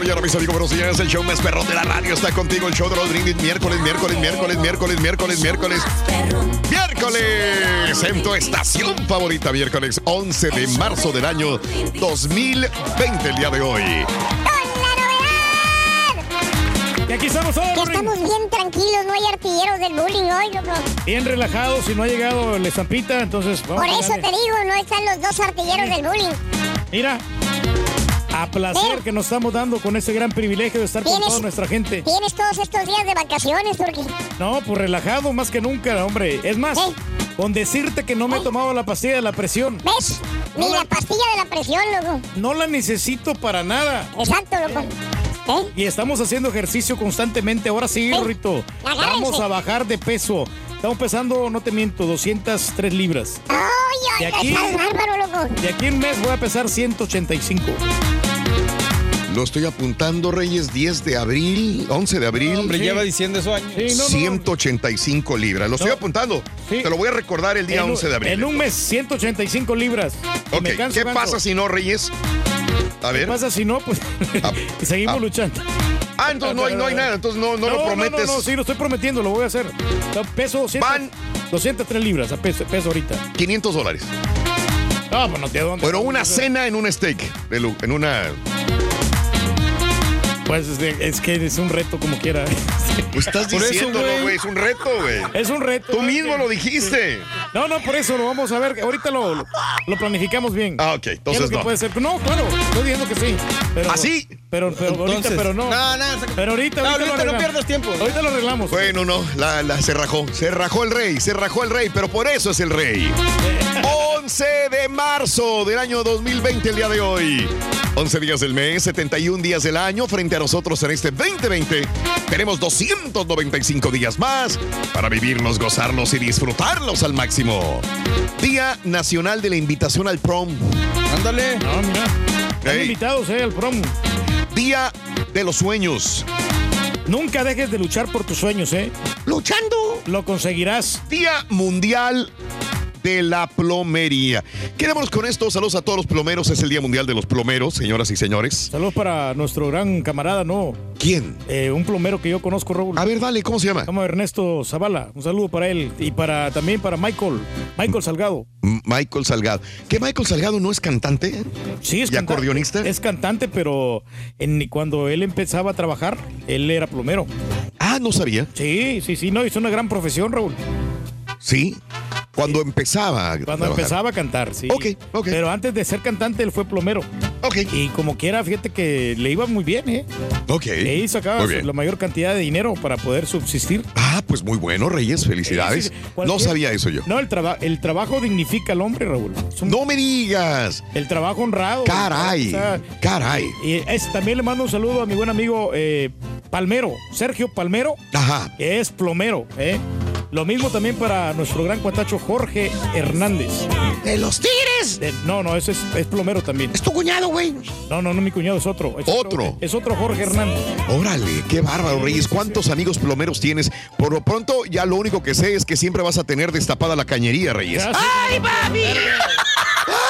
Mañana, mis amigos, buenos días. El show más perrón de la radio está contigo. El show de los brindis miércoles, miércoles, miércoles, miércoles, miércoles, miércoles. Miércoles en tu estación favorita, miércoles 11 de marzo del año 2020, el día de hoy. Y aquí estamos todos. Que estamos bien tranquilos, no hay artilleros del bullying hoy, loco. Bien relajados, si no ha llegado el estampita, entonces vamos Por eso te digo, no están los dos artilleros del bullying. Mira, a placer que nos estamos dando con ese gran privilegio de estar con toda nuestra gente. Tienes todos estos días de vacaciones, Turki. No, pues relajado más que nunca, hombre. Es más, con decirte que no me he tomado la pastilla de la presión. ¿Ves? Ni No, la pastilla de la presión, loco. No la necesito para nada. Exacto, loco. ¿Eh? Y estamos haciendo ejercicio constantemente. Ahora sí, Rito. agárrense. Vamos a bajar de peso. Estamos pesando, no te miento, 203 libras. Ay, De ay, aquí- estás bárbaro, loco. De aquí en un mes voy a pesar 185. Lo estoy apuntando, Reyes, 10 de abril, 11 de abril. Hombre, Sí. lleva diciendo eso años. Sí, no, no, no. 185 libras. Lo estoy No. apuntando. Sí. Te lo voy a recordar el día En un- 11 de abril. En un mes, 185 libras. Ok, me canso, ¿qué canso. pasa si no, Reyes? A ¿Qué ver. pasa si no? Pues Ah, seguimos ah. luchando. Ah, entonces no hay, no hay nada. Entonces no, no, lo prometes. No, no, sí, lo estoy prometiendo, lo voy a hacer. No, Peso 200, Van- 203 libras a peso, peso ahorita. 500 dólares. No, pues no te dónde. Bueno, una cena en un steak. de En una. Pues es, que es un reto como quiera. Pues estás Por eso, diciéndolo, güey. Es un reto, güey. Es un reto. Tú ¿sabes mismo lo dijiste. No, no, por eso lo vamos a ver. Ahorita lo, lo, planificamos bien. Ah, ok. ¿Qué es lo Entonces que no. puede ser? No, claro, estoy diciendo que sí. Pero, ¿Ah, sí? Pero, pero ahorita, Entonces- pero no. No, no, Pero ahorita, No, ahorita, ahorita lo no pierdas tiempo. Ahorita lo arreglamos. Bueno, no. La, la, se rajó. Se rajó el rey. Se rajó el rey. Pero por eso es el rey. 11 de marzo del año 2020, el día de hoy. 11 días del mes, 71 días del año. Frente a nosotros en este 2020, tenemos 295 días más para vivirlos, gozarlos y disfrutarlos al máximo. Día Nacional de la Invitación al Prom. Ándale. No, mira. Están invitados, eh, al prom. Día de los Sueños. Nunca dejes de luchar por tus sueños, ¿eh? Luchando. Lo conseguirás. Día Mundial de la Plomería. Quedémonos con esto. Saludos a todos los plomeros. Es el Día Mundial de los Plomeros, señoras y señores. Saludos para nuestro gran camarada, ¿no? ¿Quién? Eh, un plomero que yo conozco, Raúl. A ver, dale, ¿cómo se llama? Se llama Ernesto Zavala. Un saludo para él. Y para también para Michael. Michael Salgado. Michael Salgado. ¿Que Michael Salgado no es cantante? Sí, es ¿Y acordeonista? Es cantante, pero en- cuando él empezaba a trabajar, él era plomero. Ah, no sabía. Sí, sí, sí, no, es una gran profesión, Raúl. Sí. Cuando empezaba. a Cuando trabajar. empezaba a cantar, sí. Ok, ok. Pero antes de ser cantante, él fue plomero. Ok. Y como quiera, fíjate que le iba muy bien, ¿eh? Ok. Su- bien. la mayor cantidad de dinero para poder subsistir. Ah, pues muy bueno, Reyes. Felicidades. Sí, sí, sí. No sabía eso yo. No, el, traba- el trabajo dignifica al hombre, Raúl. Un- No me digas. El trabajo honrado. Caray. O sea, Caray. y es- también le mando un saludo a mi buen amigo eh, Palmero, Sergio Palmero, Ajá. que es plomero. ¿eh? Lo mismo también para nuestro gran cuatacho Jorge Hernández. ¡De los tigres! No, no, ese es, es plomero también. Es tu cuñado, güey. No, no, no, mi cuñado es otro. Es Otro. Es otro Jorge Hernández. Órale, qué bárbaro, Reyes. ¿Cuántos amigos plomeros tienes? Por lo pronto, ya lo único que sé es que siempre vas a tener destapada la cañería, Reyes. ¡Ay, papi!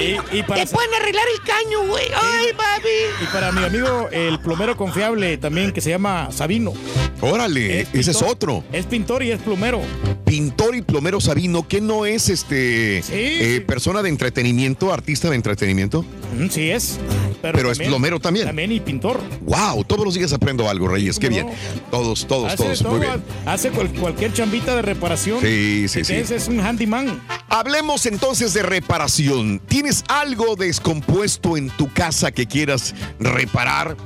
Y, y para, Te pueden arreglar el caño, güey. ¡Ay, papi! y para mi amigo, el plomero confiable también, que se llama Sabino. Órale, ese es otro. Es pintor y es plomero. Pintor y plomero Sabino, que no es este Sí, eh, sí. persona de entretenimiento, artista de entretenimiento. Mm, Sí es. Pero es plomero también. También y pintor. Wow, todos los días aprendo algo, Reyes. Qué ¿Cómo bien. Todos, todos, Hace, todos. todo, Muy bien. hace cual- cualquier chambita de reparación. Sí, sí, sí. Ese es un handyman. Hablemos entonces de reparación. ¿Tienes algo descompuesto en tu casa que quieras reparar?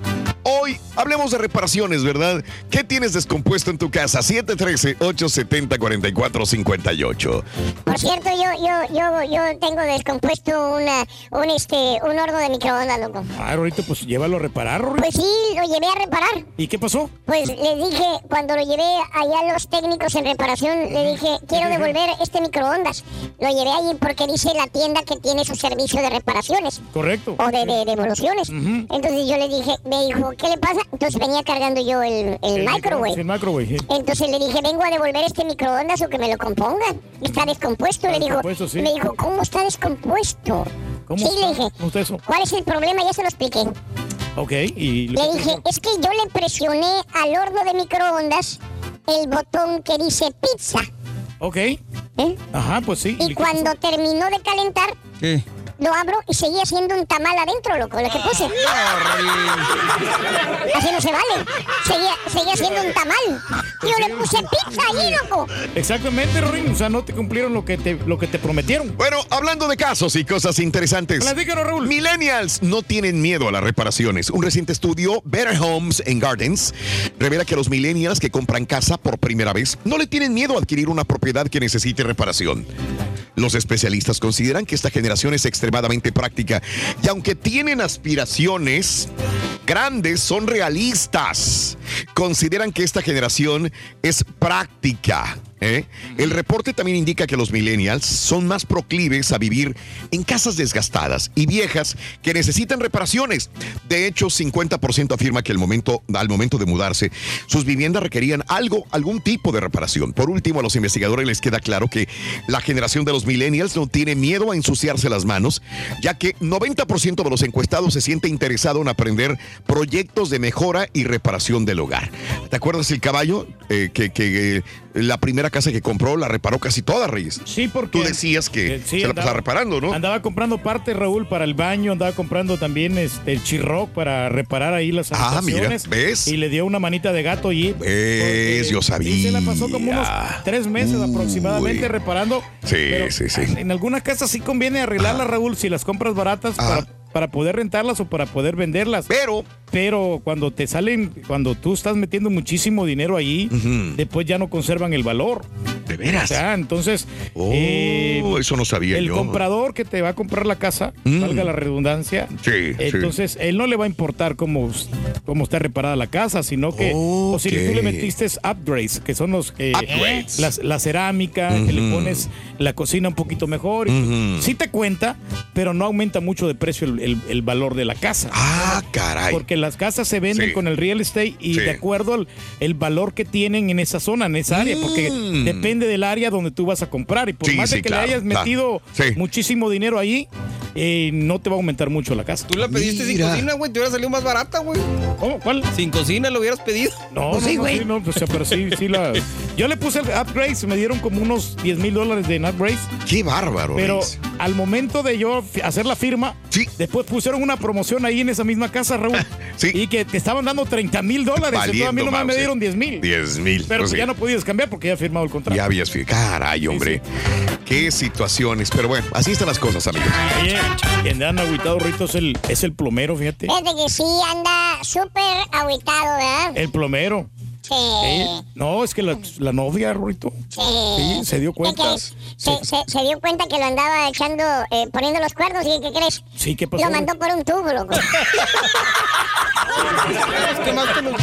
Hoy hablemos de reparaciones, ¿verdad? ¿Qué tienes descompuesto en tu casa? 713-870-4458. Por cierto, yo, yo, yo, yo tengo descompuesto una, un, este, un horno de microondas, loco. Ah, ahorita pues llévalo a reparar, Rorrito. Pues sí, lo llevé a reparar. ¿Y qué pasó? Pues le dije, cuando lo llevé allá a los técnicos en reparación, le dije, quiero devolver este microondas. Lo llevé allí porque dice la tienda que tiene su servicio de reparaciones Correcto. o de, de devoluciones. Entonces yo le dije, me dijo, ¿qué le pasa? Entonces venía cargando yo el, el microwave. El microwave. sí. Entonces le dije, vengo a devolver este microondas o que me lo compongan. Está descompuesto. Está le dijo, descompuesto, sí. me dijo, ¿cómo está descompuesto? ¿Cómo sí, está? le dije, ¿Cómo está eso? ¿cuál es el problema? Ya se lo expliqué. Ok, y... Le dije, es que yo le presioné al horno de microondas el botón que dice pizza. Ok. ¿eh? Ajá, pues sí. Y cuando pasó? terminó de calentar, ¿Qué? Lo abro y seguía siendo un tamal adentro, loco, lo que puse. Así no se vale. Seguía, seguía siendo un tamal. Yo le puse pizza ahí, loco. Exactamente, Rorín. O sea, no te cumplieron lo que te, lo que te prometieron. Bueno, hablando de casos y cosas interesantes. Platícanos, Raúl. Millennials no tienen miedo a las reparaciones. Un reciente estudio, Better Homes and Gardens, revela que los millennials que compran casa por primera vez no le tienen miedo a adquirir una propiedad que necesite reparación. Los especialistas consideran que esta generación es extremadamente práctica y aunque tienen aspiraciones grandes, son realistas. Consideran que esta generación es práctica. ¿Eh? El reporte también indica que los millennials son más proclives a vivir en casas desgastadas y viejas que necesitan reparaciones. De hecho, 50% afirma que el momento, al momento de mudarse, sus viviendas requerían algo, algún tipo de reparación. Por último, a los investigadores les queda claro que la generación de los millennials no tiene miedo a ensuciarse las manos, ya que 90% de los encuestados se siente interesado en aprender proyectos de mejora y reparación del hogar. ¿Te acuerdas el caballo eh, que, que, eh, la primera casa que compró la reparó casi toda, Reyes? Sí, porque... Tú decías que Eh, sí, se la andaba- pasaba reparando, ¿no? Andaba comprando partes, Raúl, para el baño, andaba comprando también este, el chirroc para reparar ahí las Ah, mira. ¿ves? Y le dio una manita de gato y... ¿Ves? Yo sabía. Y se la pasó como unos tres meses Uy. aproximadamente reparando. Sí, Pero sí, sí. En algunas casas sí conviene arreglarlas, Raúl, si las compras baratas para, para poder rentarlas o para poder venderlas. Pero, Pero cuando te salen, cuando tú estás metiendo muchísimo dinero ahí, Ujú. después ya no conservan el valor. de O veras. sea, entonces... Oh, eh, eso no sabía el yo. comprador que te va a comprar la casa, Mm. valga la redundancia, Sí, sí. entonces él no le va a importar cómo, cómo está reparada la casa, sino que o si tú le metiste upgrades, que son los eh, Upgrades. las- la cerámica, que le pones la cocina un poquito mejor, Ujú. sí te cuenta, pero no aumenta mucho de precio el, el- el valor de la casa. Ah, caray. Porque las casas se venden Sí. con el real estate y Sí. de acuerdo al el valor que tienen en esa zona, en esa área, porque Mm. depende del área donde tú vas a comprar. Y por Sí, más sí, de que claro, le hayas metido Sí. muchísimo dinero ahí, eh, no te va a aumentar mucho la casa. Tú la pediste sin cocina, güey. Te hubiera salido más barata, güey. ¿Cómo? ¿Cuál? Sin cocina lo hubieras pedido. No, Pues no, sí, no, güey. sí, no, pues, pero sí, sí la... Yo le puse el upgrades, me dieron como unos 10 mil dólares de upgrades, Qué bárbaro. pero, al momento de yo hacer la firma, Sí. después pusieron una promoción ahí en esa misma casa, Raúl. Sí. Y que te estaban dando 30 mil dólares. Entonces a mí nomás me dieron 10 mil. 10 mil. Pero Pues pues ya no podías cambiar porque ya he firmado el contrato. Ya habías fi- Caray, hombre. Qué situaciones. Pero bueno, así están las cosas, amigos. Oye, quien anda agüitado, Rito, es el, es el plomero, fíjate. Fíjate que sí anda súper agüitado, ¿verdad? El plomero. Sí. Eh, No, es que la, la novia, Rito. Sí. Sí, se dio ¿Qué cuenta. crees? Se, se- se dio cuenta que lo andaba echando, eh, poniendo los cuernos y ¿qué crees? Sí, ¿qué pasó? Lo mandó por un tubo, loco. ¿Qué más que los-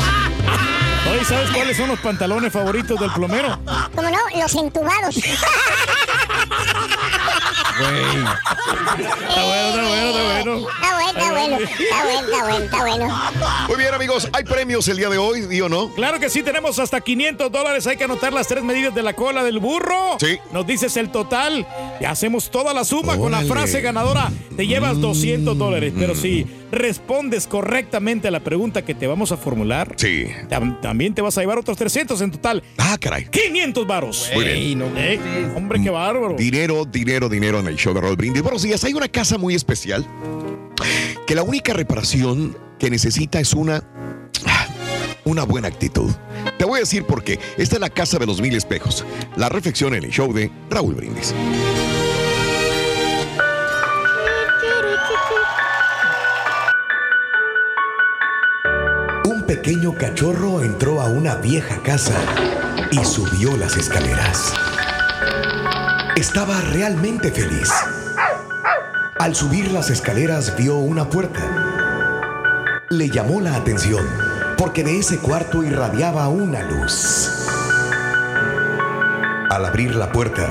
Oye, ¿sabes cuáles son los pantalones favoritos del plomero? ¿Cómo no? Los entubados. Está bueno, está bueno, está bueno. Está bueno, está bueno. Está bueno, está bueno, está bueno. Muy bien, amigos. ¿Hay premios el día de hoy, ¿sí o no? Claro que sí, tenemos hasta 500 dólares. Hay que anotar las tres medidas de la cola del burro. Sí. Nos dices el total. Y hacemos toda la suma con la. Mm. frase ganadora. Te llevas 200 dólares. Pero si respondes correctamente a la pregunta que te vamos a formular, Sí. tam- también te vas a llevar otros 300 en total. Ah, caray. 500 varos. Muy bien. No Eh, Hombre, qué bárbaro. Dinero, dinero, dinero el show de Roll Brindis. Buenos días. Hay una casa muy especial que la única reparación que necesita es una. Una buena actitud. Te voy a decir por qué. Esta es la casa de los mil espejos. La reflexión en el show de Raúl Brindis. Un pequeño cachorro entró a una vieja casa y subió las escaleras. Estaba realmente feliz. Al subir las escaleras vio una puerta. Le llamó la atención porque de ese cuarto irradiaba una luz. Al abrir la puerta,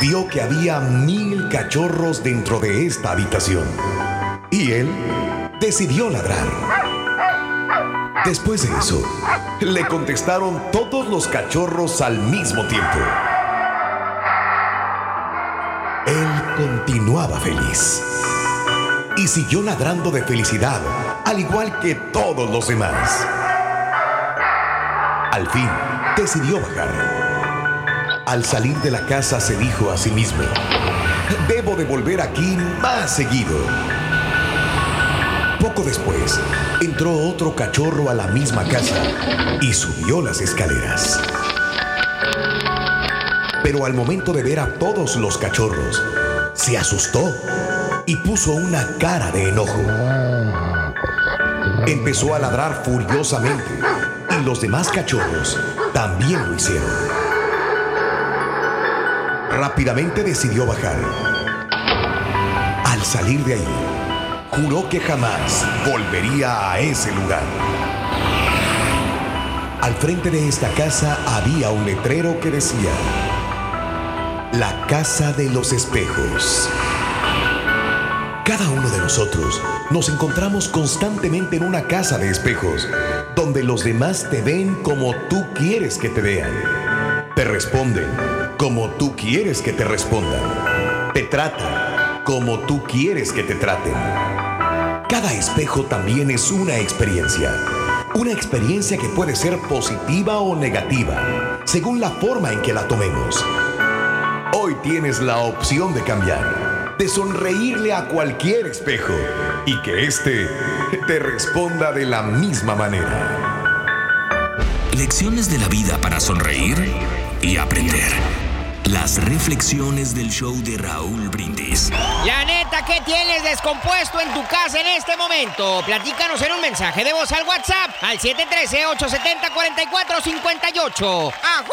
vio que había mil cachorros dentro de esta habitación. Y él decidió ladrar. Después de eso, le contestaron todos los cachorros al mismo tiempo. Continuaba feliz y siguió ladrando de felicidad, al igual que todos los demás. Al fin, decidió bajar. Al salir de la casa se dijo a sí mismo, debo de volver aquí más seguido. Poco después, entró otro cachorro a la misma casa y subió las escaleras. Pero al momento de ver a todos los cachorros, se asustó y puso una cara de enojo. Empezó a ladrar furiosamente y los demás cachorros también lo hicieron. Rápidamente decidió bajar. Al salir de ahí, juró que jamás volvería a ese lugar. Al frente de esta casa había un letrero que decía, La Casa de los Espejos. Cada uno de nosotros nos encontramos constantemente en una casa de espejos, donde los demás te ven como tú quieres que te vean. Te responden como tú quieres que te respondan. Te tratan como tú quieres que te traten. Cada espejo también es una experiencia. Una experiencia que puede ser positiva o negativa, según la forma en que la tomemos. Hoy tienes la opción de cambiar, de sonreírle a cualquier espejo y que éste te responda de la misma manera. Lecciones de la vida para sonreír y aprender. Las reflexiones del show de Raúl Brindis. La neta, ¿qué tienes descompuesto en tu casa en este momento? Platícanos en un mensaje de voz al WhatsApp al 713-870-4458. ¡Ajú!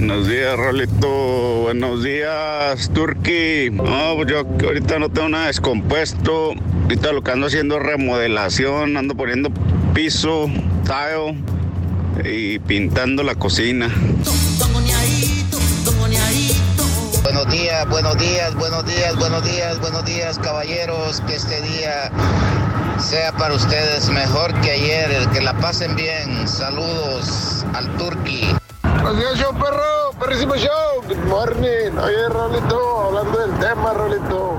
Buenos días, Rolito. Buenos días, Turki. No, pues yo ahorita no tengo nada descompuesto. Ahorita lo que ando haciendo es remodelación, ando poniendo piso, tile y pintando la cocina. Buenos días, buenos días, buenos días, buenos días, buenos días, caballeros. Que este día sea para ustedes mejor que ayer. Que la pasen bien. Saludos al Turqui. Buenos días, perro, perrísimo show. Good morning. Oye, Rolito, hablando del tema, Rolito.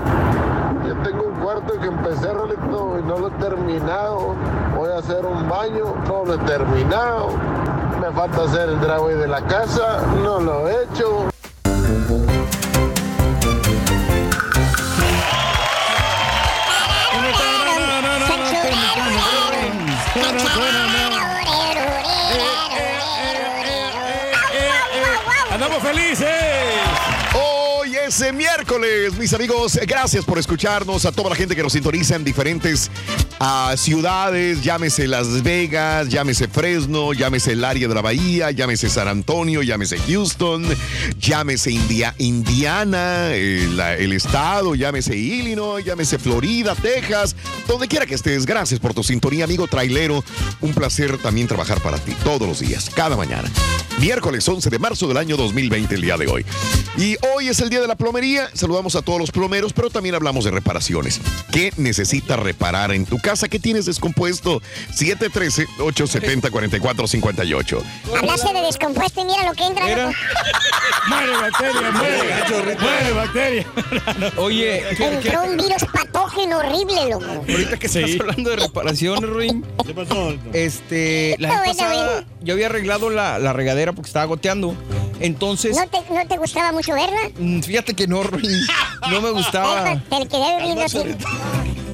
Yo tengo un cuarto que empecé, Rolito, y no lo he terminado. Voy a hacer un baño, no lo he terminado. Me falta hacer el driveway de la casa, no lo he hecho. Felices! Es eh, miércoles, mis amigos. Gracias por escucharnos. A toda la gente que nos sintoniza en diferentes ah, ciudades, llámese Las Vegas, llámese Fresno, llámese el área de la Bahía, llámese San Antonio, llámese Houston, llámese India- Indiana, el, el estado, llámese Illinois, llámese Florida, Texas, donde quiera que estés. Gracias por tu sintonía, amigo trailero. Un placer también trabajar para ti todos los días, cada mañana. Miércoles 11 de marzo del año 2020, el día de hoy. Y hoy es el día de la plomería. Saludamos a todos los plomeros, pero también hablamos de reparaciones. ¿Qué necesitas reparar en tu casa? ¿Qué tienes descompuesto? 713-870-4458. Hablaste de descompuesto y mira lo que entra. Mira. ¡Muere bacteria! ¡Muere! ¡Muere bacteria! Oye, ¿qué- qué- Entró un virus patógeno horrible, loco. ahorita que estás hablando de reparaciones, Ruin. ¿Qué pasó? Este, la vez pasada yo había arreglado la, la regadera porque estaba goteando. Entonces, ¿No te, ¿No te gustaba mucho verla? mm, fíjate que no, Ruin. No me gustaba. Te quedé viendo así.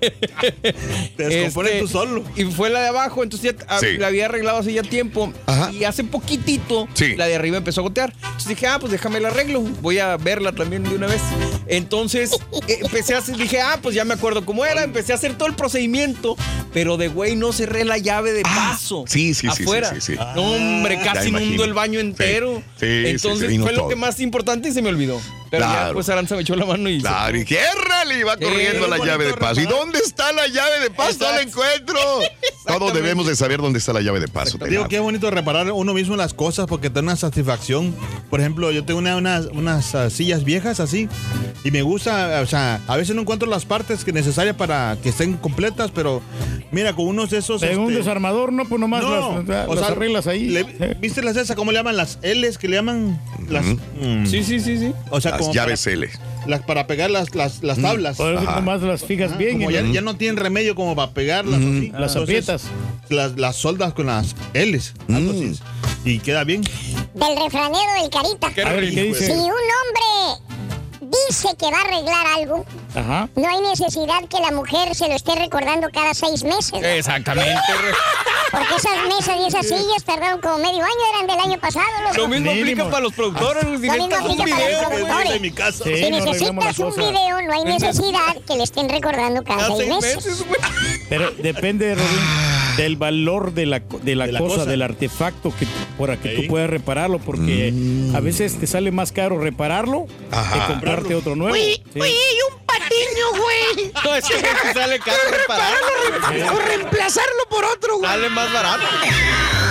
Te descompones tú solo. Y fue la de abajo, entonces ya ah, Sí. la había arreglado hace ya tiempo. Ajá. Y hace poquitito Sí. la de arriba empezó a gotear. Entonces dije, ah, pues déjame la arreglo. Voy a verla también de una vez. Entonces eh, empecé a hacer, dije, ah, pues ya me acuerdo cómo era. Empecé a hacer todo el procedimiento, pero de güey no cerré la llave de paso. Ah, sí, sí, sí, Afuera. sí, sí, sí. No, hombre, Ya casi inundo el baño entero. Sí, sí, Entonces fue lo que más importante y se me olvidó. Pero ya Claro. pues Aranza me echó la mano y. Claro, y ¡Ciérrale! Y va corriendo Eh, la bonito llave de paso. ¿Y dónde está la llave de paso? No la encuentro. Todos debemos de saber dónde está la llave de paso. Digo que es bonito reparar uno mismo las cosas porque te da una satisfacción. Por ejemplo, yo tengo una- unas, unas ah, sillas viejas así y me gusta, o sea, a veces no encuentro las partes que necesarias para que estén completas, pero mira, con unos de esos... Un este, desarmador, no, pues nomás no, las, o las sea, arreglas ahí. le- ¿Viste las esas? ¿Cómo le llaman? Las L's que le llaman las... mm, Sí, sí, sí, sí. O sea, Las llaves para, L. las- para pegar las, las, las tablas. Por eso Ajá. nomás las fijas Ajá, bien. como y ya, ya no tienen remedio como para pegarlas. así. Las aprietas. Las, las soldas con las L's. algo así es. Y queda bien. Del refranero del carita. A ver, ¿qué Si dice? un hombre dice que va a arreglar algo, Ajá. no hay necesidad que la mujer se lo esté recordando cada seis meses. ¿no? Exactamente. Porque esas mesas y esas sillas tardaron como medio año, eran del año pasado. loco. Lo mismo Mínimo. aplica para los productores. Si Lo mismo necesitas un aplica para los video, productores. de mi casa. Sí, si no necesitas un video, no hay necesidad que le estén recordando cada cada seis meses. meses. Pero depende, Rodín, del valor de la, de la, De la cosa, cosa. del artefacto que, para que Sí. tú puedas repararlo, porque Mm. a veces te sale más caro repararlo Ajá. que comprarte otro nuevo. Oye, Sí. oye, y un patiño, güey. No, es que sale caro repararlo. O reemplazarlo por otro, güey. Sale más barato.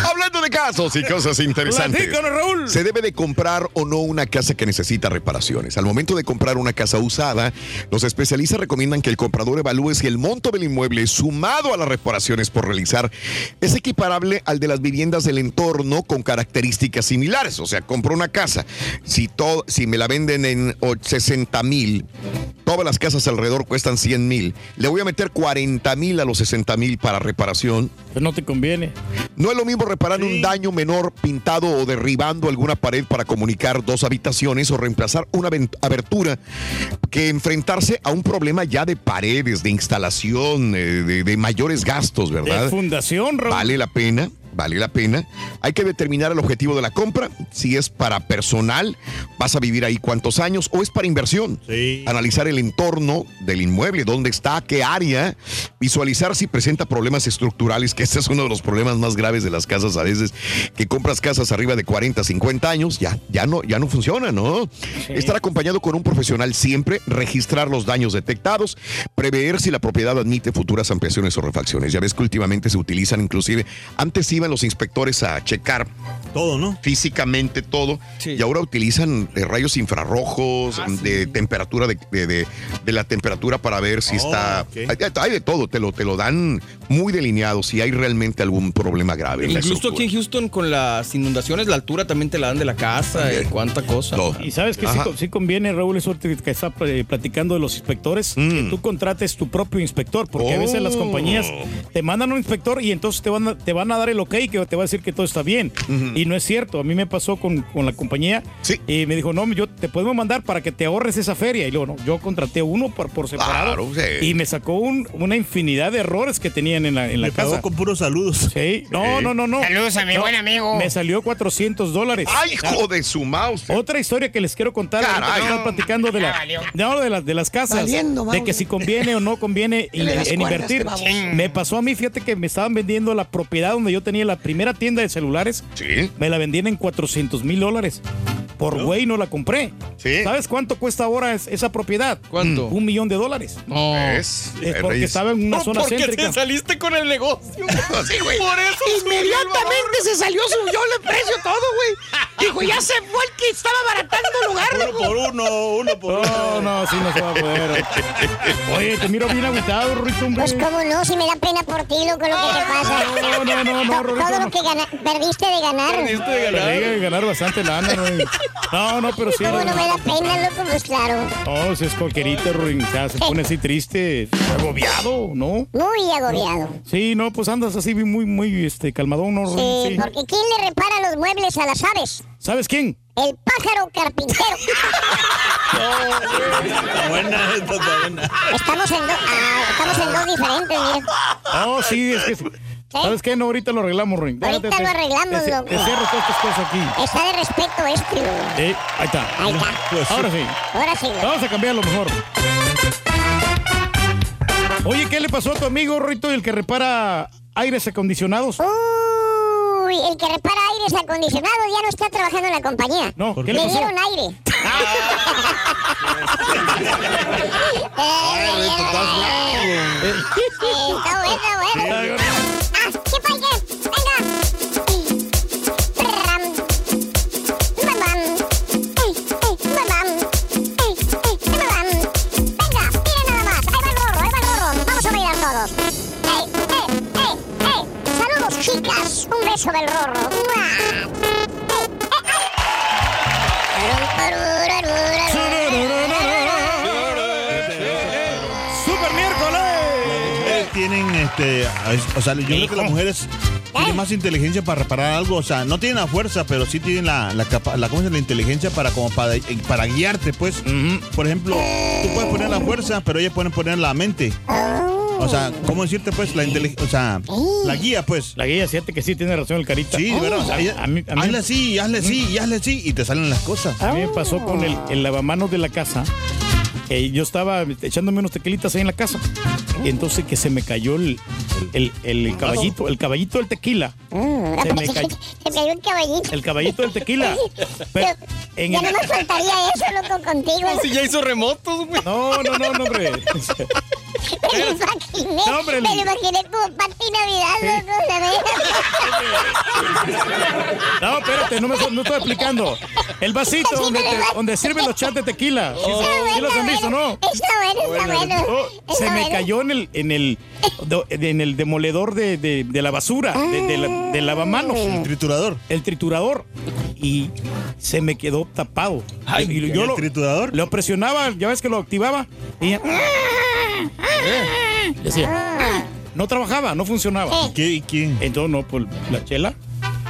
Hablando de casos y cosas interesantes. Platícanos, Raúl. ¿Se debe de comprar o no una casa que necesita reparaciones? Al momento de comprar una casa usada, los especialistas recomiendan que el comprador evalúe si el monto del inmueble sumado a las reparaciones por realizar es equiparable al de las viviendas del entorno con características similares. O sea, compro una casa, si, todo, si me la venden en o- 60 mil, todas las casas alrededor cuestan 100 mil, le voy a meter 40 mil a los 60 mil para reparación. Pues no te conviene. No es lo mismo reparar un daño menor pintado o derribando alguna pared para comunicar dos habitaciones o reemplazar una abertura que enfrentarse a un problema ya de paredes, de instalación, eh, de, de mayores gastos, ¿verdad? De fundación, Raúl. Vale la pena, vale la pena. Hay que determinar el objetivo de la compra, si es para personal, vas a vivir ahí cuántos años, o es para inversión. Analizar el entorno del inmueble, dónde está, qué área, visualizar si presenta problemas estructurales, que este es uno de los problemas más graves de las casas a veces, que compras casas arriba de 40, 50 años, ya, ya no, ya no funciona, ¿no? Estar acompañado con un profesional siempre, registrar los daños detectados, prever si la propiedad admite futuras ampliaciones o refacciones. Ya ves que últimamente se utilizan inclusive, antes iban los inspectores a checar todo, ¿no? Físicamente todo, y ahora utilizan eh, rayos infrarrojos, de temperatura, de, de- de- de la temperatura para ver si Oh, está... Hay, hay de todo, te lo, te lo dan muy delineado, si hay realmente algún problema grave. Incluso aquí en Houston con las inundaciones, la altura también te la dan de la casa y cuánta cosa. Y sabes que sí, sí conviene, Raúl, eso que que está eh, platicando de los inspectores, que tú contrates tu propio inspector, porque a veces las Mm. Oh. compañías te mandan un inspector y entonces te van a, te van a dar el ok que te va a decir que todo está bien. Y no es cierto. A mí me pasó con, con la compañía y me dijo, no, yo te podemos mandar para que te ahorres esa feria. Y luego, no, yo contraté uno por, por separado Claro, sí. y me sacó un- una infinidad de errores que tenían en la, en la Me pagó casa. con puros saludos. Sí, no, no, no, no. Saludos a mi No, buen amigo. Me salió 400 dólares. ¡Ay, hijo de su mouse! Otra historia que les quiero contar. están platicando de, la, no, de, las de las casas. Valiendo, de que si conviene o no conviene en, invertir. este baboso. Me pasó a mí, fíjate que me estaban vendiendo la propiedad donde yo tenía la primera tienda de celulares. Sí. Me la vendían en 400 mil dólares. Por güey no la compré. ¿Sabes cuánto cuesta ahora es- esa propiedad? ¿Cuánto? Un millón de dólares. No. ¿Ves? Es porque estaba en una No, zona porque céntrica. te saliste con el negocio. Sí, güey. Por eso Inmediatamente se salió, subió el precio todo, güey. Dijo, ya se fue el que estaba abaratando el lugar, Uno por uno, uno por No, uno. no, sí no se va a poder. Oye, te miro bien agüitado, Rito, hombre. Pues cómo no, si me da pena por ti, loco, lo que te pasa. No, no, no, no, Todo no. lo que gana- perdiste de ganar. Perdiste de ganar. Te de ganar bastante lana, güey. No, no, pero sí. ¿Cómo no no, me da pena, loco? Pues claro. No, si es cualquierita, Ruin. O sea, se pone así triste, agobiado, ¿no? Muy agobiado. Sí, no, pues andas así muy, muy este, calmadón, ¿no, Ruin? Sí, Sí. porque ¿quién le repara los muebles a las aves? ¿Sabes quién? El pájaro carpintero. Está buena, esta está buena. Estamos en, dos, ah, estamos en dos diferentes, mira. Oh, sí, es que... ¿Sabes qué? No, ahorita lo arreglamos, Ruin. Ahorita Déjate, lo te- arreglamos, te, loco. Te cierro todas estas cosas aquí. Está de respeto este, güey. Eh, ahí está. Ahí está. Pues, Ahora sí. Ahora sí. Vamos a cambiarlo mejor. Oye, ¿qué le pasó a tu amigo, Rito, el que repara aires acondicionados? Uy, el que repara aires acondicionados ya no está trabajando en la compañía. No, ¿qué le le pasó? dieron aire. Eh, Está bueno, bueno. Beso del rorro. ¡Super miércoles! Tienen, este, o sea, yo creo que las mujeres tienen más inteligencia para reparar algo, o sea, no tienen la fuerza, pero sí tienen la, la, capa- la, ¿cómo se llama? la inteligencia para como para, eh, para guiarte, pues. Por ejemplo, tú puedes poner la fuerza, pero ellas pueden poner la mente. O sea, ¿cómo decirte, pues, la inteligencia, o sea, la guía, pues. La guía, fíjate que sí tiene razón el carita. Sí, de verdad, o sea, ella- a mí, a mí- hazle así, hazle así, y hazle así, y te salen las cosas. A mí me pasó con el, el lavamanos de la casa. que yo estaba echándome unos tequilitas ahí en la casa. Y entonces que se me cayó el, el, el caballito, el caballito del tequila. Se me cayó Se cayó el caballito. el caballito del tequila. Pero en ya el- no me faltaría eso, loco, contigo. Si ya hizo remotos, güey. No, no, no, no, hombre. Me lo imaginé. No, hombre, me lo imaginé como Pati Navidad, loco. No, espérate, no me no estoy explicando. El vasito donde, te- donde sirven los chats de tequila. ¿Sí, sí los han visto, no? Está bueno, está bueno. Oh, se me cayó en el en el en el demoledor de, de- de la basura, la, del lavamanos. El triturador. El triturador. Y se me quedó tapado. y ¿y yo el lo, triturador? lo presionaba, ya ves que lo activaba. Y ya- decía, no trabajaba, no funcionaba. ¿Qué, ¿Quién? Entonces, no, pues la chela.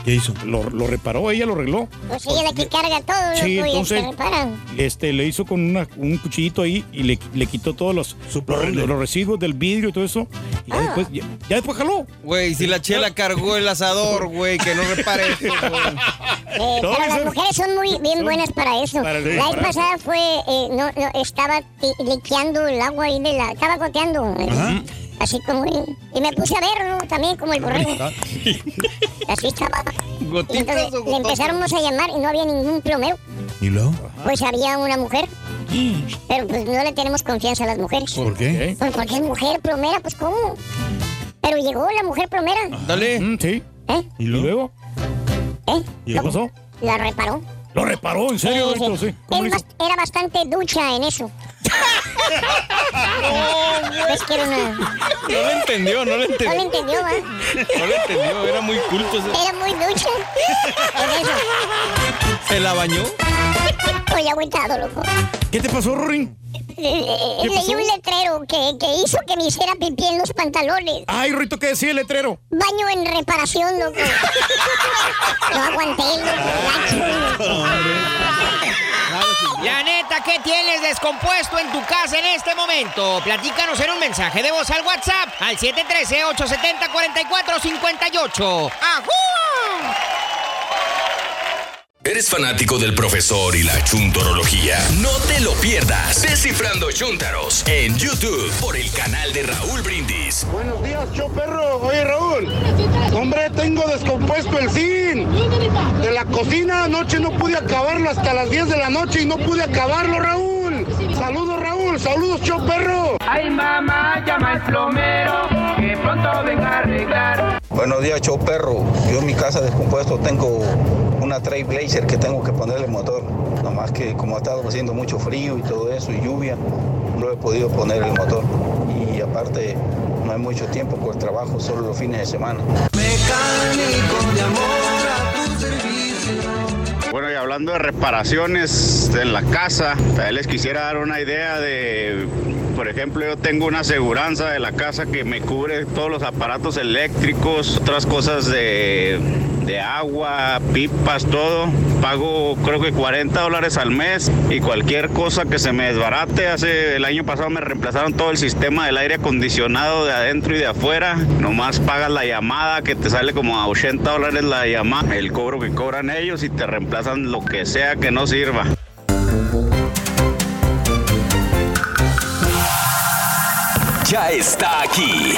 ¿Qué hizo? Lo, lo reparó, ella lo arregló. Pues ella es la que carga todo, Sí, entonces- se reparan. Este, le hizo con una- un cuchillito ahí y le, le quitó todos los, los, los residuos del vidrio y todo eso. Y Ah. ya, después, ya, ya después jaló. Güey, si la chela cargó el asador, güey, que no repare eso, güey. Eh, No, pero eso- las mujeres son muy bien buenas para eso. Para el- la vez pasada fue, eh, no, no, estaba liqueando el agua ahí de la, estaba goteando. eh, Ajá. Así como, y, y me puse a ver, ¿no? También como el borrego. Así estaba. Y entonces le empezáramos a llamar y no había ningún plomero. ¿Y luego? Pues había una mujer. Pero pues no le tenemos confianza a las mujeres. ¿Por qué? Pues porque es mujer plomera, pues ¿cómo? Pero llegó la mujer plomera. Dale. sí. ¿Eh? ¿Y luego? ¿Eh? ¿Y qué pasó? La reparó. ¿Lo reparó? ¿En serio? Sí, sí. Sí. Bas- era bastante ducha en eso. Es que una... No lo entendió, no lo No entendió. le entendió, ¿va? No lo entendió, era muy culto. ese- Era muy ducha. ¿Se la bañó? Estoy agüitado, loco. ¿Qué te pasó, Rory? Eh, ¿Qué Leí un letrero que, que hizo que me hiciera pipí en los pantalones. Ay, Rito, ¿qué decía el letrero? Baño en reparación, loco. No aguanté, loco. gacho. La neta, ¿qué tienes descompuesto en tu casa en este momento? Platícanos en un mensaje de voz al WhatsApp al 713-870-4458. ¡Ajú! ¿Eres fanático del profesor y la chuntorología? No te lo pierdas. Descifrando Chuntaros en YouTube por el canal de Raúl Brindis. Buenos días, show perro. Oye, Raúl. Hombre, tengo descompuesto el zinc. De la cocina anoche no pude acabarlo hasta las 10 de la noche y no pude acabarlo, Raúl. Saludos, Raúl. Saludos, show perro. Ay, mamá, llama al plomero, que pronto venga a arreglar. Buenos días, show perro. Yo en mi casa descompuesto tengo una Trailblazer que tengo que ponerle motor. Nomás que como ha estado haciendo mucho frío y todo eso y lluvia, no he podido poner el motor. Y aparte, no hay mucho tiempo por el trabajo, solo los fines de semana. Mecánico de amor a tu servicio. Bueno, y hablando de reparaciones en la casa, les quisiera dar una idea de, por ejemplo, yo tengo una aseguranza de la casa que me cubre todos los aparatos eléctricos, otras cosas de, de agua, pipas, todo. Pago creo que 40 dólares al mes y cualquier cosa que se me desbarate. Hace el año pasado me reemplazaron todo el sistema del aire acondicionado de adentro y de afuera. Nomás pagas la llamada que te sale como a 80 dólares la llamada, el cobro que cobran ellos y te reemplazan lo que sea que no sirva. Ya está aquí.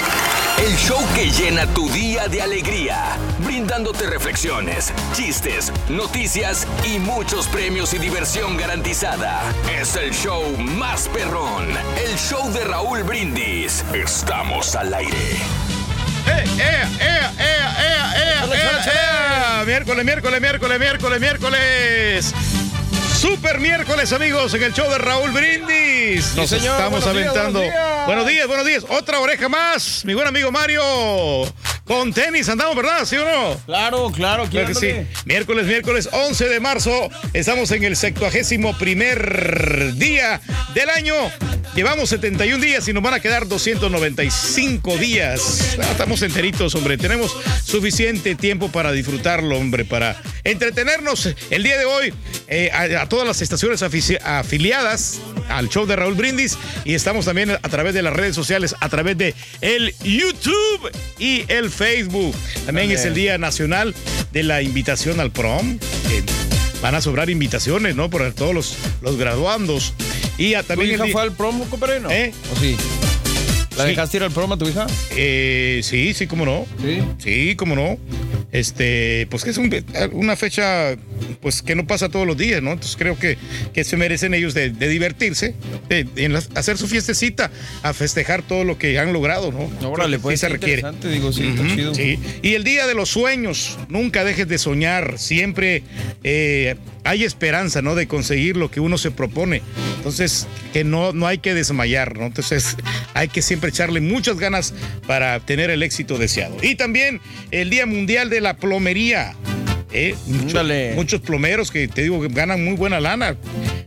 El show que llena tu día de alegría, brindándote reflexiones, chistes, noticias y muchos premios y diversión garantizada. Es el show más perrón, el show de Raúl Brindis. Estamos al aire. ¡Eh, eh, eh, eh, eh, eh, eh, eh! Miércoles, miércoles, miércoles, miércoles, miércoles. Super miércoles, amigos, en el show de Raúl Brindis. Nos señor, estamos buenos días, aventando. buenos días. buenos días, buenos días. Otra oreja más, mi buen amigo Mario. Con tenis andamos, ¿verdad? ¿Sí o no? Claro, claro, Claro que sí. Miércoles, miércoles 11 de marzo. Estamos en el 71 primer día del año. Llevamos 71 días y nos van a quedar 295 días. Ah, Estamos enteritos, hombre. Tenemos suficiente tiempo para disfrutarlo, hombre, para entretenernos el día de hoy eh, a, a todas las estaciones afiliadas al show de Raúl Brindis y estamos también a través de las redes sociales, a través de el YouTube y el Facebook. También es el Día Nacional de la Invitación al Prom. Eh, van a sobrar invitaciones, ¿no? Por todos los, los graduandos. Y a- ¿Tu también hija el fue al promo, compadre? No. ¿Eh? ¿O sí? ¿La Sí. dejaste ir al promo a tu hija? Eh, sí, sí, cómo no. Sí. Sí, cómo no. Este, pues que es un- una fecha pues que no pasa todos los días, ¿no? Entonces creo que, que se merecen ellos de, de divertirse, de, hacer su fiestecita, a festejar todo lo que han logrado, ¿no? Órale, pues, sí se requiere. digo, sí, está chido. sí. Y el día de los sueños, nunca dejes de soñar, siempre eh, hay esperanza, ¿no? De conseguir lo que uno se propone. Entonces, que no, no hay que desmayar, ¿no? Entonces, hay que siempre echarle muchas ganas para tener el éxito deseado. Y también el Día Mundial de la Plomería. ¿Eh? Mucho- muchos plomeros que te digo que ganan muy buena lana.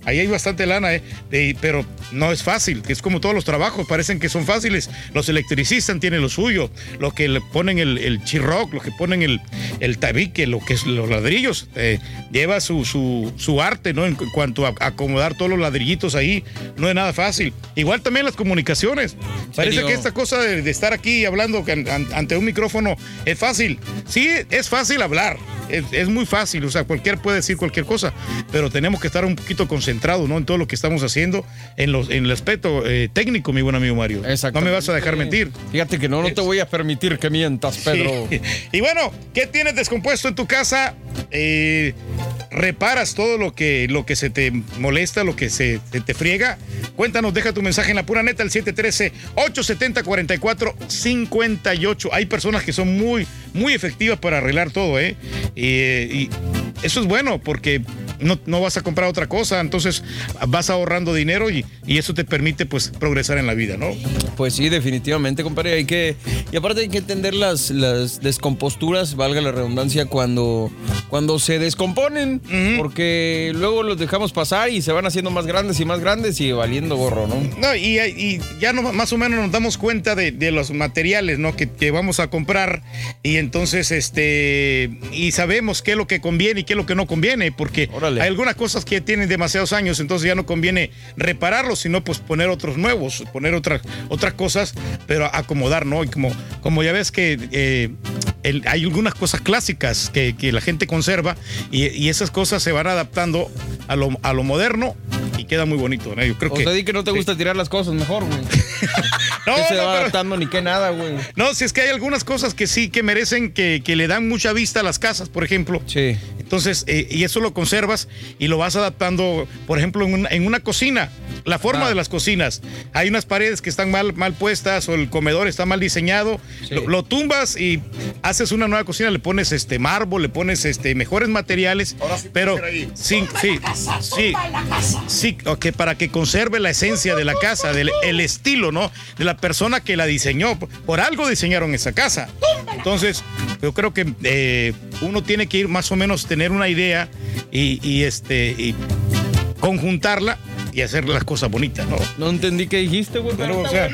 Ahí hay bastante lana, ¿eh? De- pero no es fácil, que es como todos los trabajos, parecen que son fáciles. Los electricistas tienen lo suyo, los que le ponen el, el chirroc, los que ponen el, el tabique, lo que es los ladrillos, eh, lleva su, su, su arte, ¿no? En cu- cuanto a acomodar todos los ladrillitos ahí, no es nada fácil. Igual también las comunicaciones. Parece serio? que esta cosa de, de estar aquí hablando an- ante un micrófono es fácil. Sí, es fácil hablar. Es, es muy fácil, o sea, cualquier puede decir cualquier cosa, pero tenemos que estar un poquito concentrados, ¿no? En todo lo que estamos haciendo, en, los, en el aspecto eh, técnico, mi buen amigo Mario. No me vas a dejar mentir. Fíjate que no, no te voy a permitir que mientas, Pedro. Sí. Y bueno, ¿qué tienes descompuesto en tu casa? Eh, ¿Reparas todo lo que, lo que se te molesta, lo que se, te friega? Cuéntanos, deja tu mensaje en la pura neta, el 713-870-4458. Hay personas que son muy, muy efectivas para arreglar todo, ¿eh? Y eso es bueno porque no, no vas a comprar otra cosa, entonces vas ahorrando dinero y, y eso te permite pues progresar en la vida, ¿no? Pues sí, definitivamente, compadre. Hay que. Y aparte hay que entender las, las descomposturas, valga la redundancia, cuando, cuando se descomponen. Porque luego los dejamos pasar y se van haciendo más grandes y más grandes y valiendo gorro, ¿no? No, y, y ya no, más o menos nos damos cuenta de, de los materiales, ¿no? Que, que vamos a comprar y entonces, este, y sabemos qué es lo que conviene y qué es lo que no conviene, porque hay algunas cosas que tienen demasiados años, entonces ya no conviene repararlos, sino pues poner otros nuevos, poner otras, otras cosas, pero acomodar, ¿no? Y como, como ya ves que eh, el- hay algunas cosas clásicas que, que la gente conserva y, y esas cosas se van adaptando a lo, a lo moderno y queda muy bonito, ¿no? Yo creo O que... sea, di que no te gusta tirar las cosas mejor, güey. No, se no, va pero- adaptando ni que nada, güey. No, si es que hay algunas cosas que sí, que merecen, que, que le dan mucha vista a las casas, por ejemplo. Sí. Entonces, eh, y eso lo conservas y lo vas adaptando, por ejemplo, en una, en una cocina. La forma Ah. de las cocinas. Hay unas paredes que están mal, mal puestas o el comedor está mal diseñado. Lo, lo tumbas y haces una nueva cocina, le pones este mármol, le pones este mejores materiales. pero sí, sí, sí, sí, ok, para que conserve la esencia de la casa, del el estilo, ¿no? De la persona que la diseñó. Por algo diseñaron esa casa. Entonces, yo creo que eh, uno tiene que ir más o menos tener una idea y, y, este y conjuntarla y hacer las cosas bonitas, ¿no? No entendí qué dijiste, güey. Pero, o sea,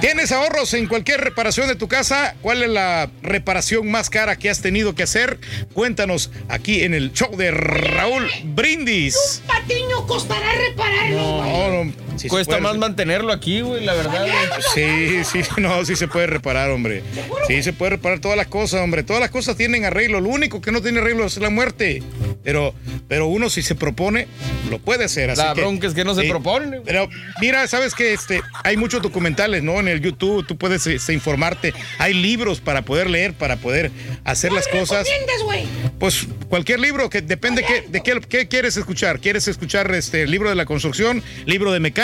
¿Tienes ahorros en cualquier reparación de tu casa? ¿Cuál es la reparación más cara que has tenido que hacer? Cuéntanos aquí en el show de Raúl Brindis. Patiño costará repararlo. güey. No, no, sí Cuesta más mantenerlo aquí, güey, la verdad. güey. Sí, sí, no, sí se puede reparar, hombre. Sí, se puede reparar todas las cosas, hombre. Todas las cosas tienen arreglo. Lo único que no tiene arreglo es la muerte. Pero, pero uno si se propone, lo puede hacer. Así La que- bronca es que no se Sí. propone. Pero mira, sabes que este, hay muchos documentales, ¿no? En el YouTube tú puedes este, informarte. Hay libros para poder leer, para poder hacer las cosas. ¿Entiendes, güey? Pues cualquier libro que depende qué- de qué, qué quieres escuchar. ¿Quieres escuchar este libro de la construcción, libro de mecánica?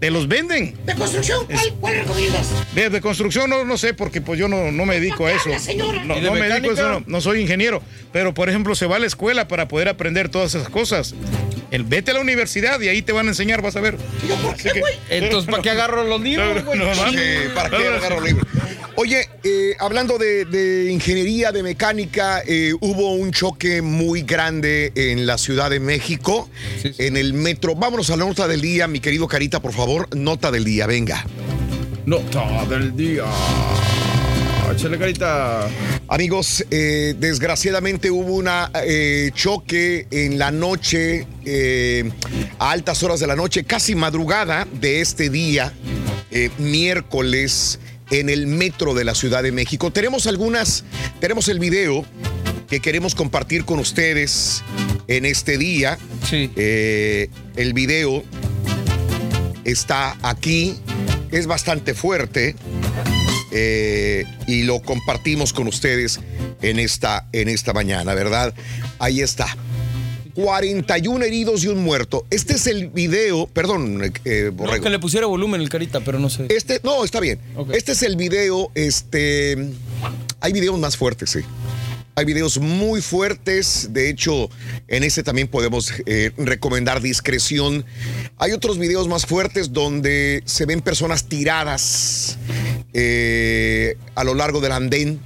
Te los venden. ¿De construcción? ¿Cuál, cuál recomiendas? De, de construcción no, no sé, porque pues yo no, no me dedico a eso. señora. No, ¿Y de no me dedico a mecánica? eso, no, no soy ingeniero. Pero, por ejemplo, se va a la escuela para poder aprender todas esas cosas. El, vete a la universidad y ahí te van a enseñar, vas a ver. Así que- Entonces, ¿para qué agarro los libros, güey? No, mames. Sí, ¿Para qué agarro libro? Oye, eh, hablando de, de ingeniería, de mecánica, eh, hubo un choque muy grande en la Ciudad de México, en el metro. Vámonos a la nota del día, mi querido Carita, por favor. Nota del día, venga. Nota del día. Échale carita. Amigos, eh, desgraciadamente hubo un choque en la noche, eh, a altas horas de la noche, casi madrugada de este día, miércoles, en el metro de la Ciudad de México. Tenemos algunas, tenemos el video que queremos compartir con ustedes en este día. Sí. Eh, el video está aquí, es bastante fuerte eh, y lo compartimos con ustedes en esta, en esta mañana, ¿verdad? Ahí está. 41 heridos y un muerto. Este es el video, perdón, eh, No, Borrego. que le pusiera volumen el carita, pero no sé. Este, no, está bien. Este es el video, este. Hay videos más fuertes, sí. Hay videos muy fuertes. De hecho, en ese también podemos eh, recomendar discreción. Hay otros videos más fuertes donde se ven personas tiradas eh, a lo largo del andén.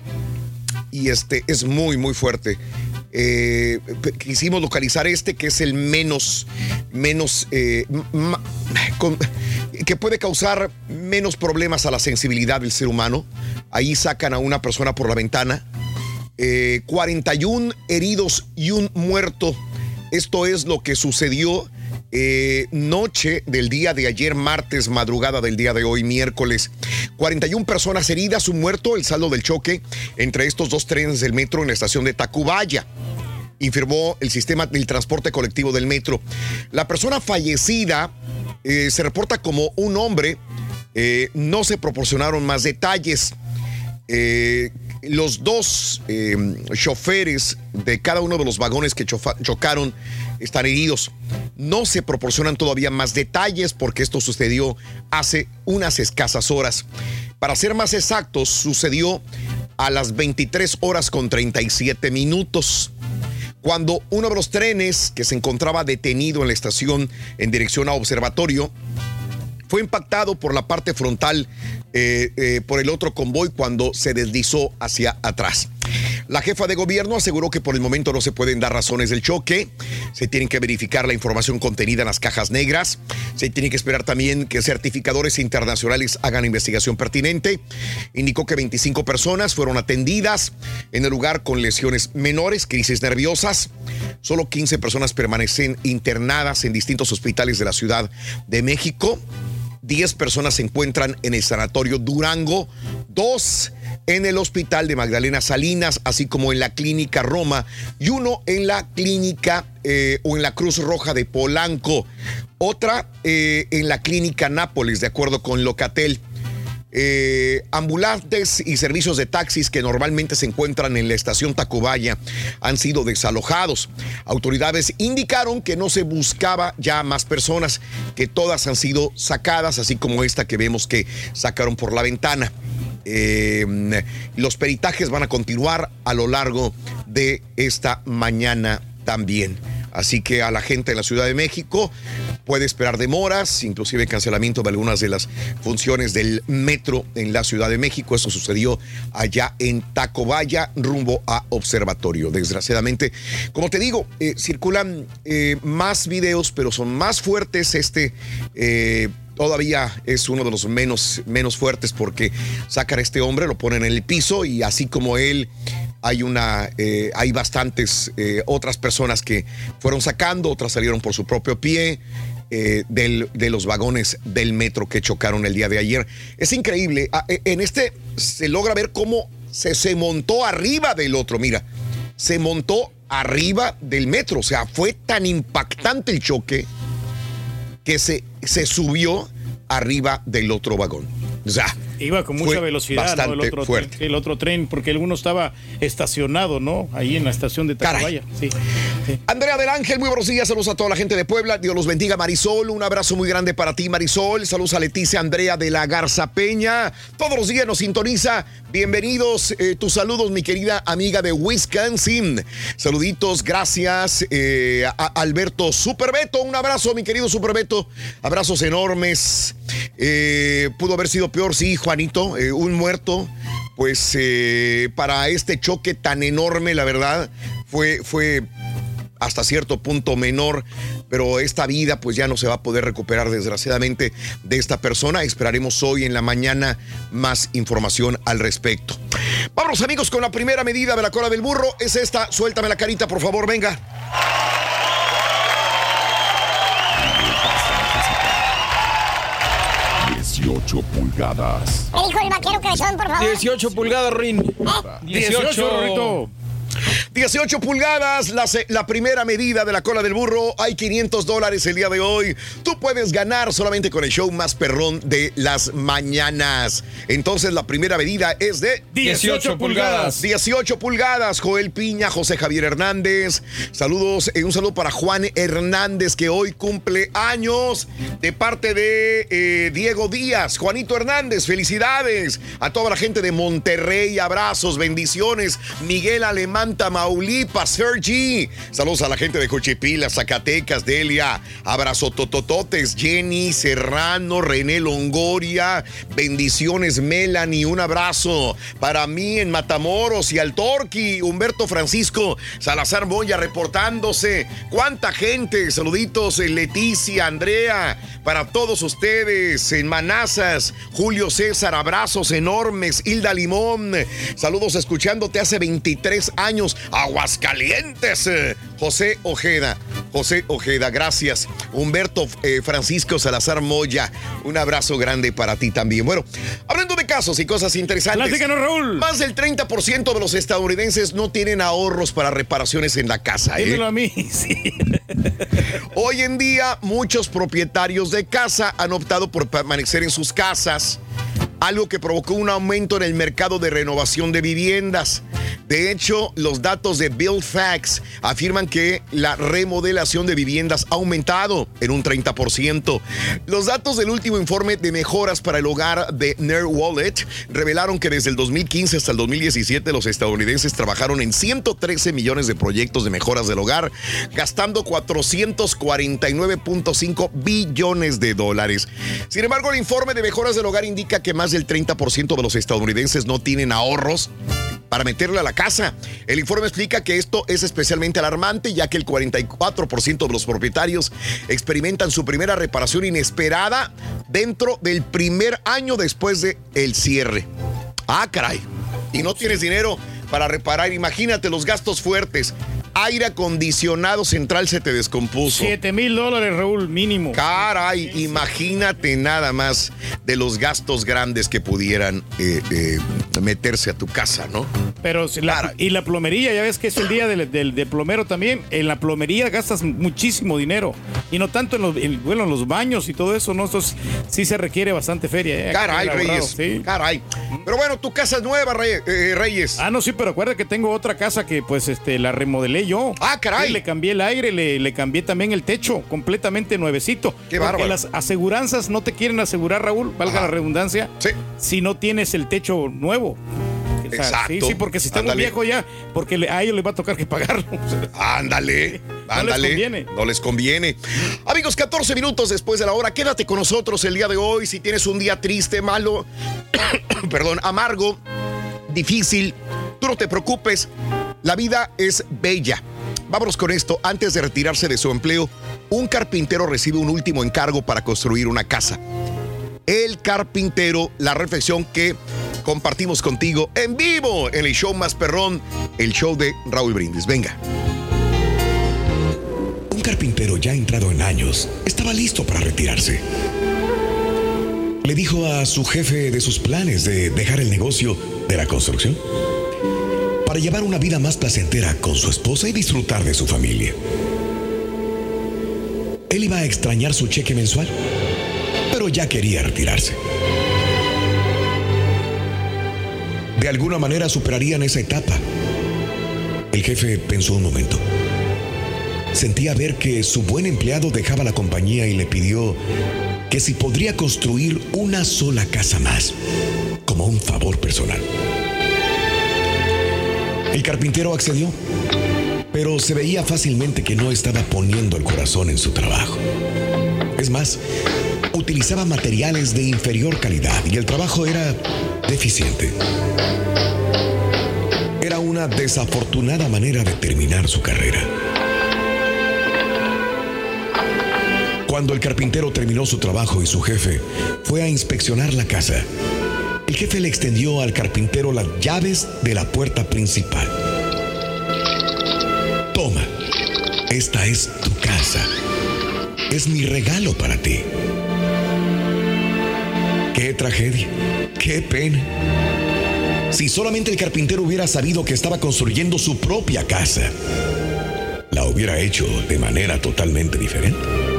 Y este es muy, muy fuerte. Eh, quisimos localizar este que es el menos, menos, eh, que puede causar menos problemas a la sensibilidad del ser humano. Ahí sacan a una persona por la ventana. Eh, 41 heridos y un muerto. Esto es lo que sucedió eh, noche del día de ayer, martes, madrugada del día de hoy, miércoles. 41 personas heridas, un muerto, el saldo del choque entre estos dos trenes del metro en la estación de Tacubaya informó el sistema del transporte colectivo del metro. La persona fallecida eh, se reporta como un hombre. Eh, no se proporcionaron más detalles. Los dos choferes de cada uno de los vagones que chocaron están heridos. No se proporcionan todavía más detalles porque esto sucedió hace unas escasas horas. Para ser más exactos, sucedió a las 23 horas con 37 minutos cuando uno de los trenes que se encontraba detenido en la estación en dirección a observatorio fue impactado por la parte frontal eh, eh, por el otro convoy cuando se deslizó hacia atrás. La jefa de gobierno aseguró que por el momento no se pueden dar razones del choque, se tienen que verificar la información contenida en las cajas negras, se tiene que esperar también que certificadores internacionales hagan investigación pertinente. Indicó que 25 personas fueron atendidas en el lugar con lesiones menores, crisis nerviosas. Solo 15 personas permanecen internadas en distintos hospitales de la Ciudad de México. 10 personas se encuentran en el sanatorio Durango, dos en el hospital de Magdalena Salinas, así como en la clínica Roma, y uno en la clínica eh, o en la Cruz Roja de Polanco, otra eh, en la clínica Nápoles, de acuerdo con Locatel. Eh, ambulantes y servicios de taxis que normalmente se encuentran en la estación Tacubaya han sido desalojados. Autoridades indicaron que no se buscaba ya más personas, que todas han sido sacadas, así como esta que vemos que sacaron por la ventana. Eh, los peritajes van a continuar a lo largo de esta mañana también. Así que a la gente de la Ciudad de México puede esperar demoras, inclusive cancelamiento de algunas de las funciones del metro en la Ciudad de México. Eso sucedió allá en Tacobaya, rumbo a Observatorio. Desgraciadamente, como te digo, eh, circulan eh, más videos, pero son más fuertes. Este eh, todavía es uno de los menos, menos fuertes porque sacan a este hombre, lo ponen en el piso y así como él hay una eh, hay bastantes eh, otras personas que fueron sacando, otras salieron por su propio pie eh, del- de los vagones del metro que chocaron el día de ayer. Es increíble. Ah, En este se logra ver cómo se, se montó arriba del otro. Mira, se montó arriba del metro. O sea, fue tan impactante el choque que se, se subió arriba del otro vagón. O sea, Iba con mucha velocidad, ¿no? bastante El otro, fuerte. tren, el otro tren, porque el uno estaba estacionado, ¿no? Ahí en la estación de Tacubaya. Sí. Andrea del Ángel, muy buenos días. Saludos a toda la gente de Puebla. Dios los bendiga, Marisol. Un abrazo muy grande para ti, Marisol. Saludos a Leticia Andrea de la Garza Peña. Todos los días nos sintoniza. Bienvenidos. eh, tus saludos, mi querida amiga de Wisconsin. Saluditos, gracias. eh, a Alberto Superbeto. Un abrazo, mi querido Superbeto. Abrazos enormes. Eh, pudo haber sido peor, sí, Juanito. un muerto. Pues para este choque tan enorme, la verdad, fue, fue hasta cierto punto menor, pero esta vida pues ya no se va a poder recuperar desgraciadamente de esta persona. Esperaremos hoy en la mañana más información al respecto. Vámonos amigos con la primera medida de la cola del burro. Es esta. Suéltame la carita, por favor, venga. 18 pulgadas. Dijo el vaquero cabezón, por favor. 18 pulgadas, Rin. 18, Rorrito. 18 pulgadas, la, primera medida de la cola del burro. Hay 500 dólares el día de hoy. Tú puedes ganar solamente con el show más perrón de las mañanas. Entonces, la primera medida es de 18 pulgadas. 18 pulgadas. Joel Piña, José Javier Hernández. Saludos, eh, un saludo para Juan Hernández, que hoy cumple años de parte de eh, Diego Díaz. Juanito Hernández, felicidades. A toda la gente de Monterrey, abrazos, bendiciones. Miguel Alemán, Tamaulipas, Sergi. Saludos a la gente de Cochipila, Zacatecas, Delia. Abrazo totototes, Jenny Serrano, René Longoria. Bendiciones, Melanie. Un abrazo para mí en Matamoros y al Torqui. Humberto Francisco Salazar Moya reportándose. ¿Cuánta gente? Saluditos, eh, Leticia, Andrea, para todos ustedes en Manazas. Julio César, abrazos enormes. Hilda Limón, saludos escuchándote hace 23 años. Aguascalientes. eh, José Ojeda, José Ojeda, gracias. Humberto eh, Francisco Salazar Moya, un abrazo grande para ti también. Bueno, hablando de casos y cosas interesantes. Platícanos, Raúl. Más del 30% de los estadounidenses no tienen ahorros para reparaciones en la casa. ¿eh? Dímelo a mí, sí. Hoy en día, muchos propietarios de casa han optado por permanecer en sus casas, algo que provocó un aumento en el mercado de renovación de viviendas. De hecho, los datos de Facts afirman que la remodelación de viviendas ha aumentado en un 30%. Los datos del último informe de mejoras para el hogar de Nair Wallet revelaron que desde el 2015 hasta el 2017 los estadounidenses trabajaron en 113 millones de proyectos de mejoras del hogar, gastando 449.5 billones de dólares. Sin embargo, el informe de mejoras del hogar indica que más del 30% de los estadounidenses no tienen ahorros para meterle a la casa. El informe explica que esto es especialmente alarmante ya que el 44% de los propietarios experimentan su primera reparación inesperada dentro del primer año después de el cierre. Ah, caray. Y no tienes dinero para reparar. Imagínate los gastos fuertes. Aire acondicionado central se te descompuso. 7 mil dólares, Raúl, mínimo. Caray, imagínate nada más de los gastos grandes que pudieran eh, eh, meterse a tu casa, ¿no? Pero si la- y la plomería, ya ves que es el día del, del- del plomero también. En la plomería gastas muchísimo dinero. Y no tanto en los, en- bueno, en los baños y todo eso, ¿no? Entonces sí se requiere bastante feria. ¿eh? Caray, Reyes. sí. Caray. Pero bueno, tu casa es nueva, eh, Reyes. Ah, no, sí, pero acuerda que tengo otra casa que pues este la remodelé yo. Ah, caray. Sí, le cambié el aire, le, le cambié también el techo, completamente nuevecito. Qué Porque bárbaro. las aseguranzas no te quieren asegurar, Raúl, valga la redundancia, si no tienes el techo nuevo. O sea, Exacto. Sí, sí, porque si está muy viejo ya, porque a ellos les va a tocar que pagarlo. Ándale, ándale. conviene. No les conviene. Amigos, 14 minutos después de la hora. Quédate con nosotros el día de hoy. Si tienes un día triste, malo, perdón, amargo, difícil, tú no te preocupes. La vida es bella. Vámonos con esto. Antes de retirarse de su empleo, un carpintero recibe un último encargo para construir una casa. El carpintero, la reflexión que compartimos contigo en vivo en el show más perrón, el show de Raúl Brindis. Venga. Un carpintero ya entrado en años estaba listo para retirarse. Le dijo a su jefe de sus planes de dejar el negocio de la construcción para llevar una vida más placentera con su esposa y disfrutar de su familia. Él iba a extrañar su cheque mensual, pero ya quería retirarse. De alguna manera superarían esa etapa. El jefe pensó un momento. Sentía ver que su buen empleado dejaba la compañía y le pidió que si podría construir una sola casa más, como un favor personal. El carpintero accedió, pero se veía fácilmente que no estaba poniendo el corazón en su trabajo. Es más, utilizaba materiales de inferior calidad y el trabajo era deficiente. Era una desafortunada manera de terminar su carrera. Cuando el carpintero terminó su trabajo y su jefe fue a inspeccionar la casa, el jefe le extendió al carpintero las llaves de la puerta principal. Toma, esta es tu casa. Es mi regalo para ti. Qué tragedia, qué pena. Si solamente el carpintero hubiera sabido que estaba construyendo su propia casa, la hubiera hecho de manera totalmente diferente.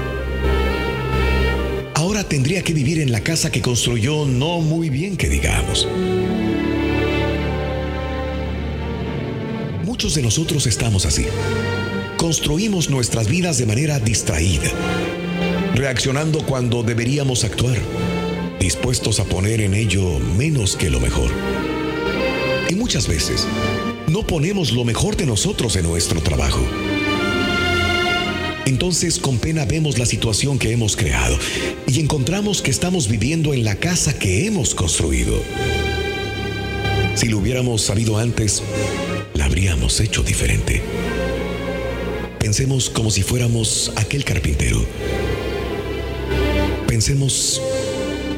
Ahora tendría que vivir en la casa que construyó no muy bien que digamos. Muchos de nosotros estamos así. Construimos nuestras vidas de manera distraída, reaccionando cuando deberíamos actuar, dispuestos a poner en ello menos que lo mejor. Y muchas veces no ponemos lo mejor de nosotros en nuestro trabajo. Entonces con pena vemos la situación que hemos creado y encontramos que estamos viviendo en la casa que hemos construido. Si lo hubiéramos sabido antes, la habríamos hecho diferente. Pensemos como si fuéramos aquel carpintero. Pensemos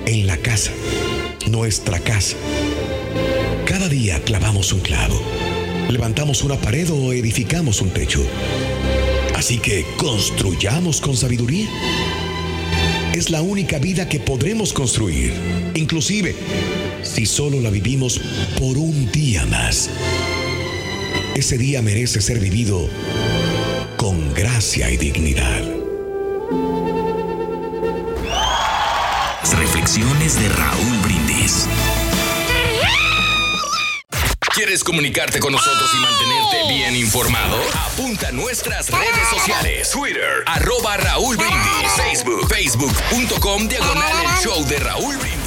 en la casa, nuestra casa. Cada día clavamos un clavo, levantamos una pared o edificamos un techo. Así que construyamos con sabiduría. Es la única vida que podremos construir, inclusive si solo la vivimos por un día más. Ese día merece ser vivido con gracia y dignidad. Las reflexiones de Raúl Brindis. ¿Quieres comunicarte con nosotros y mantenerte bien informado? Apunta a nuestras redes sociales. Twitter, arroba Raúl Brindis. Facebook, facebook.com, diagonal el show de Raúl Brindis.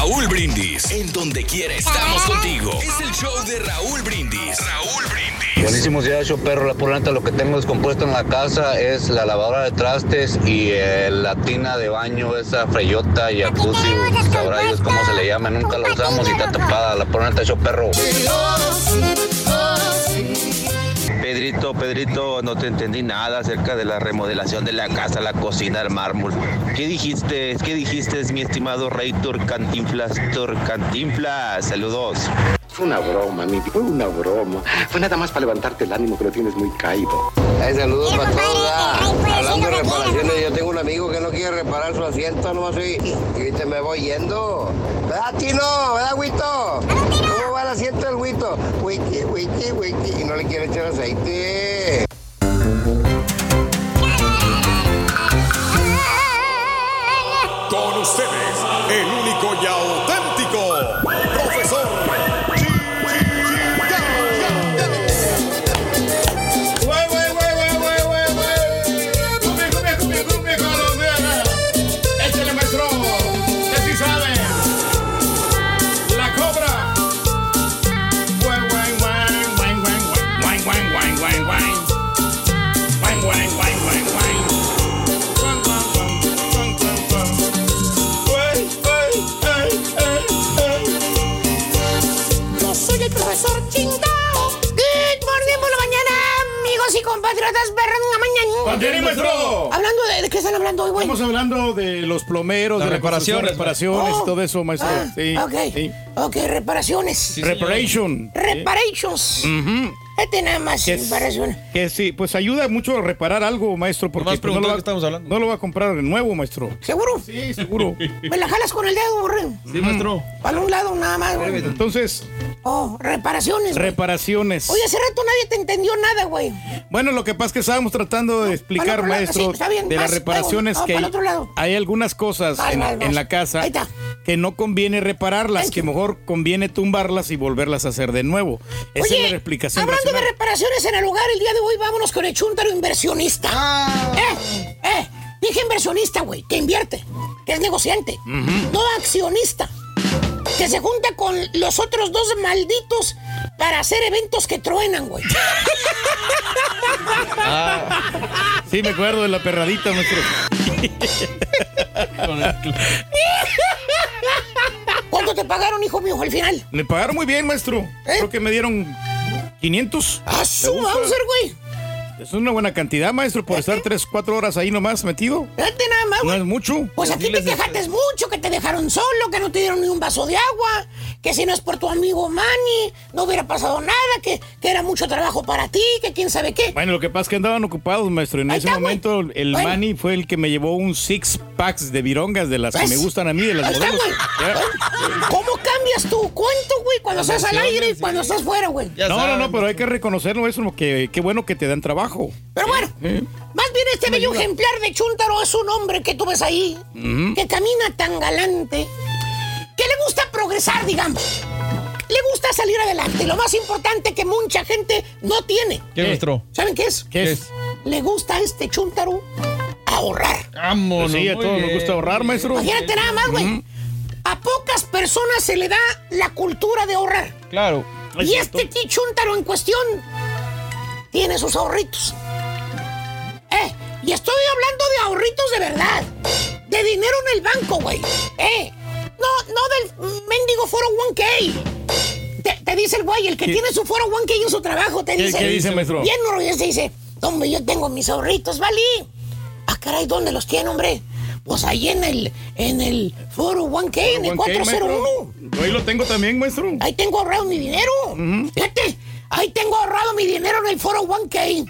Raúl Brindis. En donde quiera estamos contigo. Es el show de Raúl Brindis. Raúl Brindis. Buenísimos días, yo perro. La por lo que tengo descompuesto en la casa es la lavadora de trastes y eh, la tina de baño, esa freyota, jacuzzi, sabrá Dios cómo se le llama. Nunca la usamos y está tapada. La por yo perro. Pedrito, Pedrito, no te entendí nada acerca de la remodelación de la casa, la cocina, el mármol. ¿Qué dijiste? ¿Qué dijiste, mi estimado rey Turcantinflas? Turcantinflas, saludos. Fue una broma, mi fue una broma. Fue nada más para levantarte el ánimo que lo tienes muy caído. Ay, saludos para todos. Hablando de reparaciones, yo tengo un amigo que no quiere reparar su asiento, nomás y, y te me voy yendo. ¿Verdad, Tino? ¿Verdad, Huito? ¿Cómo va el asiento del Huito? Wiki, wiki, wiki. Y no le quiere echar aceite. Con ustedes, el maestro. Hablando de, ¿de qué están hablando hoy, güey? Estamos hablando de los plomeros, de la reparaciones, reparaciones, reparaciones Oh. y todo eso, maestro. Ah, sí, ok. sí. Ok, reparaciones. Reparation. Reparations. Ujú. Este nada más, Que es-. Que sí, pues ayuda mucho a reparar algo, maestro, porque pues, no, lo va, estamos hablando. no lo va a comprar de nuevo, maestro. ¿Seguro? Sí, seguro. Me la jalas con el dedo, borrego. Sí, maestro. Para un lado nada más, güey. Entonces, Oh, reparaciones. güey. reparaciones. Oye, hace rato nadie te entendió nada, güey. Bueno, lo que pasa es que estábamos tratando de explicar, otro lado, maestro, sí, está bien, de las reparaciones que hay, para el otro lado. hay algunas cosas en, en la casa Ahí está. Que no conviene repararlas, que mejor conviene tumbarlas y volverlas a hacer de nuevo. Esa Oye, es la explicación hablando de reparaciones en el lugar, el día de hoy vámonos con el chúntaro inversionista. Ah. Eh, eh, dije inversionista, güey, que invierte, que es negociante, no accionista, que se junta con los otros dos malditos para hacer eventos que truenan, güey. Sí, me acuerdo de la perradita, maestro. ¿Cuánto te pagaron, hijo mío, al final? Me pagaron muy bien, maestro. Creo que me dieron 500. ¡Ah, su. Mauser, güey! Es una buena cantidad, maestro, por estar 3, 4 horas ahí nomás metido. Fíjate nada más, No güey. es mucho. Pues aquí te quejaste mucho, que te dejaron solo, que no te dieron ni un vaso de agua, que si no es por tu amigo Manny, no hubiera pasado nada, que, que era mucho trabajo para ti, que quién sabe qué. Bueno, lo que pasa es que andaban ocupados, maestro. En Ahí ese está, güey. momento, el Bueno. Manny fue el que me llevó un six packs de virongas de las que ¿Ves? me gustan a mí, de las Ahí está, modelos. güey. Ya. ¿Cómo cambia cambias tu cuento, güey, cuando estás al aire y cuando estás fuera, güey. No, no, no, pero hay que reconocerlo eso, que qué bueno que te dan trabajo. Pero bueno, ¿Eh? más bien este bello ayuda. ejemplar de Chuntaro es un hombre que tú ves ahí, que camina tan galante, que le gusta progresar, digamos. Le gusta salir adelante. Lo más importante que mucha gente no tiene. ¿Qué, maestro? ¿Saben qué es? ¿Qué es? Le gusta a este Chuntaro ahorrar. Vámonos. Pues sí, a todos nos gusta ahorrar, maestro. Imagínate nada más, güey. A pocas personas se le da la cultura de ahorrar. Claro. Y este Chuntaro en cuestión tiene sus ahorritos. Eh, y estoy hablando de ahorritos de verdad. De dinero en el banco, güey. Eh, no, no del mendigo foro 1K. Te, te dice el güey, el que tiene su foro 1K en su trabajo, te ¿Qué- dice. qué dice, maestro? Bien orgulloso, te dice, hombre, yo tengo mis ahorritos, ¿vale? Ah, caray, ¿dónde los tiene, hombre? Pues ahí en el, en el foro 1K, en el 401. Yo ahí lo tengo también, maestro. Ahí tengo ahorrado mi dinero. Fíjate, ahí tengo ahorrado mi dinero en el foro 1K.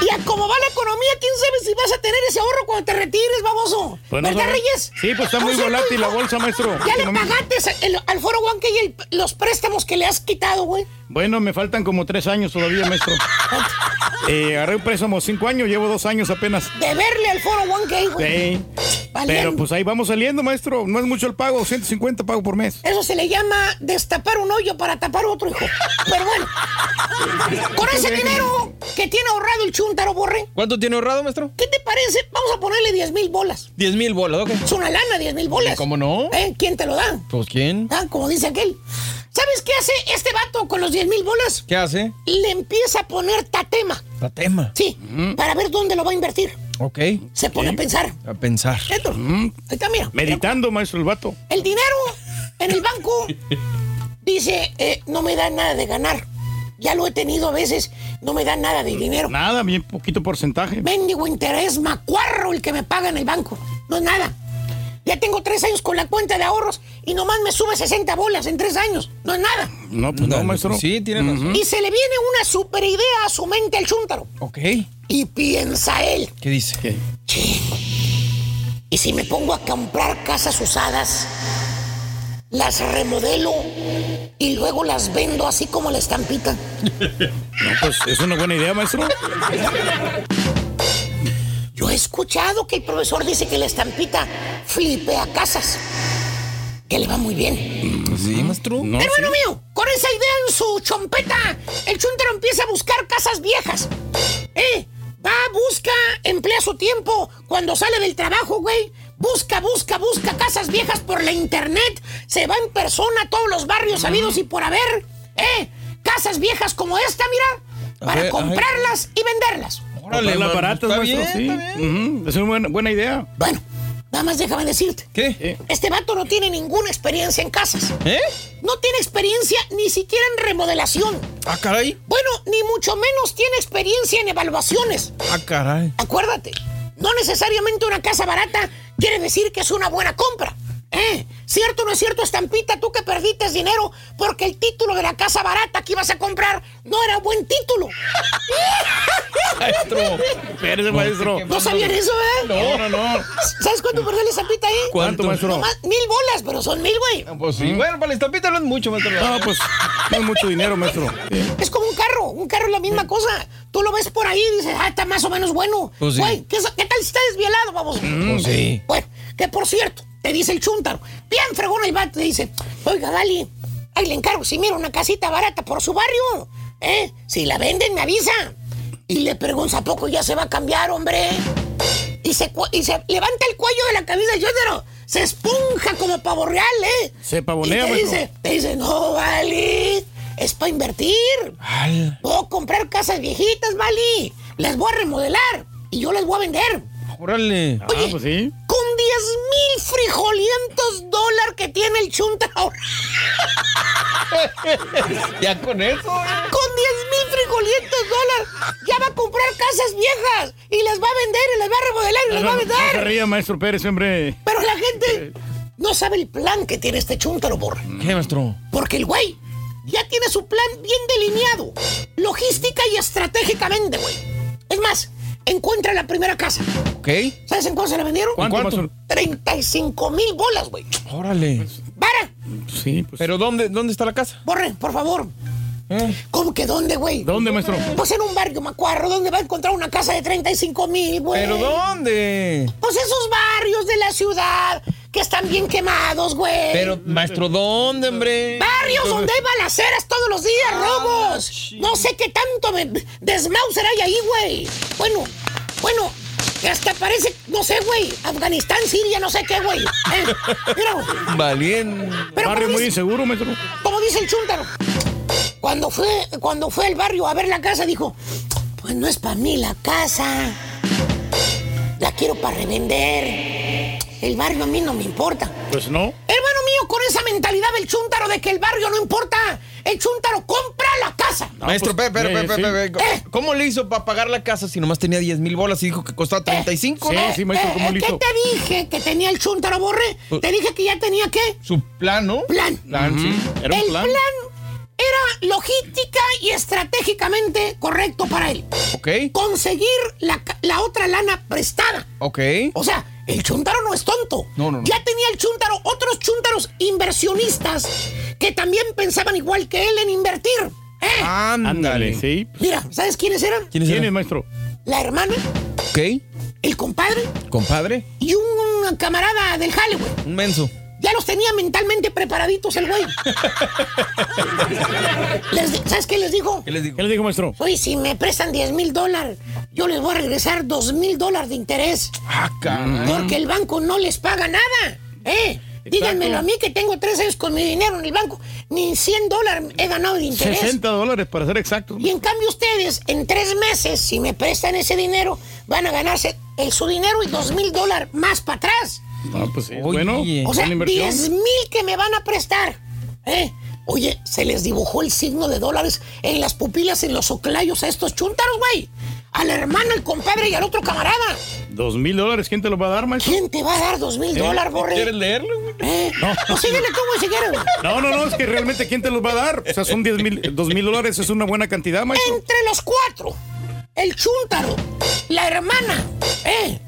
y a cómo va la economía, quién sabe si vas a tener ese ahorro cuando te retires, baboso. Pues no ¿Verdad, sabe- Reyes? Sí, pues está muy volátil la bolsa, maestro. ¿Ya le pagaste el- al foro 1K y el- los préstamos que le has quitado, güey? Bueno, me faltan como tres años todavía, maestro. Eh, agarré un préstamo cinco años, llevo dos años apenas. De verle al foro 1K, güey. Sí. Valiendo. Pero pues ahí vamos saliendo, maestro. No es mucho el pago, 150 pago por mes. Eso se le llama destapar un hoyo para tapar otro, hijo. Pero bueno, con ese dinero que tiene ahorrado el chuntaro, borre, ¿Cuánto tiene ahorrado, maestro? ¿qué te parece? Vamos a ponerle 10 mil bolas. 10 mil bolas, ok. Es una lana, 10 mil bolas. ¿Cómo no? ¿Eh? ¿Quién te lo da? Pues quién? Ah, como dice aquel. ¿Sabes qué hace este vato con los 10 mil bolas? ¿Qué hace? Le empieza a poner tatema. La tema. Sí, para ver dónde lo va a invertir. Ok. Se pone a pensar. A pensar. Esto. Ahí está, mira. Meditando, maestro, el vato. El dinero en el banco dice, eh, no me da nada de ganar. Ya lo he tenido a veces, no me da nada de dinero. Nada, bien poquito porcentaje. Mendigo interés macuarro el que me paga en el banco. No es nada. Ya tengo tres años con la cuenta de ahorros y nomás me sube 60 bolas en tres años. No es nada. No, pues no, maestro. Sí, tiene razón. Y se le viene una super idea a su mente al chúntaro. Ok. Y piensa él, ¿Qué dice? ¿y si me pongo a comprar casas usadas? Las remodelo y luego las vendo así como la estampita. No, pues es una buena idea, maestro. Yo he escuchado que el profesor dice que la estampita flipea casas. Que le va muy bien. Sí, maestro. No, Hermano sí. mío, con esa idea en su chompeta, el chuntero empieza a buscar casas viejas. ¿Eh? Va, busca, emplea su tiempo cuando sale del trabajo, güey. Busca, busca, busca casas viejas por la internet. Se va en persona a todos los barrios sabidos y por haber. ¿Eh? Casas viejas como esta, mira. Para ver, comprarlas y venderlas. Órale, Comprarla man, baratas, está maestro, bien, sí. está bien. Ujú, Es una buena, buena idea. Bueno, nada más déjame decirte. ¿Qué? Este vato no tiene ninguna experiencia en casas. ¿Eh? No tiene experiencia ni siquiera en remodelación. Ah, caray. Bueno, ni mucho menos tiene experiencia en evaluaciones. Ah, caray. Acuérdate, no necesariamente una casa barata quiere decir que es una buena compra. ¿Eh? ¿Cierto o no es cierto, Estampita? Tú que perdiste dinero porque el título de la casa barata que ibas a comprar no era buen título. Maestro. Espérese, maestro. ¿No sabían eso, verdad? No, no, no. ¿Sabes cuánto perdió la Estampita ahí? ¿Cuánto, maestro? Nomás mil bolas, pero son mil, güey. Pues sí. Bueno, para la estampita no es mucho, maestro. No, pues no es mucho dinero, maestro. Es como un carro, un carro es la misma cosa. Tú lo ves por ahí y dices, ah, está más o menos bueno. Pues sí. Güey, ¿qué, qué tal si está desvielado, vamos? Pues sí. Bueno, que por cierto, te dice el chúntaro, bien fregón el vato, te dice, oiga, Gali, ahí le encargo, si mira una casita barata por su barrio, ¿eh? Si la venden, me avisa. Y le pregunta, ¿a poco ya se va a cambiar, hombre? Y se, y se levanta el cuello de la camisa del chúntaro, se esponja como pavo real, ¿eh? Se Y pavonea, te dice, te dice, no, Vali, es para invertir. Al. Voy a comprar casas viejitas, Vali. Las voy a remodelar y yo las voy a vender. Órale. Ah, Oye, pues sí. con 10 mil frijolientos dólares que tiene el chunta ahora. Ya con eso. Con 10 mil frijolientos dólares ya va a comprar casas viejas y las va a vender y las va a remodelar y las va a No, no se vender. ría, maestro Pérez, hombre. Pero la gente no sabe el plan que tiene este chuntaro, borre. ¿Qué, maestro? Porque el güey ya tiene su plan bien delineado, logística y estratégicamente, güey. Es más, encuentra la primera casa. Ok. ¿Sabes en cuánto se la vendieron? ¿Cuánto, ¿Cuánto? 35 mil bolas, güey. Órale. ¡Para! Sí, pues. ¿Pero dónde, dónde está la casa? Borre, por favor. ¿Cómo que dónde, güey? ¿Dónde, maestro? Pues en un barrio macuarro, ¿dónde va a encontrar una casa de 35 mil, güey? ¿Pero dónde? Pues esos barrios de la ciudad que están bien quemados, güey. Pero, maestro, ¿dónde, hombre? Barrios donde hay balaceras todos los días, robos. No sé qué tanto me desmauser hay ahí, güey. Bueno, bueno, que hasta parece, no sé, güey, Afganistán, Siria, no sé qué, güey. Eh, mira. Valiente. Pero Barrio muy dice- inseguro, maestro. como dice el chúntaro. Cuando fue, cuando fue al barrio a ver la casa, dijo, pues no es para mí la casa. La quiero para revender. El barrio a mí no me importa. Pues no. Hermano mío, con esa mentalidad del chúntaro de que el barrio no importa, el chúntaro compra la casa. Maestro, pues, pe- pe- pe- eh, sí. pe- ¿cómo le hizo para pagar la casa si nomás tenía 10 mil bolas y dijo que costaba 35? Sí, ¿no? sí, maestro, ¿cómo Eh, le ¿Qué hizo? te dije que tenía el chúntaro, Borre? Te dije que ya tenía qué? Su plan, ¿no? Plan. Plan, sí. Era un el plan. era logística y estratégicamente correcto para él. Ok, Conseguir la, la otra lana prestada. ok. O sea, el chuntaro no es tonto. No, no, no. Ya tenía el chuntaro otros chuntaros inversionistas que también pensaban igual que él en invertir. ¿eh? Ándale, sí. Mira, ¿sabes quiénes eran? ¿Quiénes ¿Quién es, eran? maestro? La hermana, Ok, el compadre compadre. y un camarada del güey. Un menso. Ya los tenía mentalmente preparaditos el güey. Les ¿Sabes qué les dijo? ¿Qué les digo? ¿Qué le dijo, maestro? Oye, si me prestan 10 mil dólares, yo les voy a regresar 2 mil dólares de interés. Ah, caray. Porque el banco no les paga nada. ¿Eh? Díganmelo a mí que tengo tres años con mi dinero en el banco. Ni 100 dólares he ganado de interés. 60 dólares para ser exactos. Y en cambio ustedes, en tres meses, si me prestan ese dinero, van a ganarse el, su dinero y dos mil dólares más para atrás. Ah, pues sí. Oye. Bueno, O sea, buena inversión. 10 mil que me van a prestar. ¿Eh? Oye, se les dibujó el signo de dólares en las pupilas, en los oclayos a estos chúntaros, güey. A la hermana, al compadre y al otro camarada. ¿Dos mil dólares quién te lo va a dar, maestro? ¿Quién te va a dar dos mil dólares, borre? ¿Quieres leerlo, güey? ¿Eh? No. No, síguele tú, güey, si quieres, güey. No, no, no, es que realmente quién te los va a dar. O sea, son 10 mil, dos mil dólares, es una buena cantidad, maestro. Entre los cuatro, el chúntaro, la hermana, ¿eh?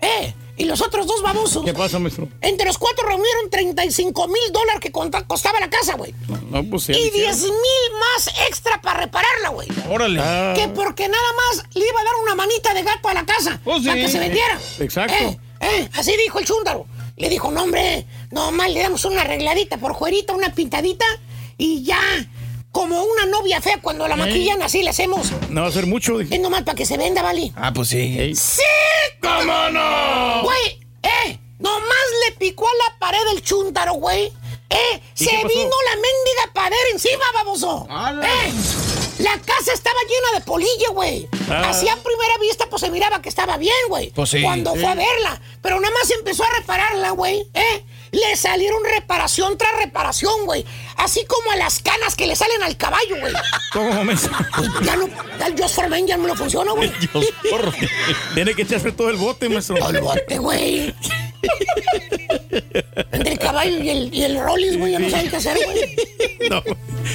¿eh? Y los otros dos babosos. ¿Qué pasa, maestro? Entre los cuatro reunieron 35 mil dólares que costaba la casa, güey. No, pues sí. Y hicieron. 10 mil más extra para repararla, güey. Órale. Ah, Que porque nada más le iba a dar una manita de gato a la casa Pues para sí. que se vendiera. Exacto. Eh, eh, así dijo el chúndaro. Le dijo, no, hombre, nomás le damos una arregladita por juerita, una pintadita y ya. Como una novia fea cuando la maquillan, así le hacemos. no va a ser mucho. dije. Es nomás para que se venda, ¿vale? Ah, pues sí. Ey. ¡Sí! ¿Cómo no? Güey, eh, nomás le picó a la pared el chúntaro, güey. Eh, ¿Y se qué pasó? vino la mendiga pared encima, baboso. ¡Hala! Eh, la casa estaba llena de polilla, güey. Ah. Así a primera vista, pues se miraba que estaba bien, güey. Pues sí. Cuando fue a verla. Pero nada más empezó a repararla, güey. Eh, le salieron reparación tras reparación, güey. Así como a las canas que le salen al caballo, güey. ¿Cómo? Pues ya no, el Just for Men ya no le funciona, güey. Dios. Tiene que echarse todo el bote, maestro. Todo el bote, güey. Entre el caballo y el, y el Rollis, güey, ya no saben qué hacer, güey. No,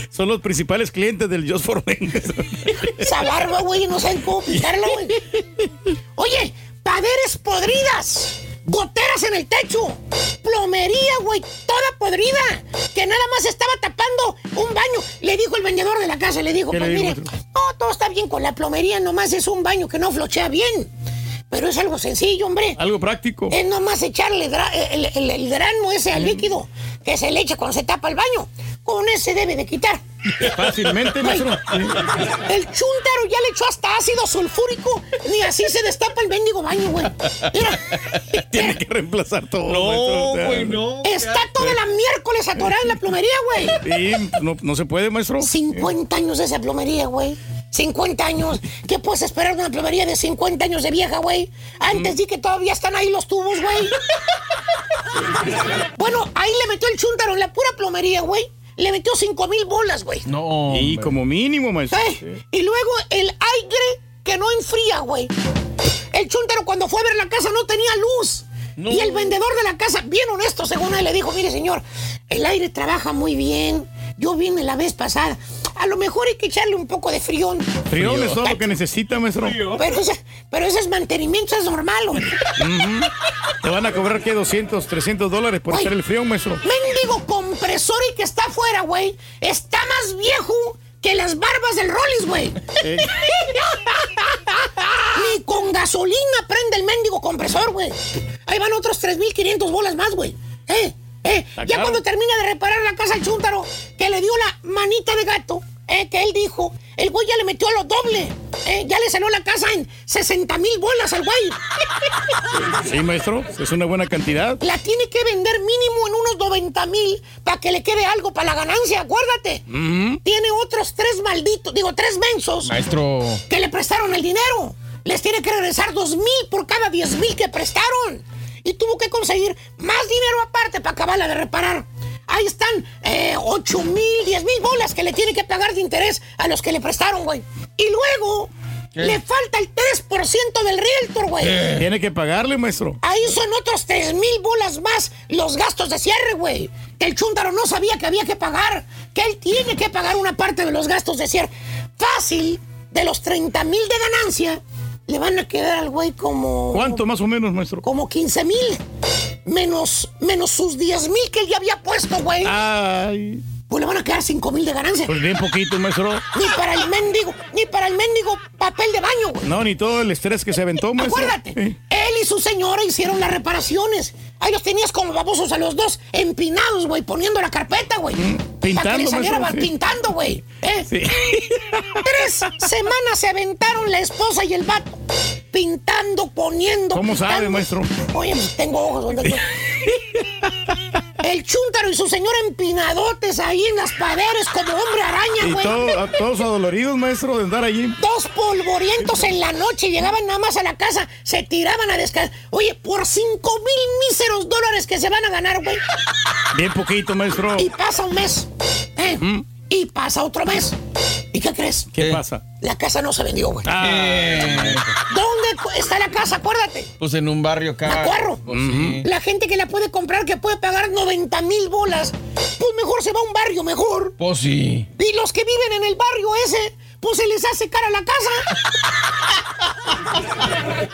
son los principales clientes del Just for Men. Esa barba, güey, no saben cómo pintarla, güey. Oye, paredes podridas, goteras en el techo, plomería, güey, toda podrida, que nada más estaba tapando un baño. Le dijo el vendedor de la casa, le dijo, ¿Qué pues mire, no, todo está bien con la plomería, nomás es un baño que no flochea bien. Pero es algo sencillo, hombre. Algo práctico. Es nomás echarle el, el- el grano ese al líquido que se le echa cuando se tapa el baño. Con ese debe de quitar. Fácilmente, maestro. El chúntaro ya le echó hasta ácido sulfúrico. Ni así se destapa el mendigo baño, güey. Mira, Tiene que reemplazar todo. No, maestro, güey, no. está toda la miércoles atorada en la plomería, güey. Sí, no, no se puede, maestro. 50 años de esa plomería, güey. 50 años. ¿Qué puedes esperar de una plomería de 50 años de vieja, güey? Antes di que todavía están ahí los tubos, güey. bueno, ahí le metió el chúntaro en la pura plomería, güey. Le metió 5 mil bolas, güey. No. Y hombre. como mínimo, maestro. ¿Eh? Sí. Y luego el aire que no enfría, güey. El chúntaro cuando fue a ver la casa no tenía luz. No. Y el vendedor de la casa, bien honesto según él, le dijo, mire señor, el aire trabaja muy bien. Yo vine la vez pasada. A lo mejor hay que echarle un poco de frión. Frión es todo lo que necesita, maestro. Pero, ese- pero ese es mantenimiento, es normal, güey. Ujú. Te van a cobrar, ¿qué? 200, 300 dólares por Ay. echar el frión, maestro. Mendigo compresor y que está afuera, güey. Está más viejo que las barbas del Rollis, güey. Eh. Ni con gasolina prende el mendigo compresor, güey. Ahí van otros 3.500 bolas más, güey. Eh, eh. Ya cuando termina de reparar la casa al chúntaro, que le dio la manita de gato, eh, que él dijo, el güey ya le metió lo doble. Eh, ya le salió la casa en 60 mil bolas al güey. Sí, maestro, es una buena cantidad. La tiene que vender mínimo en unos 90 mil para que le quede algo para la ganancia, acuérdate. Tiene otros tres malditos, digo, tres mensos Maestro. que le prestaron el dinero. Les tiene que regresar dos mil por cada 10 mil que prestaron. Y tuvo que conseguir más dinero aparte para acabarla de reparar. Ahí están eh, 8 mil, 10 mil bolas que le tiene que pagar de interés a los que le prestaron, güey. Y luego ¿Qué? le falta el 3% del realtor, güey. Tiene que pagarle, maestro. Ahí son otros 3 mil bolas más los gastos de cierre, güey. Que el chúntaro no sabía que había que pagar. Que él tiene que pagar una parte de los gastos de cierre. Fácil, de los 30 mil de ganancia, le van a quedar al güey como... ¿Cuánto más o menos, maestro? Como 15 mil. Menos, menos sus 10 mil que él ya había puesto, güey. Ay. Pues le van a quedar 5 mil de ganancia. Pues bien poquito, maestro. Ni para el mendigo, ni para el mendigo papel de baño, güey. No, ni todo el estrés que se aventó, maestro. Acuérdate, Sí. Su señora hicieron las reparaciones. Ahí los tenías como babosos a los dos, empinados, güey, poniendo la carpeta, güey. Para que Mm, pintando, le saliera maestro, sí. pintando, güey. ¿eh? Sí. Tres semanas se aventaron la esposa y el vato. Pintando, poniendo. ¿Cómo sabe, pintando. maestro? Oye, pues tengo ojos. ¿dónde? El chúntaro y su señor empinadotes ahí en las paredes como hombre araña, güey. todo- a todos adoloridos, maestro, de andar allí. Dos polvorientos en la noche llegaban nada más a la casa, se tiraban a descansar. Oye, por cinco mil míseros dólares que se van a ganar, güey. Bien poquito, maestro. Y pasa un mes. ¿eh? Y pasa otro mes. ¿Y qué crees? ¿Qué pasa? La casa no se vendió, güey. Eh, ¿Dónde está la casa? Acuérdate. pues en un barrio acá. Macuarro. Pues sí. La gente que la puede comprar, que puede pagar 90 mil bolas, pues mejor se va a un barrio mejor. Pues sí. Y los que viven en el barrio ese, pues se les hace cara la casa.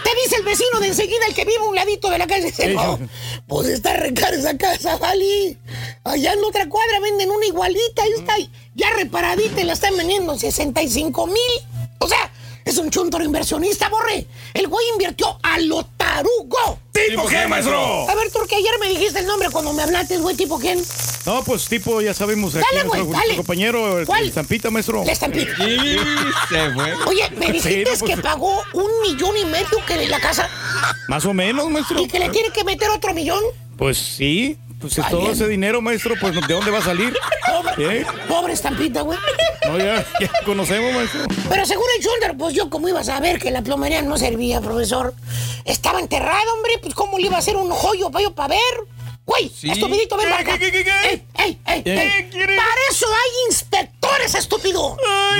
Te dice el vecino de enseguida, el que vive a un ladito de la calle, dice, no, pues está re cara esa casa, vale. Allá en otra cuadra venden una igualita, ahí está, ya reparadita y la están vendiendo en 65 mil. O sea, es un chuntaro inversionista, borre. El güey invirtió a lo tarugo. ¿Tipo qué, maestro? A ver, tú que ayer me dijiste el nombre cuando me hablaste, güey, tipo quién. No, pues tipo, ya sabemos aquí Dale, nuestro, güey, dale. compañero, el, ¿Cuál? el Zampita, maestro. La estampita. Y se fue. Oye, me Sí, dijiste no, pues- que pagó un millón y medio que la casa Más o menos, maestro. y que le tiene que meter otro millón. Pues sí, pues es todo ese dinero, maestro, pues ¿de dónde va a salir? Pobre, ¿Eh? pobre estampita, güey. No, ya, ya conocemos, maestro. Pero según el Chunder, pues yo como iba a saber que la plomería no servía, profesor. Estaba enterrado, hombre, pues cómo le iba a hacer un joyo para yo para ver. Güey, Sí. estupidito, ven ¿Qué, para acá. qué, qué, qué? ¡Ey, ey, ey, ¿Qué ey! Para eso hay inspectores, estúpido.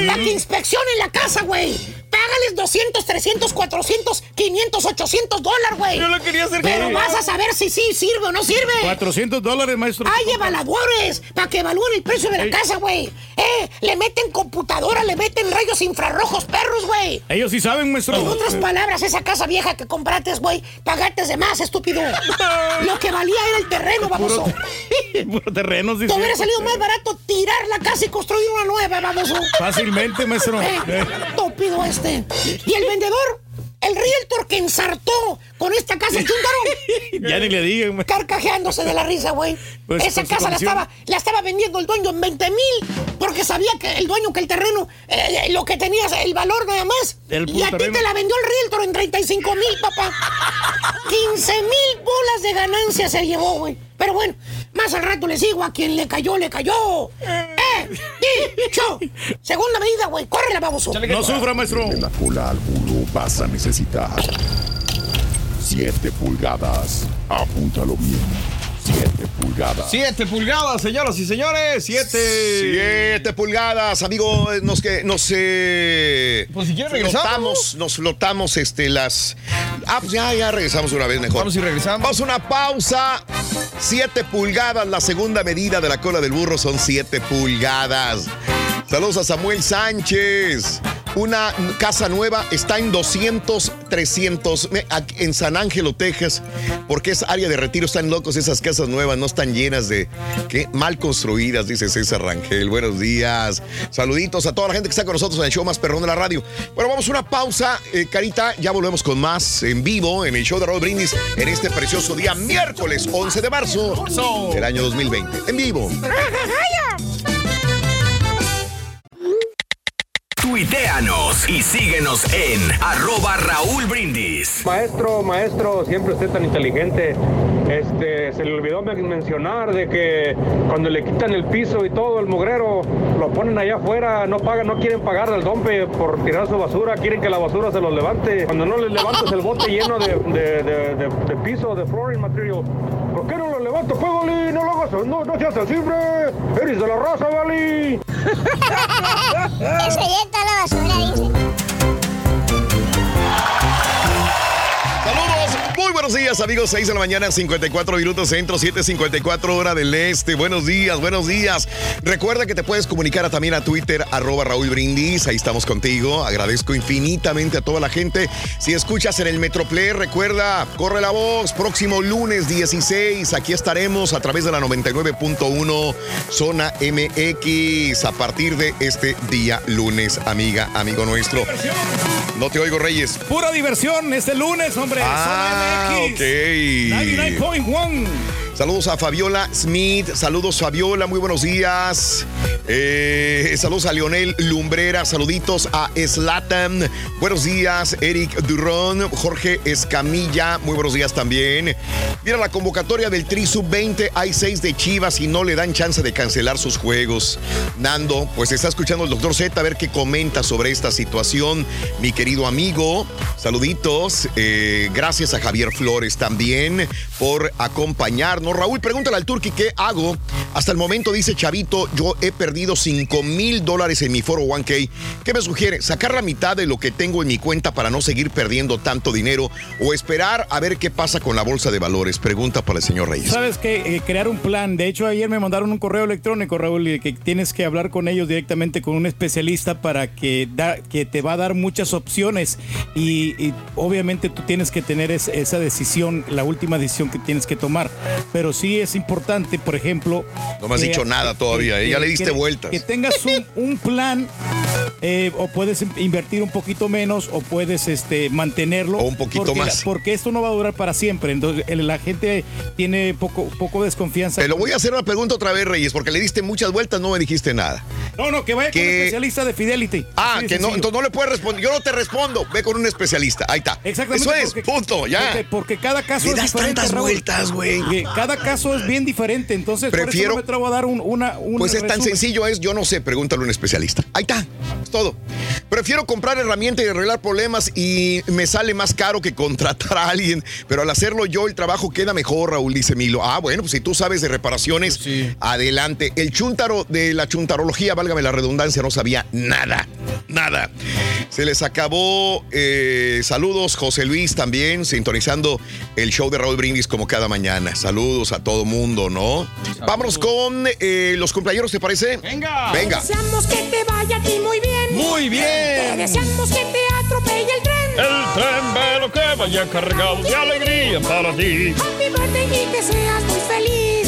Para que inspeccionen la casa, güey. Págales 200, 300, 400, 500, 800 dólares, güey. Yo lo quería hacer Pero que- vas a saber si sí sirve o no sirve. 400 dólares, maestro. Hay evaluadores para que evalúen el precio de la Ey. casa, güey. Eh, le meten computadora, le meten rayos infrarrojos, perros, güey. Ellos sí saben, maestro. En otras palabras, esa casa vieja que compraste, güey, pagaste de más, estúpido. Lo que valía era el terreno, baboso. Puro, puro terreno, sí. Te hubiera salido más barato tirar la casa y construir una nueva, baboso. Fácilmente, maestro. Eh, Eh. Estúpido este. Y el vendedor, el realtor que ensartó con esta casa chúntaro, Ya ni le digan, maestro. carcajeándose de la risa, güey. Pues, Esa casa la estaba, la estaba vendiendo el dueño en 20 mil, porque sabía que el dueño que el terreno, eh, lo que tenías, el valor nada más. El y a ti te la vendió el realtor en 35 mil, papá. 15 mil bolas de ganancia se llevó, güey. Pero bueno, más al rato le sigo, a quien le cayó, le cayó. ¡Eh! ¡Dicho! Segunda medida, güey. Córrela, baboso. No sufra, maestro. De la cola al burro vas a necesitar 7 pulgadas. Apúntalo bien. 7 pulgadas. Siete pulgadas, señoras y señores. Siete. Siete pulgadas, amigo, nos que nos eh, Pues si quieres regresamos. flotamos, nos flotamos este las Ah, pues ya ya regresamos una vez mejor. Vamos y regresamos. Vamos a una pausa. Siete pulgadas, la segunda medida de la cola del burro son siete pulgadas. Saludos a Samuel Sánchez. Una casa nueva está en 200, 300 me- aquí en San Ángelo, Texas, porque es área de retiro. Están locos esas casas nuevas, no están llenas de ¿qué? mal construidas, dice César Rangel. Buenos días. Saluditos a toda la gente que está con nosotros en el show más perrón de la radio. Bueno, vamos a una pausa, eh, Carita. Ya volvemos con más en vivo en el show de Raúl Brindis en este precioso día, miércoles 11 de marzo del año 2020. En vivo. Tuiteanos y síguenos en arroba Raúl Brindis. Maestro, maestro, siempre usted tan inteligente. Este, se le olvidó men- mencionar de que cuando le quitan el piso y todo el mugrero, lo ponen allá afuera, no pagan, no quieren pagar al dompe por tirar su basura, quieren que la basura se los levante. Cuando no les levantas el bote lleno de, de, de- de- piso, de flooring material, ¿por qué no lo levantas, pues? No lo hagas, no, no seas así. Eres de la raza, Vali. Ya está la basura, dice. Muy buenos días amigos, 6 de la mañana, 54 minutos centro, 7.54 hora del este. Buenos días, buenos días. Recuerda que te puedes comunicar también a Twitter, arroba Raúl Brindis, ahí estamos contigo. Agradezco infinitamente a toda la gente. Si escuchas en el Metroplay, recuerda, corre la voz, próximo lunes 16, aquí estaremos a través de la 99.1 Zona MX a partir de este día lunes, amiga, amigo nuestro. No te oigo, Reyes. Pura diversión este lunes, hombre. Ah, Zona ok. MX. 99.1. Saludos a Fabiola Smith. Saludos, Fabiola. Muy buenos días. Eh, saludos a Leonel Lumbrera. Saluditos a Slatan. Buenos días, Eric Durón. Jorge Escamilla. Muy buenos días también. Mira la convocatoria del Tri Sub-20. Hay seis de Chivas y no le dan chance de cancelar sus juegos. Nando, pues está escuchando el doctor Z a ver qué comenta sobre esta situación. Mi querido amigo, saluditos. Eh, gracias a Javier Flores también por acompañarnos. Raúl, pregúntale al Turqui qué hago. Hasta el momento dice Chavito, yo he perdido 5 mil dólares en mi foro 1K. ¿Qué me sugiere? ¿Sacar la mitad de lo que tengo en mi cuenta para no seguir perdiendo tanto dinero o esperar a ver qué pasa con la bolsa de valores? Pregunta para el señor Reyes. Sabes que crear un plan. De hecho, ayer me mandaron un correo electrónico, Raúl, que tienes que hablar con ellos directamente con un especialista para que da, que te va a dar muchas opciones y, obviamente tú tienes que tener es- esa decisión, la última decisión que tienes que tomar. Pero sí es importante, por ejemplo. No me has que- dicho nada todavía, ¿eh? Ya le diste que- vueltas. Que tengas un, un plan. eh, o puedes invertir un poquito menos o puedes este, mantenerlo. O un poquito porque más. porque esto no va a durar para siempre. Entonces la gente tiene poco, poco desconfianza. Te lo voy a hacer una pregunta otra vez, Reyes, porque le diste muchas vueltas, no me dijiste nada. No, no, que vaya con un especialista de Fidelity. Ah, que no, entonces no le puedes responder. Yo no te respondo. Ve con un especialista. Ahí está. Exactamente. Eso es, porque- punto, ya. Porque, porque cada caso Le das tantas Raúl. vueltas, güey. Cada caso es bien diferente. Entonces, por Prefiero- eso no me atrevo a dar un, una, un Pues es tan sencillo, es yo no sé, pregúntale a un especialista. Ahí está, es todo. Prefiero comprar herramientas y arreglar problemas y me sale más caro que contratar a alguien, pero al hacerlo yo el trabajo queda mejor, Raúl, dice Milo. Ah, bueno, pues si tú sabes de reparaciones, adelante. El chuntaro de la chuntarología, válgame la redundancia, no sabía nada, nada. Se les acabó. eh, saludos, José Luis también, sintonizando el show de Raúl Brindis como cada mañana. Saludos a todo mundo, ¿no? Vámonos con eh, los cumpleaños, ¿te parece? Venga. Venga. Deseamos que te vaya a ti muy bien. Muy bien. Te deseamos que te atropelle el tren. El tren velo que vaya cargado de alegría para ti. Happy birthday y que seas muy feliz.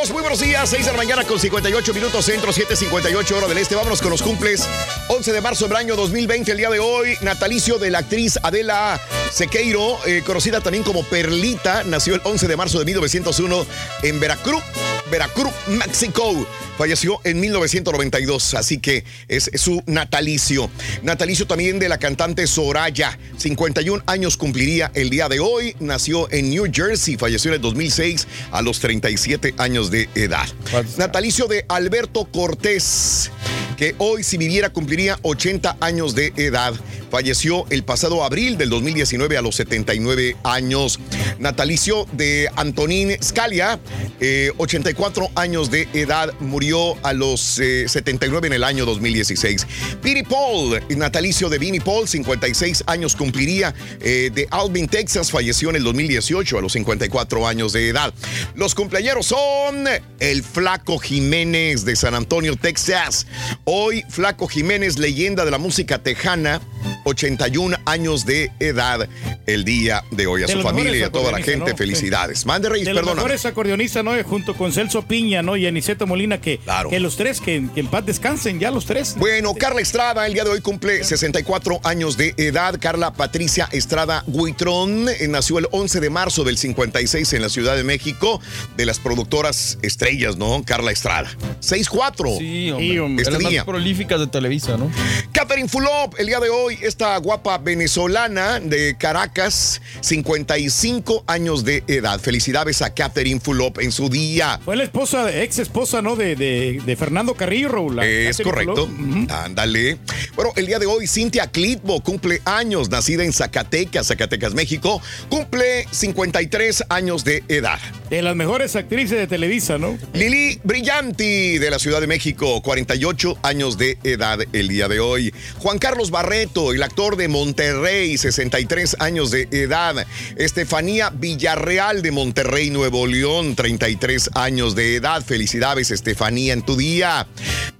Amigos, muy buenos días. 6 de la mañana con 58 minutos centro, 7:58 hora del este. Vámonos con los cumples. 11 de marzo del año 2020, el día de hoy, natalicio de la actriz Adela Sequeiro, eh, conocida también como Perlita, nació el 11 de marzo de 1901 en Veracruz, Veracruz, México. Falleció en 1992, así que es su natalicio. Natalicio también de la cantante Soraya, 51 años cumpliría el día de hoy. Nació en New Jersey, falleció en el 2006 a los 37 años de edad. Natalicio de Alberto Cortés, que hoy si viviera cumpliría 80 años de edad. Falleció el pasado abril del 2019 a los 79 años. Natalicio de Antonín Scalia, eh, 84 años de edad, murió a los eh, 79 en el año 2016. Vinnie Paul, natalicio de Vinnie Paul, 56 años cumpliría eh, de Alvin, Texas, falleció en el 2018 a los 54 años de edad. Los cumpleaños son el Flaco Jiménez de San Antonio, Texas, Hoy, Flaco Jiménez, leyenda de la música tejana, 81 años de edad el día de hoy. A De su familia y a toda la gente, ¿no? felicidades. Mande Reyes, perdona. mejores acordeonistas, ¿no? Junto con Celso Piña, ¿no? Y Aniceto Molina, que, que los tres, que, que en paz descansen, ya los tres. Bueno, Carla Estrada el día de hoy cumple 64 años de edad. Carla Patricia Estrada Guitrón eh, nació el 11 de marzo del 56 en la Ciudad de México, de las productoras estrellas, ¿no? Carla Estrada. 6'4. Sí, hombre. Este de las día. más prolíficas de Televisa, ¿no? Catherine Fulop, el día de hoy, esta guapa venezolana de Caracas, 55 años de edad. Felicidades a Catherine Fulop en su día. Fue la esposa, ex esposa, ¿no? De, de, de Fernando Carrillo, Raúl. Es correcto. Ándale. Bueno, el día de hoy, Cintia Clitbo cumple años, nacida en Zacatecas, Zacatecas, México. Cumple 53 años de edad. De las mejores actrices de Televisa, ¿no? Lili Brillanti de la Ciudad de México, 48 años de edad el día de hoy. Juan Carlos Barreto, el actor de Monterrey, 63 años de edad. Estefanía Villarreal de Monterrey, Nuevo León, 33 años de edad. Felicidades, Estefanía, en tu día.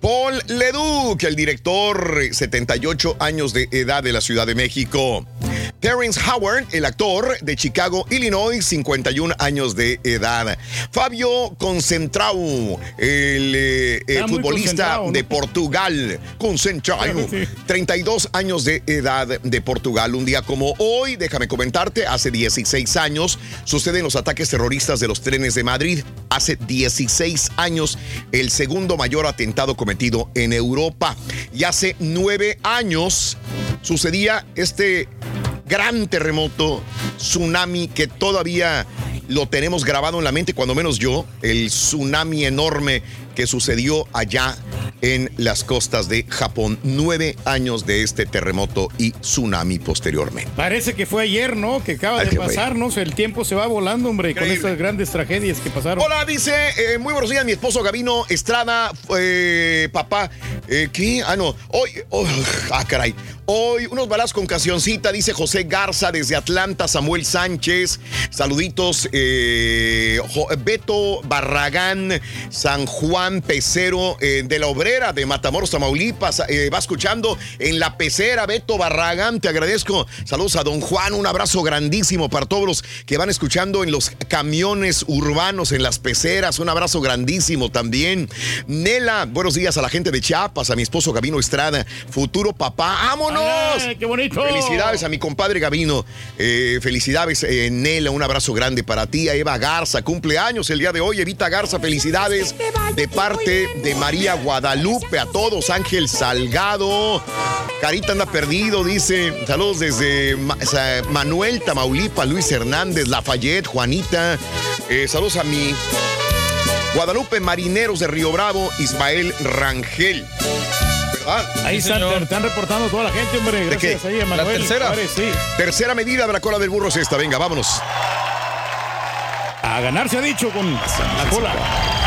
Paul Leduc, el director, 78 años de edad de la Ciudad de México. Terrence Howard, el actor de Chicago, Illinois, 51 años de edad. Fabio Concentrao, el eh, eh, futbolista de Portugal, Concentrao, Sí. 32 años de edad de Portugal. Un día como hoy, déjame comentarte, hace 16 años suceden los ataques terroristas de los trenes de Madrid. Hace 16 años, el segundo mayor atentado cometido en Europa. Y hace nueve años sucedía este gran terremoto, tsunami que todavía lo tenemos grabado en la mente, cuando menos yo, el tsunami enorme que sucedió allá en las costas de Japón. Nueve años de este terremoto y tsunami posteriormente. Parece que fue ayer, ¿no? Que acaba de pasarnos. El tiempo se va volando, hombre, con estas grandes tragedias que pasaron. Hola, dice, eh, muy buenos días, mi esposo Gavino Estrada, eh, papá, eh, ¿qué? Ah, no, hoy, oh, ah, caray, hoy unos balas con cancioncita, dice José Garza desde Atlanta, Samuel Sánchez, saluditos, Beto Barragán, San Juan Pecero eh, de la Obrera de Matamoros, Tamaulipas, eh, va escuchando en la pecera, Beto Barragán, te agradezco, saludos a don Juan, un abrazo grandísimo para todos los que van escuchando en los camiones urbanos, en las peceras. Un abrazo grandísimo también. Nela, buenos días a la gente de Chiapas, a mi esposo Gabino Estrada, futuro papá. ¡Vámonos! ¡Ay, qué bonito! Felicidades a mi compadre Gabino. Eh, felicidades, Nela. Un abrazo grande para ti. A Eva Garza, cumpleaños el día de hoy. Evita Garza, felicidades de parte de María Guadalupe. A todos, Ángel Salgado. Carita anda perdido, dice. Saludos desde Manuel, Tamaulipas, Luis Hernández, Lafayette, Juanita. Eh, saludos a mi Guadalupe Marineros de Río Bravo, Ismael Rangel. ¿Verdad? Ahí están, están reportando toda la gente, hombre. ¿De qué? Gracias ahí a Manuel. Juárez, sí. Tercera medida de la cola del burro es esta. Venga, vámonos. A ganar se ha dicho con la cola.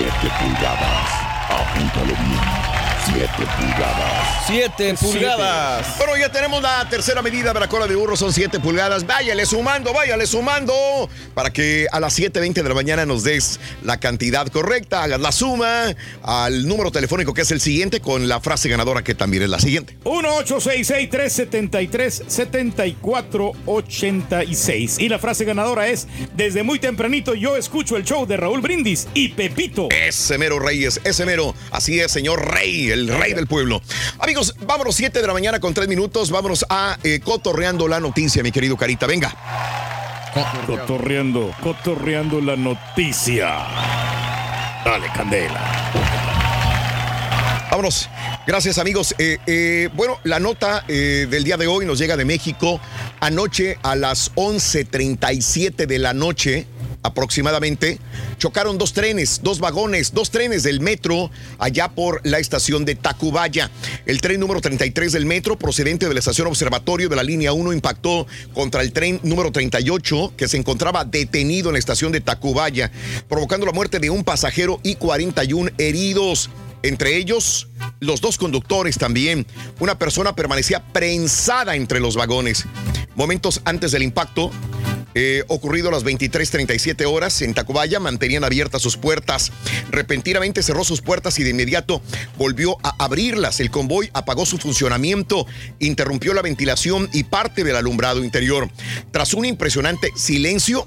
7 pulgadas. Apúntalo bien. 7 pulgadas. 7 pulgadas. Bueno, ya tenemos la tercera medida de la cola de burro, son 7 pulgadas. Váyale sumando, váyale sumando. Para que a las 7.20 de la mañana nos des la cantidad correcta, hagas la suma al número telefónico que es el siguiente con la frase ganadora que también es la siguiente. 1-866-373-7486. Y la frase ganadora es: Desde muy tempranito yo escucho el show de Raúl Brindis y Pepito. Ese mero Reyes, ese mero. Así es, señor El rey del pueblo. Amigos, vámonos 7 de la mañana con 3 minutos. Vámonos a eh, cotorreando la noticia, mi querido Carita. Venga. Cotorreando, cotorreando la noticia. Dale, Candela. Vámonos. Gracias amigos. Eh, eh, bueno, la nota eh, del día de hoy nos llega de México. Anoche a las 11.37 de la noche aproximadamente, chocaron dos trenes, dos vagones, dos trenes del metro allá por la estación de Tacubaya. El tren número 33 del metro, procedente de la estación Observatorio de la línea 1, impactó contra el tren número 38 que se encontraba detenido en la estación de Tacubaya, provocando la muerte de un pasajero y 41 heridos. Entre ellos, los dos conductores también. Una persona permanecía prensada entre los vagones. Momentos antes del impacto, eh, ocurrido a las 23:37 horas en Tacubaya, mantenían abiertas sus puertas. Repentinamente cerró sus puertas y de inmediato volvió a abrirlas. El convoy apagó su funcionamiento, interrumpió la ventilación y parte del alumbrado interior. Tras un impresionante silencio,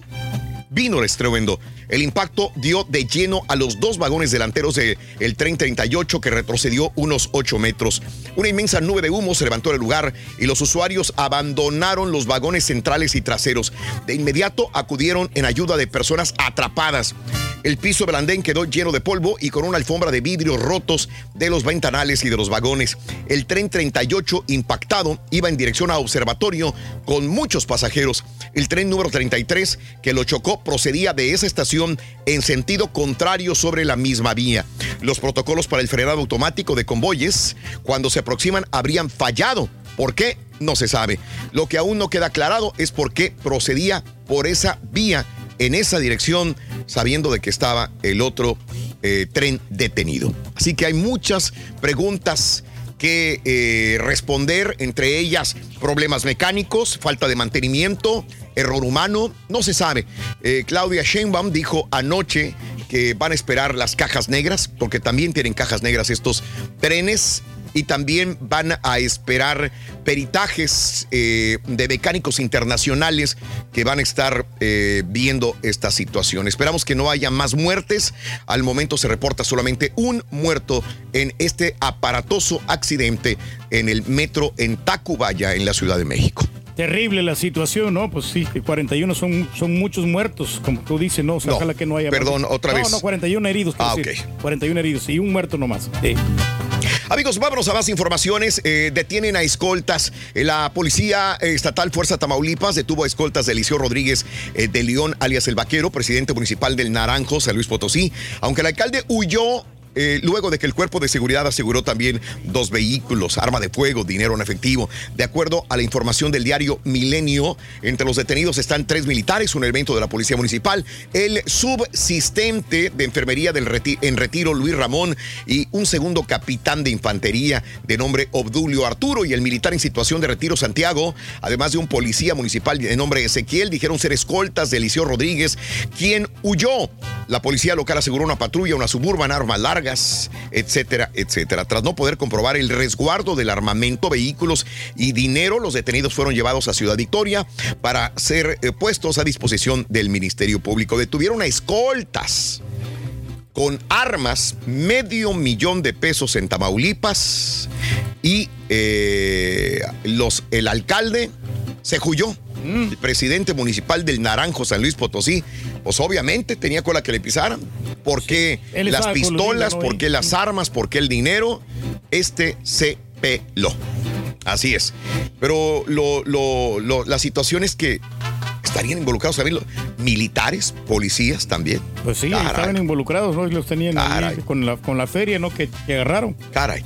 vino el estruendo. El impacto dio de lleno a los dos vagones delanteros del el tren 38 que retrocedió unos 8 metros. Una inmensa nube de humo se levantó del lugar y los usuarios abandonaron los vagones centrales y traseros. De inmediato acudieron en ayuda de personas atrapadas. El piso del quedó lleno de polvo y con una alfombra de vidrios rotos de los ventanales y de los vagones. El tren 38 impactado iba en dirección a observatorio con muchos pasajeros. El tren número 33 que lo chocó procedía de esa estación en sentido contrario sobre la misma vía. Los protocolos para el frenado automático de convoyes cuando se aproximan habrían fallado. ¿Por qué? No se sabe. Lo que aún no queda aclarado es por qué procedía por esa vía en esa dirección sabiendo de que estaba el otro eh, tren detenido. Así que hay muchas preguntas que eh, responder, entre ellas problemas mecánicos, falta de mantenimiento, error humano, no se sabe. Eh, Claudia Sheinbaum dijo anoche que van a esperar las cajas negras, porque también tienen cajas negras estos trenes y también van a esperar peritajes eh, de mecánicos internacionales que van a estar eh, viendo esta situación. Esperamos que no haya más muertes. Al momento se reporta solamente un muerto en este aparatoso accidente en el metro en Tacubaya, en la Ciudad de México. Terrible la situación, ¿no? Pues sí, que 41 son, son muchos muertos, como tú dices, ¿no? O sea, No, ojalá que no haya más. perdón, otra no, vez. No, 41 heridos. Ah, decir. 41 heridos y un muerto nomás. Sí. Amigos, vámonos a más informaciones. Eh, detienen a escoltas. Eh, La Policía Estatal Fuerza Tamaulipas detuvo a escoltas de Eliseo Rodríguez eh, de León, alias El Vaquero, presidente municipal del Naranjo, San Luis Potosí. Aunque el alcalde huyó eh, luego de que el cuerpo de seguridad aseguró también dos vehículos, arma de fuego, dinero en efectivo. De acuerdo a la información del diario Milenio, entre los detenidos están tres militares, un elemento de la Policía Municipal, el subsistente de enfermería del en retiro Luis Ramón y un segundo capitán de infantería de nombre Obdulio Arturo y el militar en situación de retiro Santiago, además de un policía municipal de nombre Ezequiel, dijeron ser escoltas de Eliseo Rodríguez, quien huyó. La policía local aseguró una patrulla, una suburban, armas etcétera, etcétera. Tras no poder comprobar el resguardo del armamento, vehículos y dinero, los detenidos fueron llevados a Ciudad Victoria para ser eh, puestos a disposición del Ministerio Público. Detuvieron a escoltas con armas, medio millón de pesos en Tamaulipas y eh, los, el alcalde se huyó. El presidente municipal del Naranjo, San Luis Potosí, pues obviamente tenía cola que le pisaran. ¿Por qué las pistolas? ¿Por qué las armas? ¿Por qué el dinero? Este se peló. Así es. Pero lo, lo- lo- la situación es que estarían involucrados también los militares, policías también. Pues sí, Caray. estaban involucrados, ¿no? Y los tenían ahí con la, con la feria, ¿no? Que, que agarraron. Caray.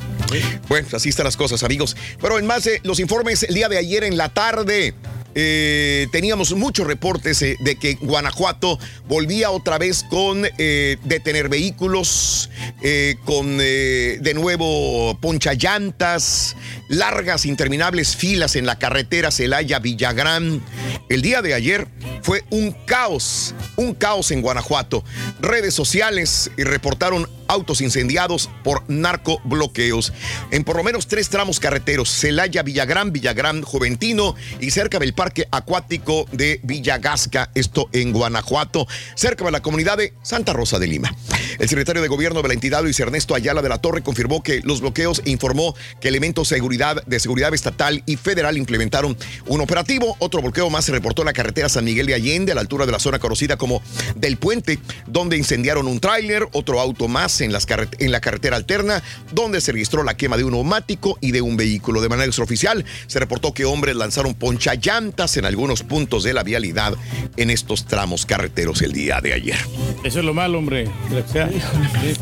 Bueno, así están las cosas, amigos. Pero en más de los informes, el día de ayer en la tarde. Eh, teníamos muchos reportes eh, de que Guanajuato volvía otra vez con eh, detener vehículos, eh, con de nuevo ponchallantas, largas, interminables filas en la carretera Celaya-Villagrán. El día de ayer fue un caos, un caos en Guanajuato. Redes sociales reportaron autos incendiados por narcobloqueos en por lo menos tres tramos carreteros, Celaya, Villagrán, Villagrán, Juventino y cerca del parque acuático de Villagasca, esto en Guanajuato, cerca de la comunidad de Santa Rosa de Lima. El secretario de gobierno de la entidad, Luis Ernesto Ayala de la Torre, confirmó que los bloqueos e informó que elementos de seguridad, de seguridad estatal y federal implementaron un operativo. Otro bloqueo más se reportó en la carretera San Miguel de Allende, a la altura de la zona conocida como del Puente, donde incendiaron un tráiler, otro auto más en, las carret- en la carretera alterna, donde se registró la quema de un neumático y de un vehículo. De manera extraoficial, se reportó que hombres lanzaron ponchallantas en algunos puntos de la vialidad en estos tramos carreteros el día de ayer. Eso es lo malo, hombre.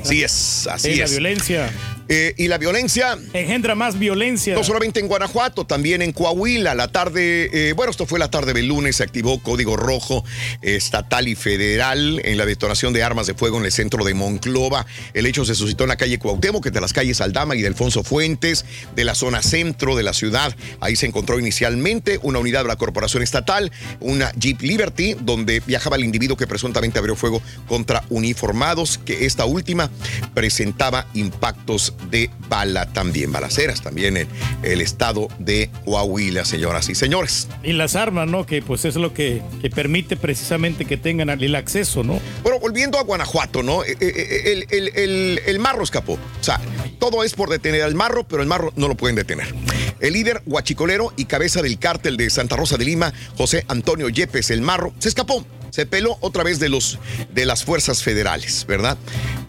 Así es, así sí, la es. violencia. Eh, y la violencia. Engendra más violencia. No solamente en Guanajuato, también en Coahuila. La tarde, eh, bueno, esto fue la tarde del lunes, se activó código rojo estatal y federal en la detonación de armas de fuego en el centro de Monclova. El hecho se suscitó en la calle Cuauhtémoc, que de las calles Aldama y de Alfonso Fuentes, de la zona centro de la ciudad. Ahí se encontró inicialmente una unidad de la corporación estatal, una Jeep Liberty, donde viajaba el individuo que presuntamente abrió fuego contra uniformados, que esta última presentaba impactos de bala también, balaceras también en el estado de Coahuila, señoras y señores. Y las armas, ¿no? Que pues es lo que, que permite precisamente que tengan el acceso, ¿no? Bueno, volviendo a Guanajuato, ¿no? Eh, eh, El, el- el- el marro escapó. O sea, todo es por detener al marro, pero el marro no lo pueden detener. El líder guachicolero y cabeza del cártel de Santa Rosa de Lima, José Antonio Yepes, el marro, se escapó. Se peló otra vez de, los, de las fuerzas federales, ¿verdad?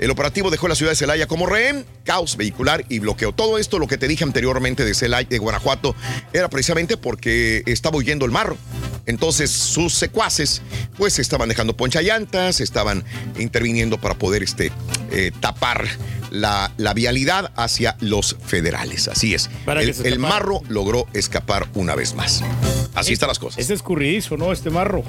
El operativo dejó la ciudad de Celaya como rehén, caos vehicular y bloqueo. Todo esto, lo que te dije anteriormente de Celaya, de Guanajuato, era precisamente porque estaba huyendo el marro. Entonces sus secuaces pues estaban dejando ponchallantas, estaban interviniendo para poder este, eh, tapar la, la vialidad hacia los federales. Así es. Para el, marro logró escapar una vez más. Así están las cosas. Es escurridizo, ¿no? Este marro.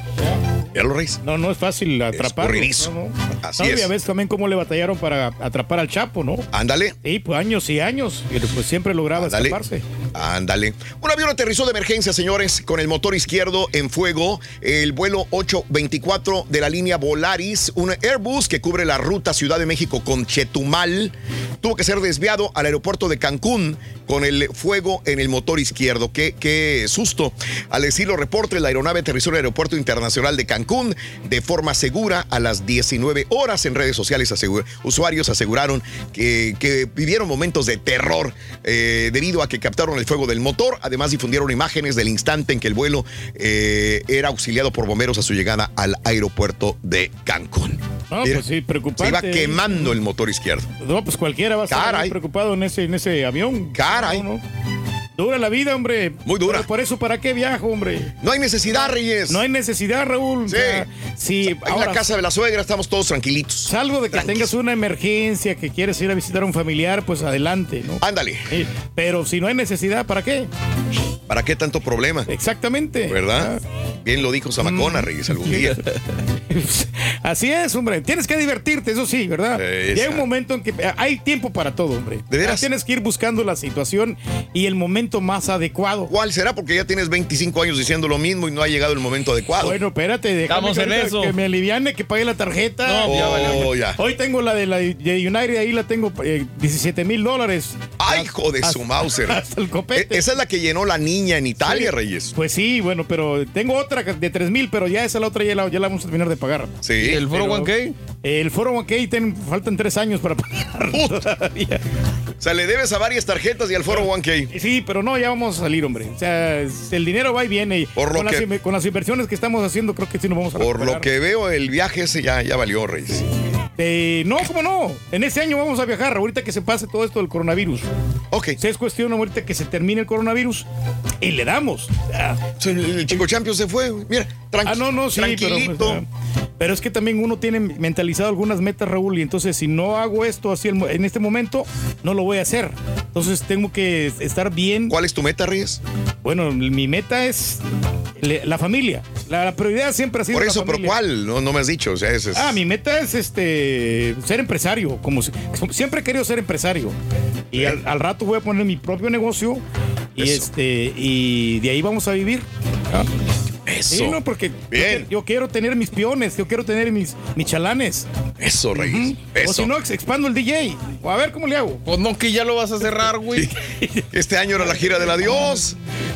¿Ya lo reis? No, no es fácil atraparlo. Escurridizo. No, no. Así es. Ya ves también cómo le batallaron para atrapar al Chapo, ¿no? Ándale. Sí, pues años y años. Y pues siempre lograba Ándale. escaparse. Ándale. Un avión aterrizó de emergencia, señores, con el motor izquierdo en fuego. El vuelo 824 de la línea Volaris, un Airbus que cubre la ruta Ciudad de México con Chetumal, tuvo que ser desviado al aeropuerto de Cancún con el fuego en el motor izquierdo. Qué, qué susto. Al decirlo reportes, la aeronave aterrizó en el aeropuerto internacional de Cancún de forma segura a las 19 horas. En redes sociales, usuarios aseguraron que, que vivieron momentos de terror eh, debido a que captaron el fuego del motor. Además, difundieron imágenes del instante en que el vuelo eh, era auxiliado por bomberos a su llegada al aeropuerto de Cancún. No, Mira, pues sí, preocupante. Se iba quemando el motor izquierdo. No, pues cualquiera va a estar preocupado en ese, en ese avión. Caray. No, no. Dura la vida, hombre. Muy dura. Pero por eso, ¿para qué viajo, hombre? No hay necesidad, Reyes. No hay necesidad, Raúl. O Sí. sea, si En ahora la casa de la suegra estamos todos tranquilitos. salvo de que tengas una emergencia, que quieres ir a visitar a un familiar, pues adelante, ¿no? Ándale. Sí, Pero si no hay necesidad, ¿para qué? ¿Para qué tanto problema? Exactamente. ¿Verdad? Bien lo dijo Zamacona, Reyes, algún día. Así es, hombre. Tienes que divertirte, eso sí, ¿verdad? Y hay un momento en que eh, hay tiempo para todo, hombre. ¿De veras? Tienes que ir buscando la situación y el momento más adecuado. ¿Cuál será? Porque ya tienes 25 años diciendo lo mismo y no ha llegado el momento adecuado. Bueno, espérate, déjame Estamos que, en ahorita eso. que me aliviane, que pague la tarjeta. No, ya Oh, valió. ya. Hoy tengo la de la de United, ahí la tengo eh, 17 mil dólares. ¡Ay, hijo de su Mauser! Hasta el copete. E- Esa es la que llenó la niña en Italia, Sí. Reyes. Pues sí, bueno, pero tengo otra de 3 mil, pero ya esa la otra ya la, ya la vamos a terminar de pagar. Sí. ¿El foro Pero- 1K? El foro 1K ten- faltan tres años para pagar todavía. O sea, le debes a varias tarjetas y al foro 1K. Sí, pero no, ya vamos a salir, hombre. O sea, el dinero va y viene. Y Por lo con, las, que- inve- con las inversiones que estamos haciendo, creo que sí nos vamos a Por recuperar. lo que veo, el viaje ese ya, ya valió, Reyes. Eh, no, ¿cómo no? En este año vamos a viajar, ahorita que se pase todo esto del coronavirus. Ok. Si es cuestión ahorita que se termine el coronavirus y le damos. Ah, El, Chico Champions se fue, mira, tranqui- Ah, no, no, sí, pero, tranquilito. pues, ah, pero es que también uno tiene mentalizado algunas metas, Raúl, y entonces si no hago esto así en este momento, no lo voy a hacer. Entonces tengo que estar bien. ¿Cuál es tu meta, Reyes? Bueno, mi meta es la familia. La, la prioridad siempre ha sido Por la eso, pero familia. ¿cuál? No, no me has dicho. O sea, ese es. Ah, mi meta es este ser empresario. Como si- siempre he querido ser empresario. Y al, al rato voy a poner mi propio negocio y Eso. este y de ahí vamos a vivir. Ah. Eso. Sí, no, porque Bien. Yo, yo quiero tener mis peones, yo quiero tener mis, mis chalanes. Eso, Reyes. O Eso. si no, ex- expando el DJ. O a ver cómo le hago. Pues no, que ya lo vas a cerrar, güey. Este año era la gira del adiós.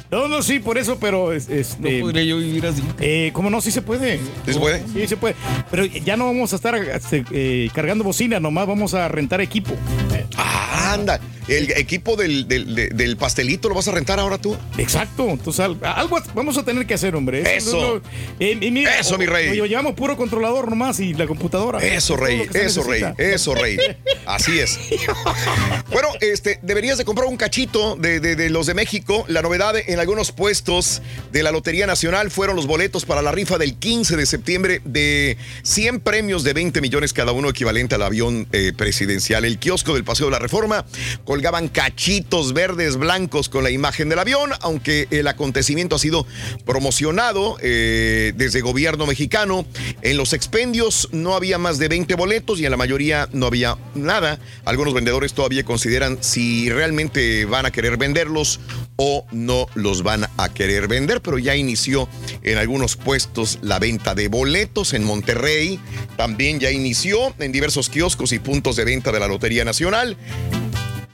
No, no, sí, por eso, pero es- este, No podría yo vivir así. Eh, ¿Cómo no? Sí se puede. ¿Sí se puede? Sí se puede. Pero ya no vamos a estar este, eh, cargando bocina, nomás vamos a rentar equipo. Ah, anda. el equipo del, del- de- del pastelito lo vas a rentar ahora tú. Exacto, entonces al- algo vamos a tener que hacer, hombre. Eso. eh, mira, Eso, mi rey. o- o llevamos puro controlador nomás y la computadora. Eso, rey, eso, rey, eso, rey. Así es. Bueno, este, deberías de comprar un cachito de, de- de los de México. La novedad en algunos puestos de la Lotería Nacional fueron los boletos para la rifa del 15 de septiembre de 100 premios de 20 millones cada uno, equivalente al avión eh, presidencial. El kiosco del Paseo de la Reforma colgaban cachitos verdes blancos con la imagen del avión, aunque el acontecimiento ha sido promocionado eh, desde gobierno mexicano. En los expendios no había más de 20 boletos y en la mayoría no había nada. Algunos vendedores todavía consideran si realmente van a querer venderlos o no los van a querer vender, pero ya inició en algunos puestos la venta de boletos en Monterrey. También ya inició en diversos kioscos y puntos de venta de la Lotería Nacional.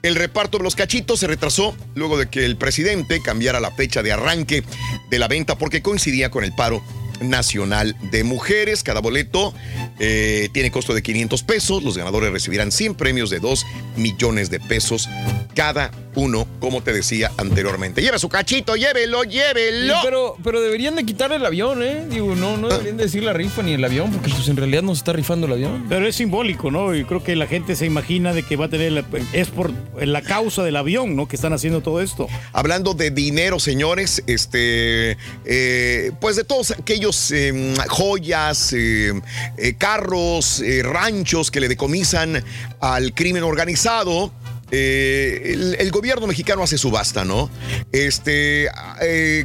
El reparto de los cachitos se retrasó luego de que el presidente cambiara la fecha de arranque de la venta porque coincidía con el paro nacional de mujeres. Cada boleto eh, tiene costo de 500 pesos. Los ganadores recibirán 100 premios de 2 millones de pesos cada uno, como te decía anteriormente. Lleve su cachito, llévelo, llévelo. Sí, pero, pero deberían de quitar el avión, ¿eh? Digo, no, no deberían de decir la rifa ni el avión, porque pues en realidad no se está rifando el avión. Pero es simbólico, ¿no? Y creo que la gente se imagina de que va a tener, la- es por la causa del avión, ¿no? Que están haciendo todo esto. Hablando de dinero, señores, este, eh, pues de todos aquellos eh, joyas, eh, eh, carros, eh, ranchos que le decomisan al crimen organizado. eh, el, gobierno mexicano hace subasta, ¿no? Este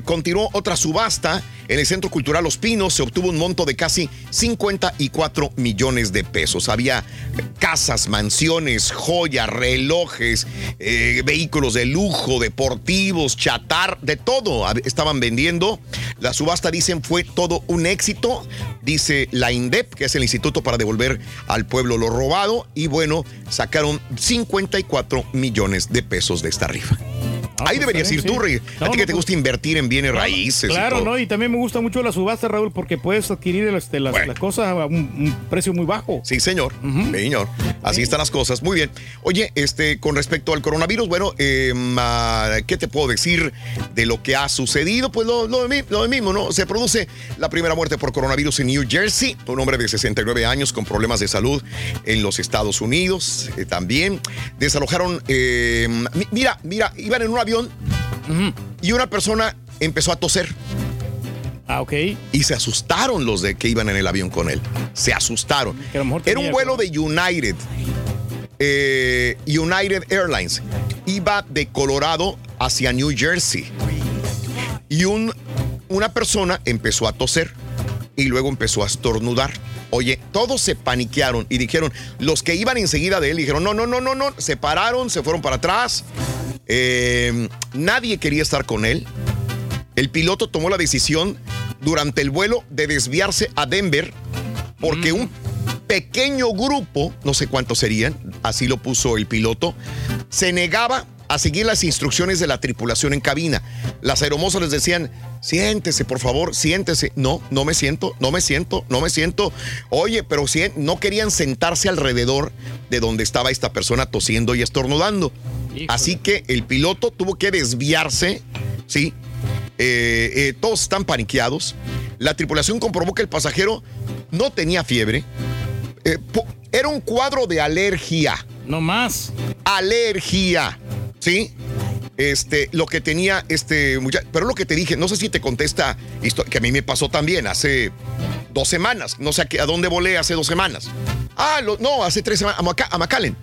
continuó otra subasta en el Centro Cultural Los Pinos. Se obtuvo un monto de casi 54 millones de pesos. Había casas, mansiones, joyas, relojes, eh, vehículos de lujo, deportivos, chatar, de todo estaban vendiendo. La subasta, dicen, fue todo un éxito, dice la INDEP, que es el Instituto para Devolver al Pueblo lo Robado, y bueno, sacaron 54 millones de pesos de esta rifa. Ahí pues deberías ir bien, tú, sí. Rey. No, a ti que no, te pues- gusta invertir en bienes raíces. y Claro, todo. ¿no? Y también me gusta mucho la subasta, Raúl, porque puedes adquirir este, las, las cosas a un, un precio muy bajo. Sí, señor. Señor. Así están las cosas. Muy bien. Oye, este, con respecto al coronavirus, bueno, eh, ¿qué te puedo decir de lo que ha sucedido? Pues lo, lo, lo mismo, ¿no? Se produce la primera muerte por coronavirus en New Jersey. Un hombre de 69 años con problemas de salud en los Estados Unidos eh, también. Desalojaron. eh, mi- mira, mira, iban en un avión y una persona empezó a toser. Ah, ok. Y se asustaron los de que iban en el avión con él. Se asustaron. Era un vuelo de United. eh, United Airlines. Iba de Colorado hacia New Jersey. Y un, una persona empezó a toser y luego empezó a estornudar. Oye, todos se paniquearon y dijeron, los que iban enseguida de él dijeron, no, no, no, no, no, se pararon, se fueron para atrás. Eh, nadie quería estar con él. El piloto tomó la decisión durante el vuelo de desviarse a Denver porque un pequeño grupo, no sé cuántos serían, así lo puso el piloto, se negaba a seguir las instrucciones de la tripulación en cabina. Las aeromosas les decían, siéntese, por favor, siéntese. No, no me siento, no me siento, no me siento. Oye, pero si no querían sentarse alrededor de donde estaba esta persona tosiendo y estornudando. Así que el piloto tuvo que desviarse, ¿sí? Eh, eh, todos están paniqueados. La tripulación comprobó que el pasajero no tenía fiebre. Eh, era un cuadro de alergia. No más. Alergia. ¿Sí? Este, lo que tenía este muchacho. Pero lo que te dije, no sé si te contesta que a mí me pasó también hace dos semanas. No sé a, qué- a dónde volé hace dos semanas. Ah, lo- no, hace tres semanas. A, Maca- a McAllen.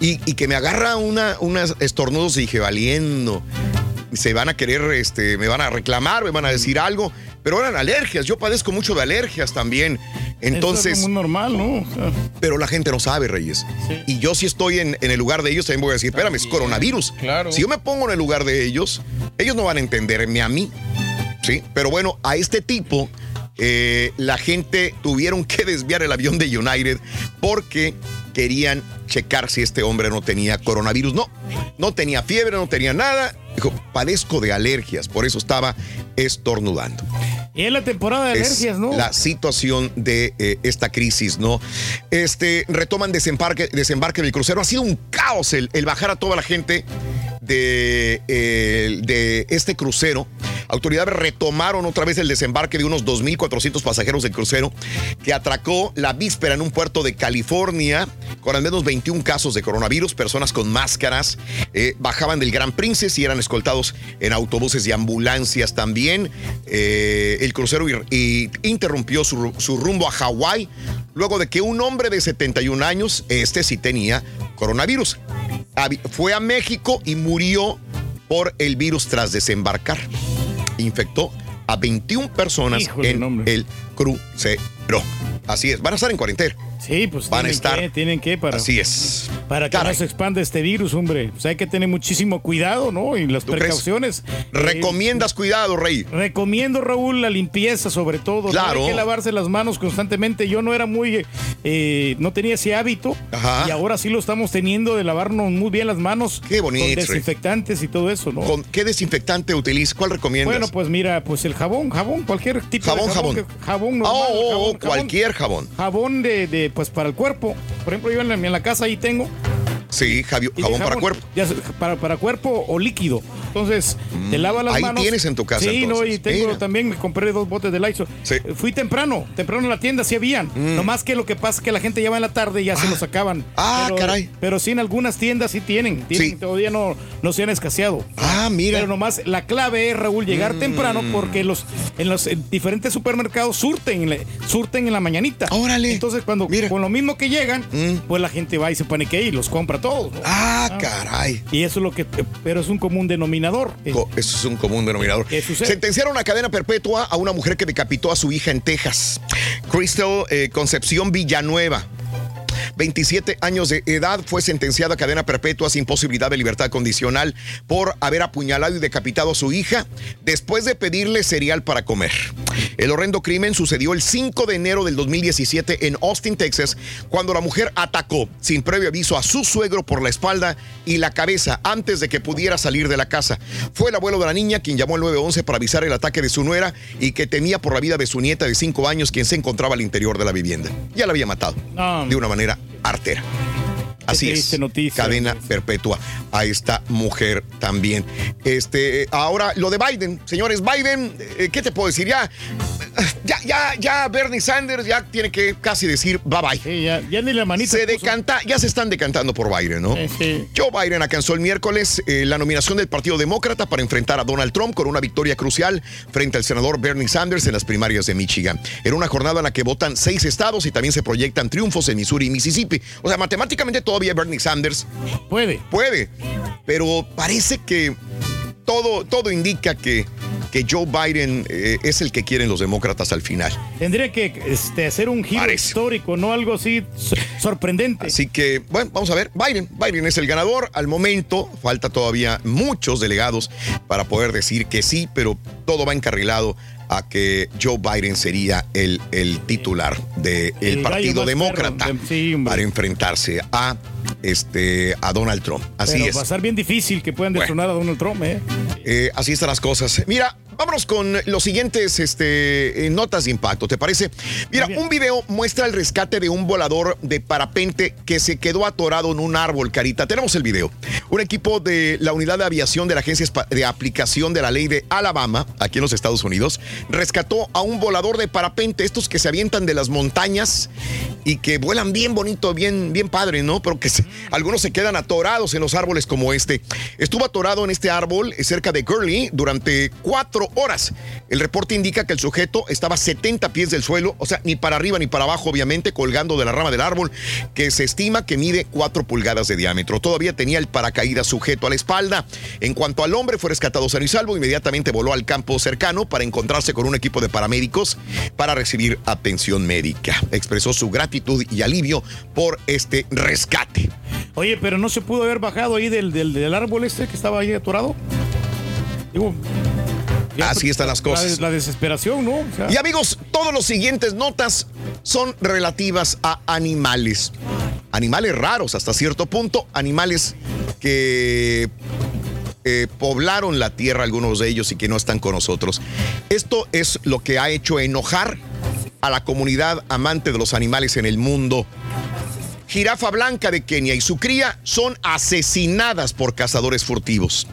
Y, y que me agarra una, unas estornudos y dije, valiendo. Se van a querer, este, me van a reclamar, me van a decir algo. Pero eran alergias. Yo padezco mucho de alergias también. Entonces. Es muy normal, ¿no? Pero la gente no sabe, Reyes. Y yo si estoy en, en el lugar de ellos, también voy a decir, espérame, es coronavirus. Claro. Si yo me pongo en el lugar de ellos, ellos no van a entenderme a mí. Sí, pero bueno, a este tipo, eh, la gente tuvieron que desviar el avión de United porque querían checar si este hombre no tenía coronavirus. No, no tenía fiebre, no tenía nada. Dijo, padezco de alergias, por eso estaba estornudando. Y es la temporada de es alergias, ¿no? La situación de eh, esta crisis, ¿no? Este, retoman desembarque, desembarque del crucero. Ha sido un caos el, el bajar a toda la gente de, eh, de este crucero. Autoridades retomaron otra vez el desembarque de unos 2.400 pasajeros del crucero que atracó la víspera en un puerto de California con al menos 21 casos de coronavirus. Personas con máscaras eh, bajaban del Gran Princess y eran escoltados en autobuses y ambulancias también. Eh, el crucero y interrumpió su, su rumbo a Hawái luego de que un hombre de 71 años, este sí tenía coronavirus, fue a México y murió por el virus tras desembarcar. Infectó a 21 personas Híjole, en no, hombre. el crucero. Así es, van a estar en cuarentena. Sí, pues Van a tienen estar. que, tienen que para, Así es. para que no se expanda este virus, hombre. Pues hay que tener muchísimo cuidado, ¿no? Y las precauciones. Recomiendas cuidado, Rey. Recomiendo, Raúl, la limpieza sobre todo. ¿no? Claro. Hay que lavarse las manos constantemente. Yo no era muy, eh, no tenía ese hábito. Ajá. Y ahora sí lo estamos teniendo de lavarnos muy bien las manos. Qué bonito, Con Rey. desinfectantes y todo eso, ¿no? ¿Con qué desinfectante utilizas? ¿Cuál recomiendas? Bueno, pues mira, pues el jabón, jabón, cualquier tipo Jabón, de jabón. jabón normal, Oh, oh, oh, jabón, jabón. cualquier jabón. Jabón de, de, pues para el cuerpo. Por ejemplo, yo en la, en la casa ahí tengo. Sí, de jabón para cuerpo. ya para, para cuerpo o líquido. Entonces, te lava las ahí manos. tienes en tu casa, Sí, no, y tengo Mira. también, me compré dos botes de Lysol. Fui temprano, temprano en la tienda, sí habían. Nomás que lo que pasa es que la gente ya va en la tarde y ya se los sacaban. Ah, pero, caray. Pero sí, en algunas tiendas sí tienen. tienen Sí. Todavía no, no se han escaseado. Ah, mira. Pero nomás la clave es, Raúl, llegar Mm. temprano porque los, en los en diferentes supermercados surten, surten en la mañanita. Órale. Entonces, cuando con lo mismo que llegan, pues la gente va y se paniquea y los compra todos. ¿no? Ah, caray. Y eso es lo que, pero es un común denominador. Co- Eso es un común denominador. Sentenciaron a cadena perpetua a una mujer que decapitó a su hija en Texas. Crystal eh, Concepción Villanueva. 27 años de edad, fue sentenciada a cadena perpetua sin posibilidad de libertad condicional por haber apuñalado y decapitado a su hija después de pedirle cereal para comer. El horrendo crimen sucedió el 5 de enero del 2017 en Austin, Texas, cuando la mujer atacó sin previo aviso a su suegro por la espalda y la cabeza antes de que pudiera salir de la casa. Fue el abuelo de la niña quien llamó al 911 para avisar el ataque de su nuera y que temía por la vida de su nieta de 5 años quien se encontraba al interior de la vivienda. Ya la había matado de una manera artera. Así es. Cadena perpetua a esta mujer también. Este, ahora lo de Biden, señores, Biden, eh, ¿qué te puedo decir? Ya, ya, ya, ya Bernie Sanders ya tiene que casi decir bye bye. ya, ni la manita. Se decanta, ya se están decantando por Biden, ¿no? Joe Biden alcanzó el miércoles eh, la nominación del Partido Demócrata para enfrentar a Donald Trump con una victoria crucial frente al senador Bernie Sanders en las primarias de Michigan. Era una jornada en la que votan seis estados y también se proyectan triunfos en Missouri y Mississippi. O sea, matemáticamente todavía Bernie Sanders puede. Puede, pero parece que todo, todo indica que, que Joe Biden eh, es el que quieren los demócratas al final. Tendría que este, hacer un giro histórico, no algo así so- sorprendente. Así que, bueno, vamos a ver. Biden, Biden es el ganador. Al momento, falta todavía muchos delegados para poder decir que sí, pero todo va encarrilado a que Joe Biden sería el, el titular del El gallo Partido Demócrata perro, sí, hombre. para enfrentarse a, este, a Donald Trump. Así Pero es. va a ser bien difícil que puedan destronar a Donald Trump, ¿eh? Eh, así están las cosas. Mira, vámonos con los siguientes este, eh, notas de impacto, ¿te parece? Mira, un video muestra el rescate de un volador de parapente que se quedó atorado en un árbol, Carita. Tenemos el video. Un equipo de la unidad de aviación de la Agencia de Aplicación de la Ley de Alabama, aquí en los Estados Unidos, rescató a un volador de parapente, estos que se avientan de las montañas y que vuelan bien bonito, bien, bien padre, ¿no? Pero que se- algunos se quedan atorados en los árboles como este. Estuvo atorado en este árbol eh, cerca de Gurley durante cuatro horas. El reporte indica que el sujeto estaba a 70 pies del suelo, o sea, ni para arriba ni para abajo, obviamente, colgando de la rama del árbol, que se estima que mide 4 pulgadas de diámetro. Todavía tenía el paracaídas sujeto a la espalda. En cuanto al hombre, fue rescatado sano y salvo. Inmediatamente voló al campo cercano para encontrarse con un equipo de paramédicos para recibir atención médica. Expresó su gratitud y alivio por este rescate. Oye, pero no se pudo haber bajado ahí del, del, del árbol este que estaba ahí atorado. Digo, ya- Así están las cosas. La, la desesperación, ¿no? O sea, Y amigos, todos los siguientes notas son relativas a animales. Animales raros hasta cierto punto, animales que eh, poblaron la tierra, algunos de ellos, y que no están con nosotros. Esto es lo que ha hecho enojar a la comunidad amante de los animales en el mundo. Jirafa blanca de Kenia y su cría son asesinadas por cazadores furtivos.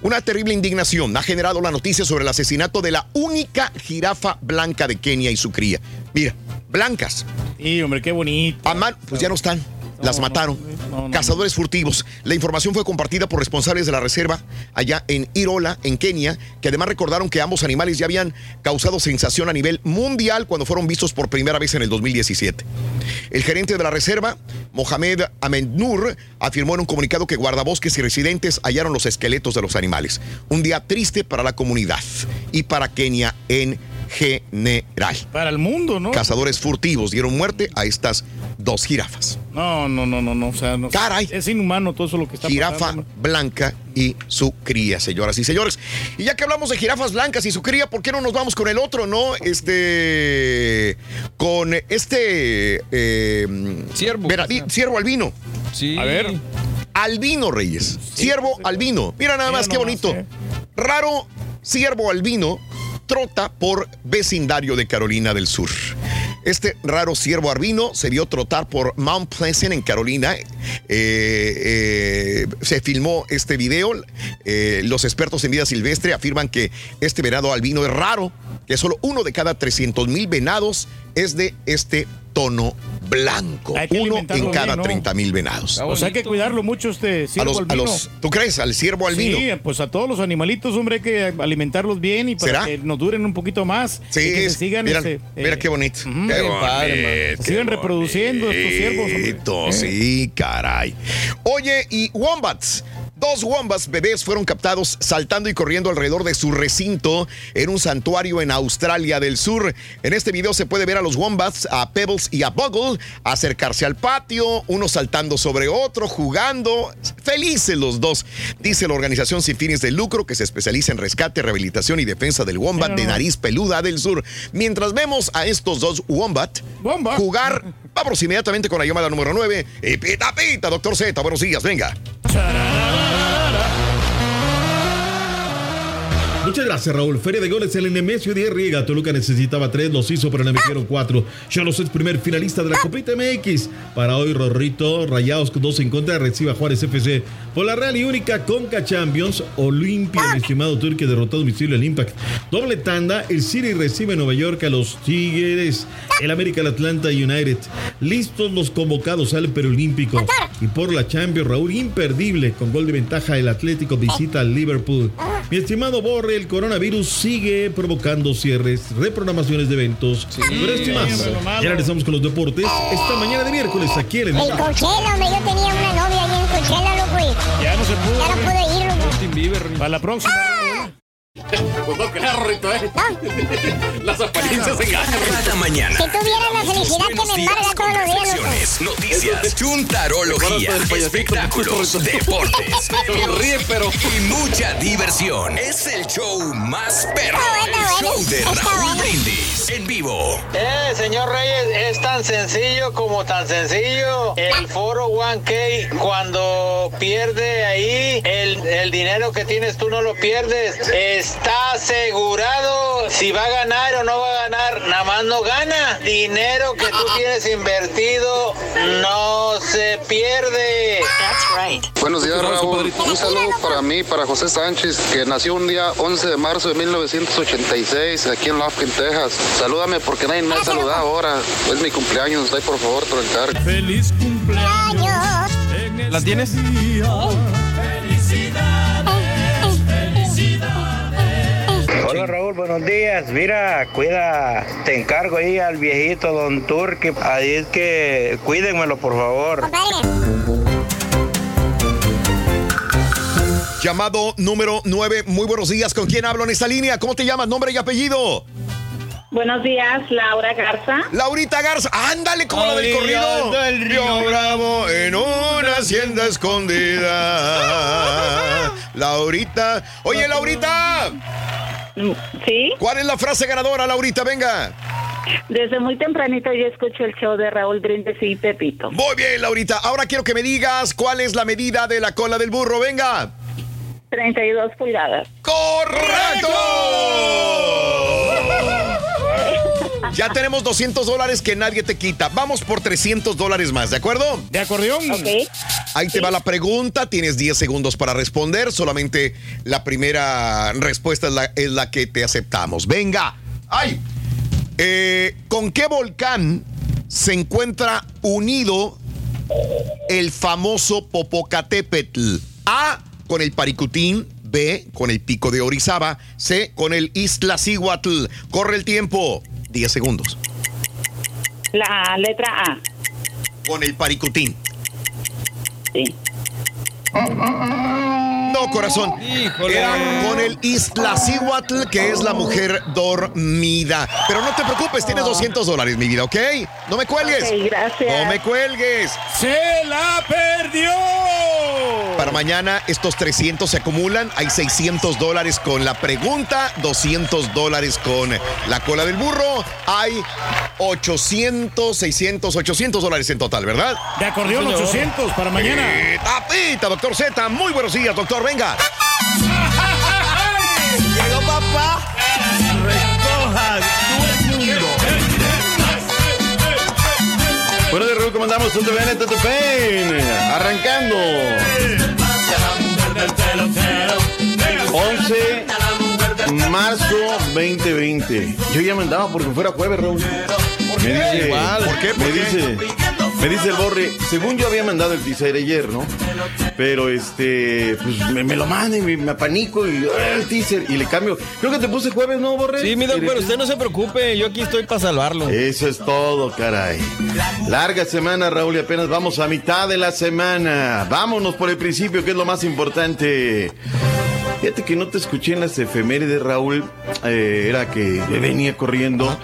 Una terrible indignación ha generado la noticia sobre el asesinato de la única jirafa blanca de Kenia y su cría. Mira, blancas. Sí, hombre, qué bonito. pues ya no están. Las mataron. Cazadores furtivos. La información fue compartida por responsables de la reserva allá en Irola, en Kenia, que además recordaron que ambos animales ya habían causado sensación a nivel mundial cuando fueron vistos por primera vez en el 2017. El gerente de la reserva, Mohamed Ahmed Nur, afirmó en un comunicado que guardabosques y residentes hallaron los esqueletos de los animales. Un día triste para la comunidad y para Kenia en general. Para el mundo, ¿no? Cazadores furtivos dieron muerte a estas dos jirafas. No, no, no, no, no. O sea, no. Caray. Es inhumano todo eso lo que está Jirafa pasando. blanca y su cría, señoras y señores. Y ya que hablamos de jirafas blancas y su cría, ¿por qué no nos vamos con el otro, no? Este. Con este. ciervo. ciervo albino. Sí. A ver. Albino, Reyes. Ciervo albino. Mira nada Mira más qué nomás, bonito. eh. Raro ciervo albino trota por vecindario de Carolina del Sur. Este raro ciervo albino se vio trotar por Mount Pleasant en Carolina. Eh, eh, se filmó este video. Eh, los expertos en vida silvestre afirman que este venado albino es raro, que solo uno de cada 300 mil venados es de este tono blanco. Uno en cada bien, ¿no? 30 mil venados. O sea, hay que cuidarlo mucho este A ciervo los, a los- ¿Tú crees? Al ciervo albino. Sí, pues a todos los animalitos, hombre, hay que alimentarlos bien y para ¿Será? que nos duren un poquito más. Sí, y que se sigan mira, este, mira eh, qué bonito. ujú, Qué qué bonito, padre, qué reproduciendo estos ciervos, hombre. bonito. Sí, caray. Oye, y wombats. Dos wombats bebés fueron captados saltando y corriendo alrededor de su recinto en un santuario en Australia del Sur. En este video se puede ver a los wombats, a Pebbles y a Buggle acercarse al patio, uno saltando sobre otro, jugando. Felices los dos, dice la organización sin fines de lucro que se especializa en rescate, rehabilitación y defensa del wombat de nariz peluda del sur. Mientras vemos a estos dos wombat jugar, vamos inmediatamente con la llamada número 9. Y pita pita, doctor Z, buenos días, venga. Muchas gracias, Raúl. Feria de goles, el Nemesio de Riega. Toluca necesitaba tres, los hizo, pero le metieron cuatro. Cholos es primer finalista de la Copita MX. Para hoy, Rorrito, Rayados con dos en contra, recibe a Juárez FC. Por la Real y única Conca Champions, Olimpia, el estimado Turque derrotó a domicilio el Impact. Doble tanda, el City recibe en Nueva York a los Tigres. El América, el Atlanta United. Listos los convocados al Perolímpico. Y por la Champions, Raúl, imperdible. Con gol de ventaja, el Atlético visita al Liverpool. Mi estimado Borre, el coronavirus sigue provocando cierres, reprogramaciones de eventos. pero esto y más. hombre, lo malo. Ya regresamos con los deportes esta mañana de miércoles aquí en el El Coachella, hombre, yo tenía una novia ahí en Coachella, loco, y Ya no se pudo. ya no pude ir, loco. Justin Bieber. Para la próxima. Pues no creas, Rito, ¿eh? Las apariencias engañan. Cada mañana. Si tuviera la felicidad que me embarga todos los días. Reflexiones, noticias, chuntarología, espectáculos, deportes, Sonríe, pero. y mucha diversión. Es el show más perro. Está El show de Raúl bueno. Brindis en vivo. Eh, señor Reyes, es tan sencillo como tan sencillo. El foro 1K, cuando pierde ahí, el, el dinero que tienes tú no lo pierdes. Está asegurado si va a ganar o no va a ganar. Nada más no gana. Dinero que tú tienes invertido no se pierde. Buenos días, Raúl. Un saludo para mí, para José Sánchez, que nació un día 11 de marzo de 1986 aquí en Lufkin, Texas. Salúdame porque nadie me ha saludado ahora. Es mi cumpleaños. Ahí, por favor, encargo. Feliz Años. ¿La tienes? Hola Raúl, buenos días. Mira, cuida, te encargo ahí al viejito Don Turque. Ahí es que cuídenmelo, por favor. Llamado número 9. Muy buenos días. ¿Con quién hablo en esta línea? ¿Cómo te llamas? Nombre y apellido. Buenos días, Laura Garza. Laurita Garza. Ándale como la del corrido. del Río Bravo en una hacienda escondida. Laurita. Oye, Laurita. Sí. ¿Cuál es la frase ganadora, Laurita? Venga. Desde muy tempranito yo escucho el show de Raúl Brindis y Pepito. Muy bien, Laurita. Ahora quiero que me digas cuál es la medida de la cola del burro. Venga. 32 pulgadas. ¡Correcto! Ya tenemos 200 dólares que nadie te quita. Vamos por 300 dólares más, ¿de acuerdo? De acordeón. Ahí te va la pregunta. Tienes 10 segundos para responder. Solamente la primera respuesta es la, es la que te aceptamos. Venga. ¡Ay! Eh, ¿Con qué volcán se encuentra unido el famoso Popocatépetl? A. Con el Paricutín. B. Con el Pico de Orizaba. C. Con el Iztaccíhuatl. Corre el tiempo. 10 segundos. La letra A. Con el Paricutín. Sí. No, corazón. Era con el Iztaccíhuatl, que es la mujer dormida. Pero no te preocupes, tienes 200 dólares, mi vida, ¿ok? No me cuelgues. Ok, gracias. No me cuelgues. ¡Se la perdió! Para mañana estos 300 se acumulan. Hay 600 dólares con la pregunta, 200 dólares con la cola del burro. Hay 800, 600, 800 dólares en total, ¿verdad? De acordeón 800 para mañana. Tapita, doctor Z. Muy buenos días, doctor. Venga. Llegó papá. Recoja todo el mundo. Bueno, de ¿cómo andamos? ¿Dónde ven Tato Pain? Arrancando. 11 marzo 2020. Yo ya me andaba porque fuera jueves, Raúl. Me dice, ¿Por qué? ¿Por me qué? dice, me dice el Borre, según yo había mandado el teaser ayer, ¿no? Pero este, pues me, me lo manda y me, me apanico y ah, el teaser y le cambio. Creo que te puse jueves, ¿no, Borre? Sí, mi doc, pero usted no se preocupe, yo aquí estoy para salvarlo. Eso es todo, caray. Larga semana, Raúl, y apenas vamos a mitad de la semana. Vámonos por el principio, que es lo más importante. Fíjate que no te escuché en las efemérides, Raúl. Eh, era que venía corriendo.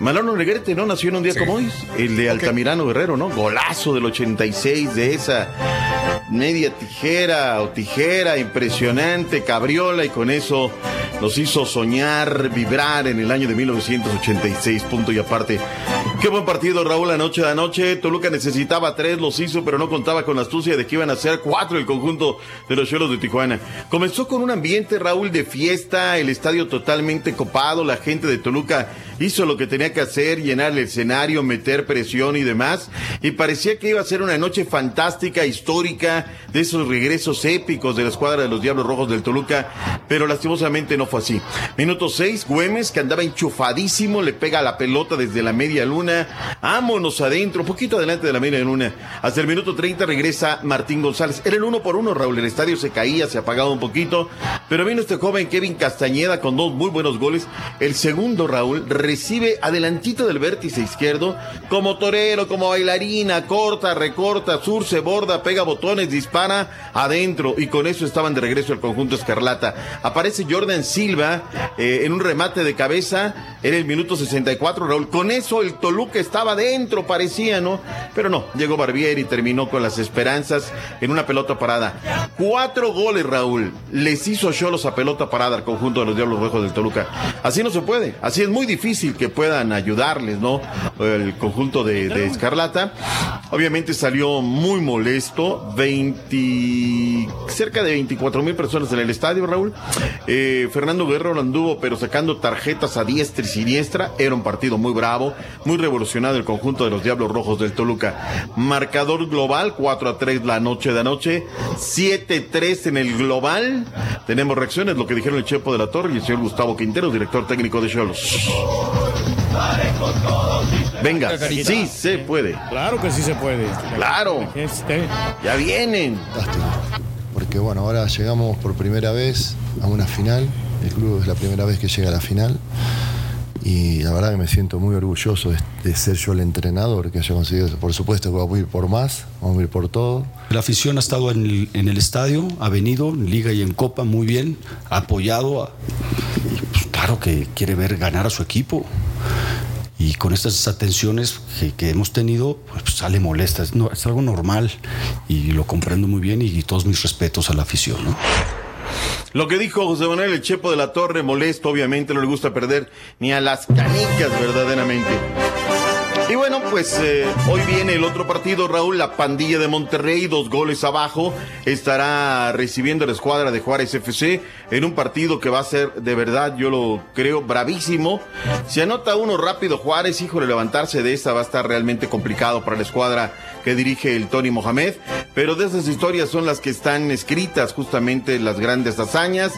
Malano Negrete, ¿no? Nació en un día como hoy. El de Altamirano Guerrero, ¿no? Golazo del 86 de esa media tijera o tijera impresionante, cabriola, y con eso nos hizo soñar, vibrar en el año de 1986, punto y aparte. Qué buen partido, Raúl, anoche de anoche. Toluca necesitaba tres, los hizo, pero no contaba con la astucia de que iban a ser cuatro el conjunto de los Cholos de Tijuana. Comenzó con un ambiente, Raúl, de fiesta, el estadio totalmente copado, la gente de Toluca hizo lo que tenía que hacer, llenar el escenario, meter presión y demás, y parecía que iba a ser una noche fantástica, histórica, de esos regresos épicos de la escuadra de los Diablos Rojos del Toluca, pero lastimosamente no fue así. Minuto 6, Güemes, que andaba enchufadísimo, le pega la pelota desde la media luna, vámonos adentro, poquito adelante de la media luna. Hasta el minuto 30 regresa Martín González. Era el uno por uno, Raúl, el estadio se caía, se apagaba un poquito, pero vino este joven Kevin Castañeda con dos muy buenos goles. El segundo, Raúl, recibe adelantito del vértice izquierdo, como torero, como bailarina, corta, recorta, surce, borda, pega botones, dispara adentro, y con eso estaban de regreso el conjunto Escarlata. Aparece Jordan Silva eh, en un remate de cabeza, era el minuto 64, Raúl. Con eso el Toluca estaba dentro, parecía, ¿no? Pero no, llegó Barbieri y terminó con las esperanzas en una pelota parada. Cuatro goles, Raúl. Les hizo Cholos a pelota parada al conjunto de los Diablos Rojos del Toluca. Así no se puede, así es muy difícil que puedan ayudarles, ¿no? El conjunto de, Escarlata. Obviamente salió muy molesto, 20, cerca de 24 mil personas en el estadio, Raúl. Eh, Fernando Guerrero anduvo, pero sacando tarjetas a diestra y siniestra. Era un partido muy bravo, muy revolucionado el conjunto de los Diablos Rojos del Toluca. Marcador global, 4 a 3 la noche de anoche, 7-3 en el global. Tenemos reacciones, lo que dijeron el Chepo de la Torre y el señor Gustavo Quintero, director técnico de Cholos. Venga, sí se puede. Claro que sí se puede. Claro. Este. Ya vienen. porque bueno, ahora llegamos por primera vez a una final, el club es la primera vez que llega a la final y la verdad que me siento muy orgulloso de, ser yo el entrenador que haya conseguido eso. Por supuesto que vamos a ir por más, vamos a ir por todo. La afición ha estado en el, en el estadio, ha venido en Liga y en Copa muy bien, ha apoyado, a- y, pues, claro que quiere ver ganar a su equipo. Y con estas atenciones que, que hemos tenido, pues sale molesta, es, no- es algo normal y lo comprendo muy bien y, todos mis respetos a la afición. ¿no? Lo que dijo José Manuel el Chepo de la Torre, molesto, obviamente, no le gusta perder ni a las canicas, verdaderamente. Y bueno, pues eh, hoy viene el otro partido, Raúl, la pandilla de Monterrey, dos goles abajo, estará recibiendo la escuadra de Juárez FC en un partido que va a ser de verdad, yo lo creo, bravísimo. Si anota uno rápido Juárez, híjole, levantarse de esta va a estar realmente complicado para la escuadra que dirige el Tony Mohamed, pero de esas historias son las que están escritas justamente las grandes hazañas.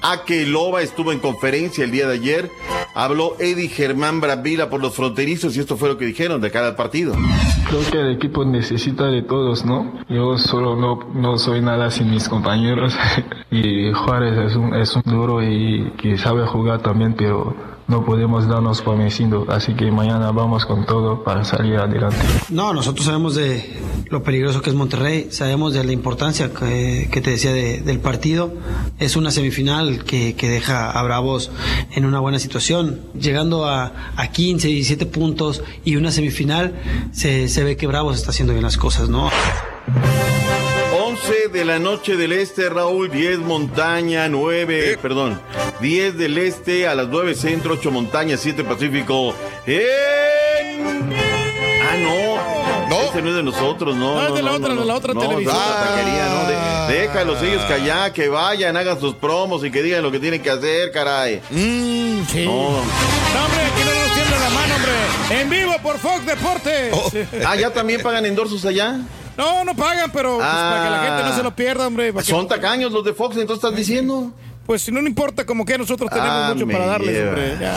Ake Loba estuvo en conferencia el día de ayer, habló Eddie Germán Bravila por los fronterizos y esto fue lo que dijeron de cada partido. Creo que el equipo necesita de todos, ¿no? Yo solo no, no soy nada sin mis compañeros y Juárez es un, es un duro y que sabe jugar también, pero no podemos darnos por vencido, así que mañana vamos con todo para salir adelante. No, nosotros sabemos de lo peligroso que es Monterrey, sabemos de la importancia que, te decía de- del partido. Es una semifinal que, que deja a Bravos en una buena situación. Llegando a, a 15, 17 puntos y una semifinal, se, se ve que Bravos está haciendo bien las cosas, ¿no? 11 de la noche del este, Raúl, 10 montaña, 9, perdón, 10 del este a las 9 centro, 8 montaña, 7 pacífico. En... Ah, no. No. Este no es de nosotros, no. No, es de la otra, de la otra no, televisora. es otra taquería, no. De- déjalos ellos que allá, que vayan, hagan sus promos y que digan lo que tienen que hacer, caray. Mm, sí. No. No, hombre, aquí no nos tiembla la mano, hombre. En vivo por Fox Deportes. Ah, ¿ya también pagan endorsos allá? No, no pagan, pero pues, para que la gente no se lo pierda, hombre. que- Son tacaños los de Fox, entonces estás diciendo. Pues si no, no importa, como que nosotros tenemos Ah, mucho me para darles, lleva. hombre. ya.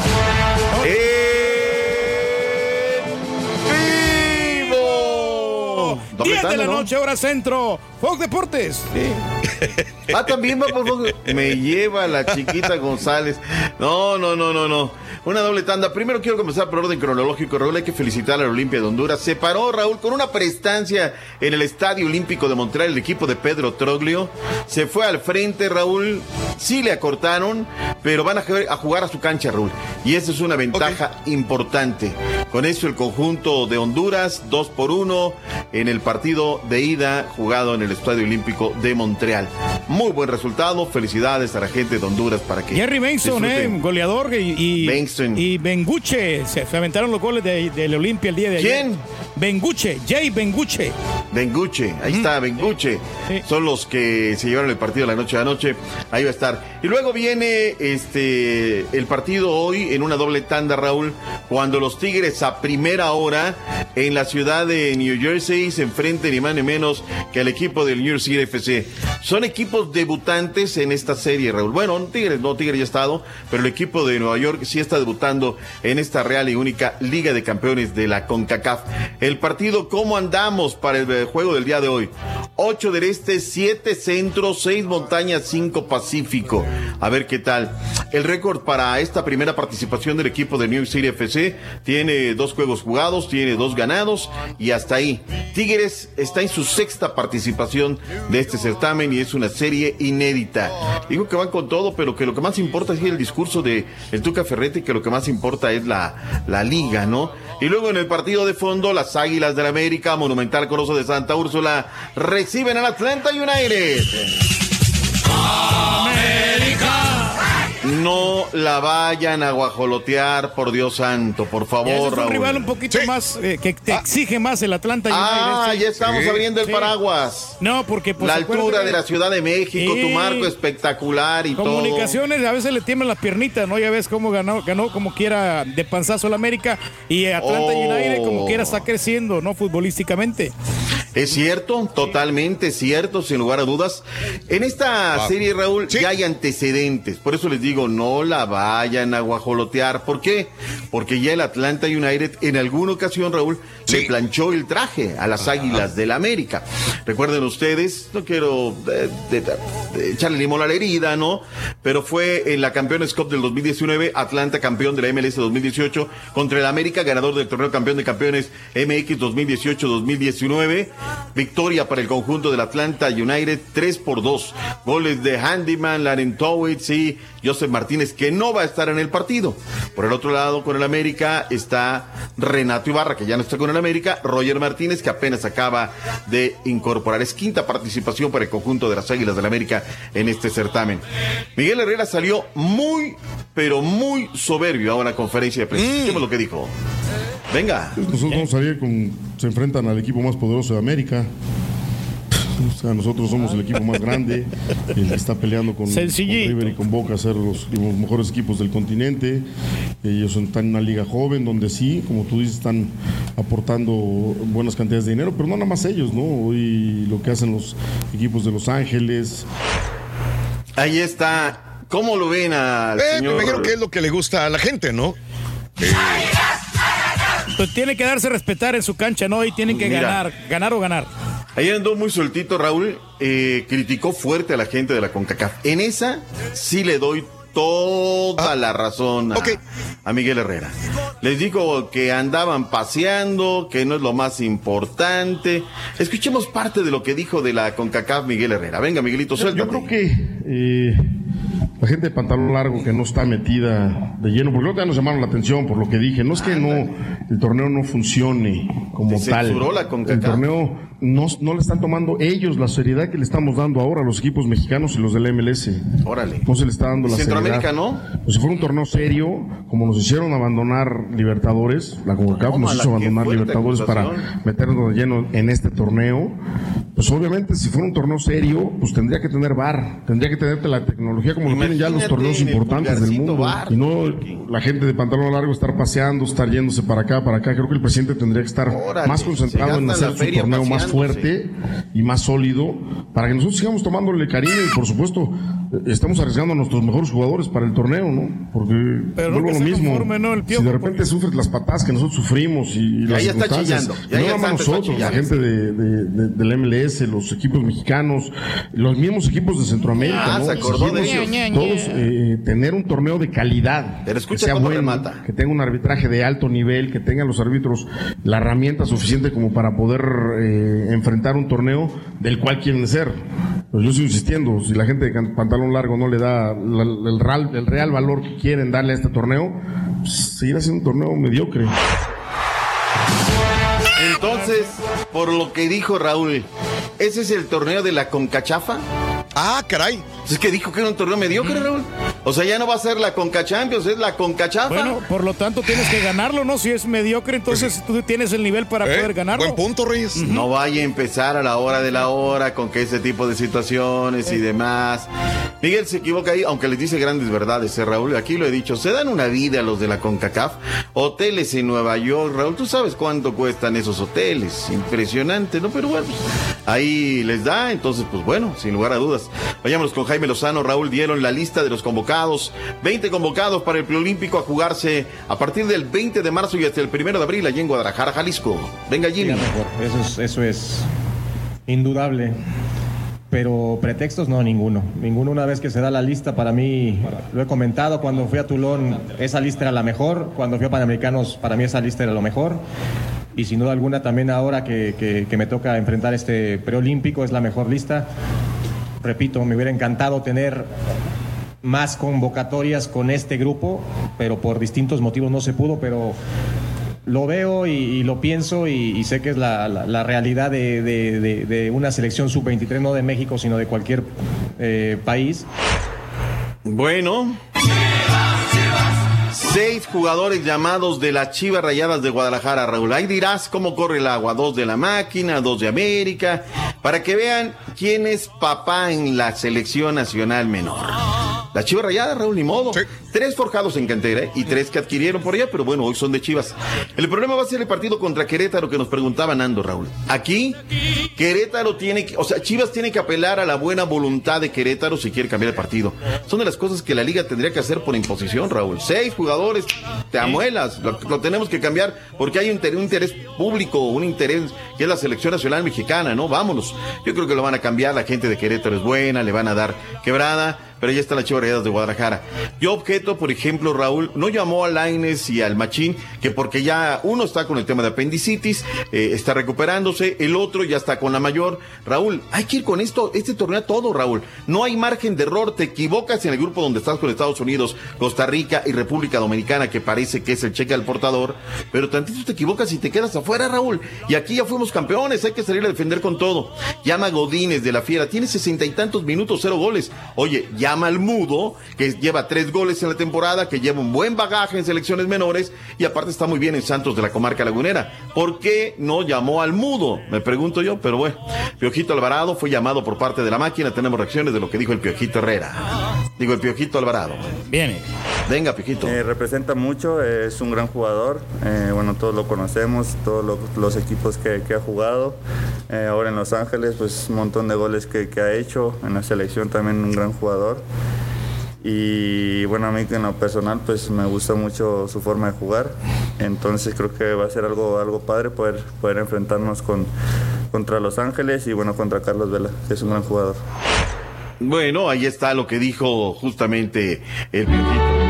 ¡Vivo! Doble 10 de la ¿no? noche, hora centro. Fox Deportes. Ah, también va por Fox. Me lleva la chiquita González. No, no, no, no, no. Una doble tanda. Primero quiero comenzar por orden cronológico. Raúl, hay que felicitar a la Olimpia de Honduras. Se paró Raúl con una prestancia en el Estadio Olímpico de Montreal, el equipo de Pedro Troglio. Se fue al frente, Raúl. Sí le acortaron, pero van a jugar a, jugar a su cancha, Raúl. Y esa es una ventaja importante. Con eso el conjunto de Honduras, dos por uno en el partido de ida jugado en el Estadio Olímpico de Montreal. Muy buen resultado. Felicidades a la gente de Honduras para que. Jerry Benson, eh, goleador, y, y, y Benguche. Se, se aventaron los goles de, del Olimpia el día de ayer. ¿Quién? Benguche, Jay Benguche. Benguche, ahí está, Benguche. Son los que se llevaron el partido la noche a noche. Ahí va a estar. Y luego viene este el partido hoy en una doble tanda, Raúl, cuando los Tigres a primera hora en la ciudad de New Jersey se enfrenten ni más ni menos que al equipo del New York City FC. Son equipos debutantes en esta serie, Raúl. Bueno, Tigres no, Tigres ya ha estado, pero el equipo de Nueva York sí está debutando en esta real y única Liga de Campeones de la CONCACAF. El partido, ¿cómo andamos para el juego del día de hoy? 8 del este, 7 centro, 6 montañas, 5 pacífico. A ver qué tal. El récord para esta primera participación del equipo de New York City FC tiene dos juegos jugados, tiene dos ganados y hasta ahí. Tigres está en su sexta participación de este certamen y es una serie inédita. Digo que van con todo, pero que lo que más importa es el discurso de el Tuca Ferretti, que lo que más importa es la, la liga, ¿no? Y luego en el partido de fondo, las Águilas del América, Monumental Corozo de Santa Úrsula, reciben al Atlanta United. No la vayan a guajolotear, por Dios santo, por Ya, ese favor, es un Raúl. rival un poquito más, eh, que te exige más el Atlanta Ah, United. ya estamos abriendo el paraguas. No, porque pues, la altura de la Ciudad de México, tu marco espectacular y todo. Comunicaciones, a veces le tiemblan las piernitas, ¿no? Ya ves cómo ganó, ganó como quiera de panzazo el América y Atlanta Oh. United como quiera está creciendo, ¿no? Futbolísticamente. Es cierto, totalmente cierto, sin lugar a dudas. En esta serie, Raúl, ya hay antecedentes. Por eso les digo, no la vayan a guajolotear. ¿Por qué? Porque ya el Atlanta United en alguna ocasión, Raúl, le planchó el traje a las Águilas del América. Recuerden ustedes, no quiero eh, de- de- de echarle limón a la herida, ¿no? Pero fue en la Campeones Cup del 2019, Atlanta campeón de la MLS 2018 contra el América, ganador del torneo campeón de campeones MX 2018-2019. Victoria para el conjunto del Atlanta United, 3 por 2. Goles de Handyman, Larentowitz y Joseph Martínez, que no va a estar en el partido. Por el otro lado, con el América está Renato Ibarra, que ya no está con el América, Roger Martínez, que apenas acaba de incorporar. Es quinta participación para el conjunto de las Águilas del América en este certamen. Miguel Herrera salió muy, pero muy soberbio a una conferencia de prensa. Escuchemos lo que dijo. Venga. Nosotros vamos a ver con. Se enfrentan al equipo más poderoso de América. O sea, nosotros somos el equipo más grande, el que está peleando con, con. River y con Boca a ser los, los mejores equipos del continente. Ellos están en una liga joven donde sí, como tú dices, están aportando buenas cantidades de dinero, pero no nada más ellos, ¿no? Hoy lo que hacen los equipos de Los Ángeles. Ahí está. ¿Cómo lo ven al Eh, me señor? imagino que es lo que le gusta a la gente, ¿no? Pues tiene que darse a respetar en su cancha, ¿no? Y tienen que Mira. ganar, ganar o ganar. Ayer andó muy sueltito Raúl, eh, criticó fuerte a la gente de la CONCACAF. En esa sí le doy toda la razón a, a Miguel Herrera. Les digo que andaban paseando, que no es lo más importante. Escuchemos parte de lo que dijo de la CONCACAF Miguel Herrera. Venga, Miguelito, Yo suéltame. creo que eh, la gente de pantalón largo que no está metida de lleno, porque luego ya nos llamaron la atención por lo que dije. No es que no el torneo no funcione como Te tal. la El torneo no, no le están tomando ellos la seriedad que le estamos dando ahora a los equipos mexicanos y los del MLS. Órale. No se le está dando la Centroamérica, seriedad. ¿no? Pues si fuera un torneo serio, como nos hicieron abandonar Libertadores, la CONCACAF nos hizo abandonar Libertadores para meternos de lleno en este torneo, pues obviamente si fuera un torneo serio, pues tendría que tener VAR, tendría que tener la tecnología como lo ya los torneos importantes del mundo. Y no la gente de pantalón largo estar paseando, estar yéndose para acá, para acá. Creo que el presidente tendría que estar Órale, más concentrado en hacer su torneo más fuerte y más sólido para que nosotros sigamos tomándole cariño y por supuesto eh, estamos arriesgando a nuestros mejores jugadores para el torneo, ¿no? Porque Pero no lo mismo. conforme, ¿no? El si de repente sufres las patadas que nosotros sufrimos y, y las circunstancias, no nada nosotros, la gente de, de- de- del MLS, los equipos mexicanos, los mismos equipos de Centroamérica, Ah, ¿no? se acordó de Exigimos ellos. Todos eh, tener un torneo de calidad, Pero que sea bueno, remata. que tenga un arbitraje de alto nivel, que tengan los árbitros la herramienta suficiente como para poder eh, enfrentar un torneo del cual quieren ser. Pues yo sigo insistiendo, si la gente de pantalón largo no le da la- el, real, el real valor que quieren darle a este torneo, pues, seguirá siendo un torneo mediocre. Entonces, por lo que dijo Raúl, ¿ese es el torneo de la Concachafa? Ah, caray. Es que dijo que era un torneo mediocre, Raúl. O sea, ya no va a ser la Conca Champions, es la Concachafa. Bueno, por lo tanto tienes que ganarlo, ¿no? Si es mediocre, entonces tú tienes el nivel para Eh, poder ganarlo. Buen punto, Reyes. No vaya a empezar a la hora de la hora con que ese tipo de situaciones y demás. Miguel se equivoca ahí, aunque les dice grandes verdades, ¿eh, Raúl? Aquí lo he dicho, se dan una vida a los de la CONCACAF. Hoteles en Nueva York, Raúl, tú sabes cuánto cuestan esos hoteles. Impresionante, ¿no? Pero bueno, ahí les da, entonces, pues bueno, sin lugar a dudas. Vayámonos con Jaime Lozano, Raúl, dieron la lista de los convocados. 20 convocados para el preolímpico a jugarse a partir del 20 de marzo y hasta el 1 de abril allí en Guadalajara, Jalisco. Venga, Jimmy. Eso es, indudable. Pero pretextos no, ninguno. Ninguno una vez que se da la lista, para mí, lo he comentado, cuando fui a Tulón, esa lista era la mejor. Cuando fui a Panamericanos, para mí esa lista era lo mejor. Y sin duda alguna también ahora que me toca enfrentar este preolímpico es la mejor lista. Repito, me hubiera encantado tener más convocatorias con este grupo, pero por distintos motivos no se pudo, pero lo veo y, lo pienso y, sé que es la, realidad de una selección sub-23, no de México, sino de cualquier eh, país. Bueno. Seis jugadores llamados de las Chivas Rayadas de Guadalajara, Raúl. Ahí dirás cómo corre el agua. Dos de la máquina, dos de América. Para que vean quién es papá en la selección nacional menor. La Chivas Rayadas, Raúl, ni modo. Tres forjados en cantera y tres que adquirieron por allá, pero bueno, hoy son de Chivas. El problema va a ser el partido contra Querétaro que nos preguntaba Nando, Raúl. Aquí, Querétaro tiene que, o sea, Chivas tiene que apelar a la buena voluntad de Querétaro si quiere cambiar el partido. Son de las cosas que la liga tendría que hacer por imposición, Raúl. Seis jugadores, te amuelas, lo, tenemos que cambiar porque hay un interés, público, un interés que es la selección nacional mexicana, ¿no? Vámonos. Yo creo que lo van a cambiar, la gente de Querétaro es buena, le van a dar quebrada pero ya está la Chivas de Guadalajara. Yo objeto, por ejemplo, Raúl, no llamó a Laines y al Machín, que porque ya uno está con el tema de apendicitis, eh, está recuperándose, el otro ya está con la mayor. Raúl, hay que ir con esto, este torneo a todo, Raúl. No hay margen de error, te equivocas en el grupo donde estás con Estados Unidos, Costa Rica y República Dominicana, que parece que es el cheque al portador, pero tantito te equivocas y te quedas afuera, Raúl. Y aquí ya fuimos campeones, hay que salir a defender con todo. Llama Godínez de la Fiera, tiene sesenta y tantos minutos, cero goles. Oye, llama al Mudo, que lleva tres goles en la temporada, que lleva un buen bagaje en selecciones menores y aparte está muy bien en Santos de la comarca lagunera. ¿Por qué no llamó al mudo? Me pregunto yo, pero bueno. Piojito Alvarado fue llamado por parte de la máquina. Tenemos reacciones de lo que dijo el Piojito Herrera. Digo, el Piojito Alvarado. Viene. Venga, Piojito. Eh, representa mucho, eh, es un gran jugador. eh, bueno, todos lo conocemos, todos lo- los equipos que, que ha jugado. Eh, ahora en Los Ángeles, pues un montón de goles que, que ha hecho. En la selección también un gran jugador. Y bueno, a mí en lo personal, pues me gusta mucho su forma de jugar. Entonces creo que va a ser algo, algo padre poder, poder enfrentarnos con, contra Los Ángeles y bueno, contra Carlos Vela, que es un gran jugador. Bueno, ahí está lo que dijo justamente el Piojito.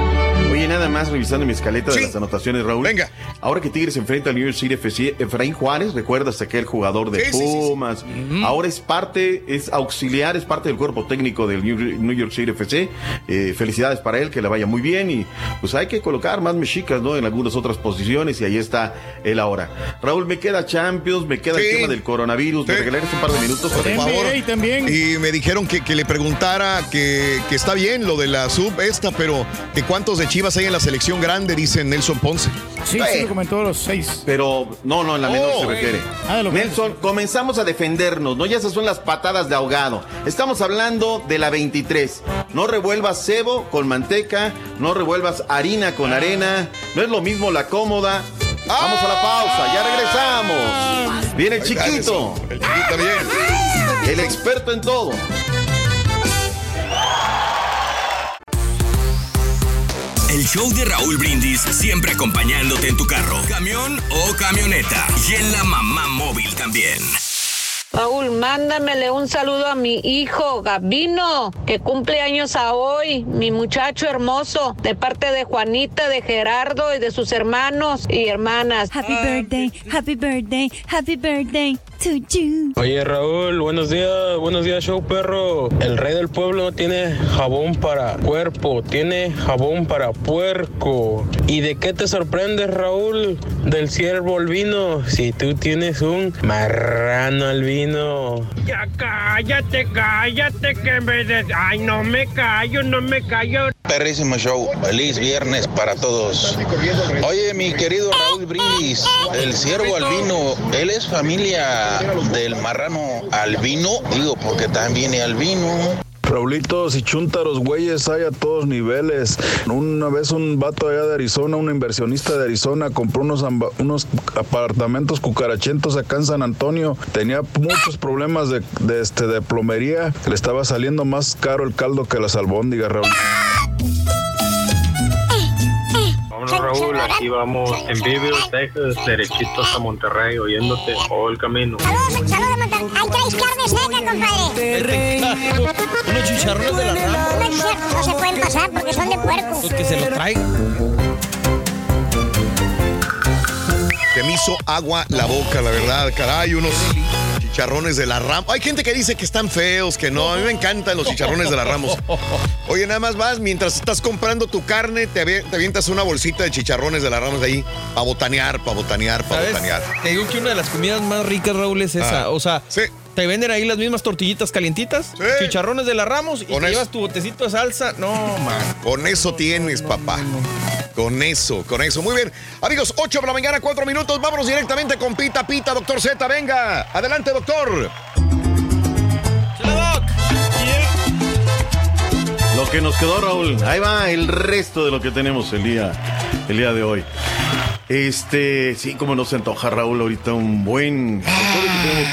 Oye, nada más revisando mi escaleta de las anotaciones, Raúl. Venga. Ahora que Tigres enfrenta al New York City FC, Efraín Juárez, recuerdas aquel jugador de Sí, sí, sí, sí. Pumas. Ahora es parte, es auxiliar, es parte del cuerpo técnico del New York City FC. Eh, felicidades para él, que le vaya muy bien. Y pues hay que colocar más mexicas, ¿no? En algunas otras posiciones. Y ahí está él ahora. Raúl, me queda Champions, me queda Sí. el tema del coronavirus. ¿Me regalarías un par de minutos, por favor? Y me dijeron que, que le preguntara que, que está bien lo de la sub esta, pero que cuántos de Chivas hay en la selección grande, dice Nelson Ponce. Sí, sí, lo comentó los seis. Pero no, no, en la menor Oh. se refiere. Ah, Nelson, comenzamos a defendernos, ¿no? Ya esas son las patadas de ahogado. Estamos hablando de la 23. No revuelvas cebo con manteca, no revuelvas harina con arena. No es lo mismo la cómoda. Vamos a la pausa, ya regresamos. Viene el chiquito. El chiquito bien. El experto en todo. El show de Raúl Brindis siempre acompañándote en tu carro, camión o camioneta. Y en la mamá móvil también. Raúl, mándamele un saludo a mi hijo Gabino, que cumple años a hoy, mi muchacho hermoso, de parte de Juanita, de Gerardo y de sus hermanos y hermanas. Happy birthday, happy birthday, happy birthday Oye Raúl, buenos días, buenos días show perro. El rey del pueblo tiene jabón para cuerpo, tiene jabón para puerco. ¿Y de qué te sorprendes Raúl? Del ciervo albino, si tú tienes un marrano albino. Ya cállate, cállate que me des... Ay, no me callo, no me callo. Perrísimo show. Feliz viernes para todos. Oye, mi querido Raúl Brindis, el ciervo albino, ¿él es familia del marrano albino? Digo, porque también viene albino. Raulitos y chúntaros, güeyes, hay a todos niveles. Una vez un vato allá de Arizona, un inversionista de Arizona, compró unos, unos apartamentos cucarachentos acá en San Antonio. Tenía muchos problemas de, de, este, de plomería. Le estaba saliendo más caro el caldo que las albóndigas, Raúl. Vámonos Raúl, aquí vamos en Beaver, Texas, derechitos a Monterrey, oyéndote todo el camino. Saludos, saludos, Monterrey. Ahí traes carne seca, compadre. Unos chicharrones de la rama. No es cierto, no se pueden pasar porque son de puerco. Pues que se lo traigan. Se me hizo agua la boca, la verdad, caray, unos chicharrones de la Ramos. Hay gente que dice que están feos, que no. A mí me encantan los chicharrones de la Ramos. Oye, nada más vas, mientras estás comprando tu carne, te, avie- te avientas una bolsita de chicharrones de la Ramos ahí para botanear, para botanear, para botanear. Te digo que una de las comidas más ricas, Raúl, es esa. Ah. O sea, te venden ahí las mismas tortillitas calientitas, chicharrones de la Ramos y te llevas tu botecito de salsa. No, man. Con eso tienes, papá. Con eso, con eso. Muy bien. Amigos, 8 de la mañana, 4 minutos. Vámonos directamente con Pita Pita, doctor Z. Venga. Adelante, doctor. Lo que nos quedó, Raúl. Ahí va el resto de lo que tenemos el día, el día de hoy. Este, sí, como no se antoja, Raúl, ahorita un buen. que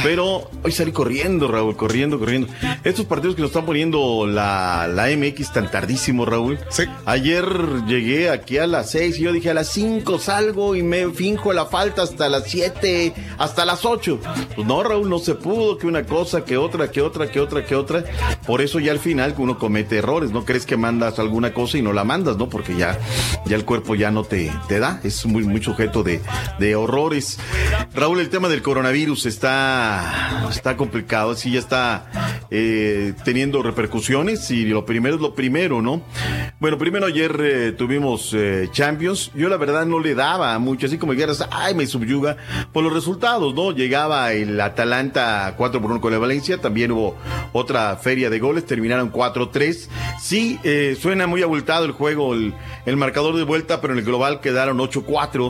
Pero hoy salí corriendo, Raúl, corriendo, corriendo. Estos partidos que nos están poniendo la, la MX tan tardísimo, Raúl. Ayer llegué aquí a las 6 y yo dije a las 5 salgo y me finjo la falta hasta las 7, hasta las 8. Pues no, Raúl, no se pudo, que una cosa, que otra, que otra, que otra, que otra. Por eso ya al final uno comete errores, ¿no? Crees que mandas alguna cosa y no la mandas, ¿no? Porque ya, ya el cuerpo ya no te, te da. Es muy, muy sujeto de, de horrores. Raúl, el tema del coronavirus está, está complicado, sí ya está eh, teniendo repercusiones y lo primero es lo primero, ¿no? Bueno, primero ayer eh, tuvimos eh, Champions. Yo la verdad no le daba mucho, así como dijeras, ay, me subyuga por los resultados, ¿no? Llegaba el Atalanta 4 por 1 con la Valencia, también hubo otra feria de goles, terminaron 4-3. Sí, suena muy abultado el juego, el, el marcador de vuelta, pero en el global quedaron 8-4.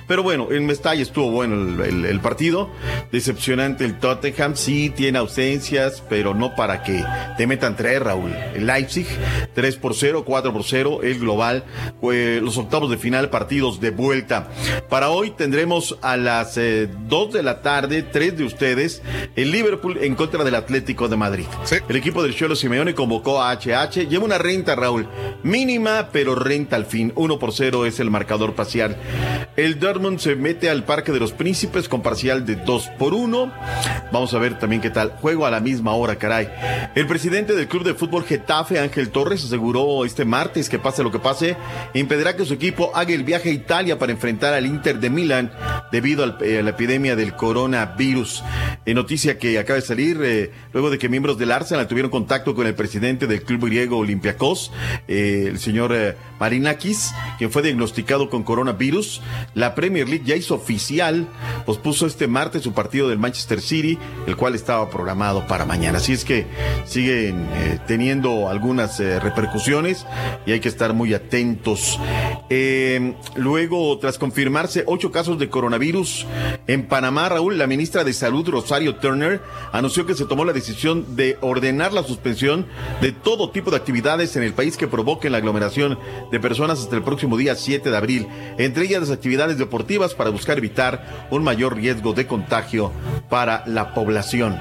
Pero bueno, en Mestalla estuvo bueno el, el- el partido. Decepcionante el Tottenham. Sí tiene ausencias, pero no para que te metan tres, Raúl. El Leipzig, 3 por 0, 4 por 0. El global, eh, los octavos de final, partidos de vuelta. Para hoy tendremos a las eh, 2 de la tarde, tres de ustedes, el Liverpool en contra del Atlético de Madrid. El equipo del Cholo Simeone convocó a HH. Lleva una renta, Raúl. Mínima, pero renta al fin. 1 por 0 es el marcador parcial. El Dortmund se mete al Parque de los Príncipes con parcial de 2 por 1. Vamos a ver también qué tal. Juego a la misma hora, caray. El presidente del club de fútbol Getafe, Ángel Torres, aseguró este martes que pase lo que pase, impedirá que su equipo haga el viaje a Italia para enfrentar al Inter de Milán debido al- eh, a la epidemia del coronavirus. Eh, noticia que acaba de salir eh, luego de que miembros del Arsenal tuvieron contacto con el presidente del club griego Olympiacos, eh, el señor eh, Marinakis, quien fue diagnosticado con coronavirus. La Premier League ya hizo oficial, pospuso este martes su partido del Manchester City, el cual estaba programado para mañana. Así es que siguen eh, teniendo algunas eh, repercusiones y hay que estar muy atentos. Eh, luego, tras confirmarse ocho casos de coronavirus en Panamá, Raúl, la ministra de Salud, Rosario Turner, anunció que se tomó la decisión de ordenar la suspensión de todo tipo de actividades en el país que provoquen la aglomeración de personas hasta el próximo día 7 de abril, entre ellas las actividades para buscar evitar un mayor riesgo de contagio para la población.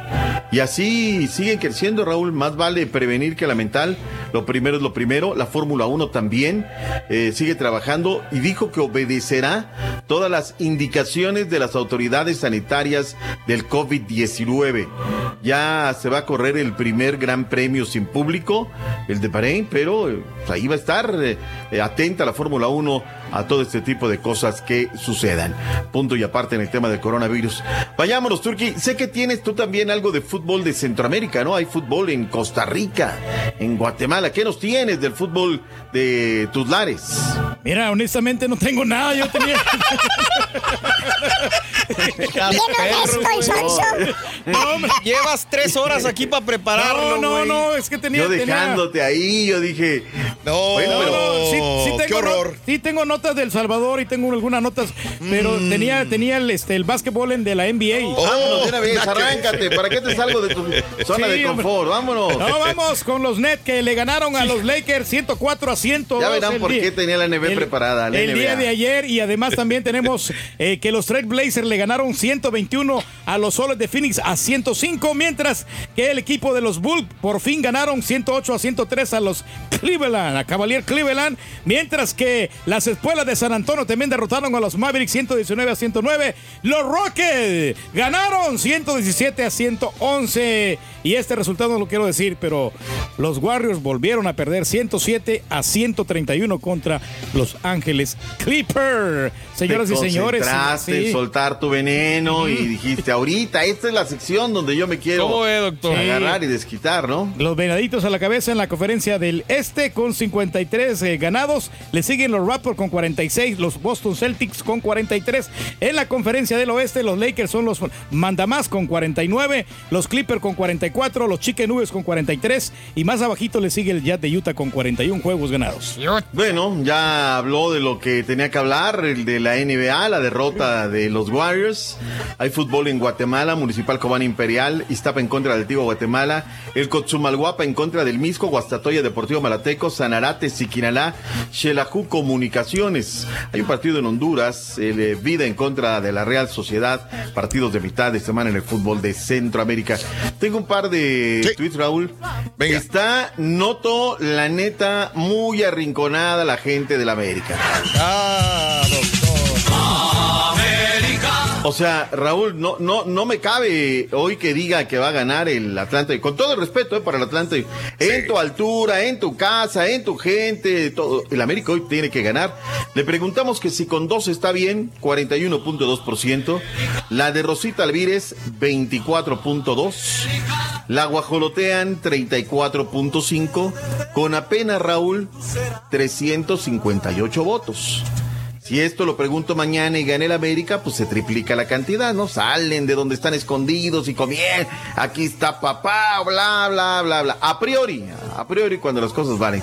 Y así siguen creciendo, Raúl. Más vale prevenir que lamentar. Lo primero es lo primero. La Fórmula 1 también eh, sigue trabajando y dijo que obedecerá todas las indicaciones de las autoridades sanitarias del COVID-19. Ya se va a correr el primer gran premio sin público, el de Bahrein, pero eh, pues ahí va a estar eh, atenta la Fórmula 1 a todo este tipo de cosas que sucedan. Punto y aparte en el tema del coronavirus. Vayámonos, Turki. Sé que tienes tú también algo de fútbol de Centroamérica, ¿no? Hay fútbol en Costa Rica, en Guatemala. ¿Qué nos tienes del fútbol de tus lares? Mira, honestamente no tengo nada. Yo tenía. No, hombre, llevas tres horas aquí para prepararlo. No, no, no, es que tenía. Yo tenía- dejándote ahí, yo dije. No, Bueno, No, pero- no, sí, sí qué tengo horror. no- sí tengo notas del Salvador y tengo algunas notas, pero Mm. tenía, tenía el, este, el básquetbol en de la NBA. Vámonos una vez, ver. arráncate. ¿Para qué te salgo de tu zona Sí, de hombre. confort? Vámonos. No, vamos con los Nets que le ganaron a los Lakers 104 a 102. Ya verán por día- qué tenía la NB el- preparada, la el NBA. día de ayer y además también tenemos eh, que los Trail Blazers le ganaron 121 a los Soles de Phoenix a 105, mientras que el equipo de los Bulls por fin ganaron 108 a 103 a los Cleveland, a Cavalier Cleveland, mientras que las espuelas de San Antonio también derrotaron a los Mavericks 119 a 109. Los Rockets ganaron 117 a 111 y este resultado no lo quiero decir, pero los Warriors volvieron a perder 107 a 131 contra Los Ángeles Clippers. Señoras y señores, sí. soltar tu veneno y dijiste, ahorita, esta es la sección donde yo me quiero ¿Cómo ve, doctor? agarrar y desquitar, ¿no? Los venaditos a la cabeza en la conferencia del Este con 53 eh, ganados. Le siguen los Raptors con 46, los Boston Celtics con 43. En la conferencia del Oeste, los Lakers son los mandamás con 49, los Clippers con 44, los Chicken Nubes con 43 y más abajito le sigue el Jazz de Utah con 41 juegos ganados. Bueno, ya habló de lo que tenía que hablar, el de la NBA, la derrota de los Warriors. Hay fútbol en Guatemala, Municipal Cobán Imperial, Iztapa en contra del Antiguo Guatemala, el Cotzumalguapa en contra del Misco, Guastatoya Deportivo Malateco, Sanarate, Siquinalá, Xelajú Comunicaciones. Hay un partido en Honduras, el eh, Vida en contra de la Real Sociedad, partidos de mitad de semana en el fútbol de Centroamérica. Tengo un par de tweets, Raúl. Venga. Está, noto, la neta, muy arrinconada la gente de la América. Ah. O sea, Raúl, no, no, no me cabe hoy que diga que va a ganar el Atlanta. Con todo el respeto eh, para el Atlanta. En tu altura, en tu casa, en tu gente, todo. El América hoy tiene que ganar. Le preguntamos que si con dos está bien, 41.2%. La de Rosita Alvírez, 24.2%. La guajolotean 34.5 con apenas Raúl 358 votos. Si esto lo pregunto mañana y gane el América, pues se triplica la cantidad, ¿no? Salen de donde están escondidos y comien, aquí está papá, bla, bla, bla, bla. A priori, a priori cuando las cosas valen.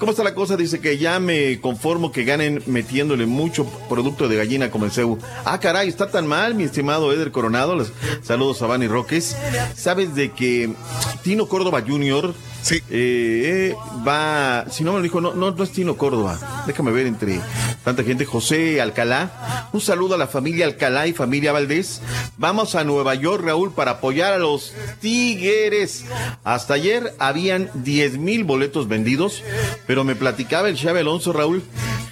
¿Cómo está la cosa? Dice que ya me conformo que ganen metiéndole mucho producto de gallina como el CEU. Ah, caray, está tan mal, mi estimado Eder Coronado. Saludos a Bani Roques. ¿Sabes de que Tino Córdoba Jr. Sí. Eh, va, si no me lo dijo, no, no, no es Tino Córdoba. Déjame ver entre tanta gente. José Alcalá. Un saludo a la familia Alcalá y familia Valdés. Vamos a Nueva York, Raúl, para apoyar a los Tigres. Hasta ayer habían 10 mil boletos vendidos, pero me platicaba el Chave Alonso, Raúl.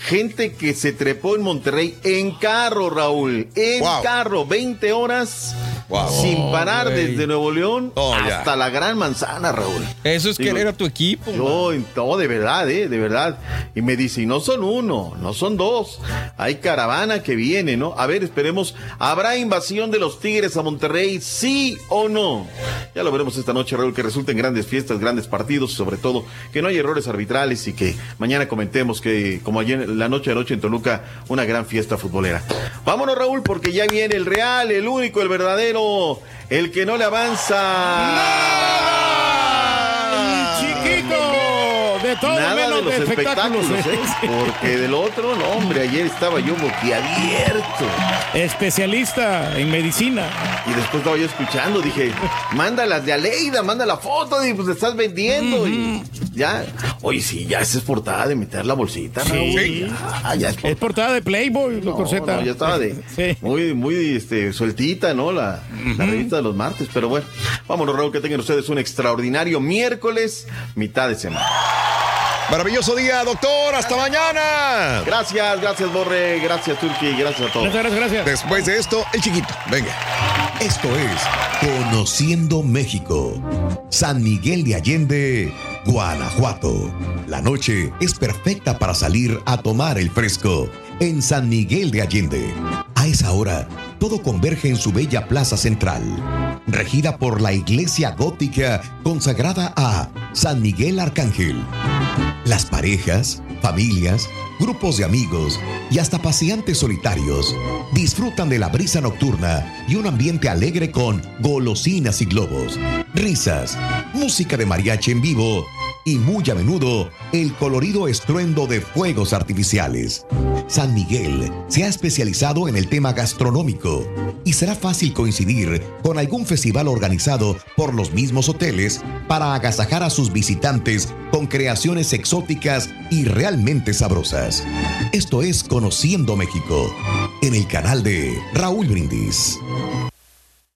Gente que se trepó en Monterrey en carro, Raúl. En Wow. carro, 20 horas. Wow. Sin parar güey. desde Nuevo León Oh, hasta la Gran Manzana, Raúl. Eso es Digo, querer a tu equipo. yo, todo, de verdad, eh, de verdad. Y me dice, y no son uno, no son dos. Hay caravana que viene, ¿no? A ver, esperemos. ¿Habrá invasión de los Tigres a Monterrey? ¿Sí o no? Ya lo veremos esta noche, Raúl, que resulten grandes fiestas, grandes partidos, y sobre todo que no hay errores arbitrales y que mañana comentemos que, como ayer, la noche de noche en Toluca, una gran fiesta futbolera. Vámonos, Raúl, porque ya viene el real, el único, el verdadero, el que no le avanza. Todo Nada menos de los de espectáculos. espectáculos, ¿eh? porque del otro, no, hombre, ayer estaba yo boquiabierto. Especialista en medicina. Y después estaba yo escuchando, dije, manda las de Aleida, manda la foto, y pues estás vendiendo. Y ya, oye, sí, ya esa es portada de meter la bolsita, Raúl. Sí. Ya, ya es Es portada de Playboy, No, Z. no, ya estaba de Sí. muy, muy este, sueltita, ¿no? La, la revista de los martes. Pero bueno, vámonos, Raúl, que tengan ustedes un extraordinario miércoles, mitad de semana. Maravilloso día, doctor. Hasta mañana. Gracias, gracias, Borre. Gracias, Turki. Gracias a todos. Gracias, gracias, gracias. Después de esto, el chiquito. Venga. Esto es Conociendo México. San Miguel de Allende, Guanajuato. La noche es perfecta para salir a tomar el fresco en San Miguel de Allende. A esa hora, todo converge en su bella plaza central, regida por la iglesia gótica consagrada a San Miguel Arcángel. Las parejas, familias, grupos de amigos y hasta paseantes solitarios disfrutan de la brisa nocturna y un ambiente alegre con golosinas y globos, risas, música de mariachi en vivo y muy a menudo el colorido estruendo de fuegos artificiales. San Miguel se ha especializado en el tema gastronómico y será fácil coincidir con algún festival organizado por los mismos hoteles para agasajar a sus visitantes con creaciones exóticas y realmente sabrosas. Esto es Conociendo México en el canal de Raúl Brindis.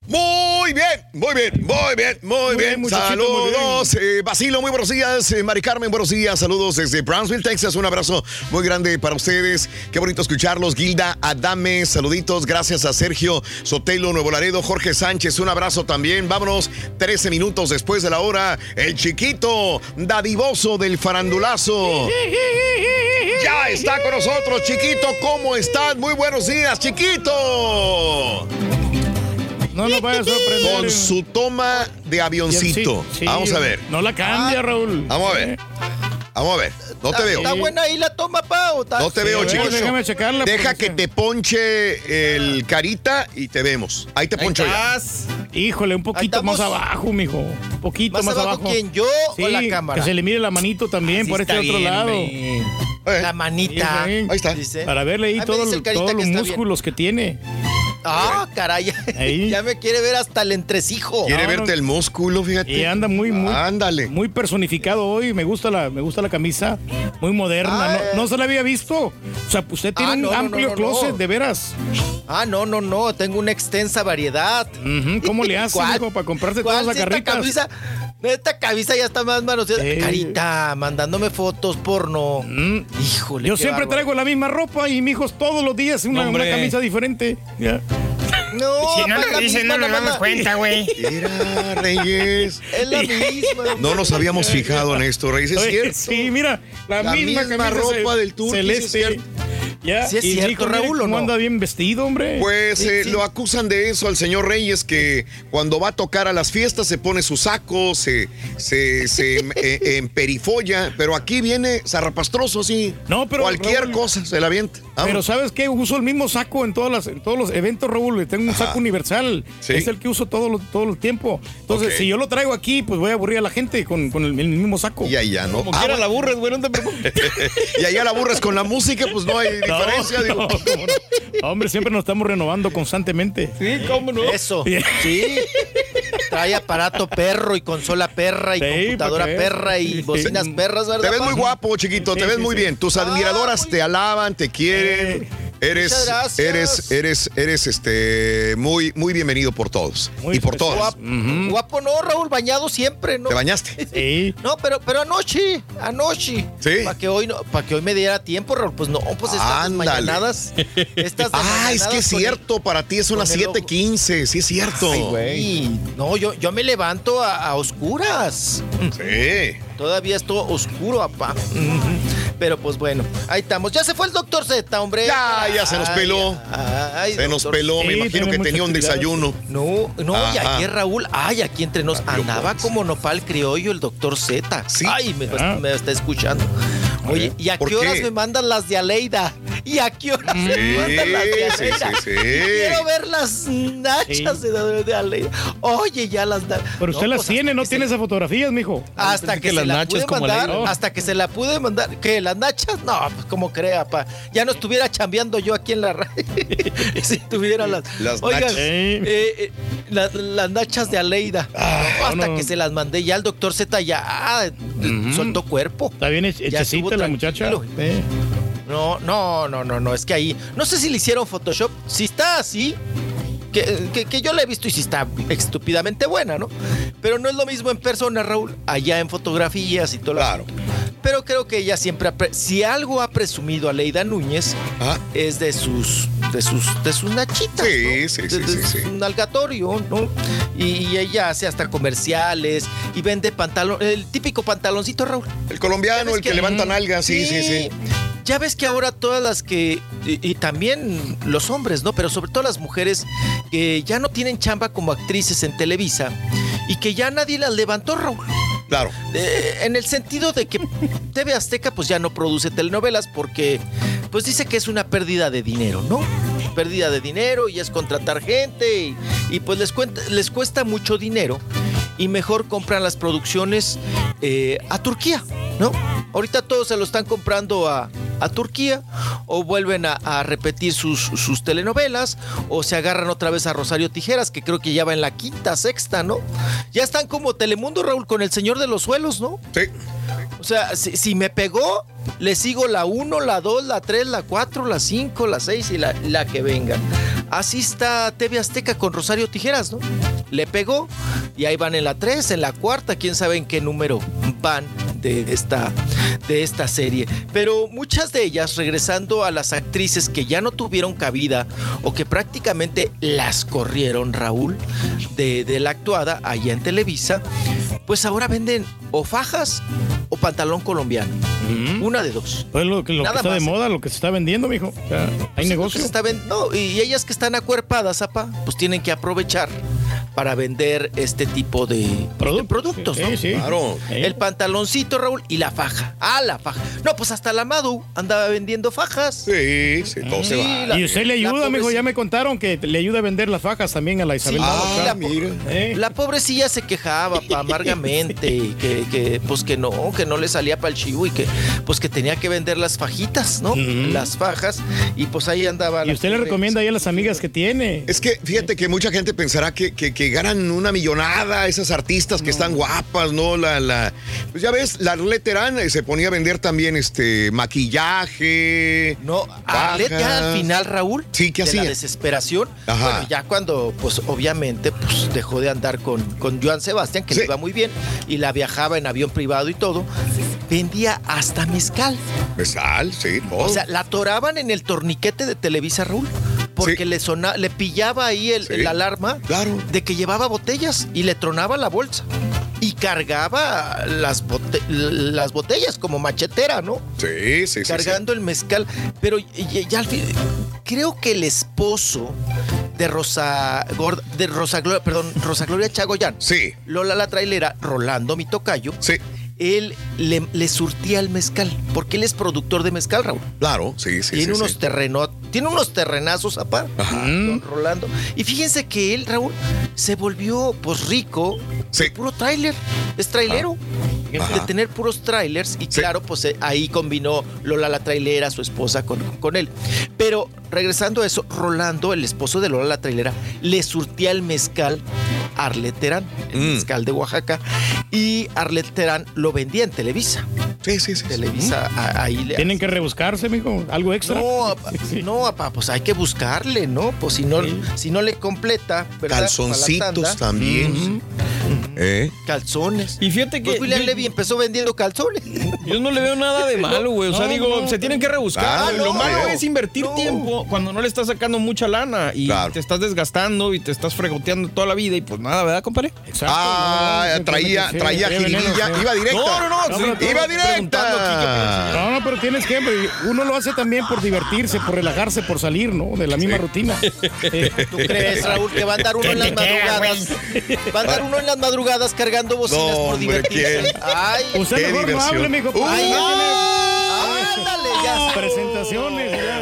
Muy bien, muy bien, muy bien, muy, bien. Saludos, eh, Basilo, muy buenos días. eh, Mari Carmen, buenos días. Saludos desde Brownsville, Texas. Un abrazo muy grande para ustedes. Qué bonito escucharlos. Gilda Adame, saluditos. Gracias a Sergio Sotelo, Nuevo Laredo, Jorge Sánchez. Un abrazo también. Vámonos, 13 minutos después de la hora. El chiquito dadivoso del farandulazo. Ya está con nosotros, chiquito. ¿Cómo estás? Muy buenos días, chiquito. No nos vaya a sorprender. Con su toma de avioncito. Sí, Vamos a ver. No la cambia, Raúl. Vamos a ver. Vamos a ver. No te veo. Está buena ahí la toma, Pau. No te veo, chiquito. déjame checarla, Deja que te ponche el carita y te vemos. Ahí te poncho ya. Híjole, un poquito estamos. más abajo, mijo. Un poquito ¿Más más, abajo abajo. quién, yo o la cámara? Que se le mire la manito también Así por este otro lado. hombre. La manita. Ahí está. Para verle ahí todos los músculos que tiene. Ah, caray. Ahí. Ya me quiere ver hasta el entresijo. Quiere no, verte no. el músculo, fíjate. Y anda muy, muy, Ándale. muy personificado hoy. Me gusta la, me gusta la camisa. Muy moderna. Ah, no, no se la había visto. O sea, usted tiene Ah, un no, no, amplio no, no, closet, no. de veras. Ah, no, no, no. Tengo una extensa variedad. Ujú, ¿Cómo le hace, ¿Cuál? mijo, para comprarse ¿Cuál? todas las Si esta carritas? camisa, esta camisa ya está más manoseada. Eh. Carita, mandándome fotos porno. Mm. Híjole. Yo siempre traigo la misma ropa y mis hijos todos los días una, camisa diferente. Ya. No, Si no lo la dicen, misma, no nos damos cuenta, güey. Mira, Reyes. Es la misma. No nos habíamos fijado en esto, Reyes. Es cierto. Sí, mira, la, La misma, misma camisa ropa del es celeste. cierto. Ya, Sí es y cierto, dijo, mire Raúl, ¿o cómo no? anda bien vestido, hombre. Pues Sí, eh, sí. lo acusan de eso al señor Reyes, que cuando va a tocar a las fiestas se pone su saco, se, se, se em- eh, emperifolla, pero aquí viene zarrapastroso, sí. No, pero, Cualquier Raúl, cosa se la avienta. Pero. ¿sabes qué? Uso el mismo saco en, todas las, en todos los eventos, Raúl. Tengo un saco universal. Sí. Es el que uso todo, todo el tiempo. Entonces, si yo lo traigo aquí, pues voy a aburrir a la gente con, con el, el mismo saco. Y allá, ¿no? Como Ah, quiera bueno. la aburres, güey, no te preocupes. y allá la aburres con la música, pues no hay diferencia. no, digo. cómo no. Hombre, siempre nos estamos renovando constantemente. Sí, cómo no. Eso. Sí. Trae aparato perro y consola perra y Sí, computadora perra y bocinas perras, ¿verdad? Te ves muy guapo, chiquito, te ves sí, muy sí. bien. Tus admiradoras te alaban, te quieren. Eres, Muchas gracias. eres, eres, eres este muy, muy bienvenido por todos. Muy y por todas. Guapo, guapo no, Raúl, bañado siempre, ¿no? ¿Te bañaste? Sí. No, pero, pero anoche, anoche. Sí. Para que hoy no, para que hoy me diera tiempo, Raúl. Pues no, pues estas mañanadas. Estas Ah, es que es el- cierto, para ti son las con el ojo. 7:15, sí es cierto. Ay, güey. No, yo, yo me levanto a, a oscuras. Sí. Todavía es todo oscuro, papá. Pero pues bueno, ahí estamos. Ya se fue el doctor Z, hombre. Ya, ya se nos peló. ay, Se nos peló, me imagino que tenía un desayuno. No, no, y Ajá. aquí Raúl, ay, aquí entre nos Rápido, andaba pues. como nopal criollo el doctor Z. Sí. Ay, me, Ah. me está escuchando. Oye, ¿y a ¿Por qué horas qué? me mandan las de Aleida? ¿Y a qué horas me Sí, mandan las de sí, Aleida? sí, sí. Quiero ver las nachas Sí. de, de Aleida. Oye, ya las da. Pero usted No, las pues, tiene, hasta no tiene se- esas fotografías, mijo. Hasta Pensé que, que se las la nachas pude como mandar, hasta que se la pude mandar. ¿Qué? ¿Las nachas? No, pues como crea, pa. Ya no estuviera chambeando yo aquí en la radio. si tuviera las. Las Oigan, nachas. eh, eh, la- las nachas de Aleida. No, hasta no. que se las mandé. Ya el doctor Z ya ah, soltó cuerpo. Está bien hechecita la muchacha. tranquilo. No, no, no, no, no. Es que ahí. No sé si le hicieron Photoshop. Si está así. Que, que- que yo la he visto y si está estúpidamente buena, ¿no? Pero no es lo mismo en persona, Raúl, allá en fotografías y todo. Claro. Pero creo que ella siempre, si algo ha presumido a Leida Núñez, Ah. es de sus, de sus, de sus nachitas. Sí, ¿no? sí, sí, de sí, sí. su nalgatorio, ¿no? Y, y ella hace hasta comerciales y vende pantalón, el típico pantaloncito, Raúl. El colombiano, ¿Sabes el que qué? levanta nalgas, sí, sí, sí. Ya ves que ahora todas las que, y, y también los hombres, ¿no? Pero sobre todo las mujeres que ya no tienen chamba como actrices en Televisa y que ya nadie las levantó, Raúl. Claro. Eh, en el sentido de que TV Azteca pues ya no produce telenovelas porque pues dice que es una pérdida de dinero, ¿no? Pérdida de dinero y es contratar gente y, y, pues les, cuenta- les cuesta mucho dinero y mejor compran las producciones eh, a Turquía, ¿no? Ahorita todos se lo están comprando a, a Turquía o vuelven a, a repetir sus, sus telenovelas o se agarran otra vez a Rosario Tijeras, que creo que ya va en la quinta, sexta, ¿no? Ya están como Telemundo, Raúl, con el Señor de los Suelos, ¿no? Sí. O sea, si, si me pegó, le sigo la 1, la 2, la 3, la 4, la 5, la 6 y la, la que venga. Así está TV Azteca con Rosario Tijeras, ¿no? Le pegó y ahí van en la 3, en la cuarta, quién sabe en qué número van de esta, de esta serie. Pero muchas de ellas, regresando a las actrices que ya no tuvieron cabida o que prácticamente las corrieron, Raúl, de, de la actuada allá en Televisa, pues ahora venden o fajas o pantalón colombiano. Una de dos. Pues lo, que- lo que Nada está de más. moda, lo que se está vendiendo, mijo. O sea, hay negocio. Pues está no, y ellas que están acuerpadas, apa, pues tienen que aprovechar para vender este tipo de de productos, ¿no? Sí, sí. Claro. El pantaloncito, Raúl, y la faja. Ah, la faja. No, pues hasta la Madu andaba vendiendo fajas. Sí, sí, todo se Sí, va. la- y usted le ayuda, pobrecita- Ya me contaron que le ayuda a vender las fajas también a la Isabel. Sí, Nava, la, mira. Eh. la pobrecilla se quejaba pa, amargamente y que, que, pues que no, que no le salía para el chivo y que pues que tenía que vender las fajitas, ¿no? Las fajas y pues ahí andaba. Y usted le recomienda ahí a las amigas que tiene. Es que fíjate que mucha gente pensará que, que- que ganan una millonada esas artistas que están guapas, ¿no? La, la, pues ya ves, la Arlette Terán, eh, se ponía a vender también este maquillaje. No, Arlet ya al final, Raúl, Sí, ¿qué de hacía? la desesperación, Ajá. bueno, ya cuando, pues obviamente, pues dejó de andar con, con Joan Sebastián, que Sí. le iba muy bien, y la viajaba en avión privado y todo, vendía hasta mezcal. Mezcal, sí, todo. O sea, la atoraban en el torniquete de Televisa, Raúl, porque le sona, le pillaba ahí el, Sí. el alarma Claro. de que llevaba botellas y le tronaba la bolsa. y cargaba las, bote- las botellas como machetera, ¿no? Sí, sí, sí. Cargando el mezcal. Pero ya, ya al fin, creo que el esposo de Rosa Gorda- de Rosa Gloria, perdón, Rosa Gloria Chagoyán. Sí. Lola la trailera, Rolando mi tocayo. Sí. Él le, le surtía el mezcal, porque él es productor de mezcal, Raúl. Claro, sí, sí. Tiene sí, unos sí. terrenos, tiene unos terrenazos aparte, don Rolando. Y fíjense que él, Raúl, se volvió pues rico de puro tráiler. Es trailero. De Ajá. tener puros trailers. Y claro, pues eh, ahí combinó Lola la trailera, su esposa, con, con él. Pero regresando a eso, Rolando, el esposo de Lola la trailera, le surtía el mezcal a Arlet Terán, el Mm. mezcal de Oaxaca. Y Arlet Terán lo vendía en Televisa. Sí, sí, sí. Televisa, a- ahí le Tienen que rebuscarse, mijo. Algo extra. no, apa- no, apa, pues hay que buscarle, ¿no? Pues si no, si no le completa, ¿verdad? Calzoncitos también. ¿Eh? Calzones. Y fíjate que. Pues William yo- Levy empezó vendiendo calzones. Yo no le veo nada de malo, güey. O sea, No, digo, no, se tienen que rebuscar. Ah. Lo malo es invertir tiempo cuando no le estás sacando mucha lana y te estás desgastando y te estás fregoteando toda la vida y pues nada, ¿verdad, compadre? Exacto. Ah, traía, traía jiribilla. Iba directa. No, no, no. sí, Iba directa. No, no, pero tienes que, uno lo hace también por divertirse, por relajarse, por salir, ¿no? De la misma rutina. ¿Tú crees, Raúl, que va a andar uno en las madrugadas? Va a andar uno en las madrugadas cargando bocinas No, por divertirse. Ay, Usted Qué mejor no hable, mijo. Ay, ándale, ya. presentaciones. Ya,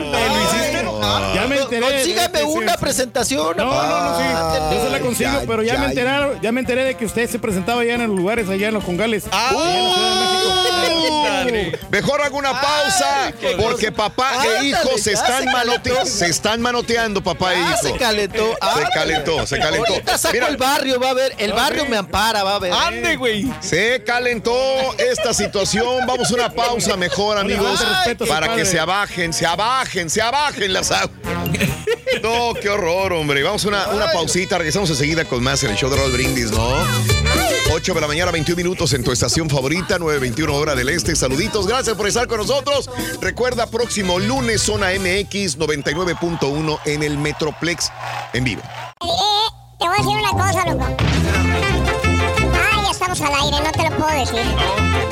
Ya me enteré. Consígame Sí, sí, una sí. presentación. No, no, no, sí. Ándale. Yo se la consigo, Ya, pero ya, ya, me enteraron, ya me enteré de que usted se presentaba allá en los lugares, allá en los congales. Ah. allá en la Ciudad de México. Mejor hago una pausa porque papá e hijo se están, se manote- calentó. se están manoteando, papá e Ah, hijo. se calentó. Se calentó, se calentó. Ahorita saco Mira. el barrio, va a ver. El barrio me ampara, va a ver. Ande, güey. Se calentó esta situación. Vamos a una pausa mejor, amigos, para que padre. se abajen, se abajen, se abajen las aguas. No, qué horror, hombre. Vamos a una, una pausita. Regresamos enseguida con más en el show de Roll Brindis, ¿no? 8 de la mañana, 21 minutos en tu estación favorita, 9.21 hora del este. Saluditos, gracias por estar con nosotros. Recuerda, próximo lunes, Zona MX 99.1 en el Metroplex en vivo. Eh, te voy a decir una cosa, loco. Ah, ya estamos al aire, no te lo puedo decir.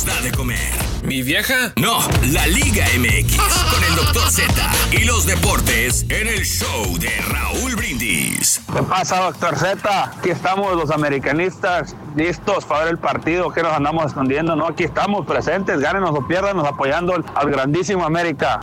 Nos da de comer. ¿Mi vieja? No, la Liga MX con el Dr. Z y los deportes en el show de Raúl Brindis. ¿Qué pasa, doctor Z? Aquí estamos los americanistas, listos para ver el partido. que nos andamos escondiendo? No, aquí estamos presentes, gánenos o piérdanos apoyando al, al grandísimo América.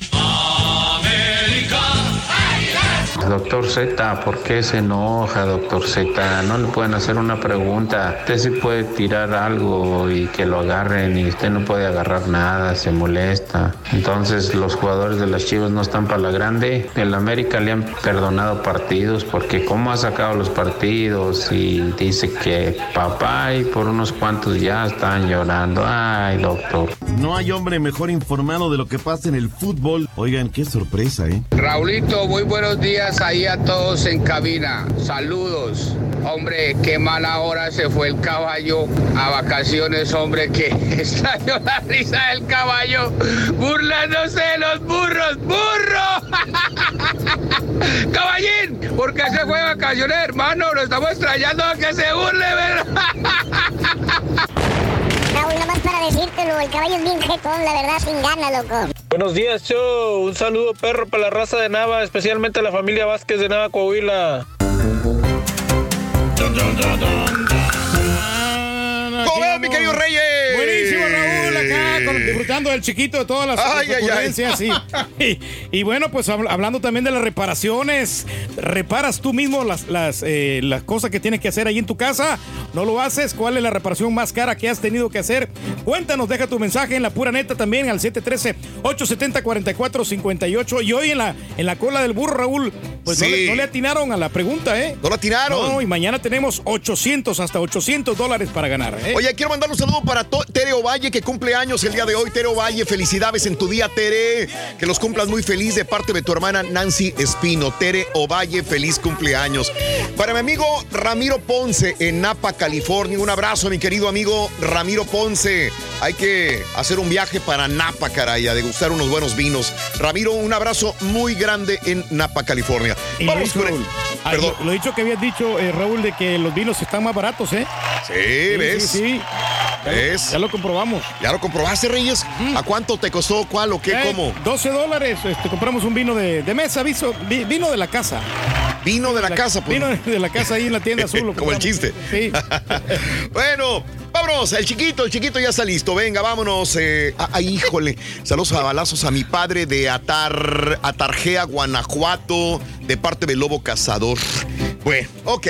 Doctor Z, ¿por qué se enoja, doctor Z? No le pueden hacer una pregunta. Usted sí puede tirar algo y que lo agarren y usted no puede agarrar nada, se molesta. Entonces los jugadores de las Chivas no están para la grande. El América le han perdonado partidos porque cómo ha sacado los partidos y dice que papá y por unos cuantos ya están llorando. Ay, doctor. No hay hombre mejor informado de lo que pasa en el fútbol. Oigan, qué sorpresa, ¿eh? Raulito, muy buenos días ahí a todos en cabina. Saludos. Hombre, qué mala hora se fue el caballo a vacaciones, hombre, que extraño la risa del caballo burlándose de los burros. ¡Burro! Caballín, ¿por qué se fue de vacaciones, hermano? Lo estamos extrañando a que se burle, ¿verdad? Raúl, nomás para decírtelo, el caballo es bien jetón, la verdad, sin ganas, loco. Buenos días, show. Un saludo, perro, para la raza de Nava, especialmente a la familia Vázquez de Nava, Coahuila. ¿Cómo mi querido Reyes? Con- disfrutando del chiquito de todas las, Ay. Y, y bueno, pues habl- hablando también de las reparaciones, reparas tú mismo las, las, eh, las cosas que tienes que hacer ahí en tu casa, no lo haces, ¿cuál es la reparación más cara que has tenido que hacer? Cuéntanos, deja tu mensaje en la pura neta también al 713-870-4458 y hoy en la, en la cola del burro, Raúl, Pues no, le, no le atinaron a la pregunta, ¿eh? No la atinaron. No, y mañana tenemos 800, hasta 800 dólares para ganar, ¿eh? Oye, quiero mandar un saludo para to- Tere Ovalle, que cumple años el día de hoy. Tere Ovalle, felicidades en tu día, Tere. Que los cumplas muy feliz de parte de tu hermana Nancy Espino. Tere Ovalle, feliz cumpleaños. Para mi amigo Ramiro Ponce en Napa, California. Un abrazo, mi querido amigo Ramiro Ponce. Hay que hacer un viaje para Napa, caray, a degustar unos buenos vinos. Ramiro, un abrazo muy grande en Napa, California. Vamos con el- ah, Perdón. Lo, lo dicho que habías dicho, eh, Raúl, de que los vinos están más baratos, ¿eh? Sí, ¿ves? Sí, sí. Ya, ¿Ves? Lo, ya lo comprobamos. ¿Ya lo comprobaste, Reyes? ¿A cuánto te costó? ¿Cuál o qué? Eh, ¿Cómo? 12 dólares. Este, compramos un vino de, de mesa, viso- vi- vino de la casa. Vino de la casa, pues. Vino de la casa ahí en la tienda azul. Como el chiste. Sí. bueno, vámonos. El chiquito, el chiquito ya está listo. Venga, vámonos. eh, ah, ay, híjole. Saludos a balazos a mi padre de Atar, Atarjea, Guanajuato, de parte del Lobo Cazador. Bueno, ok.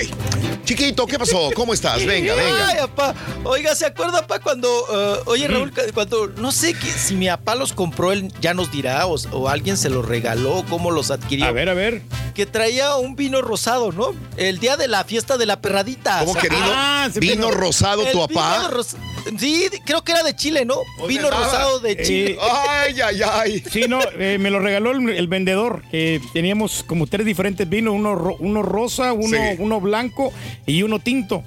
Chiquito, ¿qué pasó? ¿Cómo estás? Venga, venga. Ay, apá. Oiga, ¿se acuerda, papá, cuando. eh, oye, Raúl, cu- cuando. No sé que- si mi papá los compró, él ya nos dirá, o, o alguien se los regaló, cómo los adquirió. A ver, a ver. Que traía un vino rosado, ¿no? El día de la fiesta de la perradita. ¿Cómo que vino- Ah, vino rosado tu papá? Vino ros- Sí, creo que era de Chile, ¿no? Vino rosado de Chile. Eh, Ay, ay, ay. Sí, no, eh, me lo regaló el, el vendedor, que teníamos como tres diferentes vinos, uno, ro- uno rosa, uno, Sí. uno blanco y uno tinto.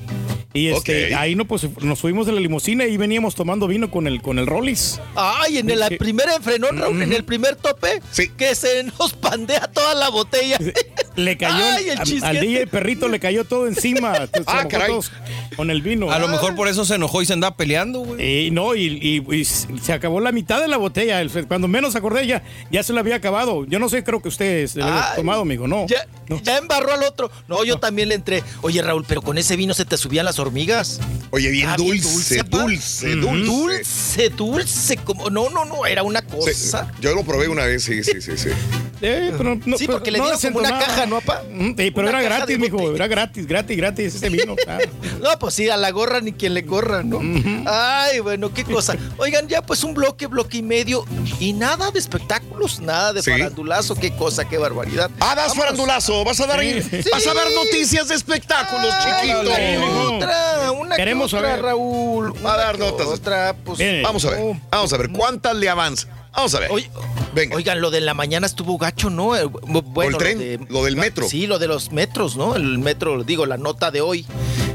Y este, ahí no, pues nos subimos de la limusina y veníamos tomando vino con el, con el Rollis. Ay, en el Sí. primer frenón, Raúl, en el primer tope, que se nos pandea toda la botella. Le cayó Ay, el al- al. DJ perrito le cayó todo encima. Ah, caray. con el vino. A lo mejor por eso se enojó y se andaba peleando, güey. Y no, y, y- y se acabó la mitad de la botella. El- Cuando menos acordé, ya, ya se la había acabado. Yo no sé, creo que usted se la había tomado, amigo. No. Ya, ya embarró al otro. No, yo también le entré. Oye, Raúl, pero con ese vino se te subían las hormigas. Oye, bien Ah, dulce, dulce, Mm, dulce. Dulce, dulce. Como, no, no, no, era una Sí, cosa. yo lo probé una vez, sí, sí, sí, sí. Eh, pero no- Sí, pero porque le no dieron como una caja, ¿no, papá? Mm, sí, pero Una era gratis, mijo. Era gratis, gratis, gratis ese vino. ah. No, pues sí, a la gorra ni quien le Ay, bueno, qué cosa. Oigan, ya pues un bloque, bloque y medio. Y nada de espectáculos, nada de Sí. farandulazo. Qué cosa, qué barbaridad. Ah, das Vámonos. farandulazo, vas a dar Sí. vas a dar noticias de espectáculos, chiquito. Otra, una que Queremos otra, saber. Raúl. A dar que notas. Otra, pues. Bien. Vamos a ver, vamos a ver, ¿cuántas le avanza? Vamos a ver. Oye, Venga. Oigan, lo de la mañana estuvo gacho, ¿no? Eh, bu- Bueno, el tren? de- Lo del metro. Sí, lo de los metros, ¿no? El metro, digo, la nota de hoy,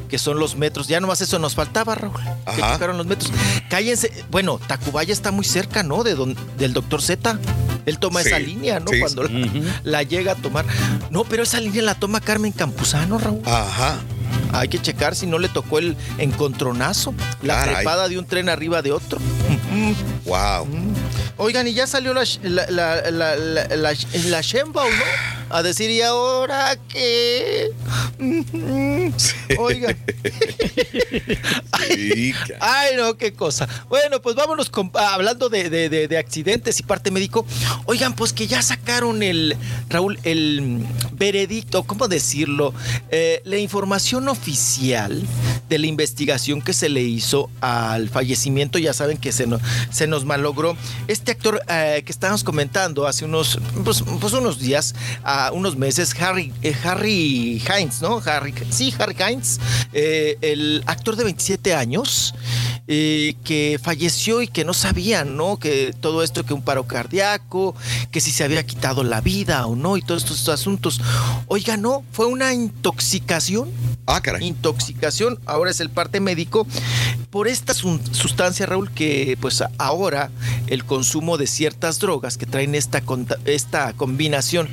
que son los metros. Ya nomás eso nos faltaba, Raúl. Que tocaron los metros. Cállense. Bueno, Tacubaya está muy cerca, ¿no? De don- del doctor Z. Él toma Sí, esa línea, ¿no? sí. Cuando la, la llega a tomar. No, pero esa línea la toma Carmen Campuzano, Raúl. Ajá. Hay que checar si no le tocó el encontronazo, la Caray. trepada de un tren arriba de otro. Wow. Oigan, y ya salió la, la, la, la, la, la, ¿no? A decir, ¿y ahora qué? Oigan. Sí, ca- Ay, no, qué cosa. Bueno, pues vámonos con- ah, hablando de, de- de- de accidentes y parte médico. Oigan, pues que ya sacaron el, Raúl, el veredicto, ¿cómo decirlo? Eh, la información oficial de la investigación que se le hizo al fallecimiento, ya saben que se nos, se nos malogró. Este actor eh, que estábamos comentando hace unos, pues, pues unos días, a unos meses, Harry, eh, Harry Hines, ¿no? Harry, sí, Harry Hines, eh, el actor de 27 años, eh, que falleció y que no sabían, ¿no? Que todo esto, que un paro cardíaco, que si se había quitado la vida o no, y todos estos asuntos. Oiga, no, fue una intoxicación. Ah, caray. Intoxicación, ahora es el parte médico, por esta sustancia, Raúl, que pues ahora el consumo de ciertas drogas que traen esta, esta combinación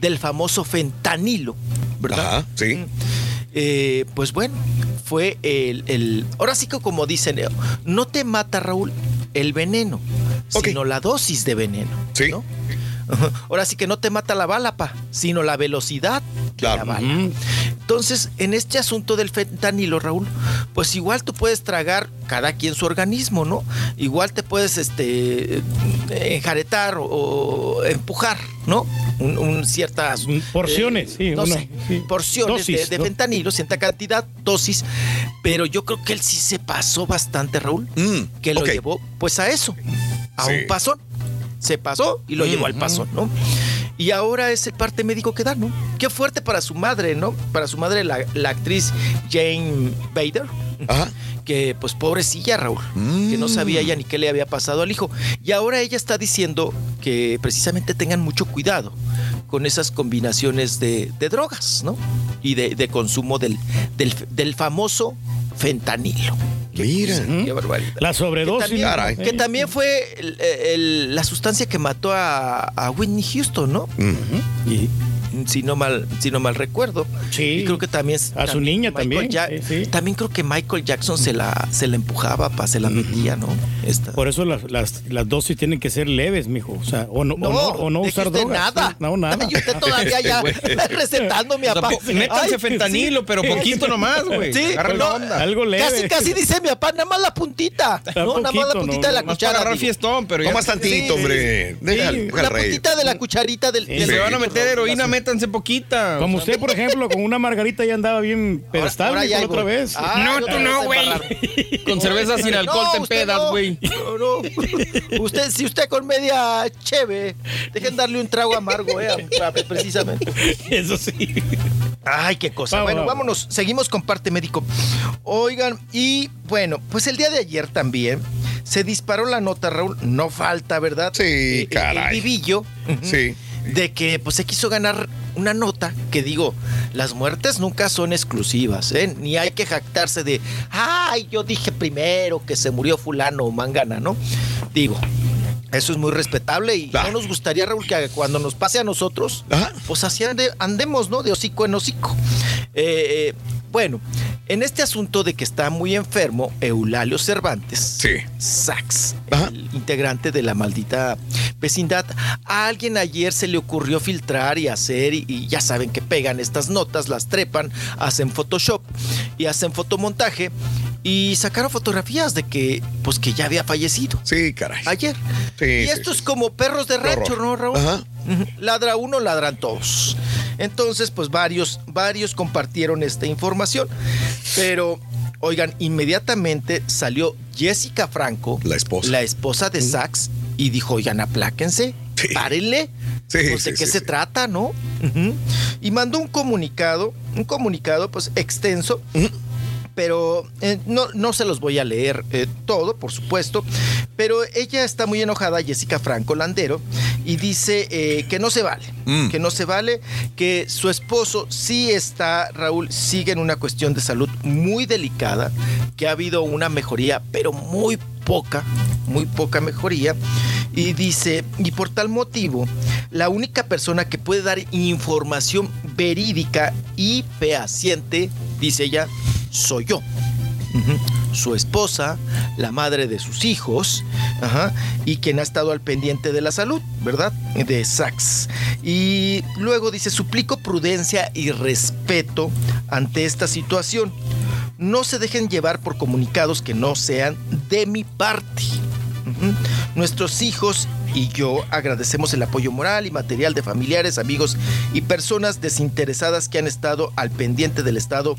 del famoso fentanilo, ¿verdad? Ajá, sí. Eh, pues bueno, fue el, el- Ahora sí que como dicen, no te mata, Raúl, el veneno, sino la dosis de veneno. Sí. ¿no? Ahora sí que no te mata la bala, pa, sino la velocidad de Claro. la bala. Entonces, en este asunto del fentanilo, Raúl, pues igual tú puedes tragar cada quien su organismo, ¿no? Igual te puedes este enjaretar o, o empujar, ¿no? Un, un ciertas Porciones, sí, no sé, sí. porciones de- Dosis, de, ¿no? fentanilo, cierta cantidad, dosis, pero yo creo que él sí se pasó bastante, Raúl, Mm, que lo llevó pues a eso, a Sí. un pasón. Se pasó y lo llevó al pasón, ¿no? y ahora es el parte médico que da, ¿no? Qué fuerte para su madre, ¿no? Para su madre, la, la actriz Jane Bader. Que pues pobrecilla Raúl, que no sabía ella ni qué le había pasado al hijo. Y ahora ella está diciendo que precisamente tengan mucho cuidado con esas combinaciones de, de drogas, ¿no? Y de, de consumo del, del, del famoso fentanilo. Mira. Qué barbaridad. La sobredosis. Que también, que también fue el- el- la sustancia que mató a, a Whitney Houston, ¿no? Y si no mal, si no mal recuerdo. Sí. Y creo que también A su niña también, Ja- También creo que Michael Jackson se la, se la empujaba, pa, se la metía, ¿no? Esta. Por eso las, las, las dosis tienen que ser leves, mijo. O sea, o no, o no, o no usar drogas. nada. Sí, No, nada. Y usted todavía ya recetando mi O sea, papá. métanse fentanilo, pero poquito nomás, güey. Sí, no. Algo leve. Casi, casi dice mi papá, nada más la puntita. No, nada más la puntita de la Más para cuchara. agarrar fiestón, pero No ya- más tantito, hombre. Deja, Sí, la puntita de la cucharita del. Si se van a meter heroína, métanse poquita. Como O sea, usted, por ejemplo, con una margarita ya andaba bien pedestal ahora ya otra vez. Ah, No, otra tú no, güey. Con cerveza sin alcohol No, te no. güey. No, no. Usted, si usted con media cheve, dejen darle un trago amargo, eh, precisamente. Eso sí. Ay, qué cosa. Vamos, bueno, vamos. vámonos. Seguimos con parte médico. Oigan, y bueno, pues el día de ayer también se disparó la nota, Raúl. No falta, ¿verdad? Sí, Eh, eh, caray. El vivillo. Sí. De que pues se quiso ganar una nota que digo, las muertes nunca son exclusivas, ¿eh? Ni hay que jactarse de, ay, yo dije primero que se murió fulano o mangana, ¿no? Digo, eso es muy respetable y no nos gustaría, Raúl, que cuando nos pase a nosotros, pues así ande- andemos, ¿no? De hocico en hocico. Eh, eh, bueno, en este asunto de que está muy enfermo Eulalio Cervantes, Sax, el integrante de la maldita vecindad, a alguien ayer se le ocurrió filtrar y hacer, y, y ya saben que pegan estas notas, las trepan, hacen Photoshop y hacen fotomontaje y sacaron fotografías de que, pues que ya había fallecido. Sí, caray. Ayer. Sí, y esto sí. es como perros de rancho, horror. ¿no, Raúl? Ajá. Ladra uno, ladran todos. Entonces, pues varios, varios compartieron esta información. Pero, oigan, inmediatamente salió Jessica Franco, La esposa. la esposa de Sax, y dijo, oigan, apláquense, párenle. Sí, Pues, ¿De sí, qué sí, se sí. trata, no? Y mandó un comunicado, un comunicado, pues, extenso. Pero eh, no, no se los voy a leer eh, todo, por supuesto. Pero ella está muy enojada, Jessica Franco Landero, y dice eh, que no se vale. Mm. Que no se vale, que su esposo sí está, Raúl, sigue en una cuestión de salud muy delicada, que ha habido una mejoría, pero muy poca, muy poca mejoría. Y dice, y por tal motivo, la única persona que puede dar información verídica y fehaciente, dice ella, soy yo. Su esposa, la madre de sus hijos, y quien ha estado al pendiente de la salud, ¿verdad? De Sax. Y luego dice, suplico prudencia y respeto ante esta situación. No se dejen llevar por comunicados que no sean de mi parte. Nuestros hijos y yo agradecemos el apoyo moral y material de familiares, amigos y personas desinteresadas que han estado al pendiente del estado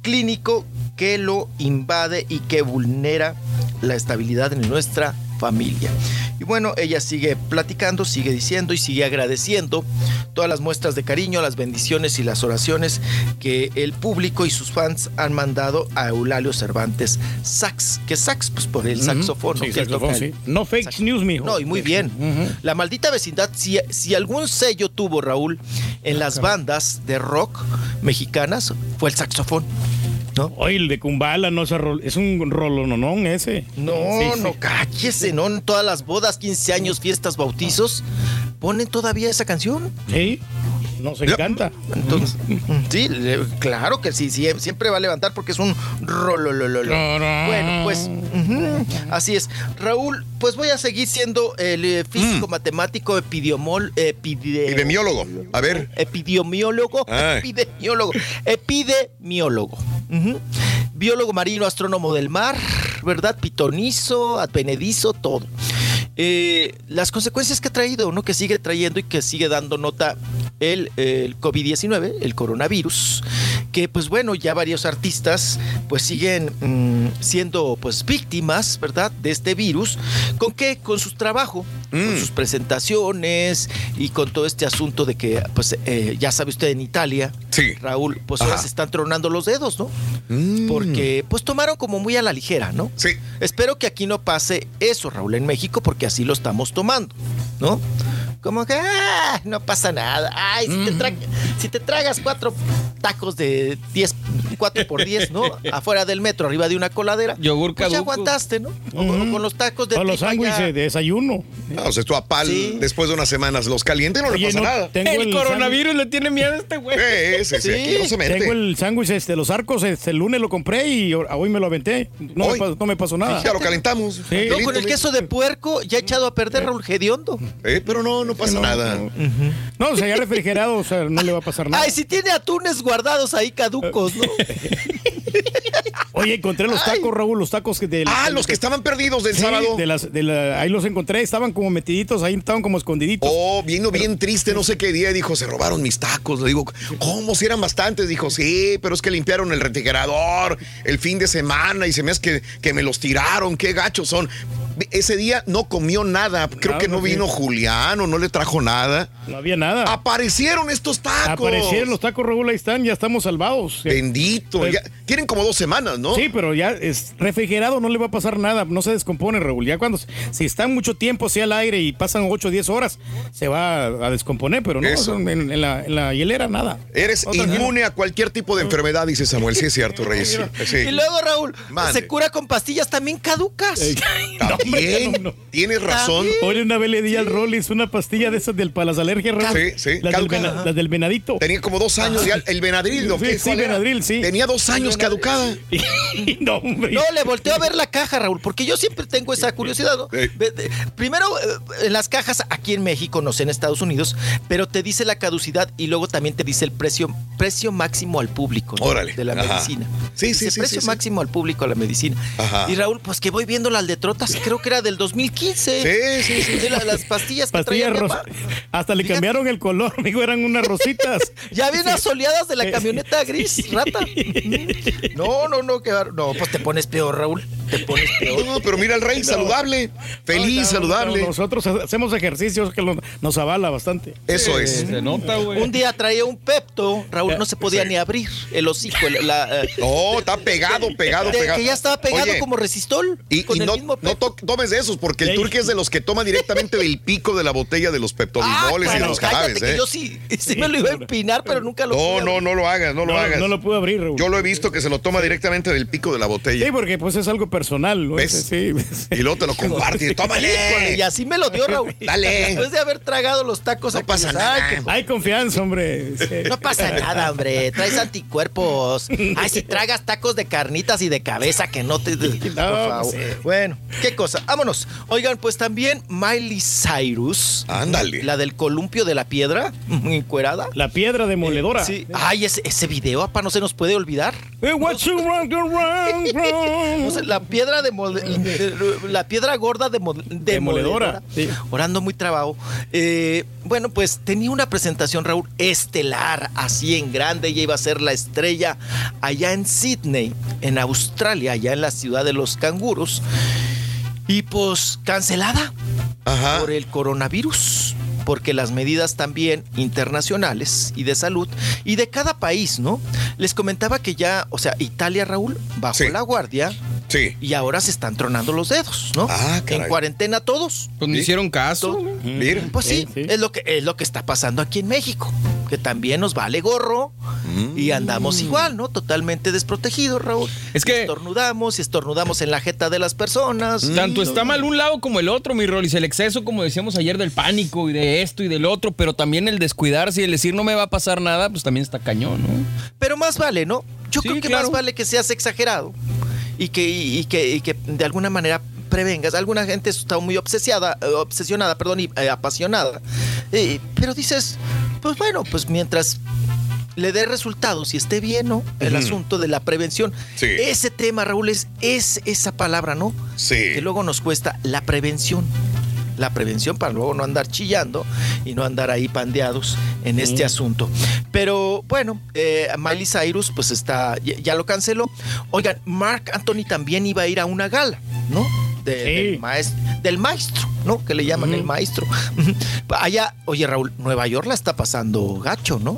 clínico que lo invade y que vulnera la estabilidad en nuestra familia. Y bueno, ella sigue platicando, sigue diciendo y sigue agradeciendo todas las muestras de cariño, las bendiciones y las oraciones que el público y sus fans han mandado a Eulalio Cervantes Sax, que Sax, pues por el Ujú. saxofón. ¿no? Sí, Que saxofón, sí. No fake news, mijo. no, y muy bien. La maldita vecindad, si, si algún sello tuvo Raúl en las bandas de rock mexicanas, fue el saxofón. ¿No? Oye, el de Kumbala no es, rol- es un rolononón ese. No, Sí, sí. no, cállese, ¿no? En todas las bodas, 15 años, fiestas, bautizos, ponen todavía esa canción. Sí, nos encanta. Entonces, sí, claro que sí, sí, siempre va a levantar porque es un rololololo. Bueno, pues así es. Raúl, pues voy a seguir siendo el eh, físico matemático epidemiol, epide- Epidemiólogo. A ver. epidemiólogo, Ay. epidemiólogo, epidemiólogo, biólogo marino, astrónomo del mar, ¿verdad? Pitonizo, advenedizo, todo. Eh, las consecuencias que ha traído, ¿no? Que sigue trayendo y que sigue dando nota el, el COVID-19, el coronavirus, que pues bueno, ya varios artistas pues siguen mm, siendo pues víctimas, ¿verdad? De este virus. ¿Con qué? Con su trabajo, con sus presentaciones y con todo este asunto de que pues eh, ya sabe usted en Italia, Raúl, pues ahora se están tronando los dedos, ¿no? Mm. Porque pues tomaron como muy a la ligera, ¿no? Sí. Espero que aquí no pase eso, Raúl, en México, porque así lo estamos tomando, ¿no? Como que ah, no pasa nada. Ay, si, te tra- si te tragas cuatro tacos de 10, 4 por 10, ¿no? Afuera del metro, arriba de una coladera. Yogur pues ya aguantaste, ¿no? Con los tacos de O los sándwiches de desayuno. No, o sea, tú a pal después de unas semanas los calientes no le pasa no, nada. tengo El el coronavirus le tiene miedo a este güey. Sí, sí, sí, aquí no se mete. Tengo el sándwich este, los arcos, este, el lunes lo compré y hoy me lo aventé. No, Hoy. me, pa- no me pasó nada. Ya lo calentamos. Sí. No, con el queso de puerco ya echado a perder, Raúl Gediondo. Eh, pero no, no pasa nada. No, o sea, ya refrigerado, o sea, no le va a pasar nada. Ay, si tiene atunes guardados ahí caducos, ¿no? Oye, encontré los tacos, Raúl, los tacos del. Ah, los que estaban perdidos del Sí, sábado. de las, de la- ahí los encontré, estaban como metiditos, ahí estaban como escondiditos. Oh, vino bien triste, no sé qué día, dijo, se robaron mis tacos. Le digo, ¿cómo? Si eran bastantes. Dijo, sí, pero es que limpiaron el refrigerador el fin de semana y se me hace que, que me los tiraron, qué gachos son. Ese día no comió nada, creo Nada, que no vino Julián o no le trajo nada. No había nada. Aparecieron estos tacos. Aparecieron los tacos, Raúl, ahí están, ya estamos salvados. Bendito. Pues- ya- tienen como dos semanas, ¿no? Sí, pero ya es refrigerado, no le va a pasar nada, no se descompone, Raúl. Ya cuando, si está mucho tiempo así al aire y pasan 8 o 10 horas, se va a, a descomponer, pero no, Eso. en, en la, en la hielera nada. Eres No, inmune a cualquier tipo de enfermedad, dice Samuel. Sí, es cierto, Reyes. Sí. Y luego, Raúl, Mande. se cura con pastillas también caducas. También, tienes razón. Oye, una vez le di al Rollis una pastilla de esas del para las alergias, Raúl. Sí, sí, Las del, vena- las del venadito. Tenía como dos años ya. El Benadryl, ¿no? Sí, sí. Benadryl, sí. Tenía dos años caducada. no, hombre. No, le volteo a ver la caja, Raúl, porque yo siempre tengo esa curiosidad. de- Primero, eh, en las cajas aquí en México, no sé, en Estados Unidos, pero te dice la caducidad y luego también te dice el precio, precio máximo al público ¿no? Órale. de la Ajá. medicina. Sí, Dice sí, sí, precio sí, sí. máximo al público a la medicina. Ajá. Y Raúl, pues que voy viendo las letrotas, creo que era del 2015. Sí, sí, sí. De la- las pastillas que Pastillas traía mi rosa. papá. Hasta le cambiaron el color, amigo, eran unas rositas. Ya había unas oleadas de la camioneta gris, rata. No, no, no, que No, pues te pones peor, Raúl. Te pones peor. No, pero mira el rey, saludable. Feliz, No, no, saludable. no, Nosotros hacemos ejercicios que lo- nos avala bastante. Eso es. Se nota, güey. Un día traía un Pepto, Raúl, no se podía ni abrir el hocico. el- la, eh, No, está pegado, pegado, de- pegado. Que ya estaba pegado Oye, como resistol. Y, con y el no, mismo no tomes de esos, porque el turque es de los que toma directamente del pico de la botella de los Ah, peptobismoles y de los jarabes, ¿eh? yo sí, sí me lo iba a empinar, pero nunca lo No, pude no, no lo hagas, no lo hagas. no lo pude abrir, Raúl. Yo lo he visto que se lo toma directamente del pico de la botella. Sí, porque pues es algo personal, ¿no? ¿Ves? Sí. Y luego te lo comparte. ¡Tómale! Y así me lo dio, Raúl. Dale. Después de haber tragado los tacos No pasa. Ay, nada. que- Hay confianza, hombre. Sí. No pasa nada, hombre. Traes anticuerpos. Ay, si tragas tacos de carnitas y de cabeza que no te. Por favor. pues, sí. Bueno, qué cosa. Vámonos. Oigan, pues también Miley Cyrus. Ándale. La del columpio de la piedra, encuerada. La piedra demoledora. Sí. Ay, ese, ese video, apa, no se nos puede olvidar. Eh, you want, want. No sé, la piedra de la piedra gorda de mo- demoledora. Sí. Orando muy trabajo. Eh, bueno, pues tenía una presentación, Raúl, estelar, así en grande. Ella iba a ser la estrella allá en Sydney, en Australia, allá en la ciudad de los canguros. Y pues cancelada Ajá. por el coronavirus. Porque las medidas también internacionales y de salud y de cada país, ¿no? Les comentaba que ya, o sea, Italia, Raúl, bajó Sí. la guardia Sí. y ahora se están tronando los dedos, ¿no? Ah, caray. en cuarentena todos. Pues me hicieron caso. ¿no? Mira. Pues sí, Sí, sí. Es, lo que, es lo que está pasando aquí en México, que también nos vale gorro y andamos igual, ¿no? Totalmente desprotegidos, Raúl. Es que- Estornudamos y estornudamos en la jeta de las personas. Tanto Y- está mal un lado como el otro, mi Rolis. El exceso, como decíamos ayer, del pánico y de esto y del otro, pero también el descuidarse y el decir no me va a pasar nada, pues también está cañón, ¿no? Pero más vale, ¿no? Yo Sí, creo que claro. más vale que seas exagerado y que, y, y que, y que de alguna manera prevengas. Alguna gente está muy obsesiada, eh, obsesionada, perdón, y eh, apasionada. Eh, pero dices, pues bueno, pues mientras le dé resultados y esté bien, ¿no? El asunto de la prevención. Sí. Ese tema, Raúl, es, es esa palabra, ¿no? Sí. Que luego nos cuesta la prevención. La prevención para luego no andar chillando y no andar ahí pandeados en este asunto. Pero bueno, eh, Miley Cyrus pues está, ya, ya lo canceló. Oigan, Mark Anthony también iba a ir a una gala, ¿no? De- del, maestro, del maestro, ¿no? Que le llaman el maestro. Allá, oye Raúl, Nueva York la está pasando gacho, ¿no?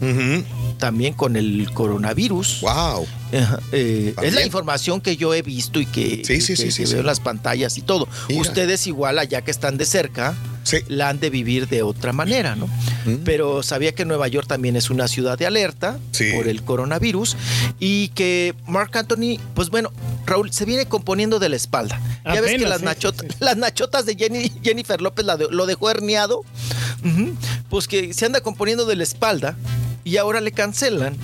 También con el coronavirus. Wow. es la información que yo he visto y que, Sí, sí, que- sí, sí, que sí. veo en las pantallas y todo. Ustedes igual allá que están de cerca, la han de vivir de otra manera, ¿no? Pero sabía que Nueva York también es una ciudad de alerta por el coronavirus y que Mark Anthony, pues bueno, Raúl, se viene componiendo de la espalda. ya ves que las, sí, nachota- las nachotas de Jenny- Jennifer López la de- lo dejó herniado, pues que se anda componiendo de la espalda y ahora le cancelan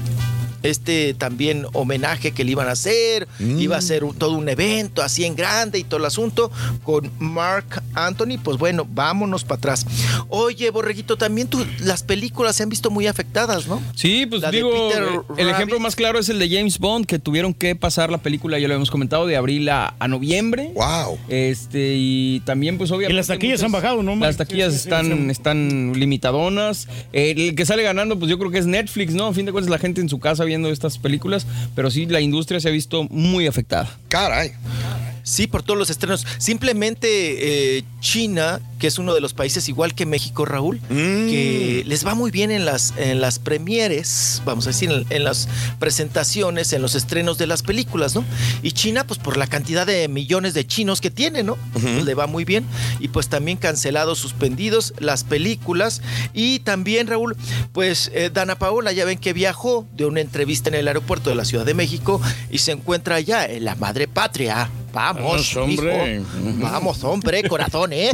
este también homenaje que le iban a hacer, iba a ser un- todo un evento así en grande y todo el asunto con Mark Anthony, pues bueno, vámonos para atrás. Oye, Borreguito, también tú, las películas se han visto muy afectadas, ¿no? Sí, pues La digo, Peter eh, el Rabbit. ejemplo más claro es el de James Bond, que tuvieron que pasar la película, ya lo habíamos comentado, de abril a, a noviembre. Wow. Este, y también, pues obviamente. Y las taquillas han bajado, ¿no? Las taquillas Sí, sí, sí, están, sí. están limitadonas. Eh, el que sale ganando, pues yo creo que es Netflix, ¿no? A fin de cuentas, la gente en su casa viendo estas películas, pero sí, la industria se ha visto muy afectada. Sí, por todos los estrenos. Simplemente eh, China, que es uno de los países igual que México, Raúl, que les va muy bien en las, en las premieres, vamos a decir, en, en las presentaciones, en los estrenos de las películas, ¿no? Y China, pues por la cantidad de millones de chinos que tiene, ¿no? Pues, le va muy bien. Y pues también cancelados, suspendidos las películas. Y también, Raúl, pues eh, Dana Paola, ya ven que viajó de una entrevista en el aeropuerto de la Ciudad de México y se encuentra allá en la madre patria. Vamos, Vamos, hombre. hijo. Vamos, hombre, corazón, ¿eh?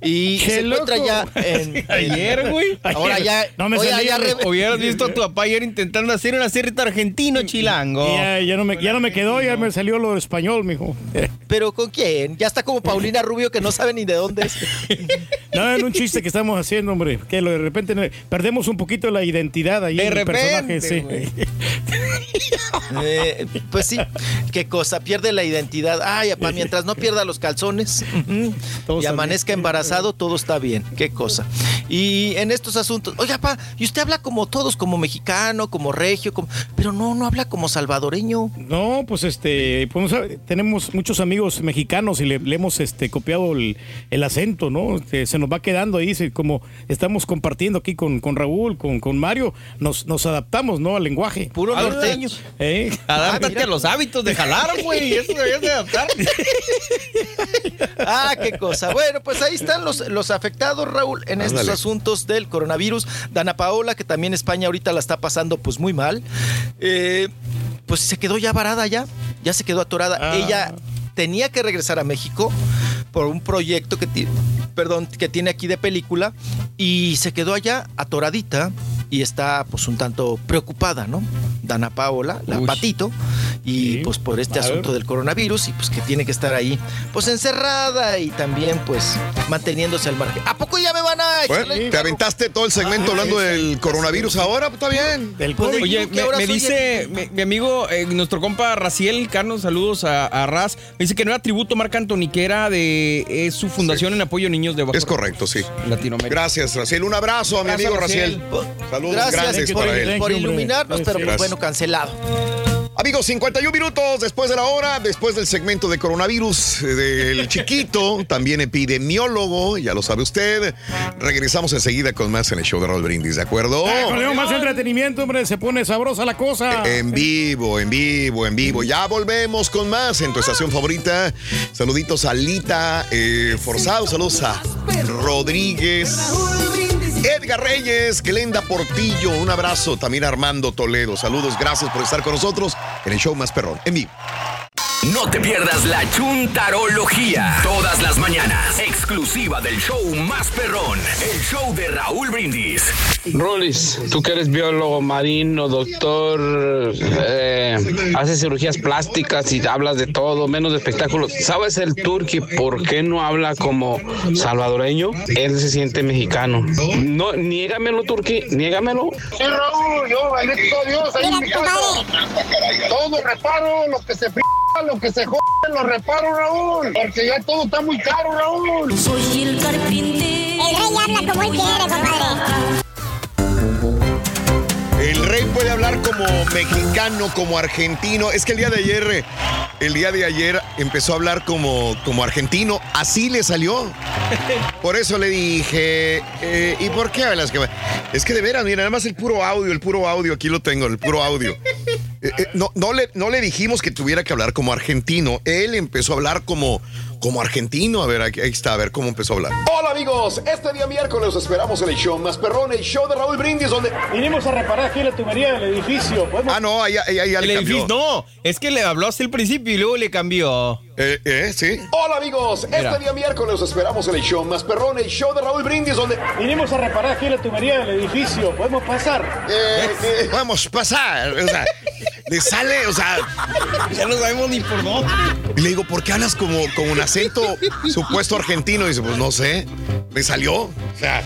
Y ¡Qué se encuentra loco! ya en, Ayer, güey. Ahora ya. No me salía, ya Hubieras visto a tu papá ayer intentando hacer un acierto argentino chilango. Ya, ya no me, ya no me quedó, ya me salió lo español, mijo. ¿Pero con quién? Ya está como Paulina Rubio que no sabe ni de dónde es. No, en un chiste que estamos haciendo, hombre, que de repente perdemos un poquito la identidad ahí De en el repente, personaje, sí. Eh, pues sí, qué cosa, pierde la identidad. Ay, mientras no pierda los calzones y amanezca embarazado, todo está bien. Qué cosa. Y en estos asuntos, oiga, papá, y usted habla como todos, como mexicano, como regio, como- pero no, no habla como salvadoreño. No, pues este, pues, tenemos muchos amigos mexicanos y le, le hemos este, copiado el, el acento, ¿no? Este, se nos va quedando ahí, se- como estamos compartiendo aquí con, con Raúl, con, con Mario, nos, nos adaptamos, ¿no? Al lenguaje. Puro norteño. ¿Eh? Adáptate a los hábitos de jalar, güey. Eso debías de adaptar. Ah, qué cosa. Bueno, pues ahí están los, los afectados, Raúl, en estos Ándale. Asuntos del coronavirus. Dana Paola, que también España ahorita la está pasando pues muy mal. Eh, pues se quedó ya varada ya, ya se quedó atorada. Ah. Ella tenía que regresar a México por un proyecto que, perdón, que tiene aquí de película y se quedó allá atoradita y está pues un tanto preocupada, ¿no? Dana Paola, la Uy. patito, y pues por este A ver. asunto del coronavirus y pues que tiene que estar ahí pues encerrada y también pues manteniéndose al margen. ¿A poco ya me van a echarle Bueno, el te aventaste todo el segmento hablando del coronavirus ahora, pues está bien. Del Pues, COVID. Oye, me, dice el- mi, mi amigo, eh, nuestro compa Raciel Carlos, saludos a, a Raz. Me dice que no era tributo Marc Anthony, que era de es su fundación en apoyo a niños de bajo Es correcto, sí. Latinoamérica. Gracias, Raciel. Un abrazo a mi Abrazo, amigo Raciel. Raciel. Saludos Gracias grandes por, para él. Thank por iluminarnos, pero pues Gracias. bueno, cancelado. Amigos, 51 minutos después de la hora, después del segmento de coronavirus eh, del chiquito, también epidemiólogo, ya lo sabe usted. Regresamos enseguida con más en el show de Raúl Brindis, ¿de acuerdo? Ah, tenemos más entretenimiento, hombre, se pone sabrosa la cosa. En vivo, en vivo, en vivo. Ya volvemos con más en tu estación favorita. Saluditos a Lita eh, Forzado, saludos a Rodríguez. Edgar Reyes, Glenda Portillo, un abrazo también Armando Toledo. Saludos, gracias por estar con nosotros en el show más perrón, en vivo. No te pierdas la chuntarología. Todas las mañanas. Exclusiva del show más perrón. El show de Raúl Brindis. Rolis, tú que eres biólogo marino, doctor, eh, haces cirugías plásticas y hablas de todo, menos de espectáculos. ¿Sabes el turqui por qué no habla como salvadoreño? Él se siente mexicano. No, niégamelo, turqui, niégamelo. Sí, Raúl, yo, bendito Dios, ahí en mi casa. Todo reparo, lo que se lo que se jode, en los reparos, Raúl, porque ya todo está muy caro, Raúl. Soy el carpintero. El rey habla como él quiere, compadre. El rey puede hablar como mexicano, como argentino. Es que el día de ayer, el día de ayer empezó a hablar como, como argentino. Así le salió. Por eso le dije, eh, ¿y por qué hablas? que Es que de veras, mira, nada más el puro audio, el puro audio, aquí lo tengo, el puro audio. Eh, eh, no, no, le, no le dijimos que tuviera que hablar como argentino. Él empezó a hablar como, como argentino. A ver, aquí, ahí está, a ver cómo empezó a hablar. Hola amigos, este día miércoles los esperamos en el show más perrón, el show de Raúl Brindis, donde... Vinimos a reparar aquí la tubería del edificio. ¿Podemos- Ah, no, ahí, ahí, ahí ya El le cambió. edificio, no, es que le habló hasta el principio y luego le cambió. Eh, eh, sí. Hola amigos, Mira. este día miércoles los esperamos en el show más perrón, el show de Raúl Brindis, donde... Vinimos a reparar aquí la tubería del edificio. ¿Podemos pasar? Eh, vamos, pasar. O sea, le sale, o sea. Ya no sabemos ni por dónde. Y le digo, ¿por qué hablas como con un acento supuesto argentino? Y dice, pues no sé. Me salió. O sea,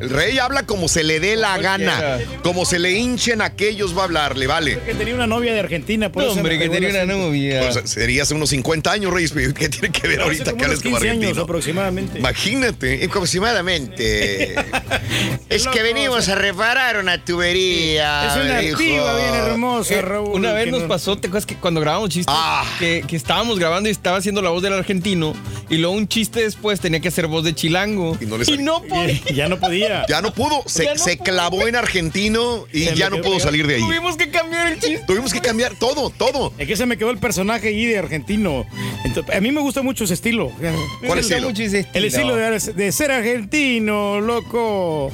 el rey habla como se le dé la gana. Como se le hinchen aquellos va a hablar, le vale. Que tenía una novia de Argentina. Por No, eso hombre, que tenía una acento. novia. Pues, sería hace unos 50 años, Reyes. pero ¿Qué tiene que ver ahorita que hables como 15 años argentino? aproximadamente. Imagínate, aproximadamente. es que venimos a reparar una tubería. Es una activa bien hermosa, Eh, Raúl. Una vez nos no- pasó, ¿te acuerdas que cuando grabamos chistes? Ah. Que, que estábamos grabando y estaba haciendo la voz del argentino y luego un chiste después tenía que hacer voz de chilango. Y no le Y no podía. Ya no podía. Ya no pudo, se, Ya no se pudo. clavó en argentino y Se ya no pudo salir de ahí. Tuvimos que cambiar el chiste. Tuvimos que cambiar todo, todo. Es que se me quedó el personaje ahí de argentino. Entonces, a mí me gusta mucho ese estilo. ¿Cuál gusta estilo? ese El estilo de, de ser argentino, loco.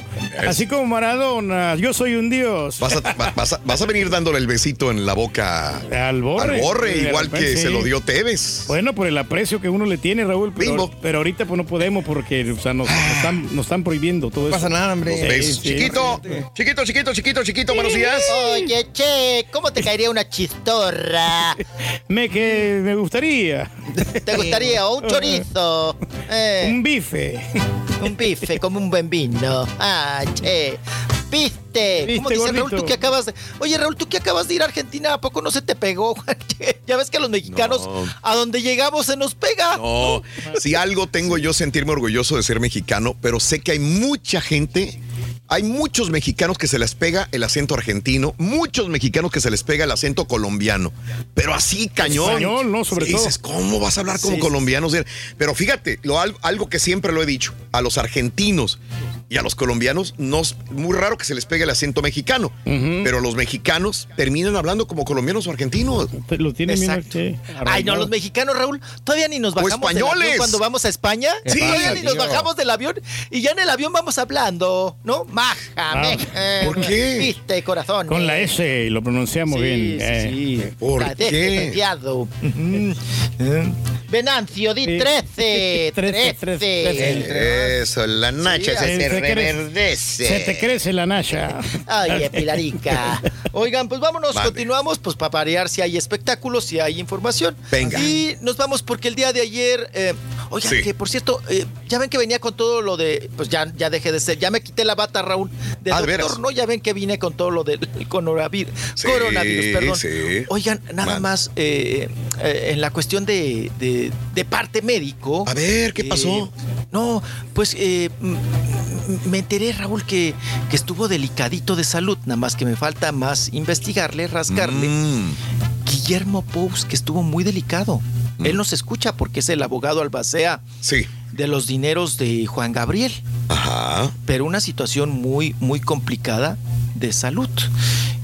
Así como Maradona. Yo soy un dios. Vas a, va- vas a- vas a venir dándole el besito en la boca Al borre. al borre, igual repente, que sí. se lo dio Tevez. Bueno, por el aprecio que uno le tiene, Raúl. Pero, pero ahorita pues no podemos porque o sea, nos, nos están, nos están prohibiendo todo No eso. pasa nada, hombre. Sí. Chiquito, chiquito, chiquito, chiquito, chiquito, buenos días. Oye, che, ¿cómo te caería una chistorra? Me, que me gustaría. ¿Te gustaría? ¿O un chorizo? Eh, Un bife. un bife como un buen vino. Ah, che. ¿Viste? ¿Cómo ¿Viste, dice Raúl? Tú que acabas de... Oye, Raúl, tú que acabas de ir a Argentina, ¿a poco no se te pegó? ya ves que a los mexicanos, No. a donde llegamos se nos pega. No, si algo tengo yo sentirme orgulloso de ser mexicano, pero sé que hay mucha gente, hay muchos mexicanos que se les pega el acento argentino, muchos mexicanos que se les pega el acento colombiano, pero así cañón. Español, ¿no? Sobre todo. Dices, ¿cómo vas a hablar como Sí, colombianos? Pero fíjate, lo, algo que siempre lo he dicho, a los argentinos y a los colombianos no es muy raro que se les pegue el acento mexicano, pero los mexicanos terminan hablando como colombianos o argentinos. Pues Lo tiene bien Exacto. Ay, no, los mexicanos, Raúl, todavía ni nos bajamos del avión cuando vamos a España. Sí. Todavía ni nos bajamos del avión y ya en el avión vamos hablando, ¿no? Májame. Ah, ¿por qué? Viste, corazón. Con la S lo pronunciamos Sí, bien. sí, eh. sí. ¿Por Está qué? Ujú. Venancio, di Sí. 13. 13, 13. Eso, la nacha Sí, se, se te crece. reverdece. Se te crece la nasha. Ay, Pilarica. Oigan, pues vámonos, continuamos, pues para variar si hay espectáculos, si hay información. Venga. Y nos vamos porque el día de ayer, eh, oigan, Sí. que por cierto, eh, ya ven que venía con todo lo de, pues ya, ya dejé de ser, ya me quité la bata, Raúl, de Ah, ¿de doctor? ¿no? Ya ven que vine con todo lo del coronavirus, Sí, coronavirus, perdón. sí. Oigan, nada Man. más, eh, eh, en la cuestión de, de, de parte médico. A ver, ¿qué eh, pasó? no, pues eh, me enteré, Raúl, que, que estuvo delicadito de salud, nada más que me falta más investigarle, rascarle. Mm. Guillermo Pous, que estuvo muy delicado. Él nos escucha porque es el abogado albacea Sí. de los dineros de Juan Gabriel, Ajá. pero una situación muy, muy complicada de salud.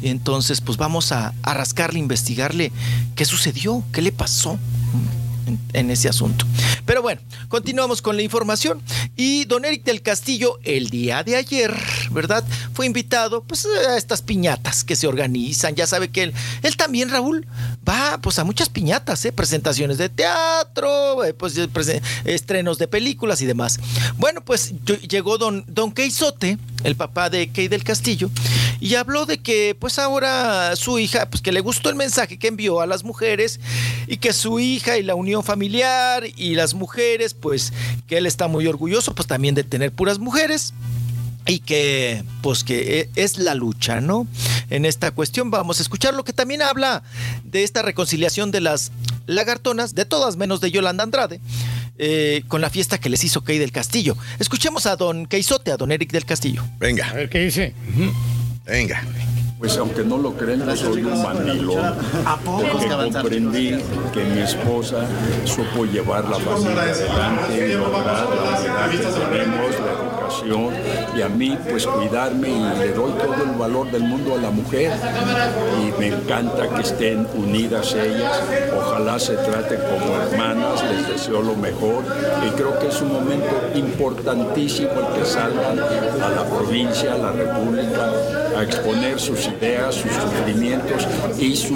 Entonces, pues vamos a, a rascarle, investigarle qué sucedió, qué le pasó en, ese asunto. Pero bueno, continuamos con la información. Y don Eric del Castillo, el día de ayer, ¿verdad? Fue invitado pues, a estas piñatas que se organizan. Ya sabe que él, él también, Raúl, va pues a muchas piñatas, ¿eh? presentaciones de teatro, eh, pues, estrenos de películas y demás. Bueno, pues llegó don, don el papá de Key del Castillo, y habló de que pues ahora su hija, pues que le gustó el mensaje que envió a las mujeres y que su hija y la unión familiar y las mujeres, pues que él está muy orgulloso pues también de tener puras mujeres. Y que, pues que e- es la lucha, ¿no? En esta cuestión vamos a escuchar lo que también habla de esta reconciliación de las lagartonas, de todas menos de Yolanda Andrade, eh, con la fiesta que les hizo Key del Castillo. Escuchemos a don Keizote, a don Eric del Castillo. Venga. A ver qué dice. Venga. Pues aunque no lo crean, yo soy un mandilón. Porque comprendí que mi esposa supo llevar la familia adelante lograr la unidad que tenemos, la educación, y a mí pues cuidarme y le doy todo el valor del mundo a la mujer. Y me encanta que estén unidas ellas. Ojalá se traten como hermanas, les deseo lo mejor. Y creo que es un momento importantísimo el que salgan a la provincia, a la república, a exponer sus ideas, sus sufrimientos y su,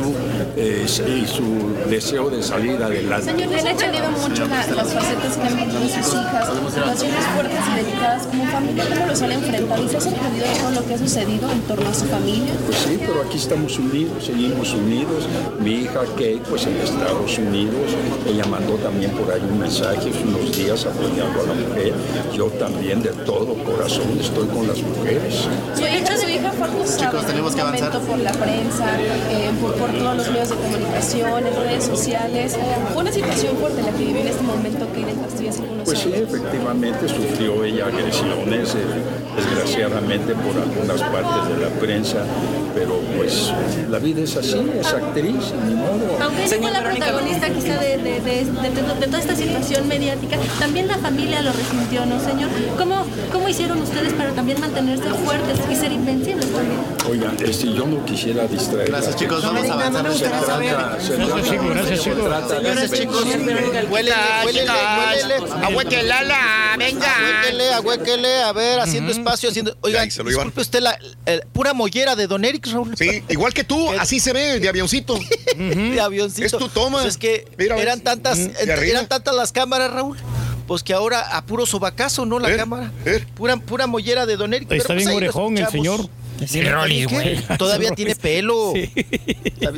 eh, y su deseo de salir adelante. Señor, le han aprendido mucho la- las facetas que han vivido sus hijas, situaciones fuertes y delicadas como familia, ¿cómo los han enfrentado? ¿Y se ha sorprendido de todo lo que ha sucedido en torno a su familia? Pues sí, pero aquí estamos unidos, seguimos unidos. Mi hija Kate, pues en Estados Unidos, ella mandó también por ahí un mensaje hace unos días apoyando a la mujer. Yo también de todo corazón estoy con las mujeres. Su hija, su hija fue Chicos, en tenemos que. Momento por la prensa, eh, por, por todos los medios de comunicación, en redes sociales. Fue una situación fuerte la que vive en este momento que del Castillo hace algunos Pues sí, años. efectivamente sufrió ella agresiones, eh, desgraciadamente por algunas partes de la prensa, pero pues la vida es así, es actriz, ni modo. Aunque ella fue la protagonista quizá de, de- de- de- de- de toda esta situación mediática, también la familia lo resintió, ¿no, señor? ¿Cómo, ¿Cómo hicieron ustedes para también mantenerse fuertes y ser invencibles también? Oigan, este, yo no quisiera distraer. Gracias, chicos, vamos a avanzar. Se Gracias, chicos, gracias, se chicos. Señores, chicos, huélele, huélele, huélele. Ahuequelala, venga. Ahuéquele, ahuéquele, a ver, haciendo espacio, haciendo. Oigan, se lo llevan. disculpe usted la, eh, pura mollera de Don Eric, Raúl. Sí, igual que tú, así se ve, de avioncito. de avioncito. Es tu toma. Pues es que eran tantas, eh, eran tantas las cámaras, Raúl. Pues que ahora a puro sobacazo, ¿no? La Eh, cámara. Pura, pura mollera de Don Eric. Está Pero, pues, bien orejón el señor. Sí, ¿qué? güey. Todavía tiene pelo.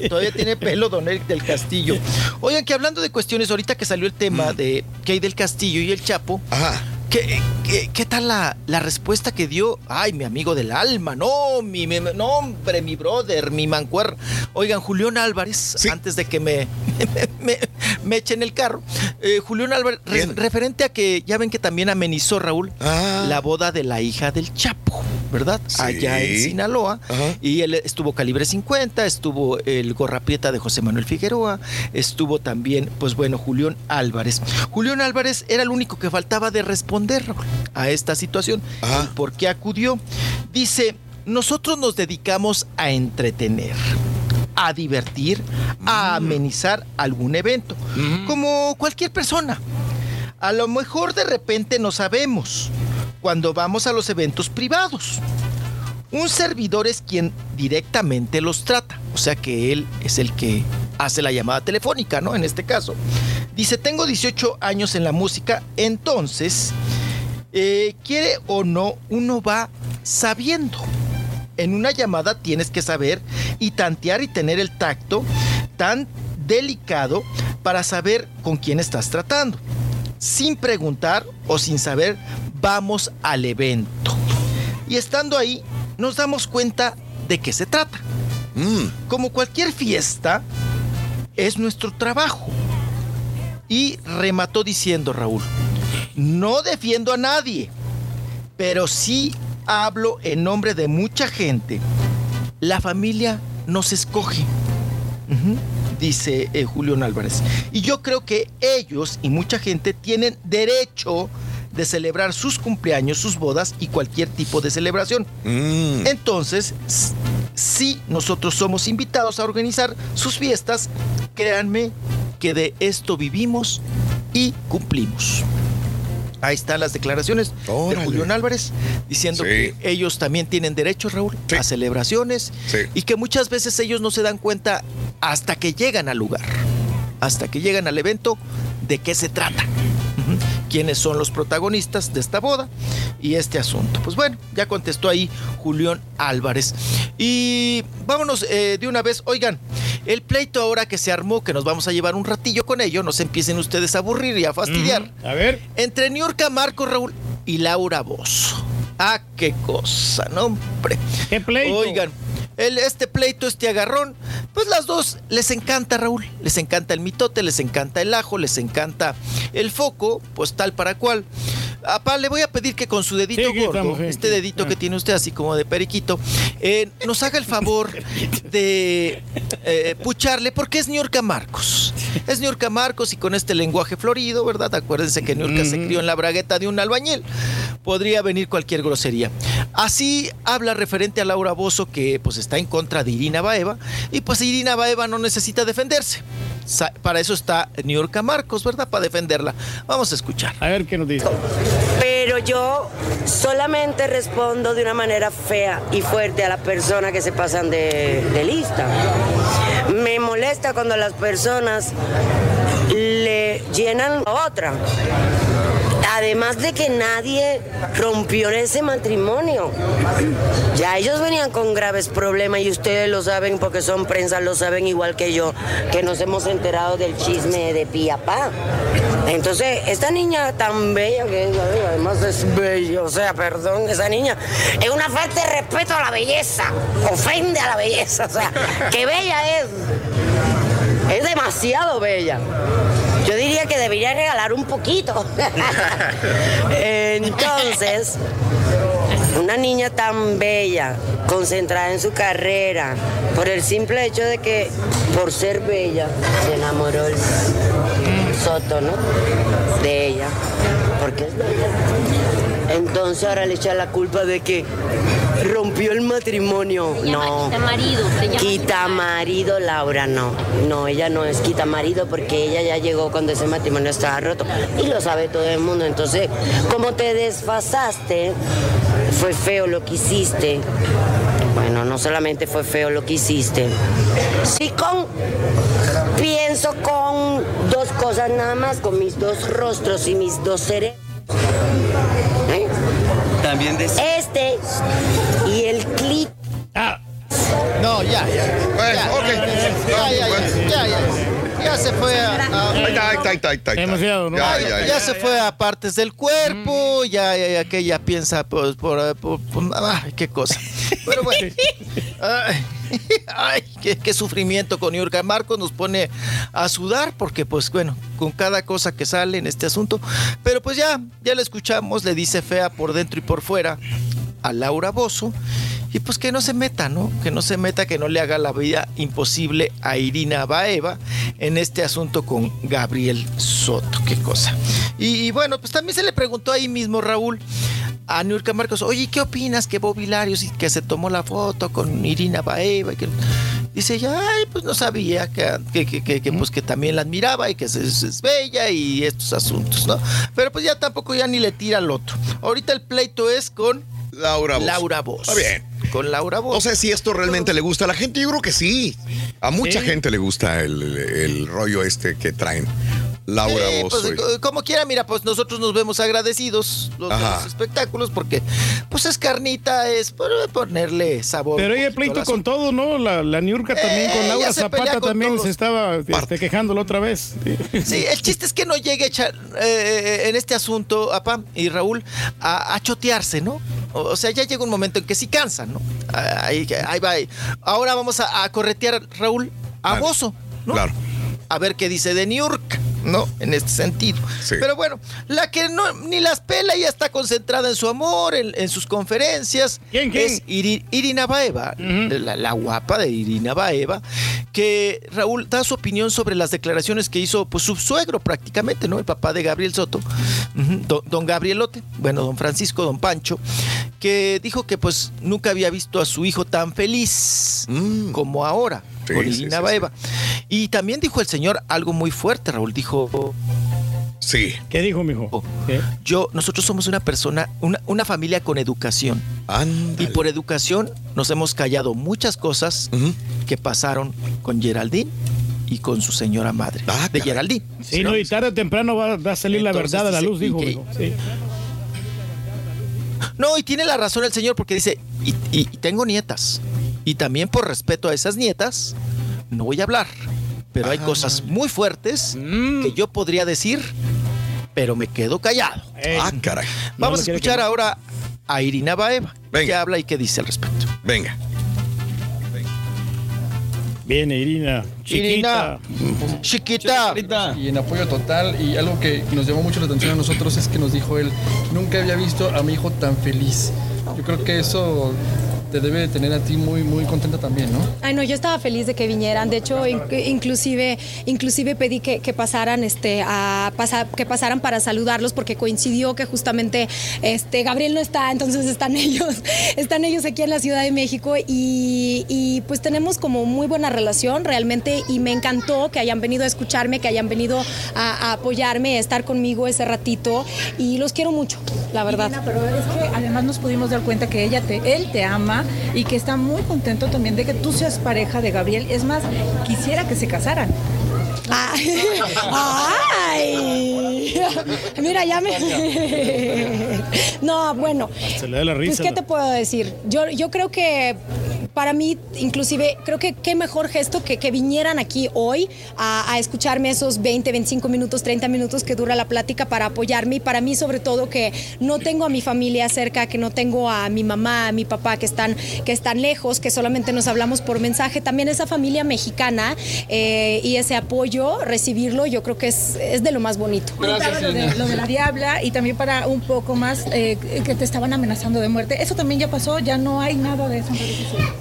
Todavía tiene pelo Don Eric del Castillo. Oigan, que hablando de cuestiones, ahorita que salió el tema de Kay del Castillo y el Chapo, ¿qué, qué, qué tal la, la respuesta que dio? Ay, mi amigo del alma, no, mi, mi- no, hombre, mi brother, mi mancuer. Oigan, Julián Álvarez, antes de que me, me, me echen el carro, eh, Julián Álvarez, re- referente a que ya ven que también amenizó Raúl la boda de la hija del Chapo, ¿verdad? Allá en Sinaloa. Y él estuvo calibre 50, estuvo el gorra prieta de José Manuel Figueroa, estuvo también, pues bueno, Julián Álvarez. Julián Álvarez era el único que faltaba de responder Raúl, a esta situación. El ¿Por qué acudió? Dice, nosotros nos dedicamos a entretener a divertir, a amenizar algún evento, como cualquier persona. A lo mejor de repente no sabemos cuando vamos a los eventos privados. Un servidor es quien directamente los trata, o sea que él es el que hace la llamada telefónica, ¿no? En este caso. Dice, tengo 18 años en la música, entonces, eh, quiere o no, uno va sabiendo. En una llamada tienes que saber y tantear y tener el tacto tan delicado para saber con quién estás tratando. Sin preguntar o sin saber, vamos al evento. Y estando ahí, nos damos cuenta de qué se trata. Como cualquier fiesta, es nuestro trabajo. Y remató diciendo Raúl, no defiendo a nadie, pero sí hablo en nombre de mucha gente. La familia nos escoge, dice eh, Julián Álvarez. Y yo creo que ellos y mucha gente tienen derecho de celebrar sus cumpleaños, sus bodas y cualquier tipo de celebración. Entonces, s- si nosotros somos invitados a organizar sus fiestas, créanme que de esto vivimos y cumplimos. Ahí están las declaraciones de Julián Álvarez diciendo que ellos también tienen derecho, Raúl, a celebraciones y que muchas veces ellos no se dan cuenta hasta que llegan al lugar, hasta que llegan al evento, de qué se trata. Quiénes son los protagonistas de esta boda y este asunto. Pues bueno, ya contestó ahí Julián Álvarez. Y vámonos eh, de una vez, oigan, el pleito ahora que se armó, que nos vamos a llevar un ratillo con ello, no se empiecen ustedes a aburrir y a fastidiar. A ver. Entre Niurka Marco Raúl y Laura Bozo. Ah, qué cosa, no, hombre. ¿Qué pleito? Oigan, este pleito, este agarrón, Pues las dos les encanta, Raúl. Les encanta el mitote, les encanta el ajo, les encanta el foco, pues tal para cual. Apá, le voy a pedir que con su dedito Sí, gordo, estamos, este dedito que tiene usted así como de periquito, eh, nos haga el favor de eh, pucharle, porque es Niurka Marcos. Es Niurka Marcos y con este lenguaje florido, ¿verdad? Acuérdense que Niurka se crió en la bragueta de un albañil. Podría venir cualquier grosería. Así habla referente a Laura Bozo, que pues está en contra de Irina Baeva, y pues Irina Baeva no necesita defenderse. Para eso está Niurka Marcos, ¿verdad? Para defenderla. Vamos a escuchar. A ver qué nos dice. Pero yo solamente respondo de una manera fea y fuerte a las personas que se pasan de, de lista. Me molesta cuando las personas le llenan a otra. Además de que nadie rompió ese matrimonio. Ya ellos venían con graves problemas y ustedes lo saben porque son prensa, lo saben igual que yo, que nos hemos enterado del chisme de Piapá. Entonces, esta niña tan bella que además es bella, o sea, perdón, esa niña es una falta de respeto a la belleza, ofende a la belleza, o sea, que bella es, es demasiado bella. Yo diría que debería regalar un poquito. Entonces, una niña tan bella, concentrada en su carrera, por el simple hecho de que por ser bella se enamoró el Soto, ¿no? De ella, porque es bella. Entonces ahora le echa la culpa de que rompió el matrimonio. No. quita marido, se llama Quita marido, Laura, no. No, ella no es quita marido porque ella ya llegó cuando ese matrimonio estaba roto. Y lo sabe todo el mundo. Entonces, como te desfasaste, fue feo lo que hiciste. Bueno, no solamente fue feo lo que hiciste. Sí, con. Pienso con dos cosas nada más, con mis dos rostros y mis dos cerebros. ¿Eh? También decía. Este y el clip. Ah. No, ya, ya. Bueno, ya, ok. ya, ya, ya, ya, ya. Ya se fue a. a- Ahí está, ahí está, ahí está, ahí está. Demasiado, ¿no? Ya, ya, ya, ya ya. se fue a partes del cuerpo, ya, ya, ya que ella piensa pues, por, por- por- ay, qué cosa. Pero bueno, ay, ay, qué, qué sufrimiento con Yurka Marcos nos pone a sudar porque pues bueno, con cada cosa que sale en este asunto, pero pues ya, ya la escuchamos, le dice fea por dentro y por fuera a Laura Bozo. Y pues que no se meta, ¿no? Que no se meta, que no le haga la vida imposible a Irina Baeva en este asunto con Gabriel Soto. Qué cosa. Y, y bueno, pues también se le preguntó ahí mismo, Raúl, a Nurka Marcos, oye, ¿qué opinas que Bobby Larios y que se tomó la foto con Irina Baeva? Y que... Dice ay, pues no sabía que, que, que- que- que, pues que también la admiraba y que es, es- es bella y estos asuntos, ¿no? Pero pues ya tampoco ya ni le tira al otro. Ahorita el pleito es con Laura Voz. Laura Voz. Está bien. Con Laura. No sé si esto realmente le gusta a la gente. Yo creo que sí. A mucha Sí. gente le gusta el, el rollo este que traen. Laura Eh, pues, eh, como quiera, mira, pues nosotros nos vemos agradecidos los, de Ajá. los espectáculos porque pues es carnita, es ponerle sabor. Pero ella pleito con todo, ¿no? La, la Niurka también con Eh, Laura Zapata con también todos. se estaba este, quejándolo otra vez. Sí, el chiste es que no llegue a echar, eh, en este asunto, Apam y Raúl, a, a chotearse, ¿no? O, o sea, ya llega un momento en que sí cansan, ¿no? Ahí, ahí va. Ahora vamos a, a corretear, Raúl, a Vale. Bozo, ¿no? Claro. A ver qué dice de Niurka, ¿no? En este sentido. Sí. Pero bueno, la que no, ni las pela, ella está concentrada en su amor, en, en sus conferencias. ¿Quién, quién? Es Iri- Irina Baeva, la, la guapa de Irina Baeva, que Raúl da su opinión sobre las declaraciones que hizo pues, su suegro prácticamente, ¿no? El papá de Gabriel Soto, don, don Gabrielote, bueno, don Francisco, don Pancho, que dijo que pues nunca había visto a su hijo tan feliz como ahora. Sí, con sí, Irina sí, Baeva. Y también dijo el señor algo muy fuerte, Raúl. Dijo, Sí. ¿Qué dijo, mijo? ¿Qué? yo, nosotros somos una persona, una, una familia con educación. Y por educación nos hemos callado muchas cosas que pasaron con Geraldine y con su señora madre. Ah, de Geraldine. Sí, no, y tarde o temprano va, va a salir la verdad a la luz, dijo. que- mijo. Sí. No, y tiene la razón el señor porque dice, y, y- y tengo nietas. Y también por respeto a esas nietas, no voy a hablar. Pero hay cosas muy fuertes que yo podría decir, pero me quedo callado. Ah, caray. Vamos no a escuchar que- ahora a Irina Baeva, Venga. que habla y qué dice al respecto. Venga. Viene Irina. Chiquita. Chiquita. Y en apoyo total. Y algo que nos llamó mucho la atención a nosotros es que nos dijo él, nunca había visto a mi hijo tan feliz. Yo creo que eso te debe de tener a ti muy, muy contenta también, ¿no? Ay, no, yo estaba feliz de que vinieran. De hecho, in- inclusive, inclusive pedí que, que pasaran, este, a pasar, que pasaran para saludarlos porque coincidió que justamente, este, Gabriel no está, entonces están ellos, están ellos aquí en la Ciudad de México y, y, pues tenemos como muy buena relación realmente y me encantó que hayan venido a escucharme, que hayan venido a, a apoyarme, a estar conmigo ese ratito y los quiero mucho, la verdad. Irina, pero es que además nos pudimos dar cuenta que ella te, él te ama y que está muy contento también de que tú seas pareja de Gabriel. Es más, quisiera que se casaran. ¡Ay! Mira, ya me. No, bueno. Se le da la Pues, risa. ¿qué te puedo decir? Yo, yo creo que para mí, inclusive, creo que qué mejor gesto que, que vinieran aquí hoy a, a escucharme esos 20, 25 minutos, 30 minutos que dura la plática para apoyarme y para mí, sobre todo, que no tengo a mi familia cerca, que no tengo a mi mamá, a mi papá que están, que están lejos, que solamente nos hablamos por mensaje. También esa familia mexicana eh, y ese apoyo, recibirlo, yo creo que es, es de lo más bonito. Comentaba lo de, lo de la diabla y también para un poco más eh, que te estaban amenazando de muerte. Eso también ya pasó, ya no hay nada de eso.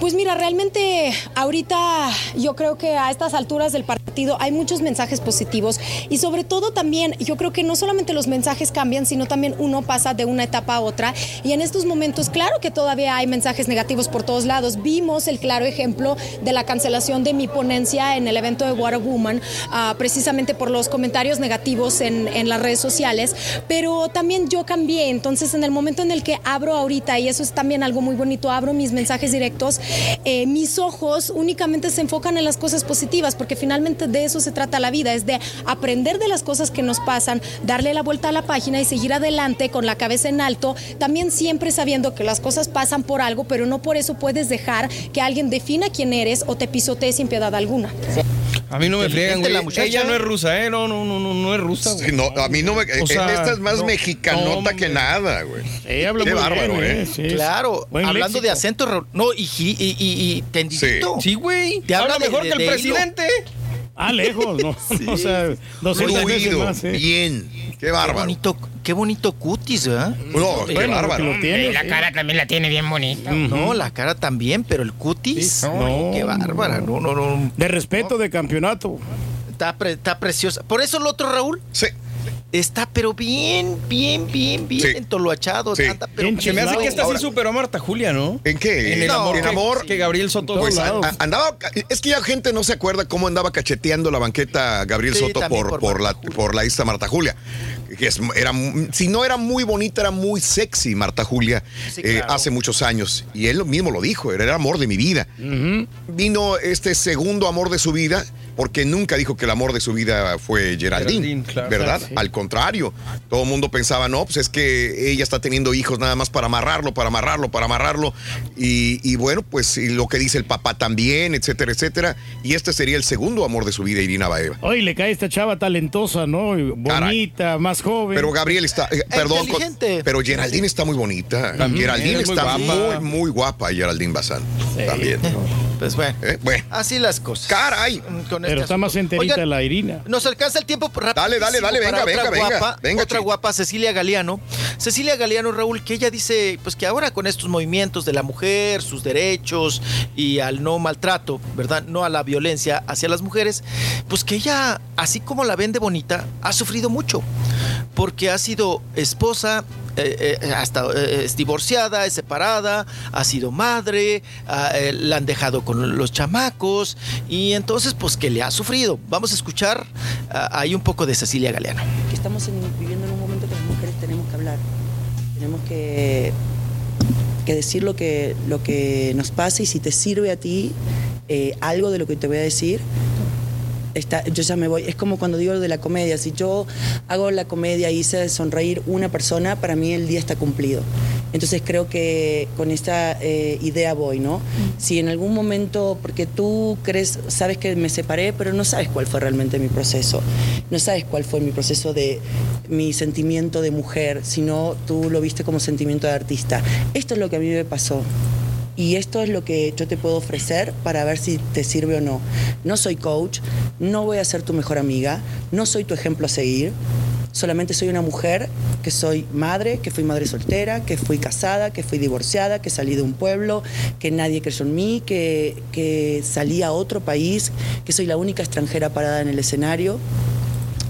Pues mira, realmente ahorita yo creo que a estas alturas del partido hay muchos mensajes positivos y sobre todo también yo creo que no solamente los mensajes cambian, sino también uno pasa de una etapa a otra y en estos momentos claro que todavía hay mensajes negativos por todos lados. Vimos el claro ejemplo de la cancelación de mi ponencia en el evento de What a Woman, ah, precisamente por los comentarios negativos en, las redes sociales, pero también yo cambié, entonces en el momento en el que abro ahorita, y eso es también algo muy bonito, abro mis mensajes directos, eh, mis ojos únicamente se enfocan en las cosas positivas, porque finalmente de eso se trata la vida, es de aprender de las cosas que nos pasan, darle la vuelta a la página y seguir adelante con la cabeza en alto, también siempre sabiendo que las cosas pasan por algo, pero no por eso puedes dejar que alguien defina quién eres o te pisotee sin piedad alguna. A mí no me friegan, güey. la muchacha. Ella no es rusa, ¿eh? No, no, no, no, no es rusa, güey. Sí, no, a mí no me. O sea, esta es más no, mexicanota no, que nada, güey. habla Qué muy bárbaro, bien, ¿eh? eh, sí, Claro, hablando de acento, no, y, y, y, y tendidito. Sí, güey. Te habla mejor de- que el de hilo. Ah, lejos, ¿no? O sea, 200 veces más, ¿eh? bien. Qué Qué bárbaro. bonito, qué bonito cutis, ¿verdad? No, qué Bueno, bárbaro. lo tiene, la sí. cara también la tiene bien bonita. No, la cara también, pero el cutis, no, qué bárbara, no, no, no. De respeto de campeonato. Está, pre- está preciosa. Por eso el otro Raúl. Sí. Está, pero bien, bien, bien, bien Sí. entoloachado. Sí. anda, pero Se me hace que esta Ahora- sí superó a Marta Julia, ¿no? ¿En qué? En el No, amor. en que- amor. Que Gabriel Soto. Pues a- andaba, es que ya gente no se acuerda cómo andaba cacheteando la banqueta Gabriel Sí, Soto por, por por, la, por la ista Marta Julia. Que es- era, si no era muy bonita, era muy sexy Marta Julia Sí, eh, claro. hace muchos años. Y él mismo lo dijo, era el amor de mi vida. Vino este segundo amor de su vida, porque nunca dijo que el amor de su vida fue Geraldine, Geraldine, claro. ¿verdad? Sí. Al contrario, todo el mundo pensaba, no, pues es que ella está teniendo hijos nada más para amarrarlo, para amarrarlo, para amarrarlo. Y, y bueno, pues y lo que dice el papá también, etcétera, etcétera. Y este sería el segundo amor de su vida, Irina Baeva. Hoy le cae esta chava talentosa, ¿no? Bonita, más joven. Pero Gabriel está, eh, perdón, con- pero Geraldine está muy bonita. También, Geraldine es muy está guapa. muy, muy guapa, Geraldine Bazán. También. Pues bueno, Eh, Bueno, así las cosas. caray. Con Pero está más enterita Oigan, la Irina. Nos alcanza el tiempo rápido. Dale, dale, dale, venga, otra venga, venga, guapa, venga, otra chico. guapa, Cecilia Galeano. Cecilia Galeano, Raúl, que ella dice, pues que ahora con estos movimientos de la mujer, sus derechos y al no maltrato, ¿verdad? No a la violencia hacia las mujeres, pues que ella, así como la vende bonita, ha sufrido mucho. Porque ha sido esposa, eh, eh, hasta eh, es divorciada, es separada, ha sido madre, ah, la han dejado con los chamacos y entonces pues que le ha sufrido. Vamos a escuchar ah, ahí un poco de Cecilia Galeano. estamos en- viviendo en un momento que las mujeres tenemos que hablar. Tenemos que, que decir lo que, lo que nos pasa y si te sirve a ti algo de lo que te voy a decir, está, yo ya me voy. Es como cuando digo lo de la comedia. Si yo hago la comedia y hice sonreír una persona, para mí el día está cumplido. Entonces creo que con esta eh, idea voy, ¿no? Si en algún momento, porque tú crees, sabes que me separé, pero no sabes cuál fue realmente mi proceso. No sabes cuál fue mi proceso de mi sentimiento de mujer, sino tú lo viste como sentimiento de artista. Esto es lo que a mí me pasó. Y esto es lo que yo te puedo ofrecer para ver si te sirve o no. No soy coach, no voy a ser tu mejor amiga, no soy tu ejemplo a seguir. Solamente soy una mujer que soy madre, que fui madre soltera, que fui casada, que fui divorciada, que salí de un pueblo, que nadie creyó en mí, que, que salí a otro país, que soy la única extranjera parada en el escenario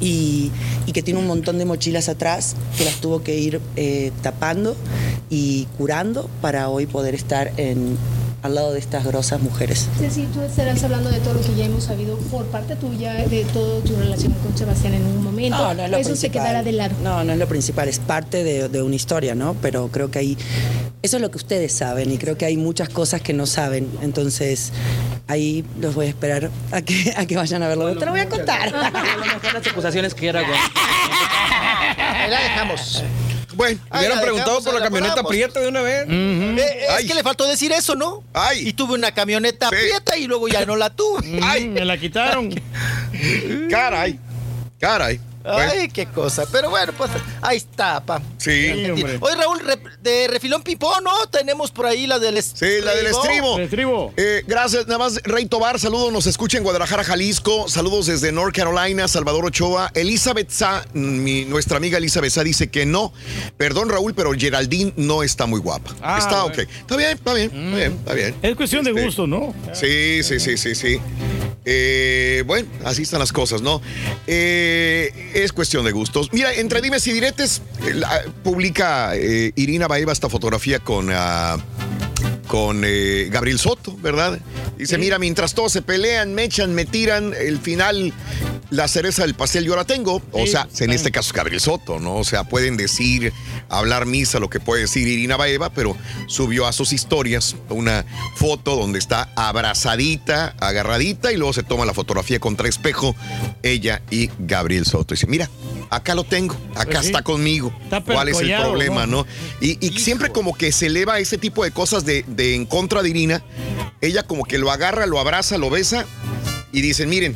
y, y que tiene un montón de mochilas atrás que las tuvo que ir eh, tapando y curando para hoy poder estar en, al lado de estas grosas mujeres. Ceci, tú estarás hablando de todo lo que ya hemos sabido por parte tuya, de toda tu relación con Sebastián en un momento. No, no es lo Eso se quedará de lado. No, no es lo principal, es parte de, de una historia, ¿no? Pero creo que hay. Eso es lo que ustedes saben y creo que hay muchas cosas que no saben. Entonces, ahí los voy a esperar a que, a que vayan a verlo. Te lo voy a contar. las acusaciones que era. Ahí la dejamos. Bueno, hubieran preguntado por la camioneta prieta de una vez. Eh, es que le faltó decir eso, ¿no? Y tuve una camioneta prieta y luego ya no la tuve. Ay, me la quitaron. Caray. Caray. Ay, qué cosa. Pero bueno, pues ahí está, pa. Sí, hombre. Oye, Raúl, de refilón pipón, ¿no? Tenemos por ahí la del Sí, la del estribo. Eh, gracias, nada más, Rey Tobar, saludos, nos escucha en Guadalajara, Jalisco, saludos desde North Carolina, Salvador Ochoa, Elizabeth Sa, mi- nuestra amiga Elizabeth Sa dice que no, perdón Raúl, pero Geraldine no está muy guapa. Ah, está ok, está bien, está bien, está bien, está bien. Es cuestión de Este, gusto, ¿no? Sí, sí, sí, sí, sí. Eh, bueno, así están las cosas, ¿no? Eh, es cuestión de gustos. Mira, entre dimes y diretes, eh, publica eh, Irina Baeva esta fotografía con, ah, con eh, Gabriel Soto, ¿verdad? Dice, mira, mientras todos se pelean, me echan, me tiran, el final, la cereza del pastel yo la tengo. O Sí, sea, en este caso es Gabriel Soto, ¿no? O sea, pueden decir, hablar misa, lo que puede decir Irina Baeva, pero subió a sus historias una foto donde está abrazadita, agarradita, y luego se toma la fotografía contra espejo, ella y Gabriel Soto. Dice, mira, acá lo tengo, acá Pues sí. está conmigo. Está ¿Cuál es el problema, ¿no? no? Y, y siempre como que se eleva ese tipo de cosas de, de en contra de Irina. Ella como que lo agarra, lo abraza, lo besa y dicen, miren,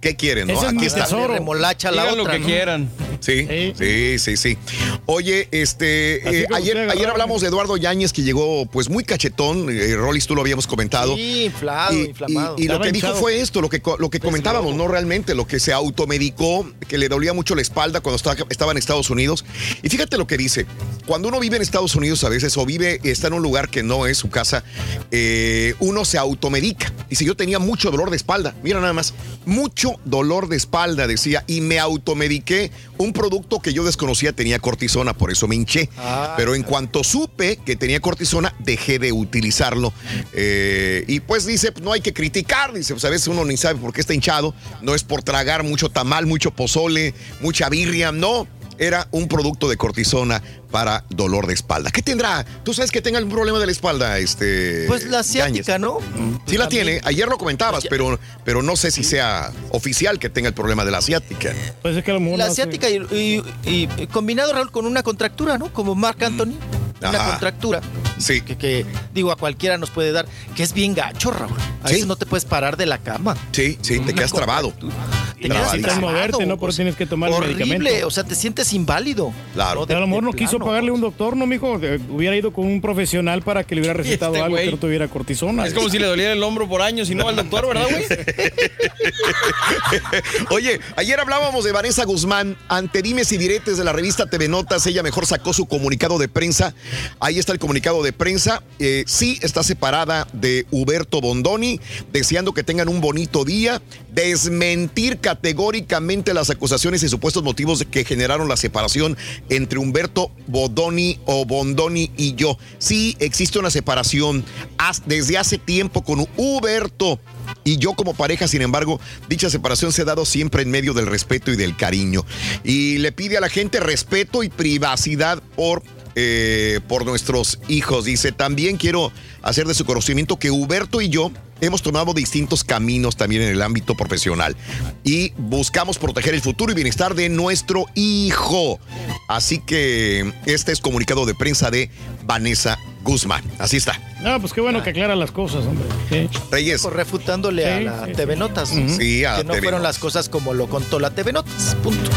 ¿qué quieren? No? Ese es Aquí mi está. tesoro. Remolacha la Digan lo otra, que ¿no? quieran. Sí, sí, sí, sí. Oye, este, eh, ayer, ayer hablamos de Eduardo Yáñez que llegó pues muy cachetón. Eh, Rolis, tú lo habíamos comentado. Sí, inflado, Y, inflamado. y- y lo que dijo fue esto, lo que, lo que comentábamos, no realmente, lo que se automedicó, que le dolía mucho la espalda cuando estaba, estaba en Estados Unidos. Y fíjate lo que dice, cuando uno vive en Estados Unidos a veces o vive, está en un lugar que no es su casa, eh, uno se automedica. Dice, yo tenía mucho dolor de espalda, mira nada más, mucho dolor de espalda, decía, y me automediqué un producto que yo desconocía tenía cortisona, por eso me hinché. Ah, Pero en cuanto supe que tenía cortisona, dejé de utilizarlo. Eh, y pues dice, no hay que criticar, dice, pues a veces uno ni sabe por qué está hinchado, no es por tragar mucho tamal, mucho pozole, mucha birria, no. Era un producto de cortisona para dolor de espalda. ¿Qué tendrá? ¿Tú sabes que tenga algún problema de la espalda, este? Pues la asiática? ¿no? Sí la También. tiene. Ayer lo comentabas, pero, pero no sé si sea oficial que tenga el problema de la asiática. Pues es que a lo mejor La asiática y, y- y- y combinado, Raúl, con una contractura, ¿no? Como Marc Anthony. Una Ajá. contractura. Sí. Que, que, digo, a cualquiera nos puede dar. Que es bien gacho, Raúl. A Sí. veces no te puedes parar de la cama. Sí, sí, te quedas trabado. Te quedas. Necesitas moverte, ¿no? Por eso tienes que tomar el medicamento. o sea, te sientes inválido. Claro. a lo mejor no de quiso pagarle un doctor, ¿no, mijo? Hubiera ido con un profesional para que le hubiera recetado este algo güey. que no tuviera cortisona. Es como si le doliera el hombro por años y no va al doctor, ¿verdad, güey? Oye, ayer hablábamos de Vanessa Guzmán, ante dimes y diretes de la revista TV Notas, ella mejor sacó su comunicado de prensa. Ahí está el comunicado de prensa. Eh, sí, está separada de Huberto Bondoni, deseando que tengan un bonito día, desmentir categóricamente las acusaciones y supuestos motivos que generaron la separación entre Humberto Bodoni o Bondoni y yo. Sí, existe una separación desde hace tiempo con Huberto y yo como pareja, sin embargo, dicha separación se ha dado siempre en medio del respeto y del cariño. Y le pide a la gente respeto y privacidad por, eh, por nuestros hijos. Dice, también quiero hacer de su conocimiento que Huberto y yo hemos tomado distintos caminos también en el ámbito profesional y buscamos proteger el futuro y bienestar de nuestro hijo. Así que este es comunicado de prensa de Vanessa Guzmán. Así está. No, pues qué bueno que aclara las cosas, hombre. Sí. Reyes. Pues refutándole a la sí, TV Notas. Sí, a Que no TV fueron Notas. las cosas como lo contó la TV Notas. Punto.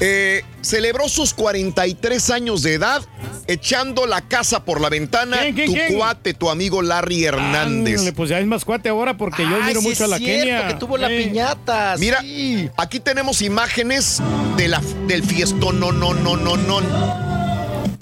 Eh, celebró sus 43 años de edad echando la casa por la ventana, ¿Quién, quién, tu quién? cuate, tu amigo Larry Hernández. Ándale, pues ya es más cuate ahora porque yo Ay, miro sí mucho a es la cierto, Kenia. que tuvo la piñata. Mira, sí. aquí tenemos imágenes de la, del fiestón. No, no, no, no, no.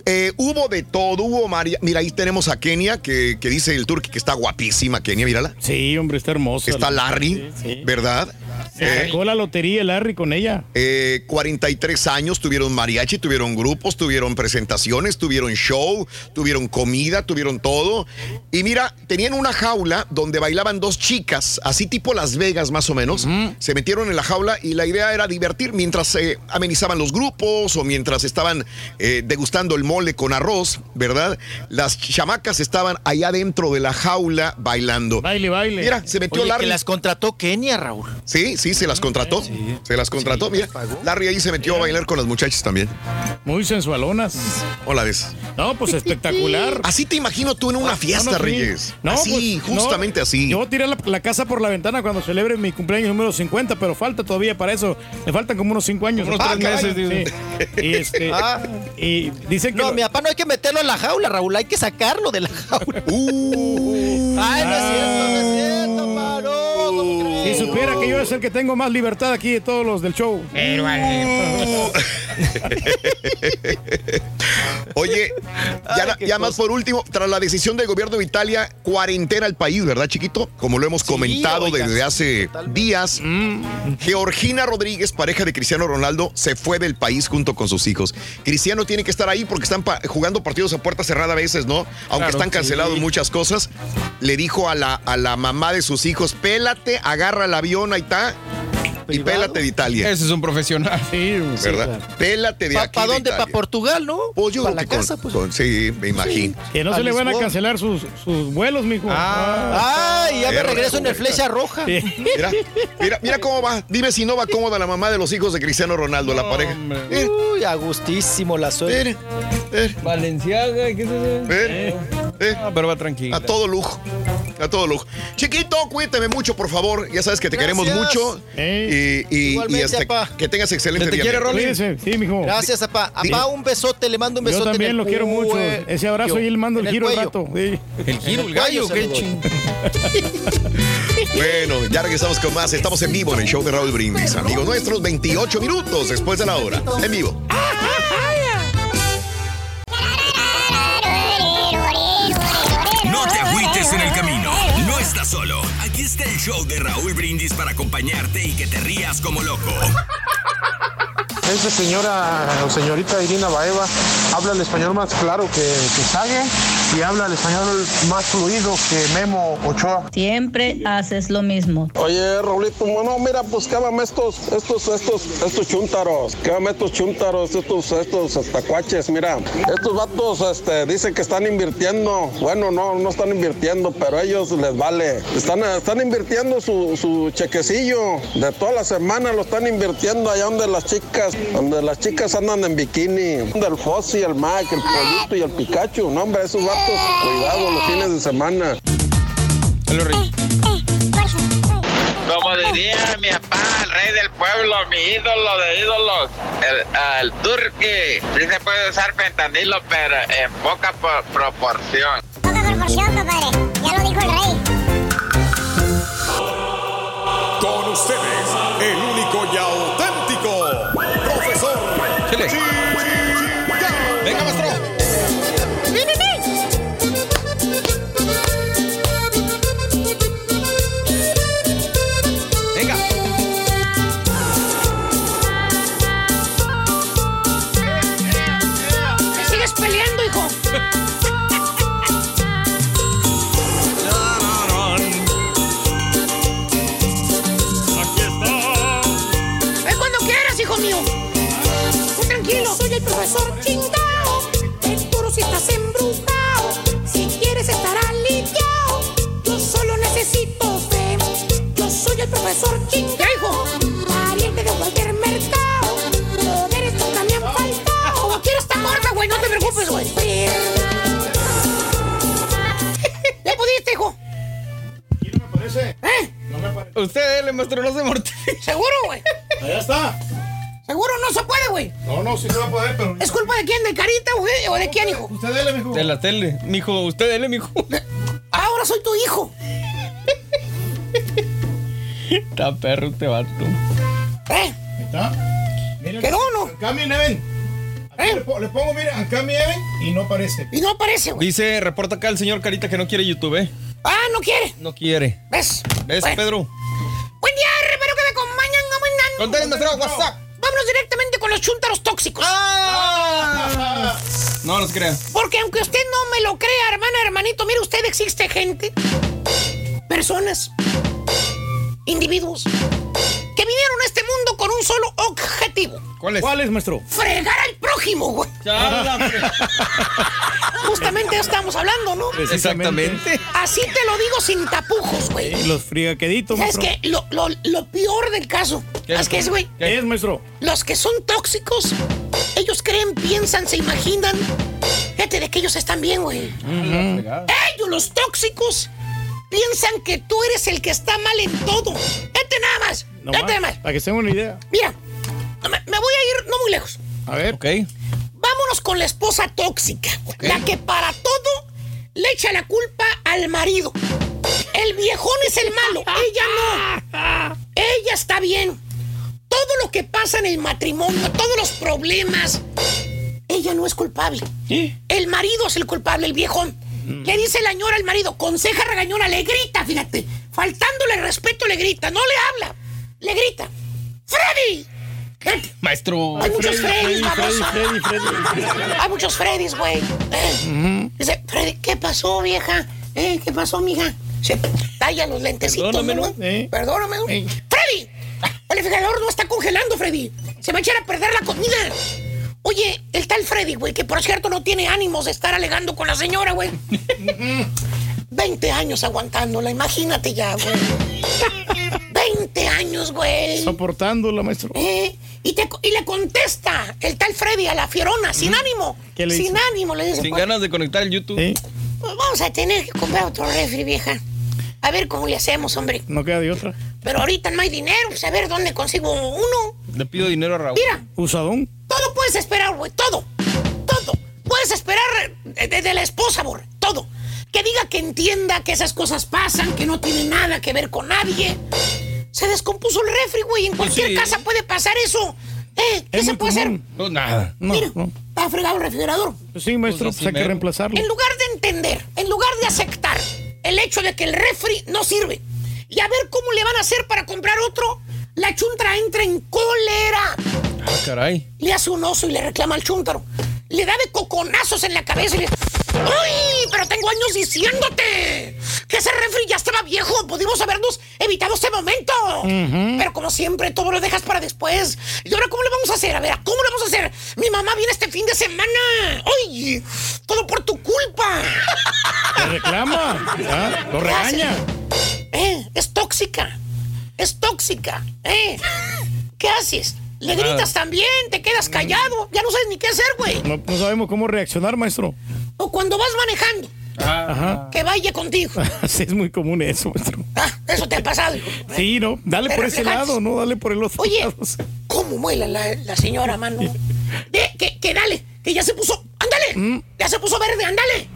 Eh, hubo de todo, hubo María. Mira, ahí tenemos a Kenia, que, que dice el turqui que está guapísima, Kenia, mírala. Sí, hombre, está hermosa. Está Larry, ¿verdad? Se sacó la lotería Larry con ella. eh, 43 años, tuvieron mariachi, tuvieron grupos, tuvieron presentaciones, tuvieron show, tuvieron comida, tuvieron todo. Y mira, tenían una jaula donde bailaban dos chicas, así tipo Las Vegas más o menos. Se metieron en la jaula y la idea era divertir mientras eh, amenizaban los grupos o mientras estaban eh, degustando el mole con arroz, ¿verdad? Las chamacas estaban allá dentro de la jaula bailando. Baile, baile. Mira, se metió Oye, Larry. que las contrató Kenia, Raúl. Sí, sí, se las contrató. Se las contrató. Mira, Larry ahí se metió a bailar con las muchachas también. Muy sensualonas. Hola, ves. No, pues espectacular. Así te imagino tú en una fiesta, No, no, sí. Reyes. No, así, pues, justamente no, así. Yo tiré la, la casa por la ventana cuando celebre mi cumpleaños número 50, pero falta todavía para eso. Me faltan como unos 5 años. Unos tres caray, meses, sí. Y, este, Ah. y dicen que. No, lo- mi papá no hay que meterlo en la jaula, Raúl, hay que sacarlo de la jaula. Uh. Ay, no es cierto, no es cierto. Si supiera que yo es el que tengo más libertad aquí de todos los del show. Oye, ya, ya más por último, tras la decisión del gobierno de Italia, cuarentena el país, ¿verdad, chiquito? Como lo hemos comentado oiga, desde hace días. Mm. Georgina Rodríguez, pareja de Cristiano Ronaldo, se fue del país junto con sus hijos. Cristiano tiene que estar ahí porque están pa- jugando partidos a puerta cerrada a veces, ¿no? Aunque Claro, están cancelados sí. muchas cosas. Le dijo a la, a la mamá de sus hijos, pélate, agarra el avión, ahí está, y pélate de Italia. Ese es un profesional. Sí, ¿Verdad? Pélate de ¿Para dónde? ¿Para. Portugal, no? Pues yo ¿Para la con- casa? Pues. con- sí, me imagino. Que no A se le van a cancelar sus, sus vuelos, mijo. Ah, Ay, ya me regreso en el flecha roja. Sí. Mira, mira, mira cómo va. Dime si no va cómoda la mamá de los hijos de Cristiano Ronaldo, la pareja. Mira, Uy, a gustísimo la suegra. mira, mira, Valenciaga, ¿qué eso? mira, mira. Ah, pero va tranquilo. A todo lujo. A todo lujo. Chiquito, mucho, por favor. Ya sabes que te Gracias. queremos mucho. Ey. Y, y- y Igualmente, apá. que tengas excelente ¿Se te día. quiere. Rolly? Sí, mijo. Gracias, apá. Apá, un besote, le mando un besote. Yo en también el lo quiero mucho. Ese abrazo y le mando el giro al rato. Sí. El giro, el el gallo, qué ching. Bueno, ya regresamos con más. Estamos en vivo en el show de Raúl Brindis. Amigos nuestros, 28 minutos después de la hora. En vivo. No te agüites en el camino. Estás solo. Aquí está el show de Raúl Brindis para acompañarte y que te rías como loco. Esa señora o señorita Irina Baeva habla el español más claro que, que Sage y habla el español más fluido que Memo Ochoa. Siempre haces lo mismo. Oye, Raulito, bueno, mira, pues quédame estos, estos, estos, estos chúntaros, quédame estos chúntaros, estos, estos tacuaches, mira, estos vatos, este, dicen que están invirtiendo, bueno, no, no están invirtiendo, pero a ellos les vale, están, están invirtiendo su, su chequecillo de toda la semana, lo están invirtiendo allá donde las chicas, donde las chicas andan en bikini, donde el Fossi, el Mac, el Pollito y el Pikachu, no, hombre, esos vatos, cuidado los fines de semana. Hello, Rey. Como diría mi papá, el rey del pueblo, mi ídolo de ídolos, el, el turqui. Sí se puede usar fentanilo, pero en poca po- proporción. Poca proporción, compadre. Ya lo dijo el rey. Con Soy el profesor chingao. Te juro si estás embrujado. Si quieres estar aliviado. Yo solo necesito fe. Yo soy el profesor chingao. Pariente de cualquier mercado. Poderes nunca me han faltado. Quiero esta morra, güey. No te preocupes, güey. ¿Ya pudiste, hijo? ¿Eh? Usted, el maestro, no se mortifica. ¿Seguro, güey? Allá está. Seguro no se puede, güey. No, no, sí se va a poder, pero. ¿Es culpa de quién? ¿De Carita, güey? ¿O de quién, hijo? Usted dele, mijo. De la tele. Mijo, usted dele, mijo. Ahora soy tu hijo. Está perro este vato. ¿Eh? ¿Está? Mire, ¿Quedó o no? Cami Even. Aquí Le, po- le pongo, mire, a Cami Even y no aparece. Y no aparece, güey. Dice, reporta acá el señor Carita que no quiere YouTube, ¿eh? Ah, no quiere. No quiere. ¿Ves? ¿Ves, Bueno. Pedro? Buen día, espero que me acompañen. ¿Cómo andan? Conténme, nuestro WhatsApp. Vámonos directamente con los chúntaros tóxicos. Ah. No los crea. Porque aunque usted no me lo crea, hermana, hermanito, mire usted, existe gente, personas, individuos, un solo objetivo. ¿Cuál es? ¿Cuál es, maestro? Fregar al prójimo, güey. Justamente ya estamos hablando, ¿no? Exactamente. Así te lo digo sin tapujos, güey. Los frigaqueditos, ¿Sabes maestro. qué? Lo, lo, lo peor del caso. ¿Sabes qué es, güey? ¿Qué es, maestro? Los que son tóxicos, ellos creen, piensan, se imaginan. Fíjate de que ellos están bien, güey. Ellos, los tóxicos, piensan que tú eres el que está mal en todo. Vete nada más. Más, más. para que se una idea. Mira, me, me voy a ir no muy lejos. A ver. Ok. Vámonos con la esposa tóxica. La que para todo le echa la culpa al marido. El viejón es el malo. Ella no. Ella está bien. Todo lo que pasa en el matrimonio, todos los problemas, ella no es culpable. El marido es el culpable, el viejón. Le dice la ñora al marido, conseja regañona, le grita, fíjate. Faltándole respeto, le grita. No le habla, le grita. ¡Freddy! Maestro. Hay muchos Freddys, Freddy. Freddy, Freddy, Hay muchos Freddys, güey. Eh. Dice, Freddy, ¿qué pasó, vieja? Eh, ¿Qué pasó, mija? Se talla los lentecitos, Perdóname, ¿no. Eh. Perdóname. Eh. ¡Freddy! El refrigerador no está congelando, Freddy. Se va a echar a perder la comida. Oye, el tal Freddy, güey, que por cierto no tiene ánimos de estar alegando con la señora, güey. 20 años aguantándola, imagínate ya, güey. 20 años, güey. Soportándola, maestro. Eh, y, te- y le contesta el tal Freddy a la Fierona, sin ánimo. ¿Qué le sin dice? ánimo, le dice. Sin pues, ganas de conectar el YouTube. Pues vamos a tener que comprar otro refri, vieja. A ver cómo le hacemos, hombre. no queda de otra. Pero ahorita no hay dinero, pues a ver dónde consigo uno. Le pido dinero a Raúl. Mira, Usadón. todo puedes esperar, güey, todo. Todo. Puedes esperar de, de- de la esposa, amor, todo. Que diga que entienda que esas cosas pasan, que no tiene nada que ver con nadie. Se descompuso el refri, güey. En cualquier sí. casa puede pasar eso. ¿Eh? ¿Qué Es se puede hacer? No, nada. No, Mira, no. está fregado el refrigerador. Pues sí, maestro, Pues pues hay que reemplazarlo. En lugar de entender, en lugar de aceptar el hecho de que el refri no sirve y a ver cómo le van a hacer para comprar otro, la chuntra entra en cólera. Ah, caray. Le hace un oso y le reclama al chúntaro. Le da de coconazos en la cabeza y le... ¡Ay! Tengo años diciéndote que ese refri ya estaba viejo. Pudimos habernos evitado este momento. Pero como siempre, todo lo dejas para después. ¿Y ahora cómo le vamos a hacer? A ver, ¿cómo le vamos a hacer? Mi mamá viene este fin de semana. ¡Ay! Todo por tu culpa. Le reclama. ¿ah? Lo regaña. ¿Eh? Es tóxica. Es tóxica. ¿Eh? ¿Qué haces? Le Nada. gritas también, te quedas callado. Ya no sabes ni qué hacer, güey. No, no sabemos cómo reaccionar, maestro. O cuando vas manejando, Ajá. que vaya contigo. Sí, es muy común eso, maestro. Ah, eso te ha pasado. hijo. Sí, no. Dale por ese lado, no dale por el otro Oye. lado. ¿Cómo muela la, la señora, mano? De, que, que dale, que ya se puso. ¡Ándale! Mm. Ya se puso verde, ándale.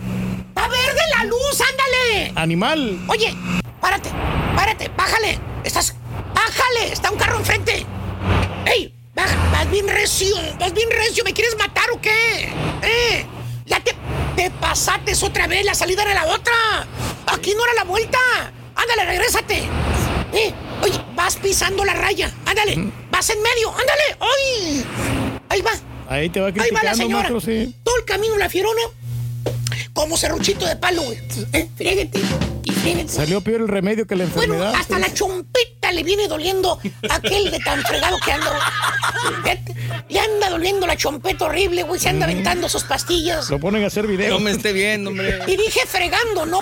¡Está verde la luz, ándale! Animal. Oye, párate, párate, bájale. Estás. ¡Bájale! Está un carro enfrente. ¡Ey! Baja, vas bien recio, vas bien recio. ¿Me quieres matar o qué? ¿Eh? Ya te, te pasaste otra vez, la salida era la otra. Aquí no era la vuelta. Ándale, regrésate. Eh, oye, vas pisando la raya. Ándale, vas en medio. Ándale. ¡Ay! Ahí va. Ahí te va Ahí va la criticando, señora. sí. Todo el camino la fierona. Como serruchito de palo, güey. Eh, fríguete y fríguete. Salió peor el remedio que la Bueno, enfermedad. hasta la chompita le viene doliendo aquel de tan fregado que anda. Le anda doliendo la chompeta horrible, güey. Se anda aventando sus pastillas. Lo ponen a hacer video. No me esté viendo, hombre. Y dije fregando, ¿no?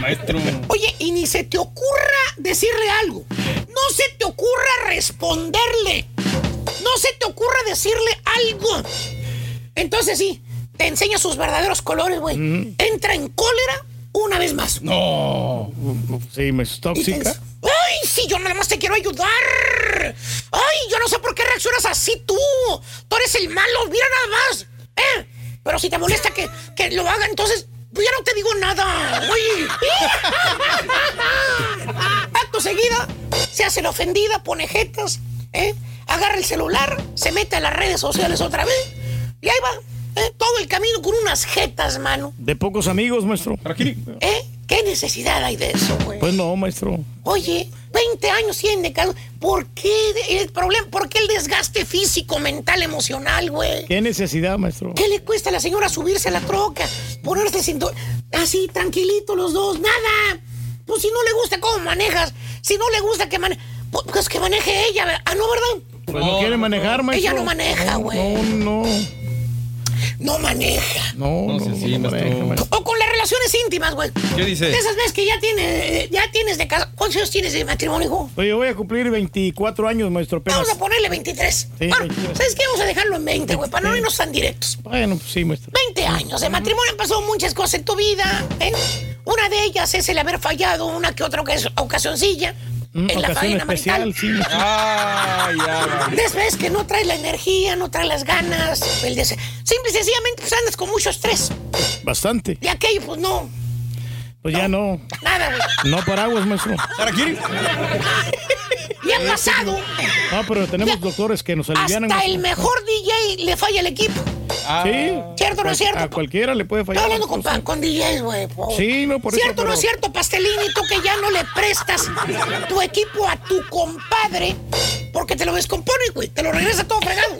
Maestro. Oye, y ni se te ocurra decirle algo. No se te ocurra responderle. No se te ocurra decirle algo. Entonces sí, te enseña sus verdaderos colores, güey. Entra en cólera una vez más. No. Sí, me es tóxica. ¡Ay, sí, yo nada más te quiero ayudar! Ay, yo no sé por qué reaccionas así tú. Tú eres el malo, mira nada más. ¿Eh? Pero si te molesta que, que lo haga, entonces pues ya no te digo nada. Oye. Acto seguida, se hace la ofendida, pone jetas, ¿eh? agarra el celular, se mete a las redes sociales otra vez y ahí va. ¿Eh? Todo el camino con unas jetas, mano. De pocos amigos, maestro. ¿Eh? ¿Qué necesidad hay de eso, güey? Pues no, maestro. Oye, 20 años tiene cada... ¿Por qué el problema? ¿Por qué el desgaste físico, mental, emocional, güey? ¿Qué necesidad, maestro? ¿Qué le cuesta a la señora subirse a la troca? Ponerse sin... Así, tranquilito los dos, nada. Pues si no le gusta cómo manejas, si no le gusta que maneje... Pues que maneje ella, ¿verdad? Ah, no, ¿verdad? Pues no, quiere manejar, maestro. Ella no maneja, güey. No, no. No maneja. No, no, no, sí, no maneja. O con las relaciones íntimas, güey. ¿Qué dice? De esas veces que ya tienes, ya tienes de casa. ¿Cuántos años tienes de matrimonio, hijo? Yo voy a cumplir 24 años, maestro. Apenas. Vamos a ponerle 23. Sí, bueno, 23. ¿sabes qué? Vamos a dejarlo en 20, güey, para no irnos tan directos. Bueno, pues sí, maestro. 20 años de matrimonio han pasado muchas cosas en tu vida, ¿eh? Una de ellas es el haber fallado una que otra ocas- ocasioncilla. Mm, en la ocasión faena especial, marital. sí. Ah, ya. Después que no traes la energía, no traes las ganas, el dese- simple y sencillamente pues andas con mucho estrés. Bastante. Y aquello, pues no, Pues ya no. nada, güey. No paraguas, maestro. Y ha pasado. No, pero tenemos doctores que nos alivian. Hasta el mejor DJ le falla el equipo. Sí. ¿Cierto o no es cierto? A cualquiera le puede Estoy fallar. hablando con, pa- con DJs, güey. po. Sí, no, por eso, ¿Cierto o no es cierto, Pastelini? Tú que ya no le prestas tu equipo a tu compadre porque te lo descompone, güey. Te lo regresa todo fregado.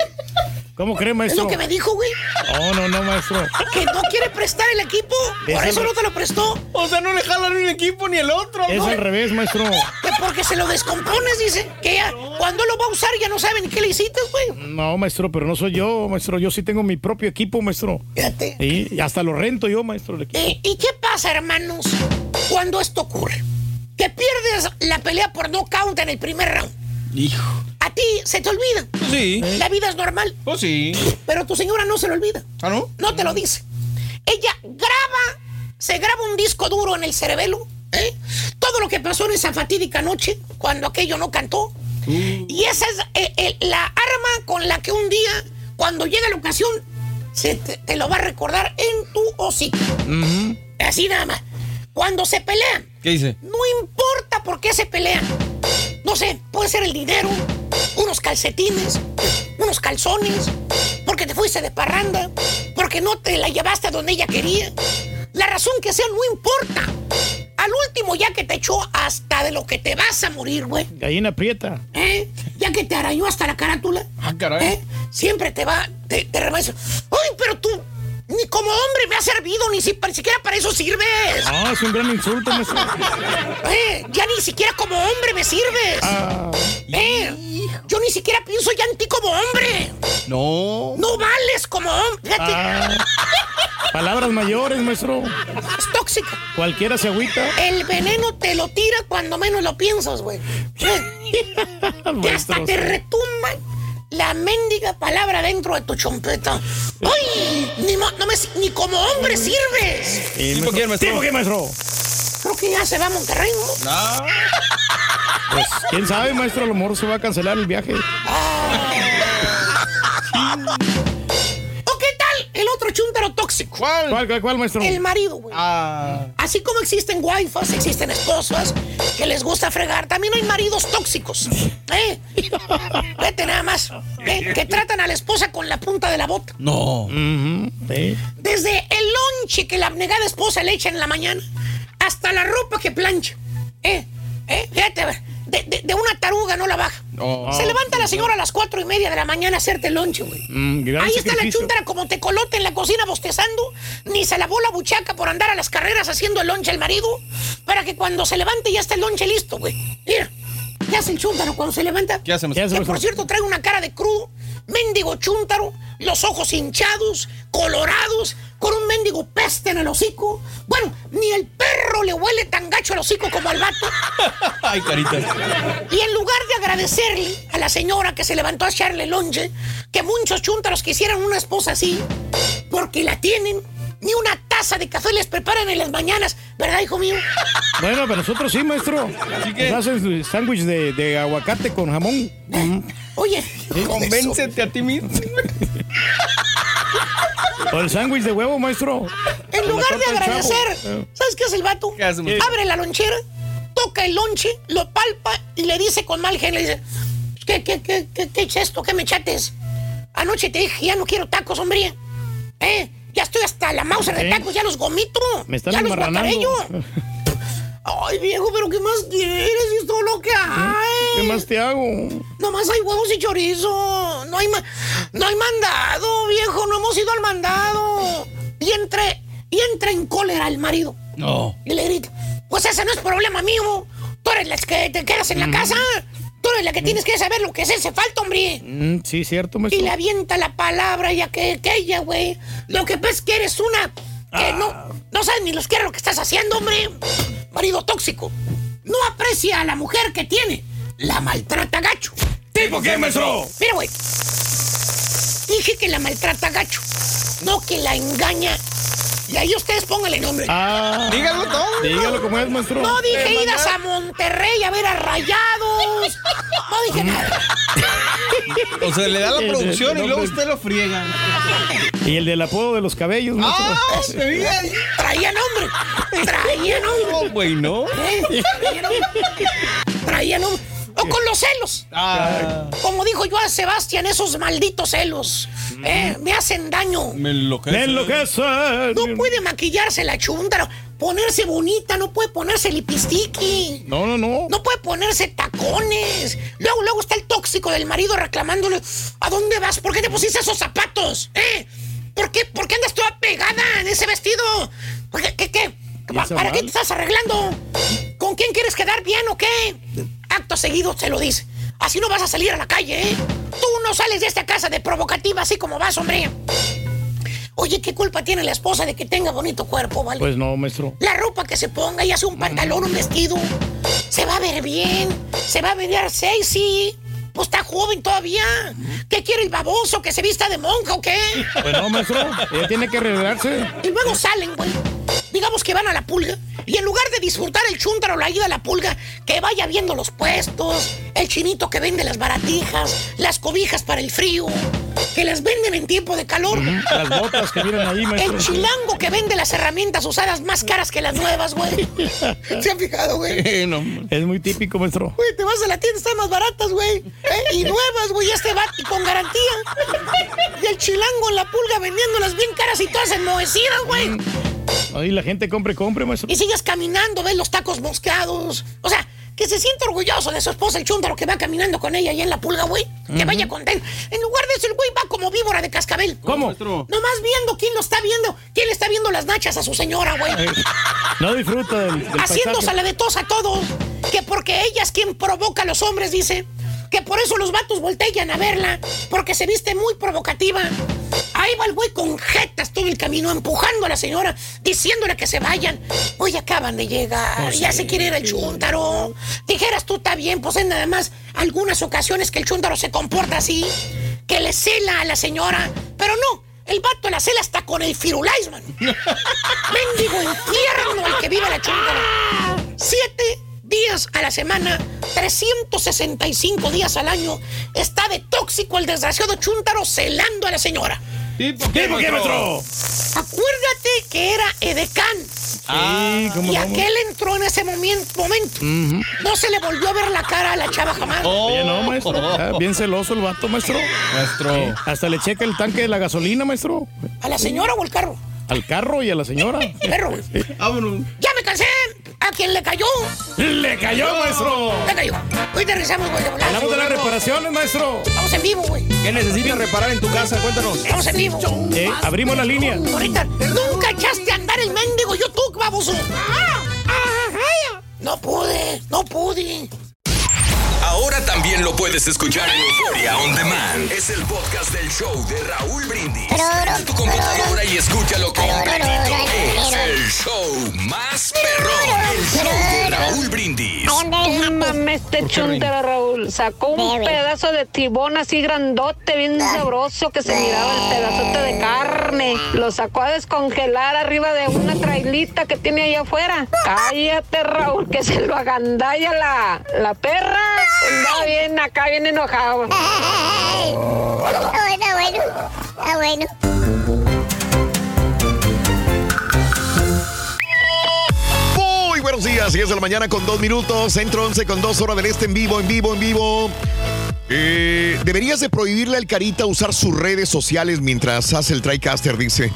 ¿Cómo cree, Es maestro? lo que me dijo, güey. No, no, no, maestro. Que no quiere prestar el equipo. Por Es eso no te lo prestó. O sea, no le jalan un equipo ni el otro. Es ¿no? al revés, maestro. Que porque se lo descompones, dice. Que ya, cuando lo va a usar ya no sabe ni qué le hiciste, güey. No, maestro, pero no soy yo, maestro. Yo sí tengo mi propio equipo, maestro. Fíjate. Y y hasta lo rento yo, maestro. el equipo. Eh, ¿Y qué pasa, hermanos, cuando esto ocurre? Que pierdes la pelea por nocaut en el primer round. Hijo. A ti se te olvida. Sí. La vida es normal. Pues sí. Pero tu señora no se lo olvida. ¿Ah, no? No te lo dice. Ella graba, se graba un disco duro en el cerebelo. ¿eh? Todo lo que pasó en esa fatídica noche, cuando aquello no cantó. Y esa es eh, eh, la arma con la que un día, cuando llegue la ocasión, se te, te lo va a recordar en tu hocico. Así nada más. Cuando se pelean, ¿Qué dice? no importa por qué se pelean. No sé, puede ser el dinero, unos calcetines, unos calzones, porque te fuiste de parranda, porque no te la llevaste a donde ella quería. La razón que sea no importa. Al último, ya que te echó hasta de lo que te vas a morir, güey. Gallina prieta. ¿Eh? Ya que te arañó hasta la carátula. Ah, caray. ¿eh? Siempre te va, te, te. ¡Ay, pero tú! Ni como hombre me has servido, ni, si, ni siquiera para eso sirves. Ah, es un gran insulto, maestro. Eh, ya ni siquiera como hombre me sirves. Ah, Eh, yo ni siquiera pienso ya en ti como hombre. No. No vales como hombre. Ah. Palabras mayores, maestro. es tóxica. Cualquiera se agüita. El veneno te lo tira cuando menos lo piensas, güey. Eh, que hasta te retumba la mendiga palabra dentro de tu chompeta. ¡Ay! Ni, no me, ni como hombre sirves. Sí, ¿Tipo quién, maestro? ¿Tipo quién, maestro? Creo que ya se va a Monterrey, ¿no? No. Pues, quién sabe, maestro. A lo mejor se va a cancelar el viaje. ¿O tóxico? ¿Cuál? ¿Cuál, cuál, cuál, maestro? El marido, güey. Ah. Así como existen waifas, existen esposas que les gusta fregar, también hay maridos tóxicos. ¿eh? Vete nada más. ¿eh? Que tratan a la esposa con la punta de la bota. No. Desde el lonche que la abnegada esposa le echa en la mañana hasta la ropa que plancha. ¿eh? ¿eh? Fíjate, a ver, de, de- de una taruga no la baja. Oh. Se levanta la señora a las cuatro y media de la mañana a hacerte lonche, güey. Mm, Ahí está la chuntara como tecolote en la cocina bostezando, ni se lavó la buchaca por andar a las carreras haciendo el lonche al marido, para que cuando se levante ya esté el lonche listo, güey. Mira, ¿qué hace el chúntaro cuando se levanta? ¿Qué hacemos? ¿Qué hace, Que por cierto trae una cara de crudo, mendigo chúntaro, los ojos hinchados, colorados, con un mendigo peste en el hocico. Bueno, ni el perro le huele tan gacho al hocico como al vato. Ay, carita. Y en lugar de agradecerle a la señora que se levantó a echarle lonche, que muchos chúntaros quisieran una esposa así, porque la tienen, ni una taza de café les preparan en las mañanas, ¿verdad, hijo mío? Bueno, pero nosotros sí, maestro. que- Nos hacen sándwich de, de aguacate con jamón. Oye, Convéncete a ti mismo. O el sándwich de huevo, maestro. En lugar de agradecer, Chavo. ¿sabes qué hace el vato? ¿Qué hace, maestro? Abre la lonchera, toca el lonche, lo palpa y le dice con mal genio, le dice, ¿qué, qué, qué, qué, qué es esto? ¿Qué me chates? Anoche te dije, ya no quiero tacos, hombre. ¿Eh? Ya estoy hasta la mouse de ¿Eh? tacos, ya los gomito. Me están ya los guacareño. Ay, viejo, pero ¿qué más quieres? Es todo lo que hay. ¿Qué más te hago? Nomás hay huevos y chorizo. No hay, ma- no hay mandado, viejo. No hemos ido al mandado. Y entre, y entra en cólera el marido. No. Y le grita, pues ese no es problema mío. Tú eres la que te quedas en la casa. Eres la que tienes que saber lo que es ese falta, hombre. Mm, sí, cierto, Y maestro. le avienta la palabra ya que, que ella, güey. Lo que pasa es que eres una que no, no sabes ni los que lo que estás haciendo, hombre. Marido tóxico. No aprecia a la mujer que tiene. La maltrata gacho. ¿Tipo qué, maestro? Mira, güey. Dije que la maltrata gacho. No que la engaña. Y ahí ustedes pónganle nombre. Ah, Dígalo todo. dígalo como es, maestro. No dije idas a Monterrey a ver a Rayados. No dije nada. O sea, le da la El- producción el y luego usted lo friega. Y el del apodo de los cabellos, maestro. ¡Ah! Traía nombre. Traía nombre. No, güey, no. ¿Eh? Traía nombre. Traía nombre. O con los celos. Ah, Como dijo yo a Sebastián, esos malditos celos. eh, me hacen daño. me enloquece. Me enloquece. No puede maquillarse la chuntara, ponerse bonita, no puede ponerse lipistiqui. No, no, no. No puede ponerse tacones. Luego, luego está el tóxico del marido reclamándole, ¿a dónde vas? ¿Por qué te pusiste esos zapatos? ¿Eh? ¿Por qué, por qué andas toda pegada en ese vestido? ¿Por ¿Qué, qué, qué? ¿Pa- está ¿Para qué te estás arreglando? ¿Con quién quieres quedar bien o qué? Acto seguido se lo dice. Así no vas a salir a la calle, ¿eh? Tú no sales de esta casa de provocativa así como vas, hombre. Oye, ¿qué culpa tiene la esposa de que tenga bonito cuerpo, vale? Pues no, maestro. La ropa que se ponga, ya sea un pantalón, un vestido, se va a ver bien, se va a ver sexy. Pues está joven todavía. ¿Qué quiere el baboso? ¿Que se vista de monja o qué? Pues no, maestro. Ella tiene que arreglarse. Y luego salen, güey. Digamos que van a la pulga. Y en lugar de disfrutar el chúntaro la ida a la pulga, que vaya viendo los puestos, el chinito que vende las baratijas, las cobijas para el frío, que las venden en tiempo de calor. Las botas que vienen ahí, maestro. El chilango que vende las herramientas usadas más caras que las nuevas, güey. ¿Se han fijado, güey? No. Es muy típico, maestro. Güey, te vas a la tienda, están más baratas, güey. ¿Eh? Y nuevas, güey, este va y con garantía. Y el chilango en la pulga vendiéndolas bien caras y todas enmohecidas, güey. Ahí la gente compre, compre, maestro. Y sigues caminando, ves los tacos mosqueados. O sea, que se siente orgulloso de su esposa, el chúntaro, que va caminando con ella allá en la pulga, güey. Que vaya contento. En lugar de eso, el güey va como víbora de cascabel. ¿Cómo? Nomás viendo quién lo está viendo. ¿Quién le está viendo las nachas a su señora, güey? No disfruta del, del haciéndose la de tos a todos. Que porque ella es quien provoca a los hombres, dice. Que por eso los vatos voltean a verla. Porque se viste muy provocativa. Ahí va el güey con jetas todo el camino, empujando a la señora, diciéndole que se vayan. Hoy acaban de llegar, ya se quiere ir el chúntaro. Dijeras tú, está bien, pues es nada más algunas ocasiones que el chúntaro se comporta así, que le cela a la señora. Pero no, el vato la cela hasta con el firulais, man. Mendigo infierno el que vive la chúntaro. Siete días a la semana, 365 días al año, está de tóxico el desgraciado chúntaro celando a la señora. ¿Tipo qué, maestro? Acuérdate que era edecán. Sí, cómo Y aquel entró en ese momen- momento. No se le volvió a ver la cara a la chava jamás. Oye, no, maestro. Ah, bien celoso el vato, maestro. Maestro. Hasta le checa el tanque de la gasolina, maestro. ¿A la señora o al carro? Al carro y a la señora. Perro. Vámonos. ¡Ya me cansé! ¿A quién le cayó? ¡Le cayó, maestro! Le cayó. Hoy te regresamos, güey. Hablamos de las reparaciones, maestro. Estamos en vivo, güey. ¿Qué necesitas reparar en tu casa? Cuéntanos. Estamos en vivo. Eh, abrimos la línea. Ahorita, nunca echaste a andar el mendigo YouTube, baboso. No pude, no pude. Ahora también lo puedes escuchar en Euforia On Demand. Es el podcast del show de Raúl Brindis. En tu computadora y escúchalo completito. Es el show más perrón. El show de Raúl Brindis. No mames, este chuntero Raúl sacó un pedazo de tibón así grandote, bien sabroso, que se miraba el pedazote de carne. Lo sacó a descongelar arriba de una trailita que tiene allá afuera. Cállate, Raúl, que se lo agandalla la, la perra. Andaba bien acá, bien enojado. Está bueno, bueno. Está bueno. Muy buenos días, 10 de la mañana con dos minutos, centro 11 con dos horas del este en vivo, en vivo, en vivo. Eh, deberías de prohibirle al Carita usar sus redes sociales mientras hace el TriCaster, dice.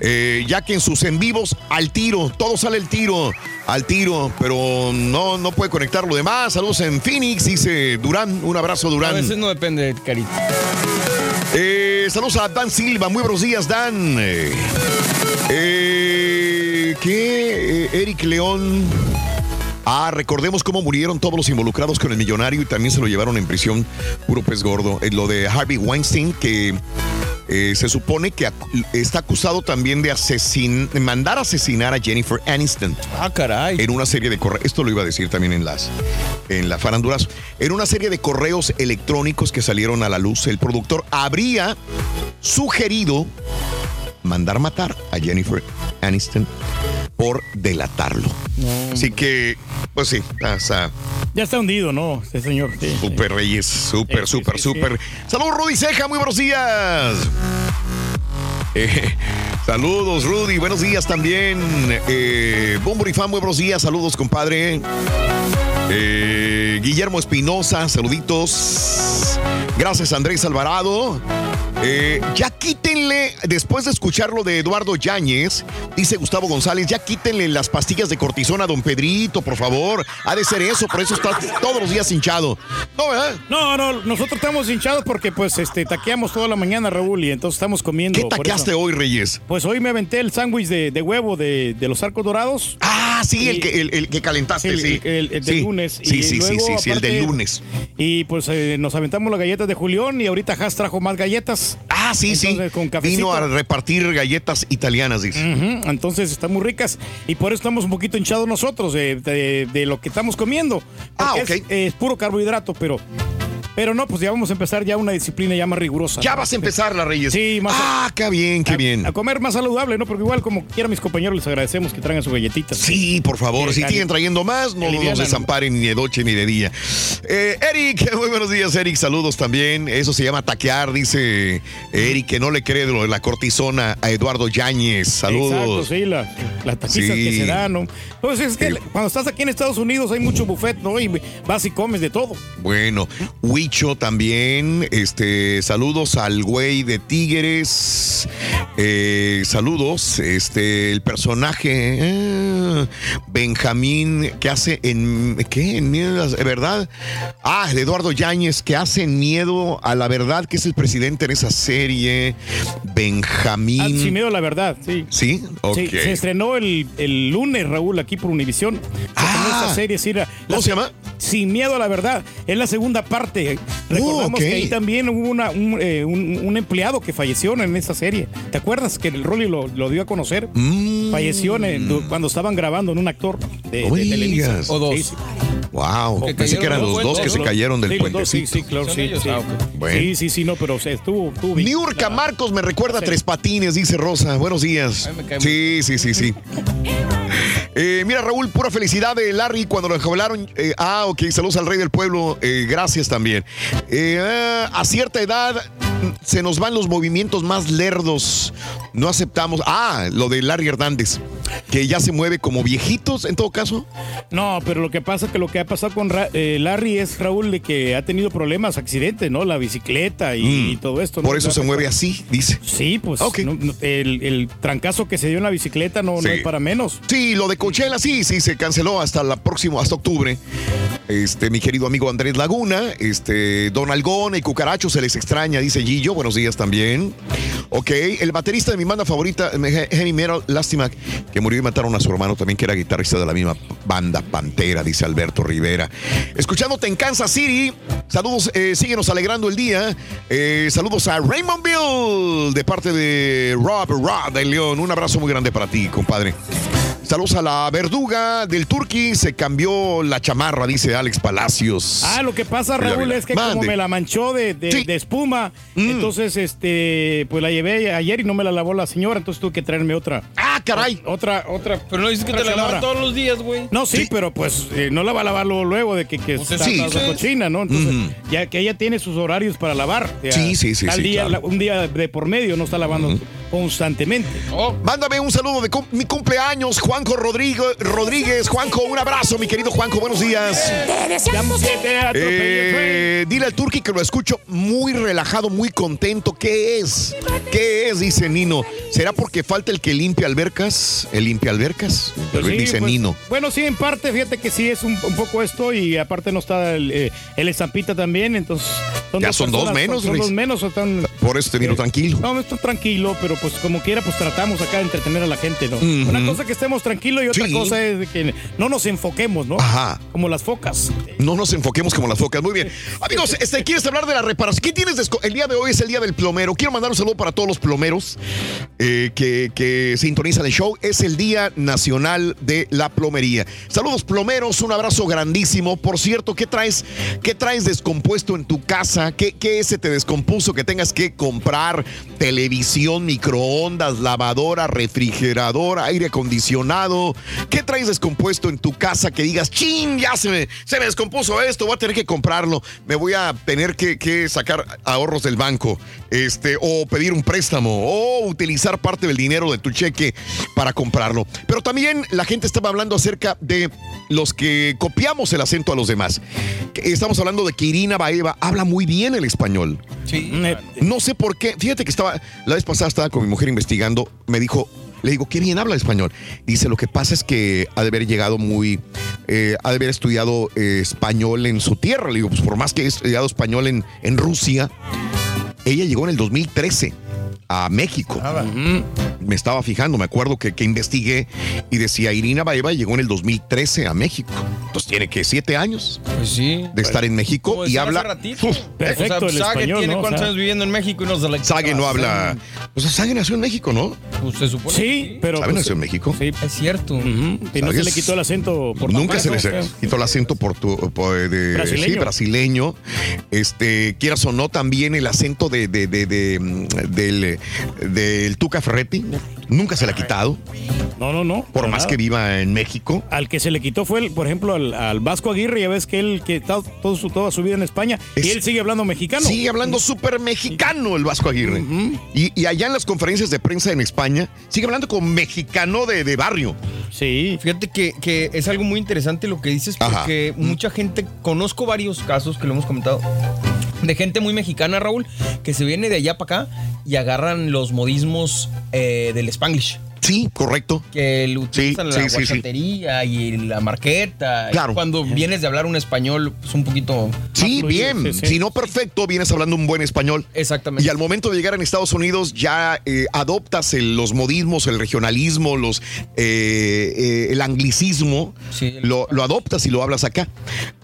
Eh, ya que en sus en vivos, al tiro, todo sale el tiro, al tiro, pero no, no puede conectar lo demás. Saludos en Phoenix, dice Durán. Un abrazo, A Durán. veces no depende del carita. Eh, saludos a Dan Silva, muy buenos días, Dan. Eh, ¿Qué? Eric León. Ah, recordemos cómo murieron todos los involucrados con el millonario y también se lo llevaron en prisión, puro pez gordo. Eh, lo de Harvey Weinstein, que eh, se supone que está acusado también de, asesin mandar asesinar a Jennifer Aniston. Ah, caray. En una serie de correos, esto lo iba a decir también en las en la faranduras, en una serie de correos electrónicos que salieron a la luz, el productor habría sugerido mandar matar a Jennifer Aniston por delatarlo. Así que, pues sí, está Ya está hundido, ¿no? Este señor. Sí, sí. súper reyes, súper, súper, sí, súper. Saludos, Rudy Ceja, muy buenos días. Eh, saludos, Rudy, buenos días también. Eh, Bumburi Fan, muy buenos días, saludos, compadre. Eh, Guillermo Espinosa, saluditos. Gracias, Andrés Alvarado. Eh, ya quítenle, después de escuchar lo de Eduardo Yáñez, dice Gustavo González, ya quítenle las pastillas de cortisona a don Pedrito, por favor. Ha de ser eso, por eso está todos los días hinchado. No, ¿verdad? No, no, nosotros estamos hinchados porque pues este taqueamos toda la mañana, Raúl, y entonces estamos comiendo. ¿Qué taqueaste hoy, Reyes? Pues hoy me aventé el sándwich de, de huevo de, de los arcos dorados. Ah, sí, el que, el, el que calentaste, el, sí. el- el- el del Sí, lunes. Sí, Y sí, sí, luego, sí, sí, el del lunes. Y pues eh, nos aventamos las galletas de Julián y ahorita Has trajo más galletas. Ah, sí, Entonces, sí. Con cafecito. Vino a repartir galletas italianas, dice. Entonces están muy ricas y por eso estamos un poquito hinchados nosotros de, de- de lo que estamos comiendo. Ah, ok. Es, es puro carbohidrato, pero, pero no, pues ya vamos a empezar ya una disciplina ya más rigurosa. Ya vas a empezar la Reyes. Sí, más Ah, qué bien, qué a, bien. a comer más saludable, ¿no? Porque igual como quiera mis compañeros les agradecemos que traigan sus galletitas. Sí, por favor, Eh, si siguen trayendo más, no, no nos desamparen ni de noche ni de día. Eh, Eric, muy buenos días, Eric, saludos también. Eso se llama taquear, dice Eric, que no le cree de lo de la cortisona a Eduardo Yáñez. Exacto, Saludos. sí, la- las taquizas Sí. que se dan, ¿no? Pues es que cuando estás aquí en Estados Unidos hay mucho buffet, ¿no? Y vas y comes de todo. Bueno, También, este, saludos al güey de Tigres, eh, saludos, este, el personaje eh, Benjamín que hace en, ¿qué? En miedo, a la verdad. Ah, Eduardo Yáñez que hace en miedo a la verdad, que es el presidente en esa serie, Benjamín. Ah, sin miedo a la verdad, sí. ¿Sí? Se estrenó el, el lunes, Raúl, aquí por Univisión. Estrenó esta serie, sí, la- Ah. ¿Cómo se llama? Sin miedo a la verdad. Es la segunda parte. Recordamos Oh, ok. que ahí también hubo una- un, eh, un- un empleado que falleció en esa serie. ¿Te acuerdas que el Rolly lo, lo dio a conocer? Falleció en el- cuando estaban grabando en un actor de, Mm. No de Televisa. O dos. Sí, sí. Wow, Que pensé que eran los dos que se cayeron del Sí, puente. sí, sí, claro, ¿Son sí, sí. Ah. Bueno. Sí, sí, sí, no, pero o sea, estuvo, estuvo bien. Niurka Marcos me recuerda a Tres Patines, dice Rosa. Buenos días. Sí, sí, sí, sí. Eh, mira, Raúl, pura felicidad de Larry cuando lo enjaularon. Eh, ah, ok, saludos al rey del pueblo. Eh, gracias también. Eh, a cierta edad se nos van los movimientos más lerdos. No aceptamos. Ah, lo de Larry Hernández, que ya se mueve como viejitos en todo caso. No, pero lo que pasa es que lo que ha pasado con Ra- eh, Larry es, Raúl, de que ha tenido problemas, accidentes, ¿no? La bicicleta y, Mm. y todo esto. ¿no? Por eso se mueve así, dice. Sí, pues no- no, el, el trancazo que se dio en la bicicleta no, es para menos. Sí, lo de Coachella sí, sí, se canceló hasta la próxima, hasta octubre. Este, mi querido amigo Andrés Laguna, este, Don Algón y Cucaracho se les extraña, dice Gillo. Buenos días también. Ok, el baterista de mi banda favorita, eh, Heavy Metal, lástima que murió y mataron a su hermano también, que era guitarrista de la misma banda Pantera, dice Alberto Rivera. Escuchándote en Kansas City, Saludos, eh, síguenos alegrando el día. Eh, saludos a Raymondville de parte de Rob, Rob de León. Un abrazo muy grande para ti, compadre. Saludos a la verduga del Turqui. Se cambió la chamarra, dice Alex Palacios. Ah, lo que pasa, Raúl, es que como me la manchó de, de- de espuma, Mm. entonces, este, pues la llevé ayer y no me la lavó la señora, entonces tuve que traerme otra. ¡Ah, caray! Otra, otra. Pero no dices que otra te la lavas todos los días, güey. No, sí, pero pues eh, no la va a lavar luego, luego de que, que Pues está, sí. está cochina, ¿no? Entonces, ya que ella tiene sus horarios para lavar. sea, Sí, sí, sí, tal sí, día, claro. la- un día de por medio no está lavando constantemente. Mándame un saludo de cum- mi cumpleaños, Juanjo Rodrigo, Rodríguez. Juanjo, un abrazo, mi querido Juanjo. Buenos días. Eh, dile al Turqui que lo escucho muy relajado, muy contento. ¿Qué es? ¿Qué es? Dice Nino. ¿Será porque falta el que limpia albercas? ¿El limpia albercas? Pues sí, dice pues, Nino. Bueno, sí, en parte, fíjate que sí es un, un poco esto y aparte no está el, eh, el estampita también, entonces... Ya son dos personas, menos, Son, dos menos, o están... Por eso te miro tranquilo. No, estoy tranquilo, pero pues como quiera, pues tratamos acá de entretener a la gente, ¿no? Una cosa es que estemos tranquilos y otra Sí. cosa es de que no nos enfoquemos, ¿no? Ajá. Como las focas. No nos enfoquemos como las focas. Muy bien. Amigos, este, ¿quieres hablar de la reparación? ¿Qué tienes? desco- El día de hoy es el día del plomero. Quiero mandar un saludo para todos los plomeros eh, que, que sintonizan el show. Es el Día Nacional de la Plomería. Saludos, plomeros. Un abrazo grandísimo. Por cierto, ¿qué traes, qué traes descompuesto en tu casa? ¿Qué, qué se te descompuso que tengas que comprar? Televisión, microondas, lavadora, refrigerador, aire acondicionado. ¿Qué traes descompuesto en tu casa que digas, chin, ya se me, se me descompuso esto, voy a tener que comprarlo, me voy a tener que, que sacar ahorros del banco, este, o pedir un préstamo, o utilizar parte del dinero de tu cheque para comprarlo. Pero también la gente estaba hablando acerca de los que copiamos el acento a los demás. Estamos hablando de que Irina Baeva habla muy bien el español. Sí. No sé por qué. Fíjate que estaba, la vez pasada estaba con mi mujer investigando, me dijo, le digo, qué bien habla español. Dice, lo que pasa es que ha de haber llegado muy, eh, ha de haber estudiado eh, español en su tierra. Le digo, pues por más que he estudiado español en Rusia, ella llegó en el 2013 a México. Ujú. Me estaba fijando, me acuerdo que, que investigué y decía, Irina Baeva llegó en el 2013 a México. Entonces tiene que siete años Pues sí. de estar en México y habla... Uf, Perfecto o sea, el Sage español, tiene ¿no? O cuántos sea, años viviendo en México y nos la Sage no habla. Pues Sage nació en México, ¿no? Pues se supone. Sí, pero... ¿Sabe pues, nació en México? Sí. Es cierto. Ujú. Y no se le quitó el acento por Nunca se le o sea. quitó el acento portu- por- de, Brasileño. sí, brasileño. Este, quieras o no, también el acento de, de- de- de, mm, del, Tuca Ferretti. Nunca se le ha quitado, No, no, no. por más nada. que viva en México. Al que se le quitó fue, el, por ejemplo, al, al Vasco Aguirre, ya ves que él que está todo su, toda su vida en España y él sigue hablando mexicano. Sigue hablando súper mexicano el Vasco Aguirre. y, y allá en las conferencias de prensa en España, sigue hablando como mexicano de, de barrio. Sí. Fíjate que, que es algo muy interesante lo que dices Ajá. porque mucha gente, conozco varios casos que lo hemos comentado, de gente muy mexicana, Raúl, que se viene de allá para acá y agarran los modismos eh, del Spanglish. Sí, correcto. Que lo utilizan sí, la sí, sí. guachatería y la marqueta. Claro. Y Cuando vienes de hablar un español, pues un poquito. Sí, fluido. bien. Sí, sí. Si no perfecto, vienes hablando un buen español. Exactamente. Y al momento de llegar en Estados Unidos ya eh, adoptas el- los modismos, el regionalismo, los eh, eh, el anglicismo, lo, lo adoptas y lo hablas acá.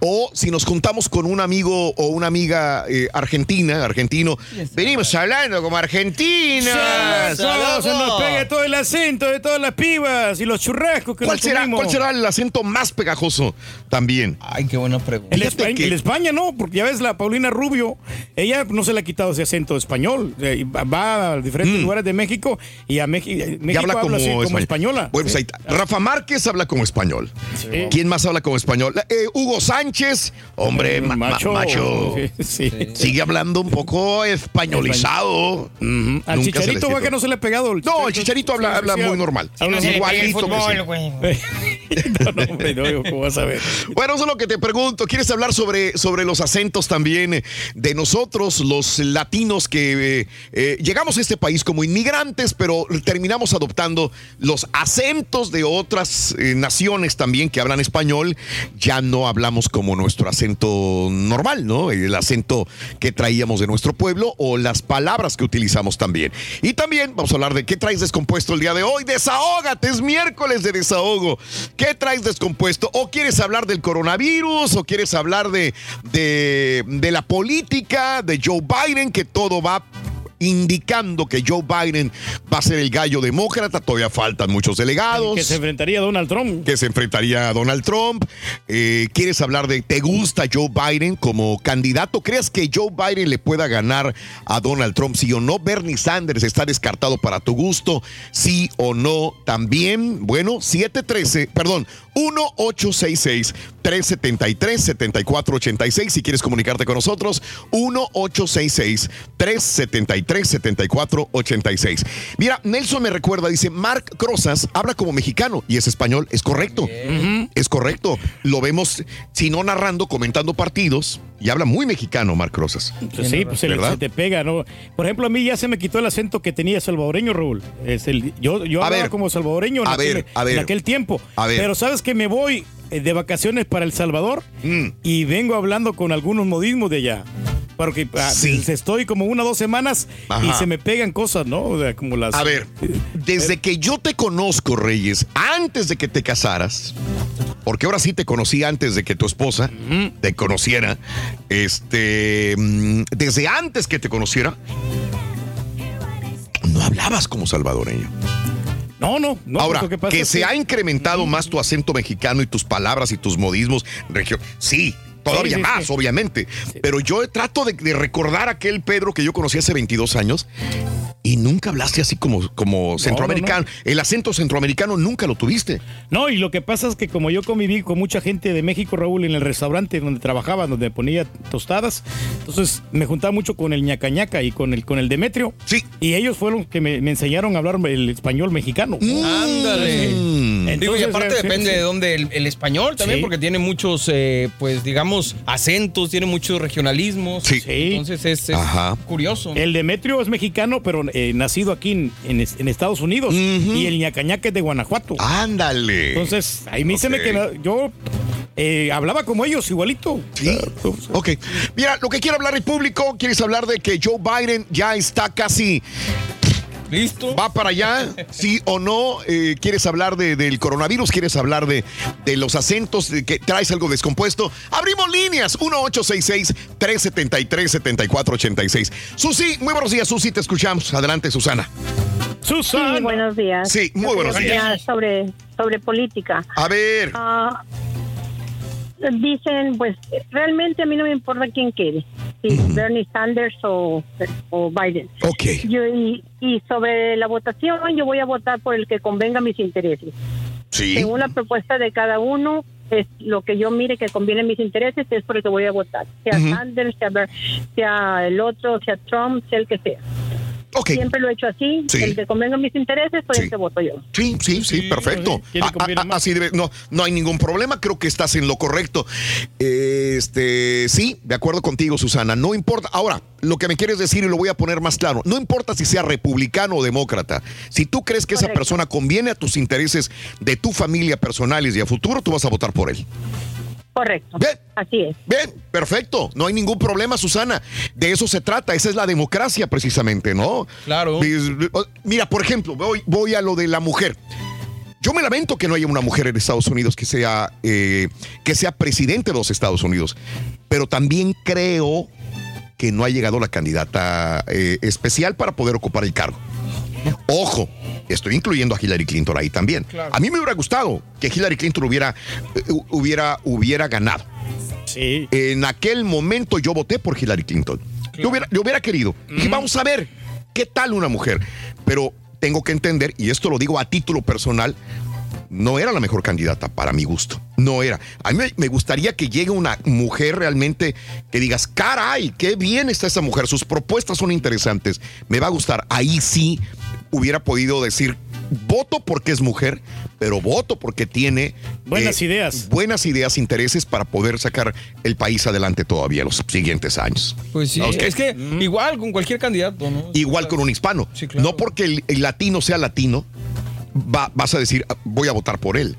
O si nos juntamos con un amigo o una amiga eh, argentina, argentino, venimos hablando como argentinas. Solo se nos pega todo el acento de todas las pibas y los churrascos que ¿Cuál nos será, comimos. ¿Cuál será el acento más pegajoso también? Ay, qué buena pregunta. El, Fíjate Espa- que- el España no, porque ya ves la Paulina Rubio, ella no se le ha quitado ese acento español. eh, va- Va a diferentes lugares de México y a México, Y México habla como, así, como español. española. Rafa Márquez habla como español. Sí. ¿Quién más habla como español? Eh, Hugo Sánchez, hombre, ma- ma- Macho. macho. Sí, sí. Sigue hablando un poco españolizado. Al Nunca se le Chicharito quitó. que no se le ha pegado. El No, el Chicharito habla, habla muy normal. Igualito que sí. no, no, hombre, no, ¿cómo vas a ver? Bueno, eso es lo que te pregunto. ¿Quieres hablar sobre, sobre los acentos también eh, de nosotros, los latinos que eh, eh, llegamos a este país como inmigrantes, pero terminamos adoptando los acentos de otras eh, naciones también que hablan español? Ya no hablamos como nuestro acento normal, ¿no? El acento que traíamos de nuestro pueblo o las palabras que utilizamos también. Y también vamos a hablar de qué traes descompuesto el día de hoy. Desahógate, es miércoles de desahogo. ¿Qué traes descompuesto? ¿O quieres hablar del coronavirus? ¿O quieres hablar de, de, de la política, de Joe Biden, que todo va indicando que Joe Biden va a ser el gallo demócrata. Todavía faltan muchos delegados. Que se enfrentaría a Donald Trump. Que se enfrentaría a Donald Trump. Eh, ¿Quieres hablar de, te gusta Joe Biden como candidato? ¿Crees que Joe Biden le pueda ganar a Donald Trump? Sí o no. Bernie Sanders está descartado para tu gusto. Sí o no. También, bueno, 713, perdón, 1866 373 7486 si quieres comunicarte con nosotros 1866 373 7486 mira Nelson me recuerda dice Mark Crozas habla como mexicano y es español es correcto es correcto lo vemos si no narrando comentando partidos y habla muy mexicano Mark Crozas Pues sí, pues se, te pega, ¿no? Por ejemplo, a mí ya se me quitó el acento que tenía salvadoreño, Raúl. Es el, yo yo A hablaba ver, como salvadoreño en, a aquel, ver, a ver. en aquel tiempo. A ver. Pero sabes que me voy eh, de vacaciones para El Salvador Mm. y vengo hablando con algunos modismos de allá. Porque ah, estoy como una o dos semanas y se me pegan cosas, ¿no? O sea, como las. A ver, desde que yo te conozco, Reyes, antes de que te casaras, porque ahora sí te conocí antes de que tu esposa te conociera, este, mm, desde antes que te conociera, no hablabas como salvadoreño. No, no, no. Ahora, que es se ha incrementado más tu acento mexicano y tus palabras y tus modismos regio- Sí, todavía Sí, más, sí. obviamente. Pero yo trato de, de recordar aquel Pedro que yo conocí hace 22 años y nunca hablaste así como, como centroamericano. El acento centroamericano nunca lo tuviste. No, y lo que pasa es que como yo conviví con mucha gente de México, Raúl, en el restaurante donde trabajaba, donde ponía tostadas, entonces me juntaba mucho con el ñacañaca y con el, con el Demetrio. Sí. Y ellos fueron los que me, me enseñaron a hablar el español mexicano. Ándale. Digo, y Entonces, aparte eh, depende sí. de dónde el, el español también, Sí. porque tiene muchos, eh, pues digamos, acentos, tiene muchos regionalismos. Sí. Entonces es, es Ajá. curioso. El Demetrio es mexicano, pero eh, nacido aquí en, en es- en Estados Unidos. Y el ñacañaca es de Guanajuato. Ándale. Entonces, ahí me se me Ok. quedó. Yo eh, hablaba como ellos, igualito. Sí. Ok. Mira, lo que quiere hablar el público, quieres hablar de que Joe Biden ya está casi. ¿Listo? ¿Va para allá? ¿Sí o no? Eh, ¿Quieres hablar de- del coronavirus? ¿Quieres hablar de, de los acentos? ¿De que traes algo descompuesto? Abrimos líneas. 1-866-373-7486. Susi, muy buenos días, Susi. Te escuchamos. Adelante, Susana. Susana. Sí, buenos días. Sí, muy buenos días. Sobre, sobre política. A ver. Ah, dicen, pues, realmente a mí no me importa quién quede, si Bernie Sanders o, o Biden. Yo, y, y sobre la votación, yo voy a votar por el que convenga a mis intereses. Sí. Según la propuesta de cada uno, es lo que yo mire que conviene a mis intereses, es por el que voy a votar. Sea. Sanders, sea, sea el otro, sea Trump, sea el que sea. Siempre lo he hecho así. Sí. El que convenga a mis intereses, por el que voto yo. Sí, sí, sí, perfecto. A- a- a- así debe- no, no hay ningún problema, creo que estás en lo correcto. Este, sí, de acuerdo contigo, Susana. No importa. Ahora, lo que me quieres decir y lo voy a poner más claro, no importa si sea republicano o demócrata. Si tú crees que esa persona conviene a tus intereses de tu familia personales y a futuro, tú vas a votar por él. Correcto. Bien. Así es. Bien, perfecto. No hay ningún problema, Susana. De eso se trata. Esa es la democracia, precisamente, ¿no? Claro. Mira, por ejemplo, voy, voy a lo de la mujer. Yo me lamento que no haya una mujer en Estados Unidos que sea, eh, que sea presidente de los Estados Unidos, pero también creo que no ha llegado la candidata eh, especial para poder ocupar el cargo. Ojo, estoy incluyendo a Hillary Clinton ahí también. A mí me hubiera gustado que Hillary Clinton hubiera, eh, hubiera, hubiera ganado. Sí. En aquel momento yo voté por Hillary Clinton. Yo, hubiera, yo hubiera querido. Dije, vamos a ver qué tal una mujer. Pero tengo que entender, y esto lo digo a título personal, no era la mejor candidata para mi gusto. No era. A mí me gustaría que llegue una mujer realmente que digas, caray, qué bien está esa mujer, sus propuestas son interesantes, me va a gustar. Ahí sí hubiera podido decir, voto porque es mujer, pero voto porque tiene eh, Buenas ideas. Buenas ideas, intereses para poder sacar el país adelante todavía los siguientes años. Pues sí, es que igual con cualquier candidato, ¿no? Igual con un hispano. No porque el, el latino sea latino, va- vas a decir, "Ah, voy a votar por él.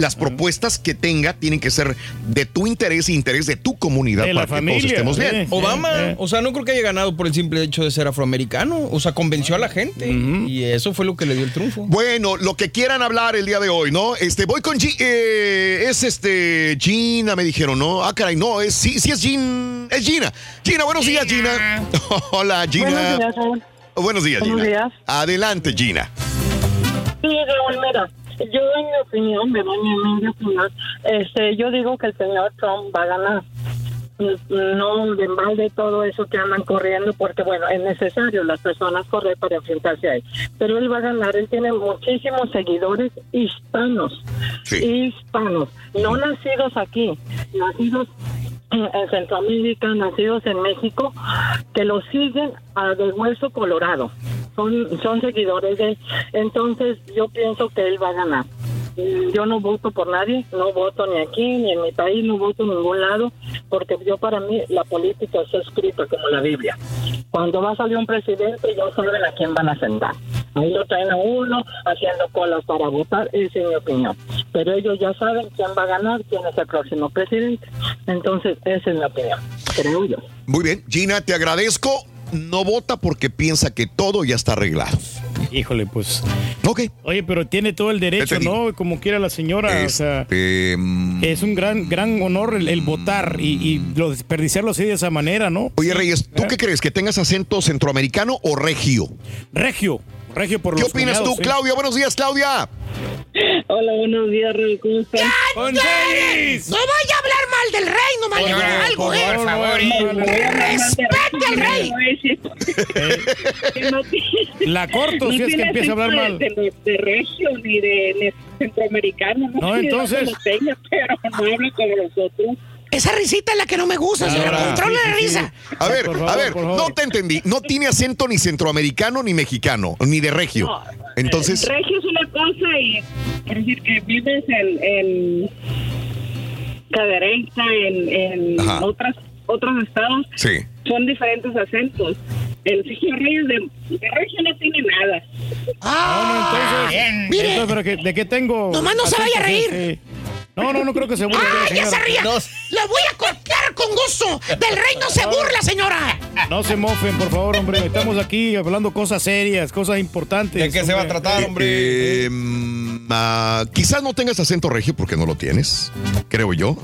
Las propuestas que tenga tienen que ser de tu interés y interés de tu comunidad para que todos estemos bien. Obama, o sea, no creo que haya ganado por el simple hecho de ser afroamericano. O sea, convenció a la gente. Y eso fue lo que le dio el triunfo. Bueno, lo que quieran hablar el día de hoy, ¿no? Este, voy con Gi- eh, es este Gina, me dijeron, ¿no? Ah, caray, no, es sí, sí es Gina, es Gina. Gina, buenos días, Gina. Hola, Gina. Buenos días, Raúl. Buenos días, Buenos Gina. días. Adelante, Gina. Sí, Raúl, mira, yo en mi opinión, me doy mi opinión, este, yo digo que el señor Trump va a ganar. No de mal de todo eso que andan corriendo, porque bueno, es necesario las personas correr para enfrentarse a él. Pero él va a ganar, él tiene muchísimos seguidores hispanos, hispanos, no nacidos aquí, nacidos en Centroamérica, nacidos en México, que lo siguen a de hueso colorado. Son, son seguidores de... Entonces yo pienso que él va a ganar. Yo no voto por nadie, no voto ni aquí, ni en mi país, no voto en ningún lado, porque yo para mí la política está escrita como la Biblia. Cuando va a salir un presidente, ya saben a quién van a sentar. Ahí lo traen a uno haciendo colas para votar, esa es mi opinión. Pero ellos ya saben quién va a ganar, quién es el próximo presidente. Entonces, esa es mi opinión, creo yo. Muy bien, Gina, te agradezco. No vota porque piensa que todo ya está arreglado. Híjole, pues. Ok. Oye, pero tiene todo el derecho. ¿no? Como quiera la señora. O sea, Este, mm, es un gran, gran honor el, el votar y, y lo desperdiciarlo así de esa manera, ¿no? Oye, Reyes, ¿tú qué crees? ¿Que tengas acento centroamericano o regio? Regio. Regio por ¿Qué los opinas cuñados, tú, sí. Claudia? Buenos días, Claudia. Hola, buenos días, Raúl, ¿cómo están? No vaya a hablar mal del rey, no vaya a hablar algo, ¿eh? Por favor, Respete al rey. La corto si es que empieza a hablar mal. De, de, de regio ni de, ni centroamericano. No, de entonces- tenga, pero no habla como nosotros. Esa risita es la que no me gusta, señora. Ahora, Controla sí, la sí, risa. A ver, a ver, no te entendí. No tiene acento ni centroamericano ni mexicano, ni de regio. Entonces, Regio es una cosa y es decir que vives en, en Cadereyta, en, en Ajá. otras otros estados, sí. son diferentes acentos. El señor Reyes de, de Regio no tiene nada. Ah, bien. Mire, Entonces, pero que- ¿de qué tengo? Nomás no se vaya a reír. No, no, no creo que se burle. ¡Ah, la ya se ría! No, ¡La voy a cortar con gusto! ¡Del rey no se burla, señora! no se mofen, por favor, hombre. Estamos aquí hablando cosas serias, cosas importantes. ¿De qué se va a tratar, eh, mm, ah, quizás no tengas acento regio porque no lo tienes, creo yo.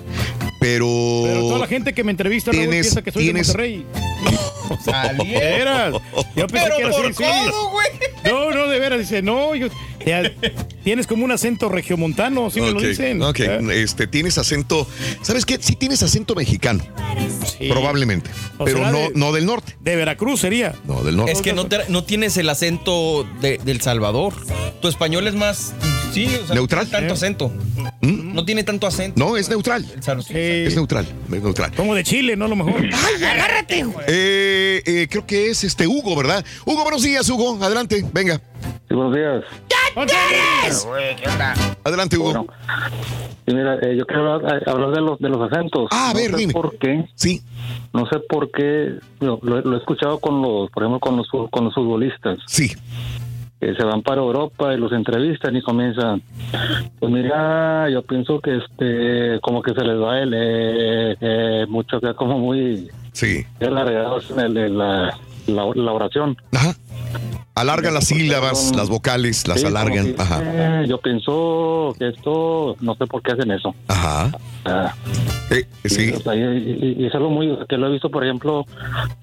Pero. Pero toda la gente que me entrevista Raúl, Tienes- piensa que soy tienes- de Monterrey. De veras. Yo pensé Pero que era por así, sí. codo, No, no, de veras. Dice, no, yo- tienes como un acento regiomontano, sí me lo dicen. ok. ¿Eh? Este, tienes acento. ¿Sabes qué? Sí tienes acento mexicano. Sí. Probablemente. O pero no, de- no del norte. De Veracruz sería. No, del norte. Es que no, te- no tienes el acento de, del Salvador. Tu español es más. Sí, o sea, ¿Neutral? No tiene tanto acento. No tiene tanto acento. No, es neutral. Es neutral. Es neutral. Como de Chile, ¿no? A lo mejor. ¡Ay, agárrate! Eh, eh, creo que es este Hugo, ¿verdad? Hugo, buenos días, Hugo. Adelante, venga. Sí, buenos días. Adelante, Hugo. Sí, mira, eh, yo quiero hablar, eh, hablar de los de los acentos. Ah, a no ver, sé dime. ¿Por qué? Sí. No sé por qué. Lo, lo- lo he escuchado con los, por ejemplo, con los con los futbolistas. Sí. Que se van para Europa y los entrevistan y comienzan. Pues mira, yo pienso que este, como que se les va el eh, eh, mucho acá como muy Sí. alargados en el- en la, la, la oración. Ajá. Alargan las sílabas, las vocales, las Sí, alargan. que, Ajá. eh, yo pienso que esto, no sé por qué hacen eso. Ajá. Ah, Eh, sí. o sea, y, es algo muy que lo he visto, por ejemplo,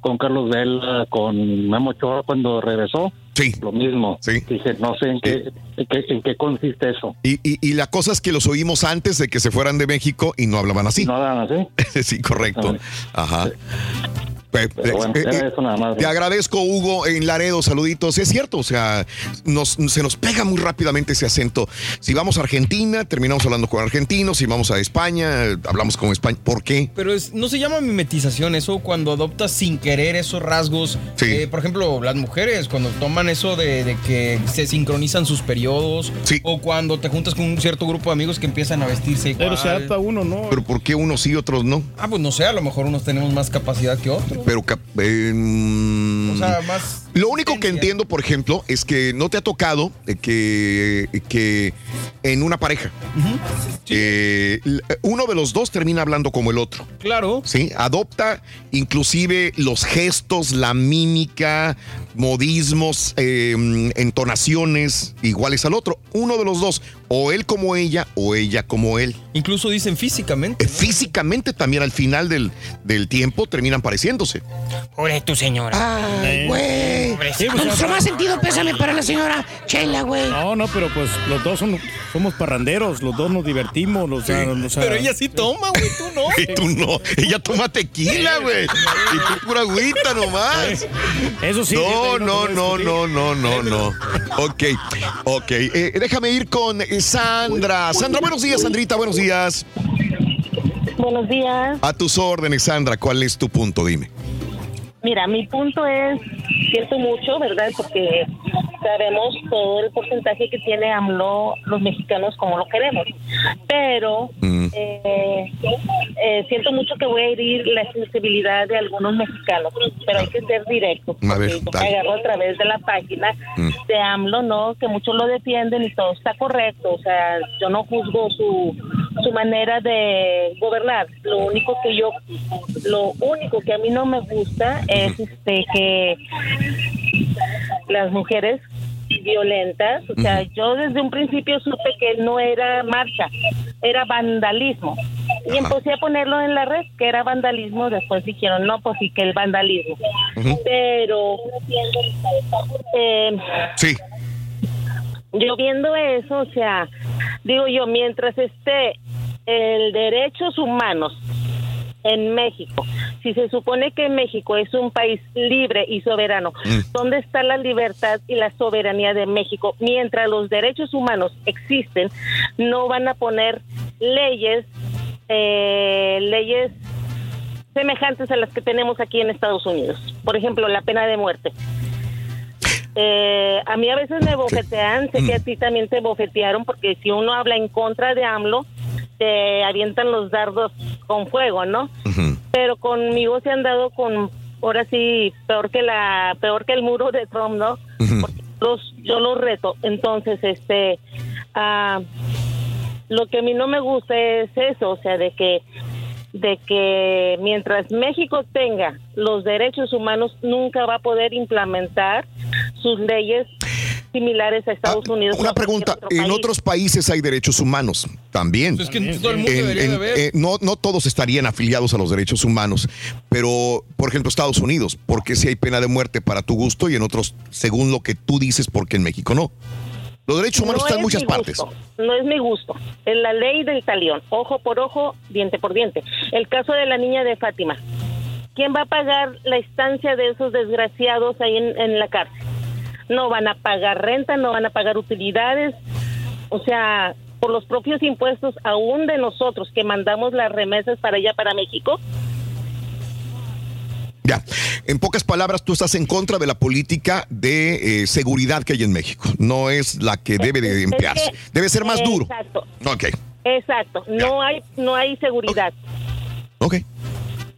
con Carlos Vela, con Memo Ochoa cuando regresó. Sí. Lo mismo. Sí. Dije, no sé en qué, en qué, en qué consiste eso. Y, y- y la cosa es que los oímos antes de que se fueran de México y no hablaban así. No hablan así. sí, correcto. Ajá. Pe- Pero bueno, era eso nada más. Te agradezco, Hugo, en Laredo, saluditos. Es cierto, o sea, nos, se nos pega muy rápidamente ese acento. Si vamos a Argentina, terminamos hablando con argentinos. Si vamos a España, hablamos con España. ¿Por qué? Pero es, no se llama mimetización eso cuando adoptas sin querer esos rasgos. Eh, por ejemplo, las mujeres cuando toman eso de, de que se sincronizan sus periodos. O cuando te juntas con un cierto grupo de amigos que empiezan a vestirse igual. Pero se adapta uno, ¿no? Pero ¿por qué unos sí y otros no? Ah, pues no sé, a lo mejor unos tenemos más capacidad que otros. Pero eh, O sea, más. Lo único que entiendo, por ejemplo, es que no te ha tocado eh, que, que en una pareja eh, uno de los dos termina hablando como el otro. Claro. Sí, adopta inclusive los gestos, la mímica, modismos, eh, entonaciones iguales al otro. Uno de los dos, o él como ella o ella como él. Incluso dicen físicamente. Eh, Físicamente también al final del, del tiempo terminan pareciéndose. Pobre tu señora. Ay, güey. Sí, pues, Nuestro más sentido pésame para la señora Chela, güey. No, no, pero pues los dos son- somos parranderos, los dos nos divertimos, los, o sea- Pero ella sí toma, güey, tú no. Y tú no, ella toma tequila, güey. Y tú pura agüita nomás. Eso sí, No, no, no no, no, no, no. Ok, ok. Eh, déjame ir con Sandra. Sandra, buenos días, Sandrita, buenos días. Buenos días. A tus órdenes, Sandra, ¿cuál es tu punto? Dime. Mira, mi punto es, siento mucho, ¿verdad? Porque sabemos todo el porcentaje que tiene AMLO los mexicanos como lo queremos. Pero eh, eh, siento mucho que voy a herir la sensibilidad de algunos mexicanos, pero hay que ser directo. A ver, Yo me agarro a través de la página de AMLO, ¿no? Que muchos lo defienden y todo está correcto. O sea, yo no juzgo su, su manera de gobernar. Lo único que yo, lo único que a mí no me gusta es este que las mujeres violentas, o sea, yo desde un principio supe que no era marcha, era vandalismo. Y empecé a ponerlo en la red, que era vandalismo, después dijeron, no, pues sí que el vandalismo. Pero eh, Sí. yo viendo eso, o sea, digo yo, mientras esté el derechos humanos en México, si se supone que México es un país libre y soberano, ¿dónde está la libertad y la soberanía de México? Mientras los derechos humanos existen, no van a poner leyes, eh, leyes semejantes a las que tenemos aquí en Estados Unidos. Por ejemplo, la pena de muerte. Eh, a mí a veces me bofetean, sé que a ti también te bofetearon, porque si uno habla en contra de AMLO, te avientan los dardos con fuego, ¿no? Pero conmigo se han dado con, ahora sí, peor que la, peor que el muro de Trump, ¿no? Los, yo los reto. Entonces, este, ah, lo que a mí no me gusta es eso, o sea, de que de que mientras México tenga los derechos humanos nunca va a poder implementar sus leyes similares a Estados Unidos. Ah, Una pregunta, otro en otros países hay derechos humanos también. Es que en En- en- eh, no, no todos estarían afiliados a los derechos humanos, pero por ejemplo Estados Unidos, porque si hay pena de muerte para tu gusto y en otros según lo que tú dices, porque en México no. Los derechos humanos No están en muchas partes. gusto, no es mi gusto. Es la ley del talión, ojo por ojo, diente por diente. El caso de la niña de Fátima. ¿Quién va a pagar la estancia de esos desgraciados ahí en, en la cárcel? No van a pagar renta, no van a pagar utilidades. O sea, por los propios impuestos, aún de nosotros que mandamos las remesas para allá, para México. Ya, en pocas palabras, tú estás en contra de la política de eh, seguridad que hay en México. No es la que debe de emplearse. Debe ser más duro. Exacto, Ok, exacto. No hay, no hay seguridad. ok.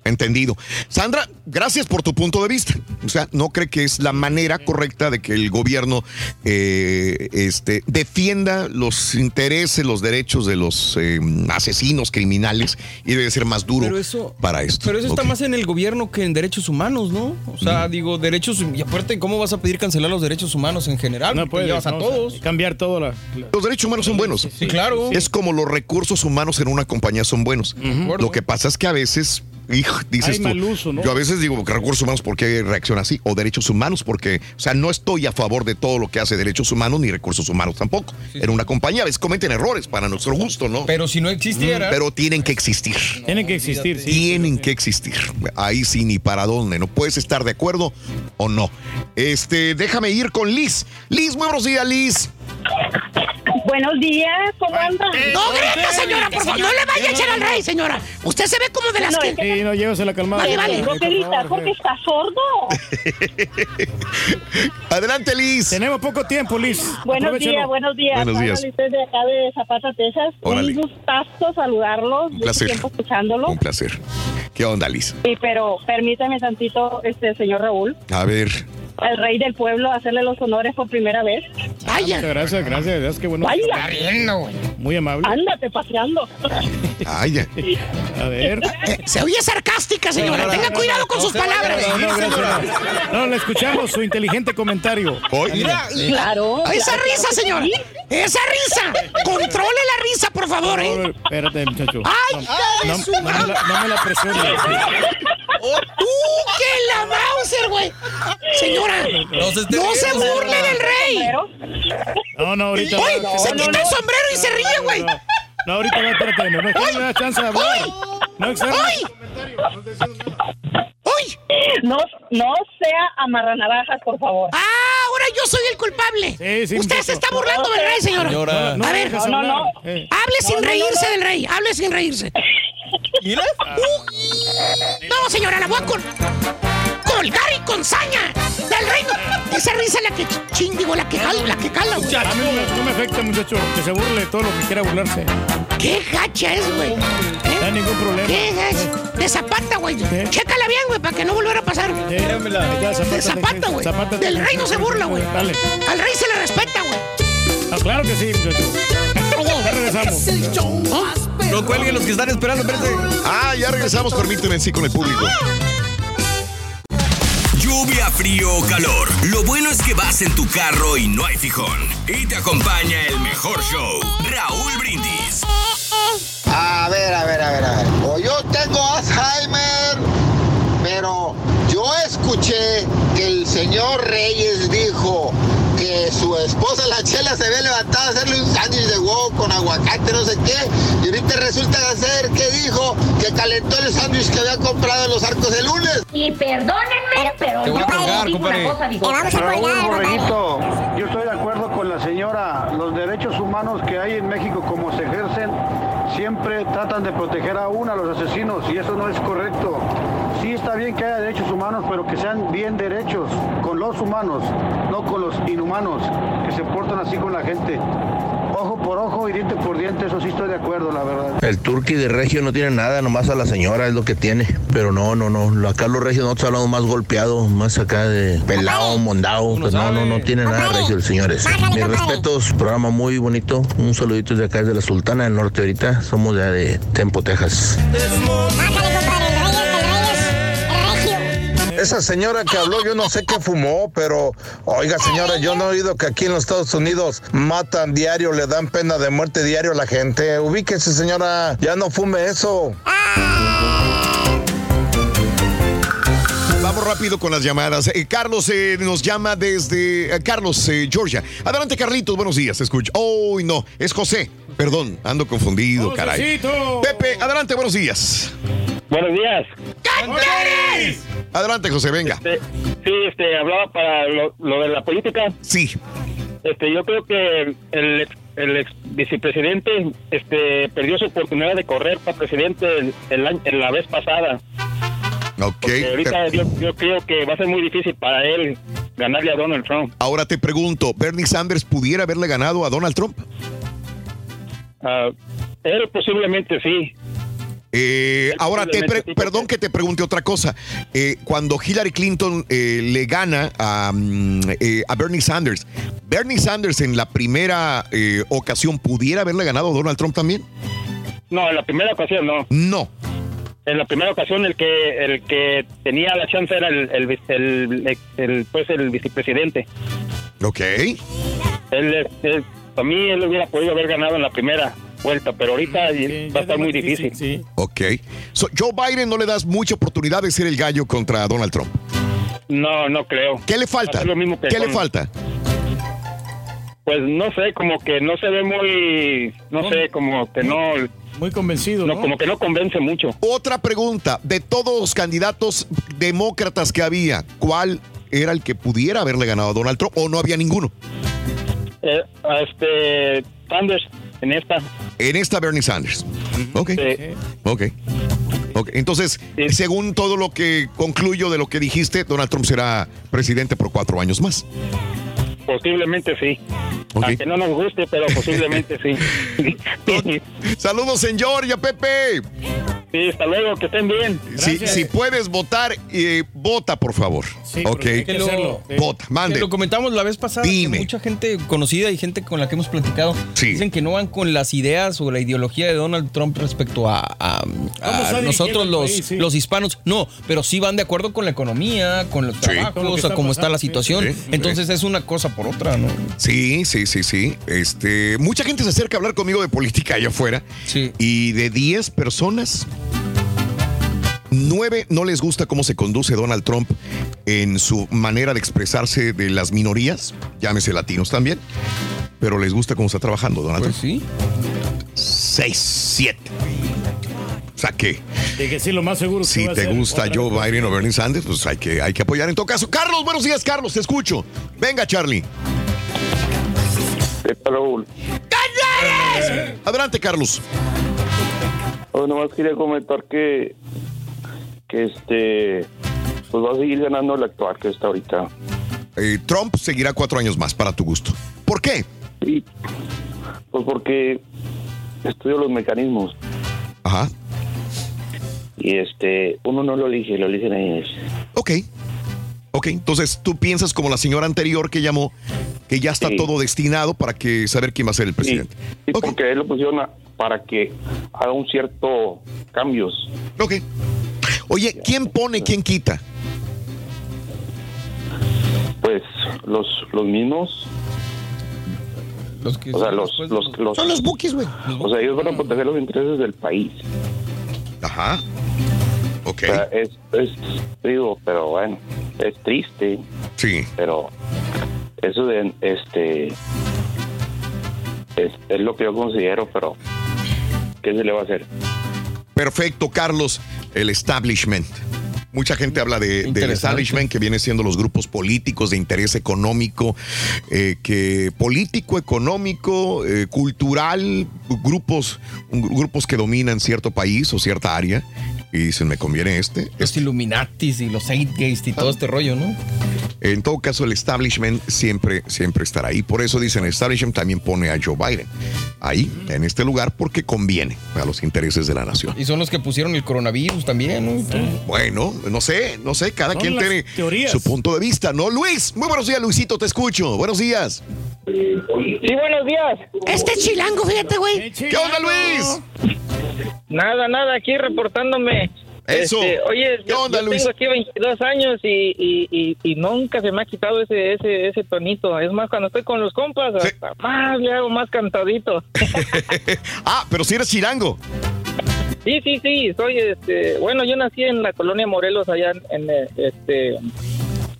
Entendido. Sandra, gracias por tu punto de vista. O sea, no cree que es la manera correcta de que el gobierno eh, este, defienda los intereses, los derechos de los eh, asesinos criminales y debe ser más duro Pero eso- para esto. Pero eso está más en el gobierno que en derechos humanos, ¿no? O sea, digo, derechos. Y aparte, ¿cómo vas a pedir cancelar los derechos humanos en general? No puedes, llevas a ¿no? todos. Cambiar todo la, Los derechos humanos son buenos. Sí, claro. Es como los recursos humanos en una compañía son buenos. Lo que pasa es que a veces, hijo, dices Hay tú, mal uso, ¿no? yo a veces digo recursos humanos, ¿por qué reacciona así? O derechos humanos, porque, o sea, no estoy a favor de todo lo que hace derechos humanos ni recursos humanos tampoco. En una compañía a veces cometen errores para nuestro gusto, ¿no? Pero si no existiera. Pero tienen que existir. Tienen que existir, sí. Tienen que existir. Ahí sí, ni para dónde. No puedes estar de acuerdo o no. Este, déjame ir con Liz. Liz, muy buenos días, Liz. Buenos días, ¿cómo andan? No, grita, señora, por favor. No le vaya a echar al rey, señora. Usted se ve como de las No, que. Sí, no, llévese la calmada. Vale, vale. Tengo que gritar porque está sordo. Adelante, Liz. Tenemos poco tiempo, Liz. Buenos días, buenos días. Buenos días. Liz de acá de Zapata, Texas. Órale. Un gustazo saludarlos. Un Mucho placer. tiempo escuchándolo. Un placer. ¿Qué onda, Liz? Sí, pero permítame tantito, este señor Raúl. A ver. Al rey del pueblo a hacerle los honores por primera vez. Vaya. Muchas gracias, gracias. gracias, qué bueno. Vaya. Muy amable. Ándate paseando. Ay, ya. A ver. Eh, Se oye sarcástica, señora. Tenga cuidado con sus palabras. No, no. No, le escuchamos su inteligente comentario. Mira, Esa risa, señor. Esa risa. Controle la risa, por favor, No, ¿eh? no, espérate, muchacho. Ay, no, no, no me la, no me la presiones. ¡Tú que la Mauser, güey! Señora, no se, burle del rey. No, no, ahorita. ¡Uy! va- se no, quita no, el sombrero y se ríe, güey. No, no, ahorita va, espérate, no, no, no me da chance de hablar. No, exacto. No, no sea amarranavajas, por favor. Ah, ahora yo soy el culpable. sí, Usted se está burlando del rey, señora. Señora. A No ver, no, no. Eh. Hable sin No, no, reírse no, no. del rey. Hable sin reírse. Uh, no, señora, la voy a colgar y con saña del reino. Esa risa es la que ching, digo, la que cala, la que cala. güey. A mí no, me- no me afecta, muchacho. Que se burle de todo lo que quiera burlarse. ¿Qué gacha es, güey? No hay ningún problema. ¿Qué gacha? De zapata, güey. Chécala bien, güey, para que no volviera a pasar. Ya, De zapata, güey. Zapata Del te- rey no se burla, güey. Dale. Al rey se le respeta, güey. Ah, claro que sí, muchacho. Ya regresamos. No cuelguen los que están esperando, espérense. Ah, ya regresamos, permíteme, sí, con el público. Lluvia, frío o calor. Lo bueno es que vas en tu carro y no hay fijón. Y te acompaña el mejor show, Raúl Brindis. A ver, a ver, a ver, a ver. O yo tengo Alzheimer, pero yo escuché que el señor Reyes dijo su esposa la chela se ve levantada a hacerle un sándwich de huevo con aguacate, no sé qué. Y ahorita resulta ser que dijo que calentó el sándwich que había comprado en los arcos el lunes. Y perdónenme, pero Te voy a yo colgar, digo compadre. una cosa, digo, Raúl Borreguito, yo estoy de acuerdo con la señora. Los derechos humanos que hay en México, como se ejercen, siempre tratan de proteger a uno, a los asesinos, y eso no es correcto. Sí está bien que haya derechos humanos, pero que sean bien derechos con los humanos, no con los inhumanos, que se portan así con la gente. Ojo por ojo y diente por diente, eso sí estoy de acuerdo, la verdad. El turqui de Regio no tiene nada, nomás a la señora es lo que tiene. Pero no, no, no. Acá los regios nosotros hablamos más golpeado, más acá de pelado, mondado. Pues no, no, no tiene nada regio el señores. Mis respetos, programa muy bonito. Un saludito de acá de la Sultana del Norte ahorita. Somos de, allá de Tempo, Texas. Esa señora que habló, yo no sé qué fumó, pero oiga señora, yo no he oído que aquí en los Estados Unidos matan diario, le dan pena de muerte diario a la gente. Ubíquese señora, ya no fume eso. Vamos rápido con las llamadas. Eh, Carlos eh, nos llama desde eh, Carlos, eh, Georgia. Adelante, Carlitos, buenos días. Escucha. Oh, no, es José. Perdón, ando confundido, caray. Josecito. Pepe, adelante, buenos días. Buenos días. Adelante, José, venga. Este, sí, este, hablaba para lo, lo de la política. Sí. Este, yo creo que el, ex- el ex vicepresidente este, perdió su oportunidad de correr para presidente el, el año- en la vez pasada. Ok. Porque ahorita yo, yo creo que va a ser muy difícil para él ganarle a Donald Trump. Ahora te pregunto, ¿Bernie Sanders pudiera haberle ganado a Donald Trump? Ah, él posiblemente sí. Eh, ahora, te pre- perdón que te pregunte otra cosa. Eh, cuando Hillary Clinton eh, le gana a, mm, eh, a Bernie Sanders, ¿Bernie Sanders en la primera eh, ocasión pudiera haberle ganado a Donald Trump también? No, en la primera ocasión no. No. En la primera ocasión el que el que tenía la chance era el, el, el- el, pues el vicepresidente. Ok. Él, él- para mí él hubiera podido haber ganado en la primera vuelta, pero ahorita va a estar muy difícil. Ok. So, Joe Biden no le das mucha oportunidad de ser el gallo contra Donald Trump. No, no creo. ¿Qué le falta? Lo mismo que ¿Qué le con- falta? Pues no sé, como que no se ve muy, no sé, como que no, Muy convencido, no, ¿no? como que no convence mucho. Otra pregunta. De todos los candidatos demócratas que había, ¿cuál era el que pudiera haberle ganado a Donald Trump o no había ninguno? Eh, a este Sanders en esta. En esta Bernie Sanders. Ok. Ok. Ok. Entonces, según todo lo que concluyo de lo que dijiste, Donald Trump será presidente por cuatro años más. Posiblemente sí. Aunque no nos guste, pero posiblemente sí. Saludos en Georgia, Pepe. Sí, hasta luego, que estén bien. Si, si puedes votar, eh, vota, por favor. ok. Que lo- Vota, mande. que lo comentamos la vez pasada. que mucha gente conocida y gente con la que hemos platicado dicen que no van con las ideas o la ideología de Donald Trump respecto a, a- a está nosotros los, país, sí. los hispanos. No, pero sí van de acuerdo con la economía, con los Con lo trabajos, está a cómo está la sí, situación. sí, sí. Entonces es una cosa por otra, ¿no? Sí, sí, sí, sí. Este, mucha gente se acerca a hablar conmigo de política allá afuera. Y de 10 personas, 9 no les gusta cómo se conduce Donald Trump en su manera de expresarse de las minorías, llámese latinos también, pero les gusta cómo está trabajando Donald Pues Trump. sí. 6, 7. O sea que De que sí, lo más seguro si te gusta Joe vez. Biden o Bernie Sanders, pues hay que, hay que apoyar en todo caso. Carlos, buenos días, Carlos, te escucho. Venga, Charlie. Raúl. Adelante, Carlos. Hoy nomás quería comentar que, que este, pues va a seguir ganando el actual que está ahorita. Eh, Trump seguirá cuatro años más, para tu gusto. ¿Por qué? Sí, pues porque estudio los mecanismos. Ajá. Y este, uno no lo elige, lo eligen ellos. Ok. Ok, entonces tú piensas como la señora anterior que llamó, que ya está Sí. todo destinado para que saber quién va a ser el presidente. Sí, porque él lo pusieron a- para que haga un cierto cambios. Ok. Oye, ¿quién pone, quién quita? Pues los, los mismos. Los que o sea, los, los, los- Son los bookies, güey. O sea, ellos van a proteger los intereses del país. Ajá. Ok. O sea, es, es, digo, pero bueno, es triste. Sí. Pero eso de, este, es, es lo que yo considero, pero ¿qué se le va a hacer? Perfecto, Carlos, el establishment. Mucha gente habla de, del establishment, que viene siendo los grupos políticos de interés económico, eh, que político, económico, eh, cultural, grupos, grupos que dominan cierto país o cierta área. Y dicen, me conviene este. Los Illuminatis y los Zeitgeist y todo este rollo, ¿no? En todo caso, el establishment siempre, siempre estará ahí. Por eso dicen, el establishment también pone a Joe Biden ahí, en este lugar, porque conviene a los intereses de la nación. Y son los que pusieron el coronavirus también, ¿no? Bueno, no sé, no sé, cada Son quien tiene teorías. su punto de vista, ¿no? Luis, muy buenos días, Luisito, te escucho. Buenos días. Sí, buenos días. Este es chilango, fíjate, güey. ¿Qué onda, Luis? Nada, nada, aquí reportándome. Eso. Este, oye, ¿Qué yo, onda, yo Luis? tengo aquí 22 años y, y, y, y nunca se me ha quitado ese, ese, ese tonito. Es más, cuando estoy con los compas, hasta más le hago más cantadito. Ah, pero si eres chirango. Sí, sí, sí, soy, este, bueno, yo nací en la colonia Morelos, allá en, eh, este,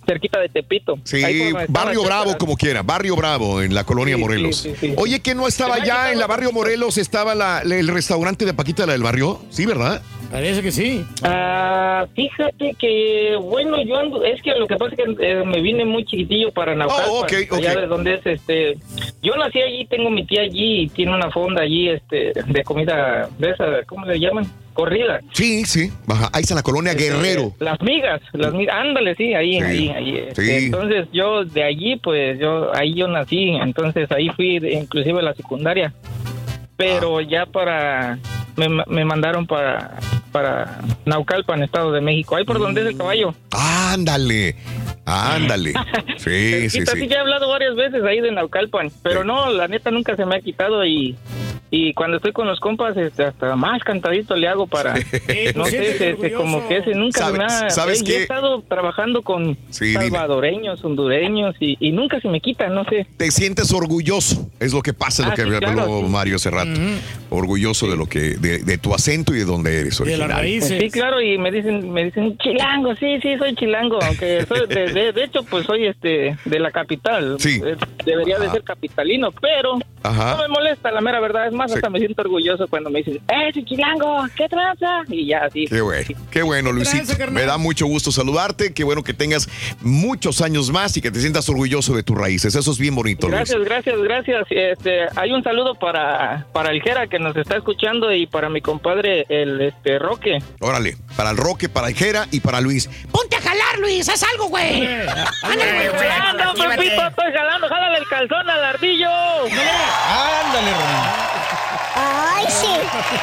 cerquita de Tepito. Sí, Barrio Bravo, como quiera, Barrio Bravo, en la colonia Sí, Morelos. sí, sí, sí. Oye, que no estaba ya en la Barrio Morelos, estaba la- la- el restaurante de Paquita, la del barrio? Sí, ¿verdad? Parece que sí. Ah, fíjate que, bueno, yo ando, es que lo que pasa es que eh, me vine muy chiquitillo para Naucalpan, Oh, ok, allá ok. de donde es, este, yo nací allí, tengo mi tía allí y tiene una fonda allí, este, de comida, de esa, ¿cómo le llaman? Corrida. Sí, sí. Baja. Ahí está la colonia Este, Guerrero. Las migas, las migas, ándale, sí, ahí, Sí, ahí, ahí. sí. Entonces yo de allí, pues yo, ahí yo nací, entonces ahí fui de- inclusive a la secundaria. Pero ya para, me, me mandaron para, para Naucalpan, Estado de México, ahí por donde es el caballo. Ándale, ándale. Sí, sí, sí. sí, ya he hablado varias veces ahí de Naucalpan, pero no, la neta nunca se me ha quitado y, y cuando estoy con los compas, este, hasta más cantadito le hago para, no sé, siéntete se- se- como que ese nunca se me ha... ¿Sabes- eh, yo he estado trabajando con Sí, dime. salvadoreños, hondureños y, y nunca se me quita, no sé. Te sientes orgulloso, es lo que pasa, lo Ah, que sí, habló claro, sí. Mario hace rato. Orgulloso de lo que, de, de tu acento y de donde eres original. Sí, claro, y me dicen, me dicen chilango, sí, sí, soy chilango, aunque soy de, de- de hecho, pues soy este de la capital. Sí. Eh, Debería de ser capitalino, pero Ajá. no me molesta, la mera verdad. Es más, hasta me siento orgulloso cuando me dicen, ¡eh, chilango! ¿Qué tranza? Y ya, así. Qué bueno, qué bueno, Luisito. Gracias. Me da mucho gusto saludarte. Qué bueno que tengas muchos años más y que te sientas orgulloso de tus raíces. Eso es bien bonito, Luis. Gracias, gracias, gracias. Este, hay un saludo para, para el Jera que nos está escuchando y para mi compadre, el este Roque. Órale, para el Roque, para el Jera y para Luis. Ponte a jalar, Luis, haz algo, güey. Ándale, güey. ¡Jalando, Pepito! ¡Estoy jalando! ¡Jálale el calzón al ardillo! Ándale, Ay, sí.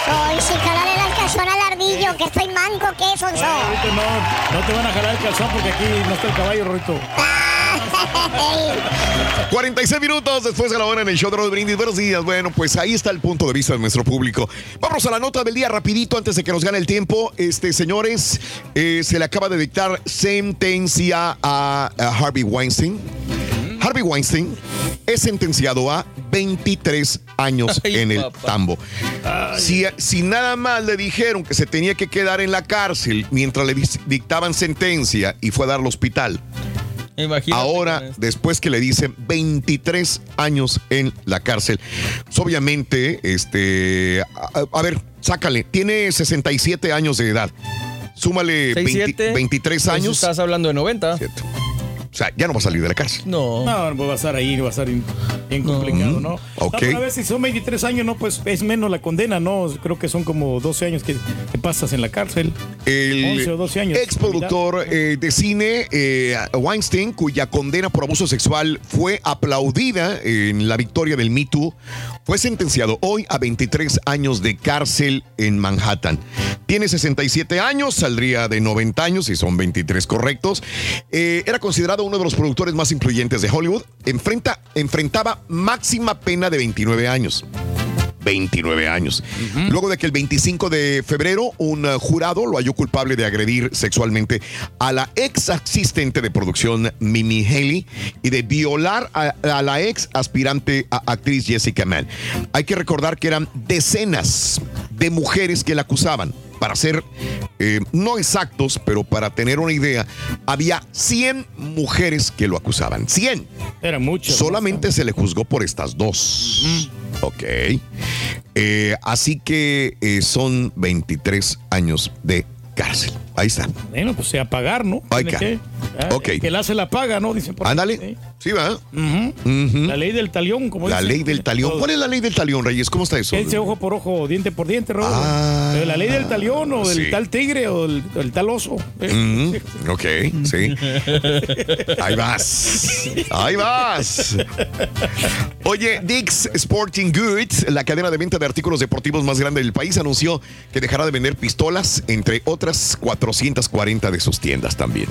Soy sí, jalale el calzón al ardillo, que estoy manco, ¿qué son? Ay, ahorita no, no te van a jalar el calzón porque aquí no está el caballo, Rorito. 46 minutos después de la hora en el show de Raúl Brindis. Buenos días. Bueno, pues ahí está el punto de vista de nuestro público. Vamos a la nota del día rapidito antes de que nos gane el tiempo. Este, señores, eh, se le acaba de dictar sentencia a, a Harvey Weinstein. Harvey Weinstein es sentenciado a 23 años Ay, en el papá. tambo. Si, si nada más le dijeron que se tenía que quedar en la cárcel mientras le dictaban sentencia y fue a dar al hospital, Imagínate Ahora, después que le dicen 23 años en la cárcel, pues, obviamente, este, a, a ver, sácale, tiene 67 años de edad. Súmale 6, 20 7, 23 pues años. Estás hablando de 90. O sea, ya no va a salir de la cárcel. No. No, pues va a estar ahí, va a estar bien bien complicado, ¿no? ok. No, a ver si son 23 años, no, pues es menos la condena, ¿no? Creo que son como 12 años que, que pasas en la cárcel. El 11 o 12 años. exproductor eh, de cine eh, Weinstein, cuya condena por abuso sexual fue aplaudida en la victoria del Me Too, fue sentenciado hoy a 23 años de cárcel en Manhattan. Tiene 67 años, saldría de 90 años, si son 23 correctos. Eh, era considerado uno de los productores más influyentes de Hollywood. Enfrenta, enfrentaba máxima pena de 29 años. 29 años. Luego de que el 25 de febrero un eh, jurado lo halló culpable de agredir sexualmente a la ex asistente de producción Mimi Haley y de violar a, a la ex aspirante a actriz Jessica Mann. Hay que recordar que eran decenas de mujeres que la acusaban. Para ser eh, no exactos, pero para tener una idea, había 100 mujeres que lo acusaban. 100. Era mucho. Solamente se le juzgó por estas dos. Ok. Eh, así que eh, son 23 años de cárcel. Ahí está. Bueno, pues sea pagar, ¿no? Ay, Tiene ca- que, ok. el que la hace la paga, ¿no? Dicen por. Ándale. Sí, va. La ley del talión, como La dicen. ley del talión. ¿Cuál es la ley del talión, Reyes? ¿Cómo está eso? ¿Qué dice ojo por ojo, diente por diente? Ah, Pero la ley del talión o del sí. tal tigre o del, del tal oso. ok, sí. Ahí vas. Ahí vas. Oye, Dick's Sporting Goods, la cadena de venta de artículos deportivos más grande del país, anunció que dejará de vender pistolas, entre otras 440 de sus tiendas también.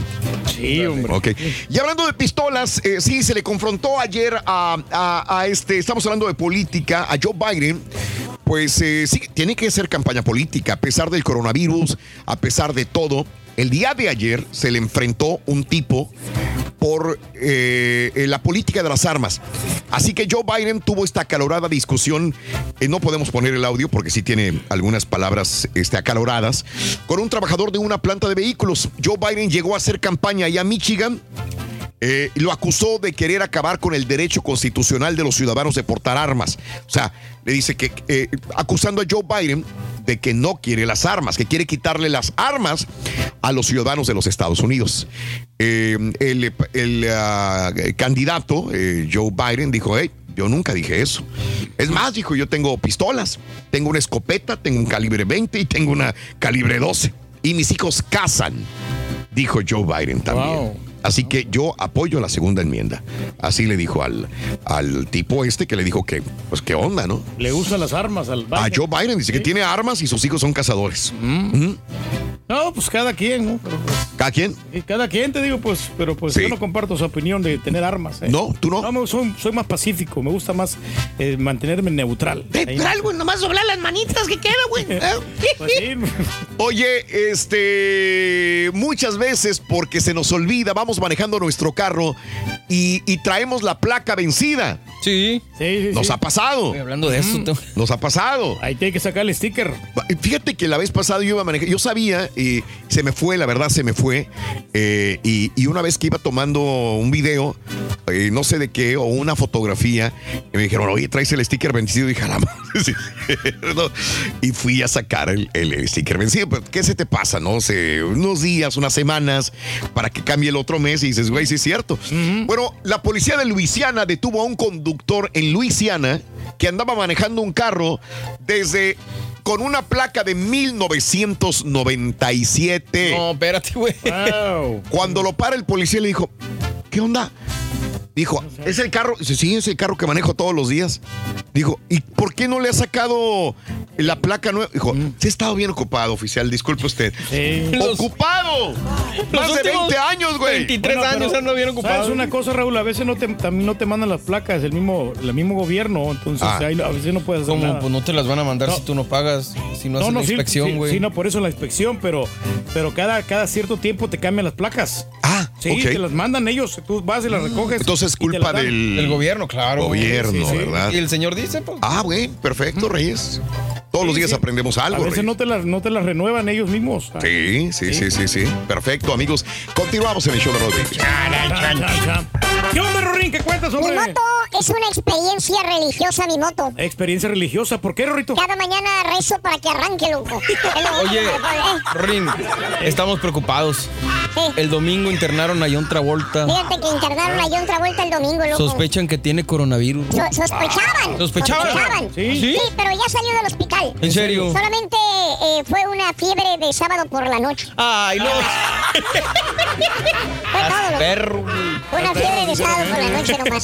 Sí, hombre. Ok. Y hablando de pistolas, eh, sí, se le confrontó ayer a, a- a este, estamos hablando de política, a Joe Biden. Pues eh, sí, tiene que ser campaña política, a pesar del coronavirus, a pesar de todo. El día de ayer se le enfrentó un tipo por eh, la política de las armas. Así que Joe Biden tuvo esta acalorada discusión. eh, no podemos poner el audio porque sí tiene algunas palabras este, acaloradas. Con un trabajador de una planta de vehículos. Joe Biden llegó a hacer campaña allá a Michigan. eh, lo acusó de querer acabar con el derecho constitucional de los ciudadanos de portar armas. O sea, le dice que, eh, acusando a Joe Biden de que no quiere las armas, que quiere quitarle las armas a los ciudadanos de los Estados Unidos. Eh, el el, ah, candidato, eh, Joe Biden, dijo, hey, yo nunca dije eso. Es más, dijo, yo tengo pistolas, tengo una escopeta, tengo un calibre 20 y tengo una calibre 12. Y mis hijos cazan, dijo Joe Biden también. Así que yo apoyo la segunda enmienda. Así le dijo al, al tipo este que le dijo que, pues qué onda, ¿no? Le gustan las armas al A Biden. Joe Biden dice que tiene armas y sus hijos son cazadores. Ujú. No, pues cada quien, ¿no? Pero, pues, ¿Cada quien? y cada quien te digo, pues, pero pues Sí. yo no comparto su opinión de tener armas. ¿eh? No, tú no. No, me- soy, soy más pacífico, me gusta más eh, mantenerme neutral. Neutral, güey, nomás doblar las manitas que queda, güey. ¿eh? Pues sí. Oye, este, muchas veces porque se nos olvida, vamos manejando nuestro carro y, traemos la placa vencida. Sí. Sí, sí, Nos sí. ha pasado. Estoy hablando de eso. tengo- Nos ha pasado. Ahí tiene que sacar el sticker. Fíjate que la vez pasada yo iba a manejar, yo sabía y se me fue, la verdad se me fue. eh, y, y una vez que iba tomando un video, eh, no sé de qué, o una fotografía, y me dijeron, oye, traes el sticker vencido. Y dije, "A la no". Y fui a sacar el, el sticker vencido. Pero, ¿qué se te pasa? No sé, unos días, unas semanas, para que cambie el otro mes y dices, güey, sí es cierto. Bueno, la policía de Luisiana detuvo a un conductor en Luisiana que andaba manejando un carro desde con una placa de 1997. No, espérate, güey. Wow. Cuando lo para el policía le dijo, ¿qué onda? Dijo, es el carro, dice, sí, es el carro que manejo todos los días. Dijo, ¿y por qué no le ha sacado la placa nueva? Dijo, sí he estado bien ocupado, oficial, disculpe usted. ¡Ocupado! Más de 20 años, güey. Bueno, pero, ¿Sabes una cosa, Raúl? A veces no te, también no te mandan las placas, el mismo, el mismo gobierno, entonces Ah. ahí no- a veces no puedes hacer ¿Cómo? nada. Pues no te las van a mandar No. si tú no pagas, si no, haces la sí, inspección, sí, güey. Sí, no, por eso la inspección, pero, pero cada, cada cierto tiempo te cambian las placas. Ah, Sí, ok. te las mandan ellos, tú vas y las recoges. Entonces es y te las culpa del El gobierno, claro. Gobierno, Sí, sí. ¿verdad? Y el señor dice, pues. Ah, güey, perfecto, Reyes. Todos los días sí. aprendemos A algo, veces Reyes. no te, las, no te las renuevan ellos mismos. Sí, sí, sí, sí, sí. Perfecto, amigos. Continuamos en el show de Brindis. ¿Qué onda, Rorín? ¿Qué cuentas, Mi hombre? moto es una experiencia religiosa, mi moto. Experiencia religiosa. ¿Por qué, Rorito? Cada mañana rezo para que arranque, loco. Es Oye, Rin, estamos preocupados. El domingo internaron a John Travolta. Fíjate que internaron a John Travolta el domingo, loco. Sospechan que tiene coronavirus. So- sospechaban. ¿Sospechaban? Sí. ¿Sí? pero ya salió del hospital. ¿En serio? Solamente eh, fue una fiebre de sábado por la noche. Ay, no. Fue todo, loco. Perro, una fiebre de sábado por la noche nomás.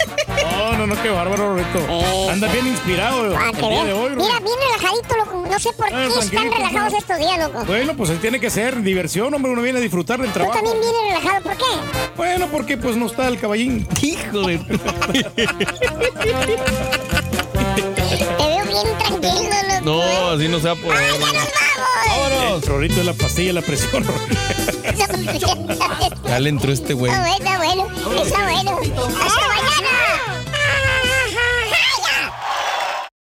No, no, no, qué bárbaro, Rorito. Andas bien inspirado Para el que día de hoy. Mira, bien relajadito, loco. No sé por Ah, qué están relajados estos días, loco. Bueno, pues tiene que ser diversión, hombre. Uno viene a disfrutar del Tú trabajo. también vienes relajado, ¿por qué? Bueno, porque pues no está el caballín hijo de. Te veo bien tranquilo, loco. No, ¿eh? así no se va a poder. ¡Ay, ¡Ah, ya nos vamos! ¡Vámonos! El rorrito de la pastilla, la presión. ya le entró este güey. Está bueno, bueno. Está bueno. ¡Hasta mañana!